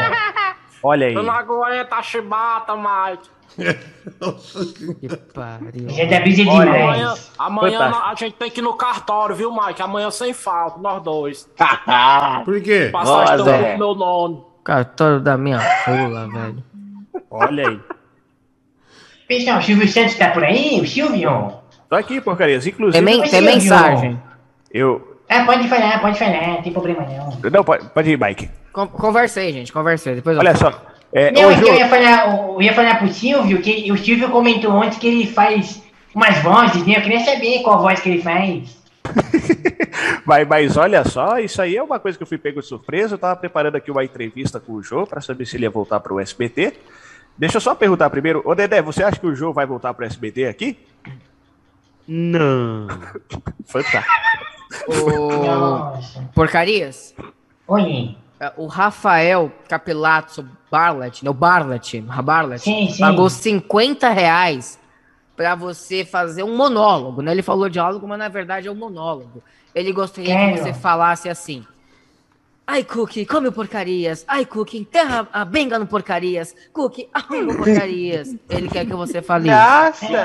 Olha aí. Eu não aguento a chibata, Mike. Que pariu. Brisa é Amanhã, demais. amanhã Fantástico. a gente tem que ir no cartório, viu, Mike? Amanhã sem falta, nós dois. Por quê? Passar Boa, a história Zé. do meu nome. Cartório da minha rola, velho. Olha aí. Pessoal, o Silvio Santos tá por aí? O Silvio? Tô aqui, porcarias. Inclusive, Tem, men- tem mensagem. eu. Ah, pode falar, pode falar, não tem problema não. Não, pode, pode ir, Mike. Con conversei, gente, conversei. Depois Olha só. É, Não, ô, é Ju, eu ia falar, eu ia falar pro Silvio, que o Silvio comentou ontem que ele faz umas vozes, né? Eu queria saber qual voz que ele faz. mas, mas olha só, isso aí é uma coisa que eu fui pego de surpresa. Eu tava preparando aqui uma entrevista com o Jô para saber se ele ia voltar pro SBT. Deixa eu só perguntar primeiro. Ô, Dedé, você acha que o Jô vai voltar pro SBT aqui? Não. Fantástico. Ô. Porcarias. Oi. É, O Rafael Capelazzo Barlet, né? O Barlet, Barlet, Sim, sim. pagou 50 reais pra você fazer um monólogo, né? Ele falou diálogo, mas na verdade é um monólogo. Ele gostaria que Quero. você falasse assim. Ai, Cookie, come porcarias. Ai, Cookie, enterra a benga no porcarias. Cookie, arruma o porcarias. Ele quer que você fale isso. Nossa!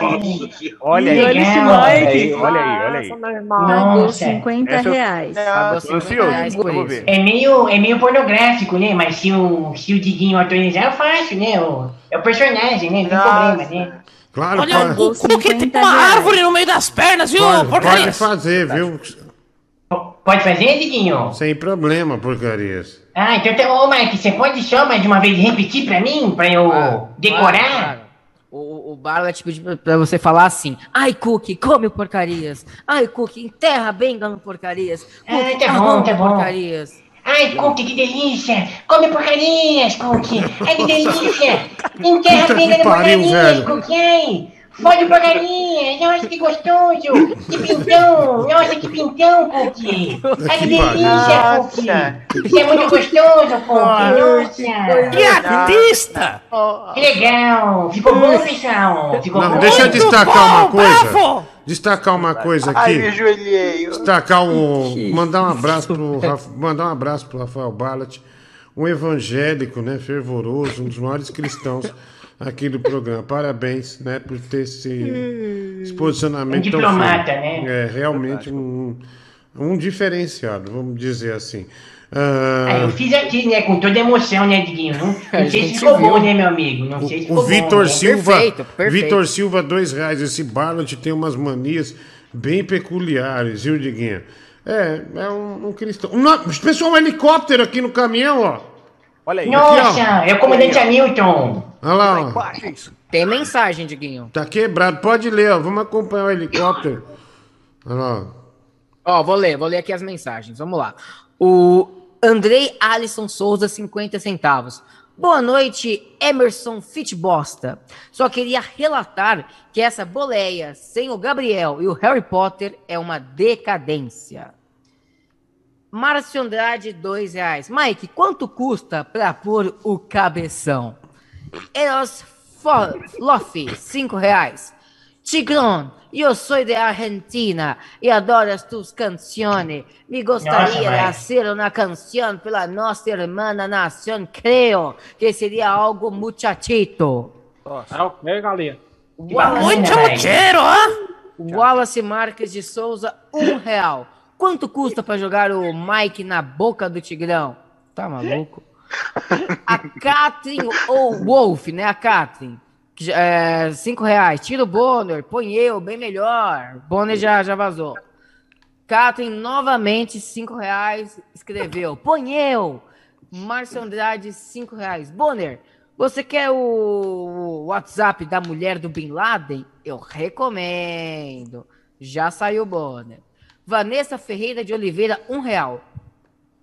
Olha aí. Olha esse Olha aí, Mike. olha aí, olha aí. Pagou Nossa. 50 Essa eu- reais. Pagou Nossa. 50 reais por isso. ver. É meio, é meio pornográfico, né? Mas se o, se o Diguinho autorizar, eu faço, né? O, é o personagem, né? Não tem Nossa. problema, né? Claro, Olha, pode, o Cookie tem 50 uma reais. árvore no meio das pernas, viu, pode, pode fazer, viu? Pode fazer, Diguinho? Sem problema, porcarias. Ah, então tá. Ô, Mike, você pode só mais uma vez repetir pra mim? Pra eu Ah, decorar? claro, claro. O, o Barlet pediu pra- pra você falar assim: Ai, Cookie, come porcarias. Ai, Cookie, enterra a benga no porcarias. Ah, Cookie, tá bom, tá bom. porcarias. Ai, Cookie, que delícia! Come porcarias, Cookie! Ai, que delícia! Enterra Puta a briga que no pariu, porcarias, velho. Cookie! Ai! Fode porcarias! Nossa, que gostoso! Que pintão! Nossa, que pintão, Cookie! Ai, que delícia, Cookie! Isso é muito gostoso, Cookie! Nossa! Que artista! Que legal! Ficou bom, pessoal? Ficou Não, bom? deixa eu destacar uma bom, coisa. bravo! Destacar uma coisa Ai, me aqui. ajoelhei. Destacar o. Mandar um abraço pro Raf- mandar um abraço pro Rafael Ballat, um evangélico, né, fervoroso, um dos maiores cristãos aqui do programa. Parabéns, né, por ter esse, esse posicionamento. Um diplomata, né? É, realmente um, um diferenciado, vamos dizer assim. Ah, eu Ah, fiz aqui, né? Com toda emoção, né, Diguinho? Não, não sei se gente ficou viu. bom, né, meu amigo? Não sei se o ficou Vitor bom, né? Silva, Perfeito, perfeito. Vitor Silva, dois reais. Esse Barlat tem umas manias bem peculiares, viu, Diguinho? É, é um, um cristão. Não, pessoal, um helicóptero aqui no caminhão, ó. Olha aí. Nossa, Aqui, é o comandante Hamilton. Olha lá, ó. Tem mensagem, Diguinho. Tá quebrado. Pode ler, ó. Vamos acompanhar o helicóptero. Olha lá. Ó, vou ler, vou ler aqui as mensagens. Vamos lá. O Andrei Alisson Souza, 50 centavos. Boa noite, Emerson Fitbosta. Só queria relatar que essa boleia sem o Gabriel e o Harry Potter é uma decadência. Márcio Andrade, dois reais. Mike, quanto custa pra pôr o cabeção? Eros Lofi, cinco reais. Tigrón, yo soy de Argentina y adoro tus canciones. Me gustaría Nossa, vai. hacer una canción para nuestra hermana nación. Creo que sería algo muchachito. É o que, galinha? Wallace, mucheiro, Wallace Marques de Souza, um real. Quanto custa pra jogar o Mike na boca do Tigrão? Tá maluco? A Catherine ou Wolf, né? A já- É, cinco reais. Tira o Bonner, põe eu, bem melhor. Bonner já, já vazou. Catherine novamente, cinco reais. Escreveu, põe eu. Márcio Andrade, cinco reais. Bonner, você quer o WhatsApp da mulher do Bin Laden? Eu recomendo. Já saiu Bonner. Vanessa Ferreira de Oliveira, um real.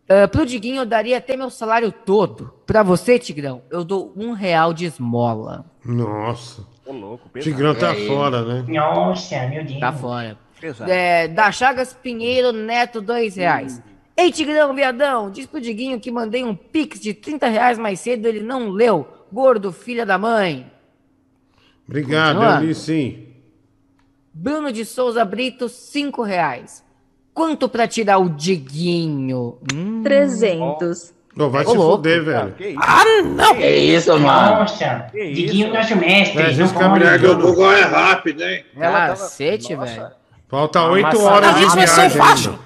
Ah, pro Diguinho eu daria até meu salário todo. Pra você, Tigrão, eu dou um real de esmola. Nossa. Ô, louco, Tigrão tá É, fora, né? Nossa, meu Deus. Tá fora. Pesado. É, da Chagas Pinheiro Neto, dois reais. Ei, Tigrão, viadão, diz pro Diguinho que mandei um pix de 30 reais mais cedo, ele não leu. Gordo, filha da mãe. Obrigado, Continua. eu li sim. Bruno de Souza Brito, cinco reais. Quanto pra tirar o Diguinho? Hum. 300. Não, vai Ô, se louco. fuder, velho. Ah, não! Que isso, mano? Nossa, Diguinho isso? nosso mestre. É, pode. Gabriel, É que o Google é rápido, hein? Cacete, velho. Falta Ah, oito horas de viagem.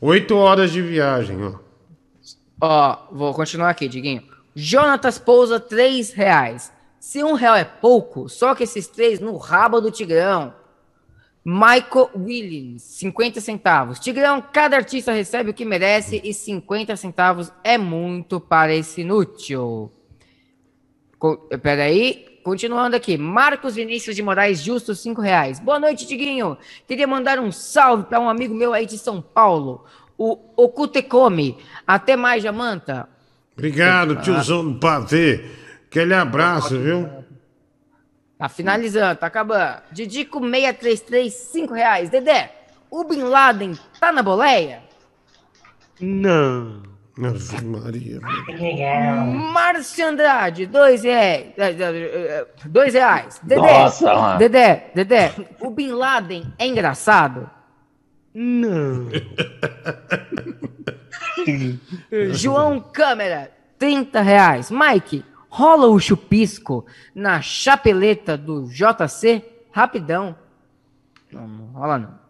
Oito horas de viagem, ó. Ó, vou continuar aqui, Diguinho. Jonatas Pousa, três reais. Se um real é pouco, só que esses três no rabo do Tigrão. Michael Williams, 50 centavos. Tigrão, cada artista recebe o que merece e 50 centavos é muito para esse inútil. Co peraí, continuando aqui. Marcos Vinícius de Moraes Justo, 5 reais. Boa noite, Tiguinho. Queria mandar um salve para um amigo meu aí de São Paulo, o Okutecome. Até mais, Jamanta. Obrigado, tiozão do pavê. Aquele abraço, viu? Tá finalizando, tá acabando. Didico 633, 5 reais. Dedé, o Bin Laden tá na boleia? Não. Ave Maria. legal. Márcio Andrade, 2 reais. É, é, é, Dois reais. Dedé, Nossa, mano. Dedé, Dedé, o Bin Laden é engraçado? Não. João Câmera, 30 reais. Mike, rola o chupisco na chapeleta do JC? Rapidão. Não, não rola não.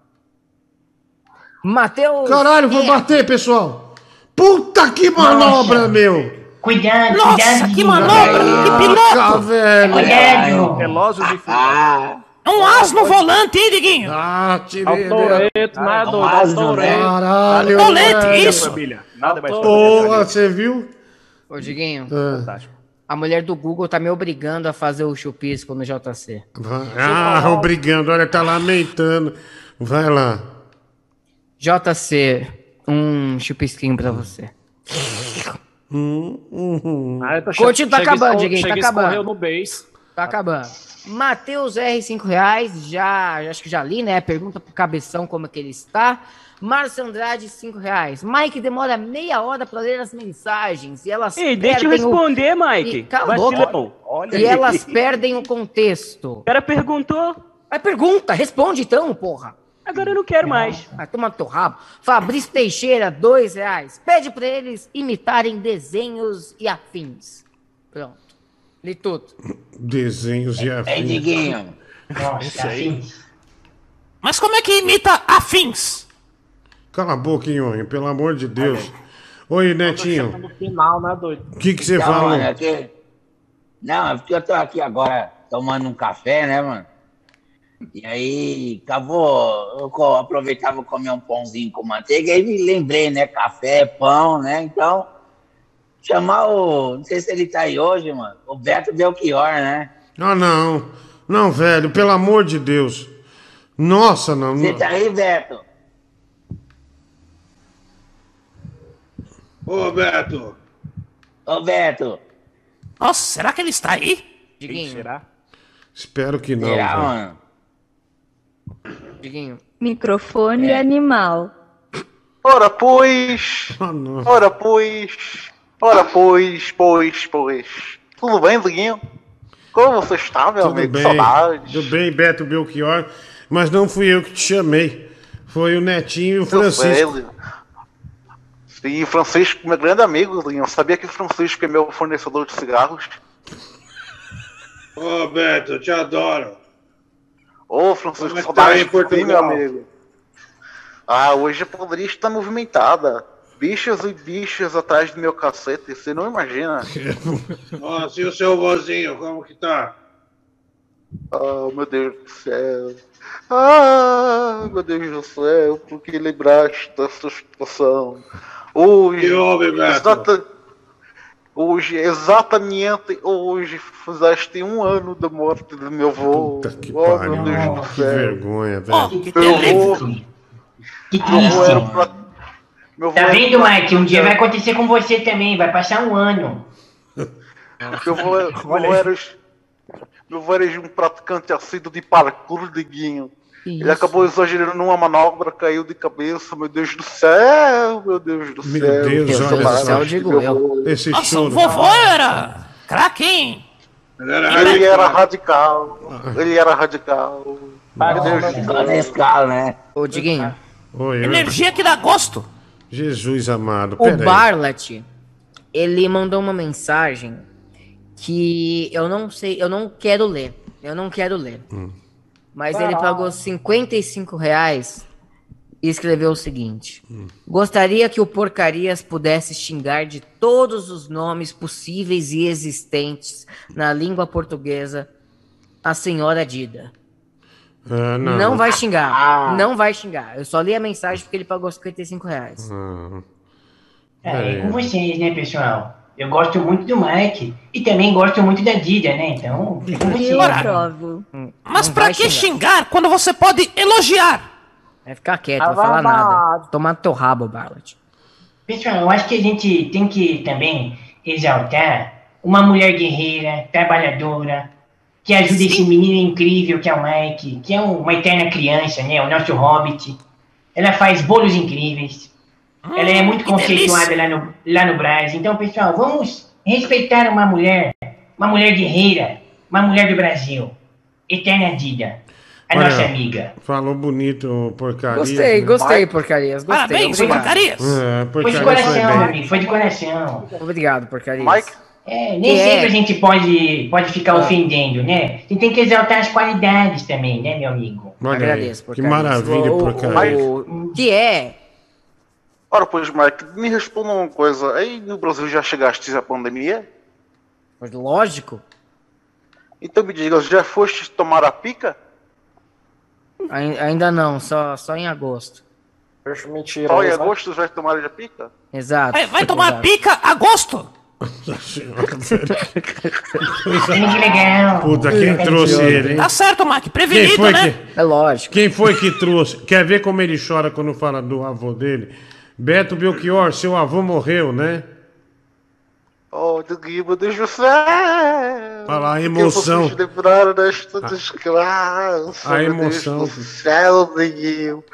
Matheus. Caralho, vou É, bater, pessoal. Puta que manobra, meu. Cuidado, Nossa, cuidado. que manobra! Que Caraca, piloto! velho. Cuidado. Velozes e. Ah, É um as no volante, hein, Diguinho? Ah, É tirei. o Toreto, né, doido? É o Toreto. Caralho, Tolete, velho. isso! Família. Nada mais Porra, você viu? Ô, Diguinho, Ah, fantástico. A mulher do Google tá me obrigando a fazer o chupisco no JC. vai- ah, obrigado. Olha, tá lamentando. Vai lá. JC, um chupisquinho pra você. Hum, hum, hum. Ah, Continua, chega- tá chega acabando, Diguinho, tá acabando. no base. Tá acabando. Matheus R, 5 reais. Já, já- acho que já li, né? Pergunta pro Cabeção como é que ele está. Márcio Andrade, 5 reais. Mike demora meia hora pra ler as mensagens e elas Ei, deixa eu perdem o- responder, Mike. E, cala a boca. Vacilão. Olha E aí. elas perdem o contexto. O cara perguntou, Mas pergunta, responde então, porra. agora eu não quero mais. Vai tomar teu rabo. Fabrício Teixeira, dois reais. Pede pra eles imitarem desenhos e afins. Pronto. Li tudo. Desenhos e é afins. Diguinho. Nossa, assim. Mas como é que imita afins? Cala a boca, Nhonho, pelo amor de Deus. Oi, Netinho. Final, né, doido? O que que você Então, falou? mano, é que... Não, é porque eu tô aqui agora tomando um café, né, mano? E aí, acabou, eu aproveitava comer um pãozinho com manteiga, aí me lembrei, né, café, pão, né, então, chamar o, não sei se ele tá aí hoje, mano, o Beto Belchior, né? Ah, não. Não, velho, pelo amor de Deus. Nossa, não. Você tá aí, Beto? Ô, Beto. Ô, Beto, Nossa, será que ele está aí? Quem Diguinho, será? Espero que não. será, velho. mano? Diguinho. Microfone animal. Ora, pois. Não. Ora, pois. Ora, pois, pois, pois. Tudo bem, Diguinho? Como você está, meu Tudo amigo? bem, Saudades. tudo bem, Beto Belchior. Mas não fui eu que te chamei. Foi o Netinho e o Francisco. Sim, Francisco, meu grande amigo. Sabia que o Francisco é meu fornecedor de cigarros? Ô, Beto, eu te adoro. Ô, Francisco, Como é tá saudades aí em meu amigo. Ah, hoje a poderia estar movimentada. Bichos e bichas atrás do meu cacete, você não imagina. Nossa, e o seu vozinho, como que tá? Ah, meu Deus do céu. Ah, meu Deus do céu, por que lembraste dessa situação? Hoje, Que Beto? exata- hoje, exatamente hoje, fizeste um ano da morte do meu avô. Que oh, pariu, meu Deus do que céu. vergonha, velho. Avô, Que meu avô era triste. pra- meu Tá era vendo, pra- Mike? Um dia vai acontecer com você também, vai passar um ano. Meu avô, meu avô era, meu avô era um praticante assíduo de parkour, Diguinho. Ele acabou exagerando numa manobra, caiu de cabeça, meu Deus do céu, meu Deus do Meu céu. Deus, Essa olha parada só. de meu avô. Esse Nossa, choro. o vovô era craque, hein? Ele era radical, ele era radical. Meu Deus do céu. Nescau, né? Ô, Diguinho. Oi, eu- Energia que dá gosto. Jesus amado, O. Barlet, ele mandou uma mensagem que eu não sei, eu não quero ler. Eu não quero ler. Hum. Mas ele pagou 55 reais e escreveu o seguinte: Hum. Gostaria que o Porcarias pudesse xingar de todos os nomes possíveis e existentes na língua portuguesa a senhora Dida. Ah, Não, não. vai xingar. Não vai xingar. Eu só li a mensagem porque ele pagou 55 reais. Ah, É, é com vocês, né, pessoal? Eu gosto muito do Mike e também gosto muito da Dida, né? Então, é. Eu aprovo. Mas Não pra que xingar. xingar quando você pode elogiar? Vai ficar quieto, não vai falar nada. Tomar no teu rabo, Barlet. Pessoal, eu acho que a gente tem que também exaltar uma mulher guerreira, trabalhadora, que ajuda esse menino incrível que é o Mike, que é um- uma eterna criança, né? O nosso hobbit. Ela faz bolos incríveis. Ela é muito que conceituada lá no, lá no Brasil. Então, pessoal, vamos respeitar uma mulher, uma mulher guerreira, uma mulher do Brasil. Eterna Dida, a Olha, nossa amiga. Falou bonito, porcaria. Gostei, né? gostei, porcarias. Gostei. Parabéns, obrigado. porcarias. É, Foi de porcaria coração, foi amigo, foi de coração. Obrigado, porcarias. Mike, É, nem Que é? sempre a gente pode, pode ficar ofendendo, né? Você tem que exaltar as qualidades também, né, meu amigo? Olha Agradeço, que porcaria. maravilha, O- porcaria. o- Que é? Ora pois, Mike, me responda uma coisa. Aí no Brasil já chegaste à pandemia? Mas Lógico. Então me diga, já foste tomar a pica? Ai- Ainda não, só, só em agosto. Mentiroso. Só em né? agosto já tomaram a pica? Exato. Vai, vai tomar exato. pica a gosto. Que legal. Puta, quem trouxe ele, hein? Tá certo. Quem Prevenido, foi né? que... É lógico. Quem foi que trouxe? Quer ver como ele chora quando fala do avô dele? Beto Belchior, seu avô morreu, né? Oh, meu Deus do céu! Olha lá, a que emoção. vocês lembraram desta desgraça? a emoção. Deus do céu, Diguinho.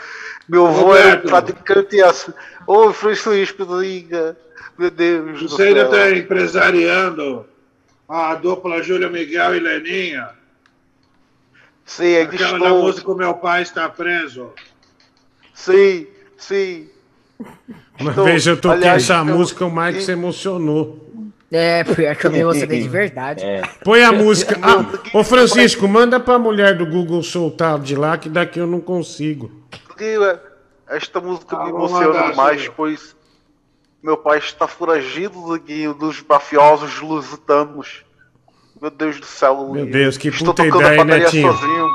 Meu avô era Roberto. praticante assim. Ô, Francisco, diga. Meu Deus do Você ainda está empresariando a dupla Júlio Miguel e Leninha? Sim, ainda Aquela da estou. música O Meu Pai Está Preso. Sim, sim. Uma Estou- vez eu toquei aliás, essa eu- música, o Mike se emocionou. É, pior que eu me emocionei de verdade. Põe a música. Ah, ô Francisco, manda pra mulher do Google soltar de lá, que daqui eu não consigo. É, esta música me Ah, emociona Júlio. pois meu pai está foragido, Diguinho, dos mafiosos lusitanos. Meu Deus do céu, Meu Deus, que Estou puta tocando ideia, a Netinho. sozinho.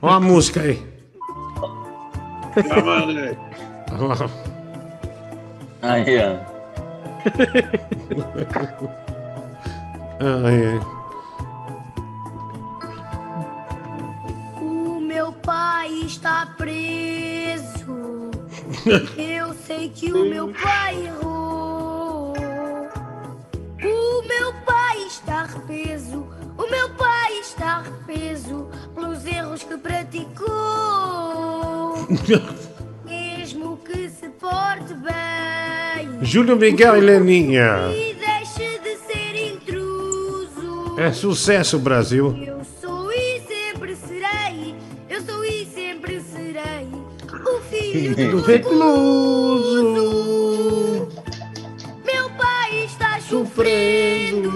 Ó a música aí. Mandei. Aí, ó. Ai, ai. O meu pai está preso. Eu sei que o meu pai errou. O meu pai está preso. O meu pai está preso pelos erros que praticou. Mesmo que se porte bem. Júlio Miguel e Leninha. E deixe de ser intruso. É sucesso, Brasil. Eu sou e sempre serei, eu sou e sempre serei o filho Do do recluso. Meu pai está sofrendo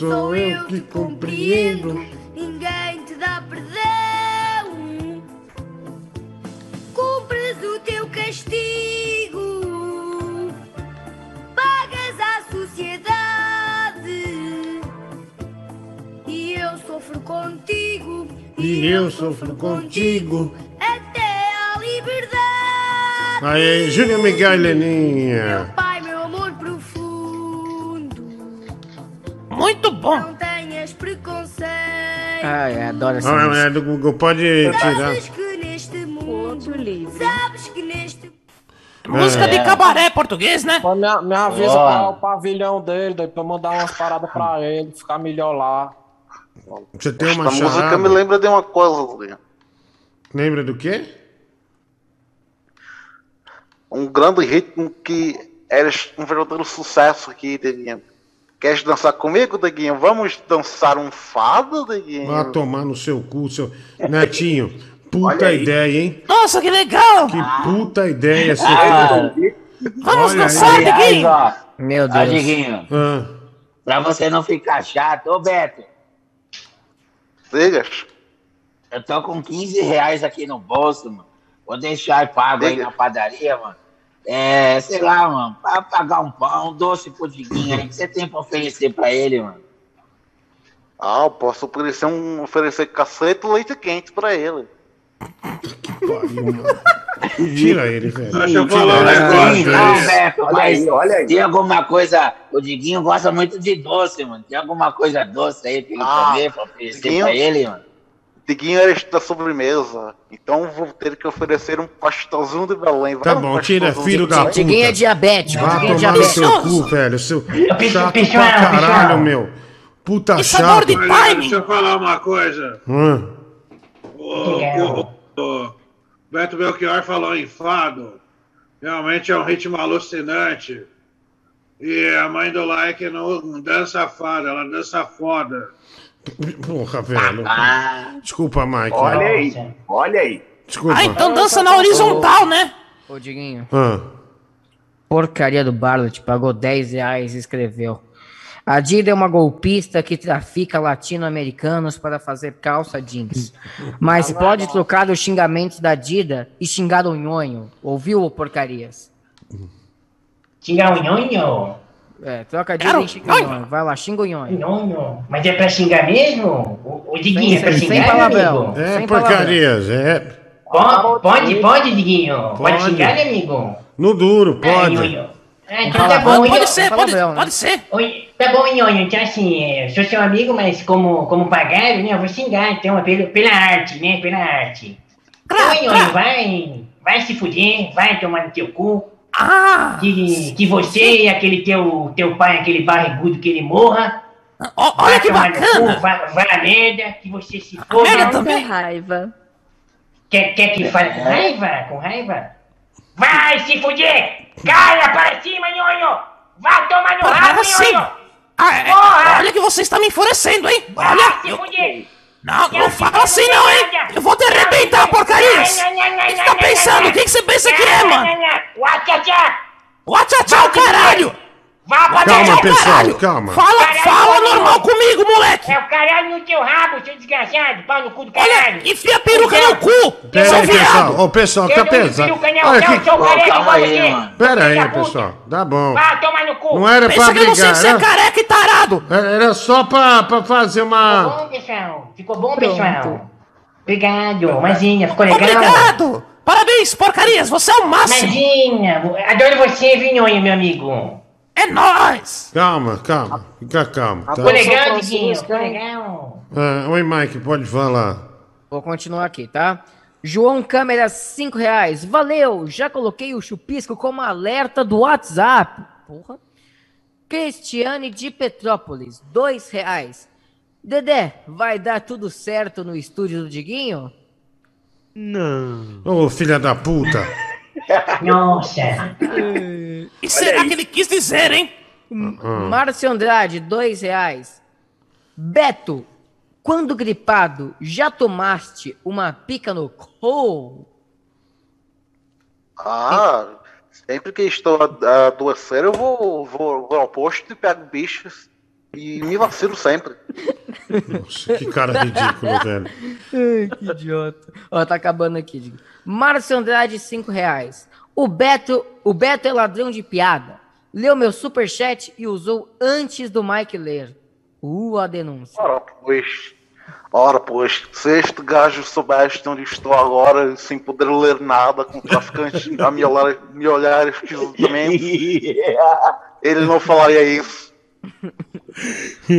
Sou eu que compreendo. ninguém te dá perdão. Cumpres o teu castigo, pagas à sociedade e eu sofro contigo. E eu sofro contigo. Até a liberdade. Aí, Júlia Miguel Leninha. Muito bom. não tenhas preconceito. Ai, adoro essa Ah, música. é do Google, pode tirar. Sabes que neste mundo, sabes que neste Música de cabaré português, né? Me, me avisa Ó. qual é o pavilhão dele, daí pra eu mandar umas paradas pra ele, ficar melhor lá. Você tem uma música charada. me lembra de uma coisa, Leandro. Lembra do quê? um grande ritmo que era um verdadeiro sucesso aqui, Deguinho. Queres dançar comigo, Deguinho? Vamos dançar um fado, Deguinho? Vá tomar no seu cu, seu. Netinho, puta aí. ideia, hein? Nossa, que legal! Que puta ideia você Ah, teve. Vamos Olha dançar, aí. aliás, Diguinho! ó, Meu ó, Deus. Diguinho, Ah, pra você não ficar chato, ô Beto, Digas? eu tô com 15 reais aqui no bolso, mano. Vou deixar pago aí Diga. na padaria, mano. É, sei lá, mano, pra pagar um pão, um doce pro Diguinho aí, que você tem pra oferecer pra ele, mano. Ah, eu posso oferecer um oferecer cacete e leite quente pra ele. tira ele, velho. Deixa eu falar um Tira ele. negócio. Não, Beto, Olha mas aí, olha aí. tem alguma coisa. O Diguinho gosta muito de doce, mano. Tem alguma coisa doce aí pra ele Ah, comer, pra oferecer Diguinho? pra ele, mano? Diguinho era da sobremesa, então vou ter que oferecer um pastelzinho de Belém. Vai Tá um bom, tira, pastelzinho filho de da puta. Diguinho é diabético. Vá Diguinho é no seu diabético. cu, velho. Seu chato pra caralho, meu. Puta E sabor de chato. Timing. deixa eu falar uma coisa. Hum. O, o- o Beto Belchior falou em fado. Realmente é um ritmo alucinante. E a mãe do like não dança fado, ela dança foda. Porra, velho. Ah, Desculpa, Mike. Olha aí, olha aí. Desculpa. Ah, então dança na horizontal, né? Ô, Diguinho. Ah. Porcaria do Barlet pagou 10 reais e escreveu. A Dida é uma golpista que trafica latino-americanos para fazer calça jeans. Mas pode trocar os xingamentos da Dida e xingar o nhonho. Ouviu, porcarias? Xingar o nhonho? É, troca a Dida e xinga o nhonho. Vai lá, xinga o nhonho. Nhonho? Mas é pra xingar mesmo? O, o Diguinho, é pra Sem- sem xingar, meu palavrão. amigo? É Sem porcarias, é. Pode, pode, pode, Diguinho. Pode, Pode. xingar, meu amigo? No duro, Ah, pode. Ah, Um então tá bom, Pode ser, pode, palavrão, né? pode ser. Oi, tá bom, nhonho. Então, assim, é, sou seu amigo, mas como, como pagaram, né, eu vou xingar, então, é pelo, pela arte, né, pela arte. Claro, Então, nhonho, claro. vai, vai se fuder, vai tomar no teu cu. Ah! Que, que você e aquele teu, teu pai, aquele barrigudo, que ele morra. Vai olha que bacana! cu, vai, vai a merda, que você se foda. merda também. raiva. Quer, quer que fale com raiva? Com raiva? Vai se fuder! Caia para cima, nhonho! Vai tomar no rabo, nhonho! Ah, é, olha que você está me enfurecendo, hein? Vai Olha, se eu- fuder! Não, não fala assim não, hein? Eu vou te arrebentar, porcarias! O que você tá pensando? O que você pensa que é, mano? Watchachá! Watcha tchau, caralho! Vá pra Calma, pessoal, caralho. calma. Fala, Caralho, fala normal comigo, moleque! É o caralho no teu rabo, seu desgraçado! Pau no cu do Olha, caralho! enfia a peruca no cu! Pera aí, pessoal. Ô, pessoal, tá pesado. Olha aqui. sou calma aí, mano. Pera aí, pessoal. Tá bom. Vá tomar no cu! Não era pra Pensa que eu não sei brigar, que você é né? careca e tarado! Era só pra, pra fazer Ficou uma. bom, pessoal? Ficou bom, Pronto. pessoal? Obrigado, Mazinha, ficou legal? Obrigado! Parabéns, porcarias, você é o máximo! Mazinha, adoro você, Vinhonho, meu amigo. É nóis! Calma, calma. Fica calmo. Tá? Ficou legal, Diguinho, ficou legal. Ah, oi, Mike, pode falar. Vou continuar aqui, tá? João Câmera, 5 reais. Valeu! Já coloquei o chupisco como alerta do WhatsApp. Porra. Cristiane de Petrópolis, 2 reais. Dedé, vai dar tudo certo no estúdio do Diguinho? Não. Ô, filha da puta. Nossa. E será que ele quis dizer, hein? Márcio Andrade, dois reais. Beto, quando gripado, já tomaste uma pica no cu? Ah, sempre que estou a- adoecendo, eu vou, vou, vou ao posto e pego bichos e me vacilo sempre. Nossa, que cara ridículo, velho. Ai, que idiota. Ó, tá acabando aqui. Digo. Márcio Andrade, cinco reais. O Beto, o Beto é ladrão de piada. Leu meu superchat e usou antes do Mike ler. Uh, a denúncia. Ora, pois. Ora, pois, se este gajo soubesse onde estou agora, sem poder ler nada, com traficantes a me olhar, me olhar esquisitamente, ele não falaria isso.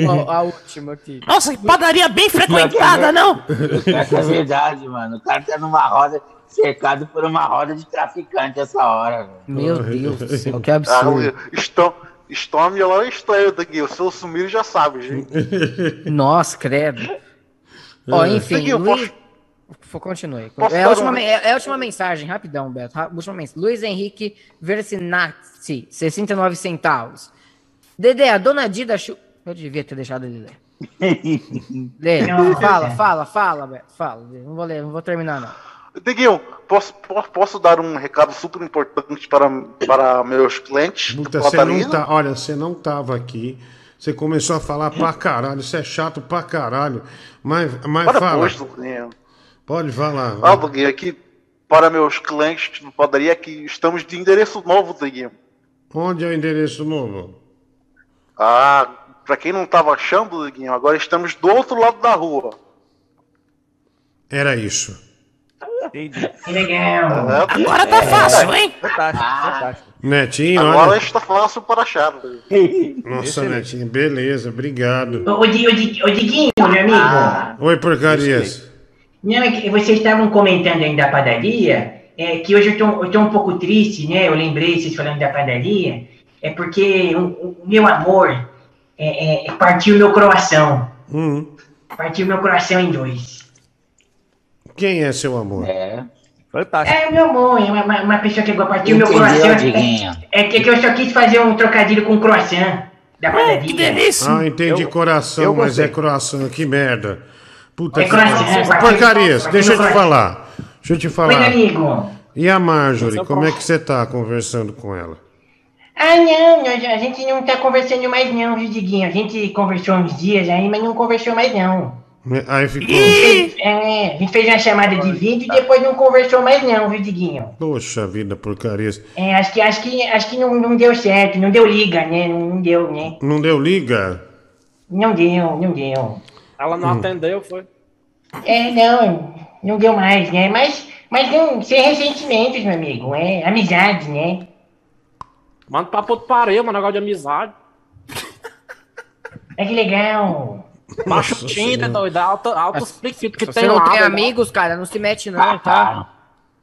Ó, a última aqui. Nossa, que padaria bem frequentada, não? Essa é verdade, mano. O cara tá numa roda, cercado por uma roda de traficante essa hora. velho. Meu Deus do céu, que Ah, absurdo. estão, estão a me olhar estranho daqui. Se eu sumir, já sabe, gente. Nossa, credo. Ó, É. enfim, Seguiu, Luiz... F- Continue. Posso É a, última, um- é a última mensagem, rapidão, Beto. Última mensagem. Luiz Henrique Versinazzi, 69 centavos. Dedé, a dona Dida... Chu... Eu devia ter deixado ele ler. Lê, Não, fala, fala, fala, Beto, fala. Não vou ler, não vou terminar, não. Diguinho, posso, posso, dar um recado super importante para, para meus clientes do Puta, você não tá, olha, você não tava aqui. Você começou a falar pra caralho. Você é chato pra caralho. Mas, mas Para fala. Diguinho. Pode falar. Ah, Diguinho, aqui para meus clientes do padaria que estamos de endereço novo, Diguinho. Onde é o endereço novo? Ah, para quem não estava achando, Diguinho, agora estamos do outro lado da rua. Era isso. Que legal. Agora tá fácil, hein? Fantástico, fantástico. Netinho, Agora olha. está fácil para achar. Nossa, Netinho, beleza, obrigado. Ô, Di- ô, Di- ô, Diguinho, meu amigo. Ah. Oi, porcarias. Não, é que vocês estavam comentando aí da padaria, é que hoje eu tô, eu tô um pouco triste, né? Eu lembrei vocês falando da padaria, é porque o, o meu amor é, é, partiu meu coração. Hum. Partiu meu coração em dois. Quem é seu amor? É. Fantástico. É meu amor, é uma, uma- pessoa que partiu meu coração. É, é que eu só quis fazer um trocadilho com croissant da padaria. Ah, entendi coração, eu mas é croissant, que merda. Puta É que croissant, pariu. é. Porcarias, deixa eu te falar. Deixa eu te Oi, falar. amigo. E a Marjorie, como é que você tá conversando com ela? Ah, não, nós- a gente não tá conversando mais não, viu, Diguinho? A gente conversou uns dias aí, mas não conversou mais não. Aí ficou. É, a gente fez uma chamada de vídeo e depois não conversou mais não, viu, Diguinho? Poxa vida, porcarias. É, acho que, acho que, acho que não, não deu certo, não deu liga, né? Não, não deu, né? Não deu liga? Não deu, não deu. Ela não Hum. atendeu, foi? É, não, não deu mais, né? Mas, mas não, sem ressentimentos, meu amigo, é amizade, né? Manda pra puto pariu, mano, negócio de amizade. É que legal. Baixa o Nossa Tinder, Senhora. doido. Alto, pliquitos que Se tem você não lá. tem doido. amigos, cara, não se mete não, tá?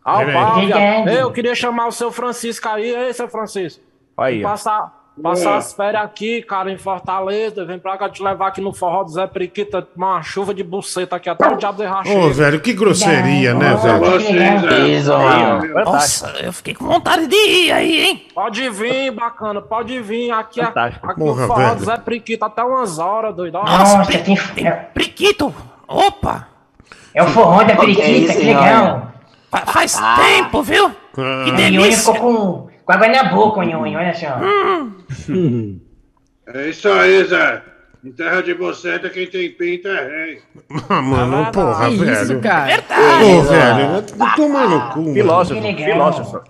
Ah, o Peraí. pau, viado. Verdade. Eu queria chamar o seu Francisco aí. Ei, seu Francisco. Aí, passar, passar É. as férias aqui, cara, em Fortaleza. Vem pra cá te levar aqui no forró do Zé Priquita, tomar uma chuva de buceta aqui até o diabo de Ô, velho, que grosseria, né, velho? Vocês, é. Isso, mano. Nossa, eu fiquei com vontade de ir aí, hein? Pode vir, bacana, pode vir. Aqui, aqui Porra, no forró velho. do Zé Priquita até umas horas, doido. Nossa, Nossa, pri- tem, tem é, priquito. Opa, é o forró da que é periquita, isso, que legal. fa- faz tempo, viu? Que Ah, delícia. ficou com, com água na boca, Nhonho, olha só. É isso aí, Zé. Em terra de boceta, quem tem pinta é rei. ah, mano, porra, Que velho. isso, cara? Ô, velho, vai tomar no cu. Filósofo, filósofo.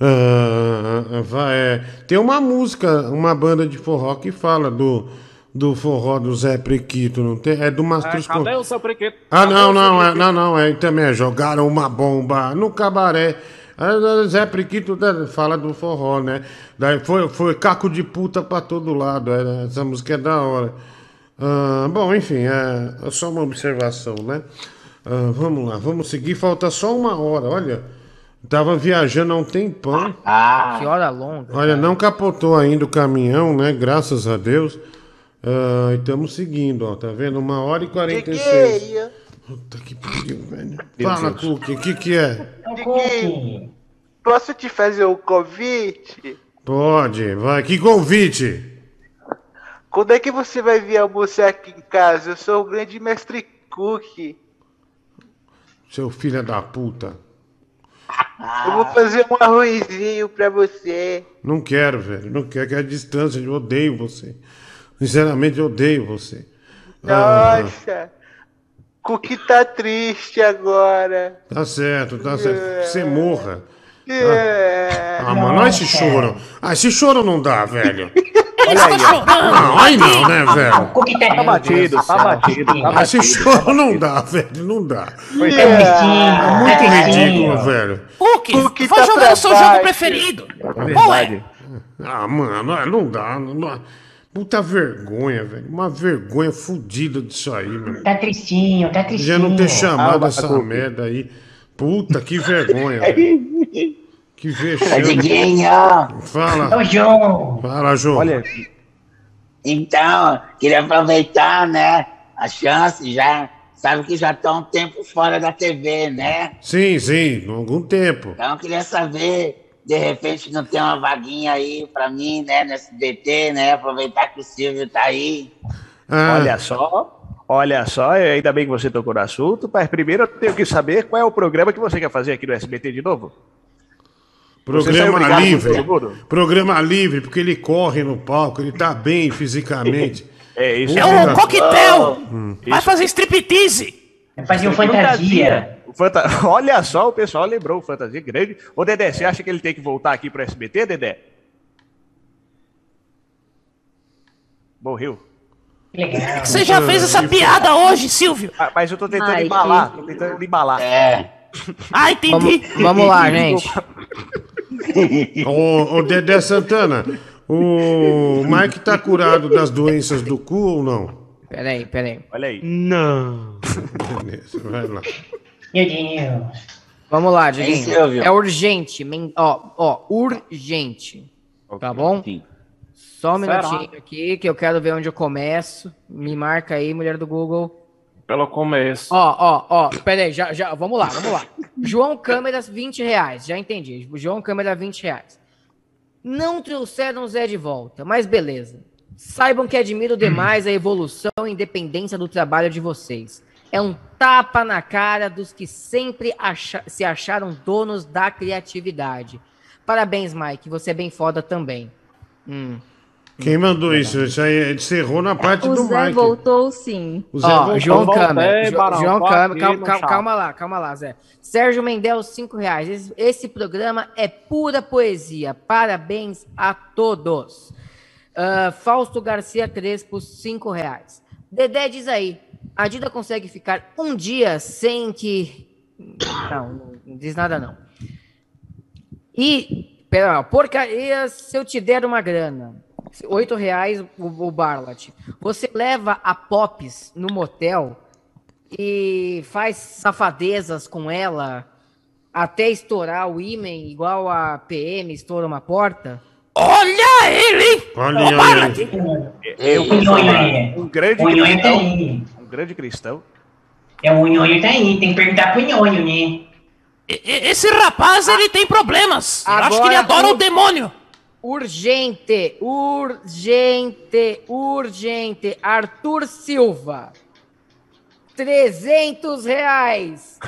Ah, vai, é. Tem uma música, uma banda de forró que fala do, do forró do Zé Prequito, não tem? É do é, Mastruz com... cadê o seu Priquito? Ah, não, não, é, não, não, é também é, jogaram uma bomba no cabaré. Ah, Zé Priquito né, fala do forró, né? Daí foi, foi caco de puta pra todo lado. essa música é da hora. Ah, bom, enfim, é, é só uma observação, né? Ah, vamos lá, vamos seguir. Falta só uma hora, olha. Tava viajando há um tempão. Ah, Que hora longa. Olha, não capotou ainda o caminhão, né? Graças a Deus. Ah, e estamos seguindo, ó. Tá vendo? Uma hora e quarenta e seis. Puta que pariu, velho. Meu Fala. Cookie, o que que é? Diguinho, posso te fazer um convite? Pode, vai. Que convite. Quando é que você vai vir almoçar aqui em casa? Eu sou o grande mestre Cookie. Seu filho da puta. Eu vou fazer um arrozinho pra você. Não quero, velho. Não quero, que é a distância. Eu odeio você. Sinceramente, eu odeio você. Ah, Nossa, Cookie tá triste agora. tá certo, tá certo. Você morra. É. Ah, mano, olha esse choro. Ah, esse choro não dá, velho. Olha aí, ó. Não, aí não, né, velho? Tá batido, tá batido, tá Ah, Esse batido. choro não dá, velho. Não dá. Foi É, tão muito bonitinho. ridículo, velho. Cookie, vai jogar o seu jogo preferido. Qual é? Ah, mano, ah, não dá. Não dá. Puta vergonha, velho. Uma vergonha fodida disso aí, meu. Tá tristinho, tá tristinho. Já não ter chamado Ah, essa merda aí. Puta, que vergonha, velho. Que vexame. Diguinho. Fala. Ô, João. Fala, João. Olha Então, queria aproveitar, né, a chance, já sabe que já há um tempo fora da TV, né? Sim, sim, algum tempo. Então, queria saber, de repente, não tem uma vaguinha aí pra mim, né, no SBT, né? Aproveitar que o Silvio tá aí. Ah. Olha só, olha só, ainda bem que você tocou no assunto, mas primeiro eu tenho que saber qual é o programa que você quer fazer aqui no SBT de novo. Programa livre. Programa livre, porque ele corre no palco, ele tá bem fisicamente. É isso. É um coquetel. Hum. Vai fazer striptease. Vai fazer um fantasia. O fanta- Olha só, o pessoal lembrou o Fantasia Grande. Ô, Dedé, você acha que ele tem que voltar aqui pro SBT, Dedé? Morreu. Legal. Você já fez essa piada hoje, Silvio? Ah, mas eu tô tentando Ai, embalar, que- tô tentando embalar. É. Ah, entendi. Vamos, vamos lá, gente. Ô, ô, Dedé Santana, o Mike tá curado das doenças do cu ou não? Peraí, peraí. Olha aí. Não. Beleza, vai lá. Meu Deus. Vamos lá, Diguinho. Silvio? É urgente. men- Ó, ó, urgente. Tá bom? Só um Será? minutinho aqui que eu quero ver onde eu começo. Me marca aí, mulher do Google. Pelo começo. Ó, ó, ó, pera aí, já, já, vamos lá, vamos lá. João Câmeras, 20 reais, já entendi. João Câmera, 20 reais. Não trouxeram o Zé de volta, mas beleza. Saibam que admiro demais a evolução e independência do trabalho de vocês. É um tapa na cara dos que sempre acha- se acharam donos da criatividade. Parabéns, Mike, você é bem foda também. Hum. Quem mandou isso? Isso aí encerrou na parte O do Zé Mike. voltou sim. O Zé Ó, voltou. João Voltei, Câmara. João Câmara, calma, calma, calma lá, calma lá, Zé. Sérgio Mendel, 5 reais. Esse, esse programa é pura poesia. Parabéns a todos. Ah, Fausto Garcia Crespo, 5 reais. Dedé diz aí, a Dida consegue ficar um dia sem que... Não, não diz nada não. E, pera, porcaria se eu te der uma grana. Oito reais o, o Barlat. Você leva a Pops no motel e faz safadezas com ela até estourar o ímen igual a PM estoura uma porta? Olha ele! Olha Nhonho um grande O Grande cristão. É o Nhonho tá aí, tem que perguntar pro Nhonho, né? E- Esse rapaz, ele tem problemas. Eu acho que ele Agora adora o- demônio. Urgente, urgente, urgente. Arthur Silva. 300 reais.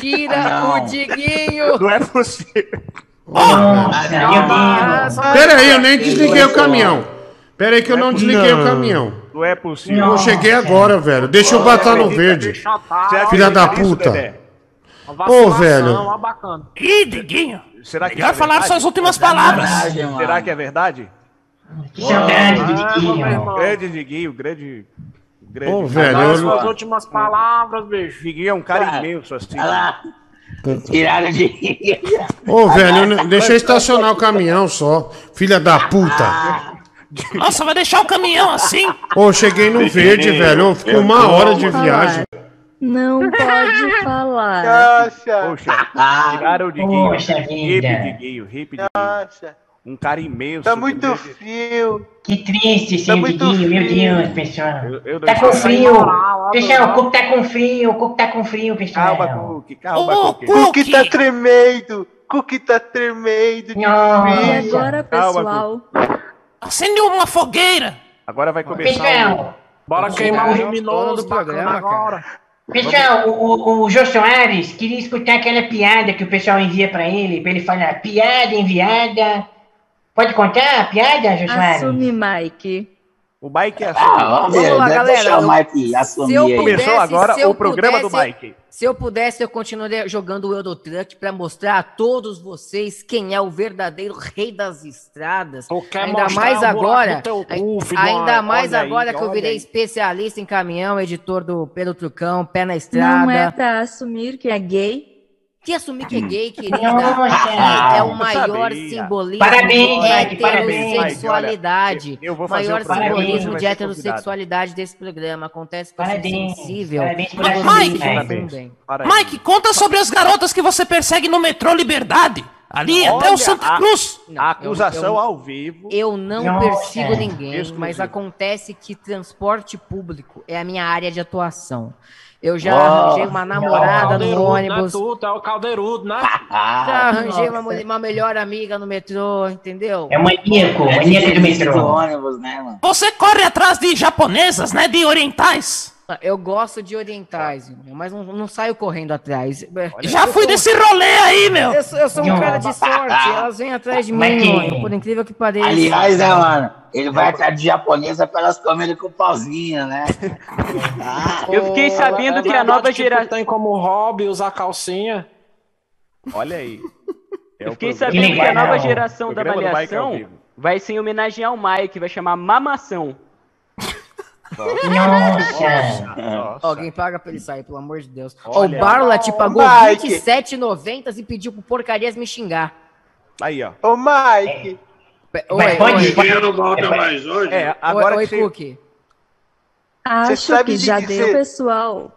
Tira Ah, não. o Diguinho. Não é possível. Nossa, meu Deus. Pera aí, eu nem desliguei o caminhão. Pera aí que eu não desliguei o caminhão. Não é possível. Eu cheguei agora, velho. Deixa eu botar no verde. Filha da puta. Ô, velho. Ó, bacana. Ih, Diguinho. Será que Melhor isso é falar verdade? suas últimas palavras. Será que é verdade? Que saudade do Ah, Diguinho. Grande Diguinho, grande. grande Ô, velho, eu as não- suas últimas palavras, bicho. Diguinho é um cara imenso assim. Tiraram de. Ô, velho, eu não- deixa eu estacionar o caminhão só. Filha da puta. Nossa, vai deixar o caminhão assim? Ô, cheguei no verde, velho. Ficou uma hora de viagem. Não pode falar. Nossa, Poxa, tiraram o Diguinho. Poxa Hip. Diguinho, hip Diguinho. nossa. Um cara imenso. Tá muito frio. Que triste, Tá seu muito Diguinho, meu frio. Deus, pessoal. eu não tá com frio. Pessoal, o Cook tá com frio, o Cook tá com frio, pessoal. Calma, Cook, calma, O Cook. Tá tremendo. Cookie tá tremendo de E agora, Calma, pessoal? Acende uma fogueira. Agora vai começar Pessoal, Bora Você queimar o luminoso do programa, agora. pessoal, o, o, o Jô Soares queria escutar aquela piada que o pessoal envia pra ele, pra ele falar piada enviada. Pode contar a piada, Jô Soares? Assume, Mike. O Mike é Ah, assim. vamos Vamos lá, galera. Deixa o Mike assumir Se eu pudesse, Começou agora se eu o programa do pudesse, Mike. Se eu pudesse, eu continuaria jogando o Eurotruck pra mostrar a todos vocês quem é o verdadeiro rei das estradas. quer Ainda mais agora, do teu ainda mais Olha aí, agora que eu virei aí. especialista em caminhão, editor do Pedro Trucão, pé na estrada. Não é pra assumir que é gay? Que assumir que é gay, querida, Nossa. é o maior sabia. simbolismo Parabéns, de parabéns. heterossexualidade. Mike, olha, eu vou fazer maior simbolismo de heterossexualidade desse programa. Acontece com Parabéns, sensível. parabéns vocês Mike. Parabéns. Parabéns. Mike, conta sobre as garotas que você persegue no metrô Liberdade. Ali até Olha, o Santa a- Cruz. Não, A eu- acusação eu- ao vivo. Eu não Nossa. persigo ninguém, Exclusivo. mas acontece que transporte público é a minha área de atuação. Eu já Nossa. arranjei uma namorada no Caldeirudo, ônibus, Né, tu, tu é o caldeirudo, né? Já arranjei uma, uma melhor amiga no metrô, entendeu? É maníaco, é maníaco do metrô. ônibus, né, mano? Você corre atrás de japonesas, né? De orientais. Eu gosto de orientais, meu, mas não, não saio correndo atrás. Já fui desse rolê aí, meu. Eu sou, eu sou um cara de sorte, elas vêm atrás de mim, mano, por incrível que pareça. Aliás, né, mano? Ele vai atrás de japonesa pra elas comerem com o pauzinho, né? Eu fiquei sabendo É que a nova geração. tem como hobby usar calcinha. Olha aí. É Eu fiquei sabendo que a nova geração da Malhação vai ser em homenagem ao Mike, vai chamar Mamação. Nossa. Nossa. Alguém paga pra ele sair, pelo amor de Deus. Ó, o Olha. Barla te pagou Mike. R$27,90 e pediu pro porcarias me xingar. Aí, ó. Ô, Mike. Mas Oi, pode- oi, O Diguinho não volta mais hoje? É, agora oi, que oi você... Cookie. Você Acho sabe que já dizer- deu, pessoal.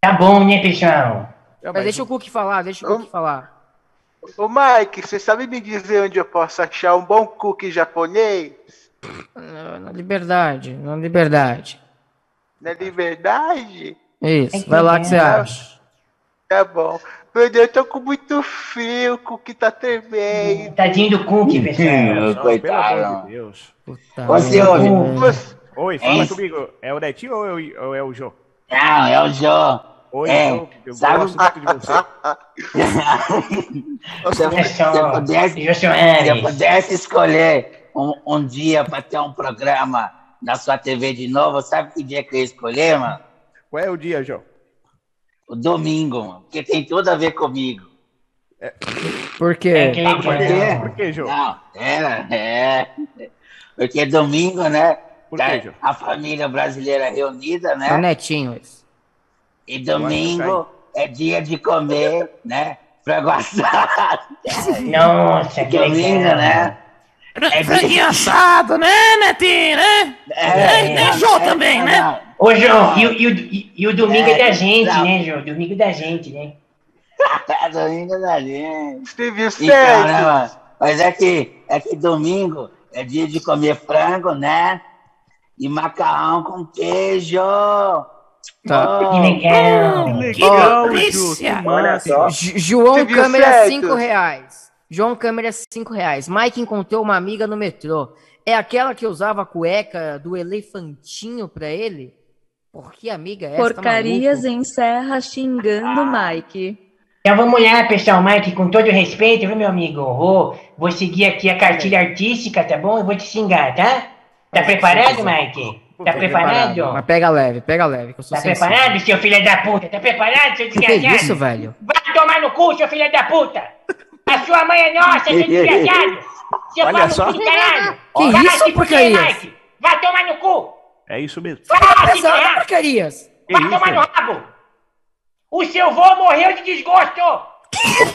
Tá bom, né, pessoal? É, Mas deixa o Cookie falar, deixa o Cookie falar. Ô, Mike, você sabe me dizer onde eu posso achar um bom cookie japonês? Na na liberdade, na liberdade. Na liberdade? Isso, vai lá que você acha. Tá bom. Meu Deus, eu tô com muito frio, o cookie tá tremendo. Tadinho do Cook, pessoal. Pelo Coitado. amor de Deus. Puta Você ouve? Você- Oi, fala comigo. É o Netinho ou é o, ou é o Jô? Não, é o Jô. Oi, É, Jô. Eu sabe- gosto muito de você. Se eu, É se eu pudesse, se eu pudesse escolher um, um dia para ter um programa na sua TV de novo, sabe que dia que eu ia escolher, mano? Qual é o dia, Jô? O domingo, mano. Porque tem tudo a ver comigo. Por É quê? que Por quê? legal. Por que, Jô? Não, era, é. Porque domingo, né? Por tá quê, a família brasileira reunida, É o né? netinho esse. E domingo é dia de comer, né? Frango assado. Nossa, que Domingo, legal. né? É Franguinho assado, né, Netinho, né? É, né, Jô também, né? não. Ô, João, e, o- e, o- e, e o domingo é, É, da gente, não. né, João? Domingo da gente, né? É domingo da gente. Né, certo? Mas é que, é que domingo é dia de comer frango, né? E macarrão com queijo. Tá. Oh, Que legal. Legal, que delícia. massa. J- João Câmera, certo? 5 reais. João Câmera, 5 reais. Mike encontrou uma amiga no metrô. É aquela que usava a cueca do elefantinho pra ele? Por que amiga é essa? Tá Porcarias em serra xingando Mike. Então vamos lá, pessoal. Mike, com todo respeito, viu, meu amigo? Vou, vou seguir aqui a cartilha artística, tá bom? Eu vou te xingar, tá? Tá preparado, Mike? Tá preparado? Mas pega leve, pega leve, que eu sou Tá sensível. preparado, seu filho da puta? Tá preparado, seu Que que é desgraçado? isso, velho? Vai tomar no cu, seu filho da puta! A sua mãe é nossa, seu desgraçado! Seu Olha só. cu caralho! Que Vai isso, se fuder, porcarias? Mike! Vai tomar no cu! É isso mesmo. Pesada, ferrar! porcarias! Vai Que tomar isso? no rabo! O seu vô morreu de desgosto!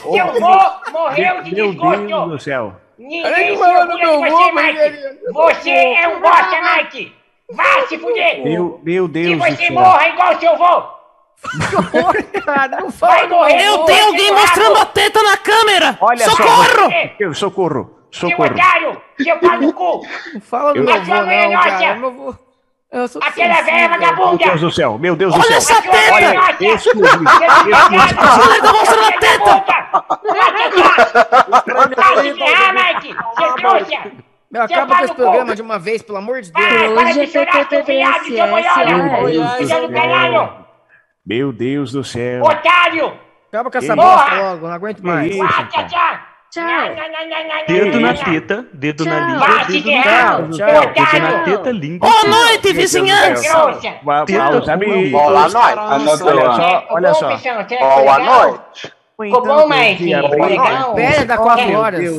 Seu vô morreu de Meu desgosto! Deus do céu. Ninguém se orgulha de você, Mike! Você é um bosta, Mike! Vai se fuder! Meu, meu Que Deus do você céu. morra igual seu vô! Cara, não Vai morrer! Eu tenho alguém mostrando a teta na câmera! Olha Socorro! só. Eu, socorro. Seu Socorro. otário! Seu pau no cu! Fala do Eu- meu avô, é não, cara. Meu avô- Aquela velha Meu vagabunda! Deus do céu, meu Deus do Olha céu. essa teta! Olha, Você não tá mostrando a teta! De ferrar, Mike! Seu trouxa! Meu, acaba com esse programa de uma vez, pelo amor de Deus. Para, para de chorar, seu viado, seu boiola! Deus Seu do do caralho! Meu Deus do céu. Otário! Acaba com essa bosta logo, não aguento mais. isso, Vai, tchau, tchau! Dedo na teta, dedo na língua, dedo cu. seu Dedo na teta, língua. Boa noite, vizinhança! Teta amigos. Boa noite. Olha só, olha só. Boa Boa noite. Ficou bom, legal? Pera, dá quatro horas.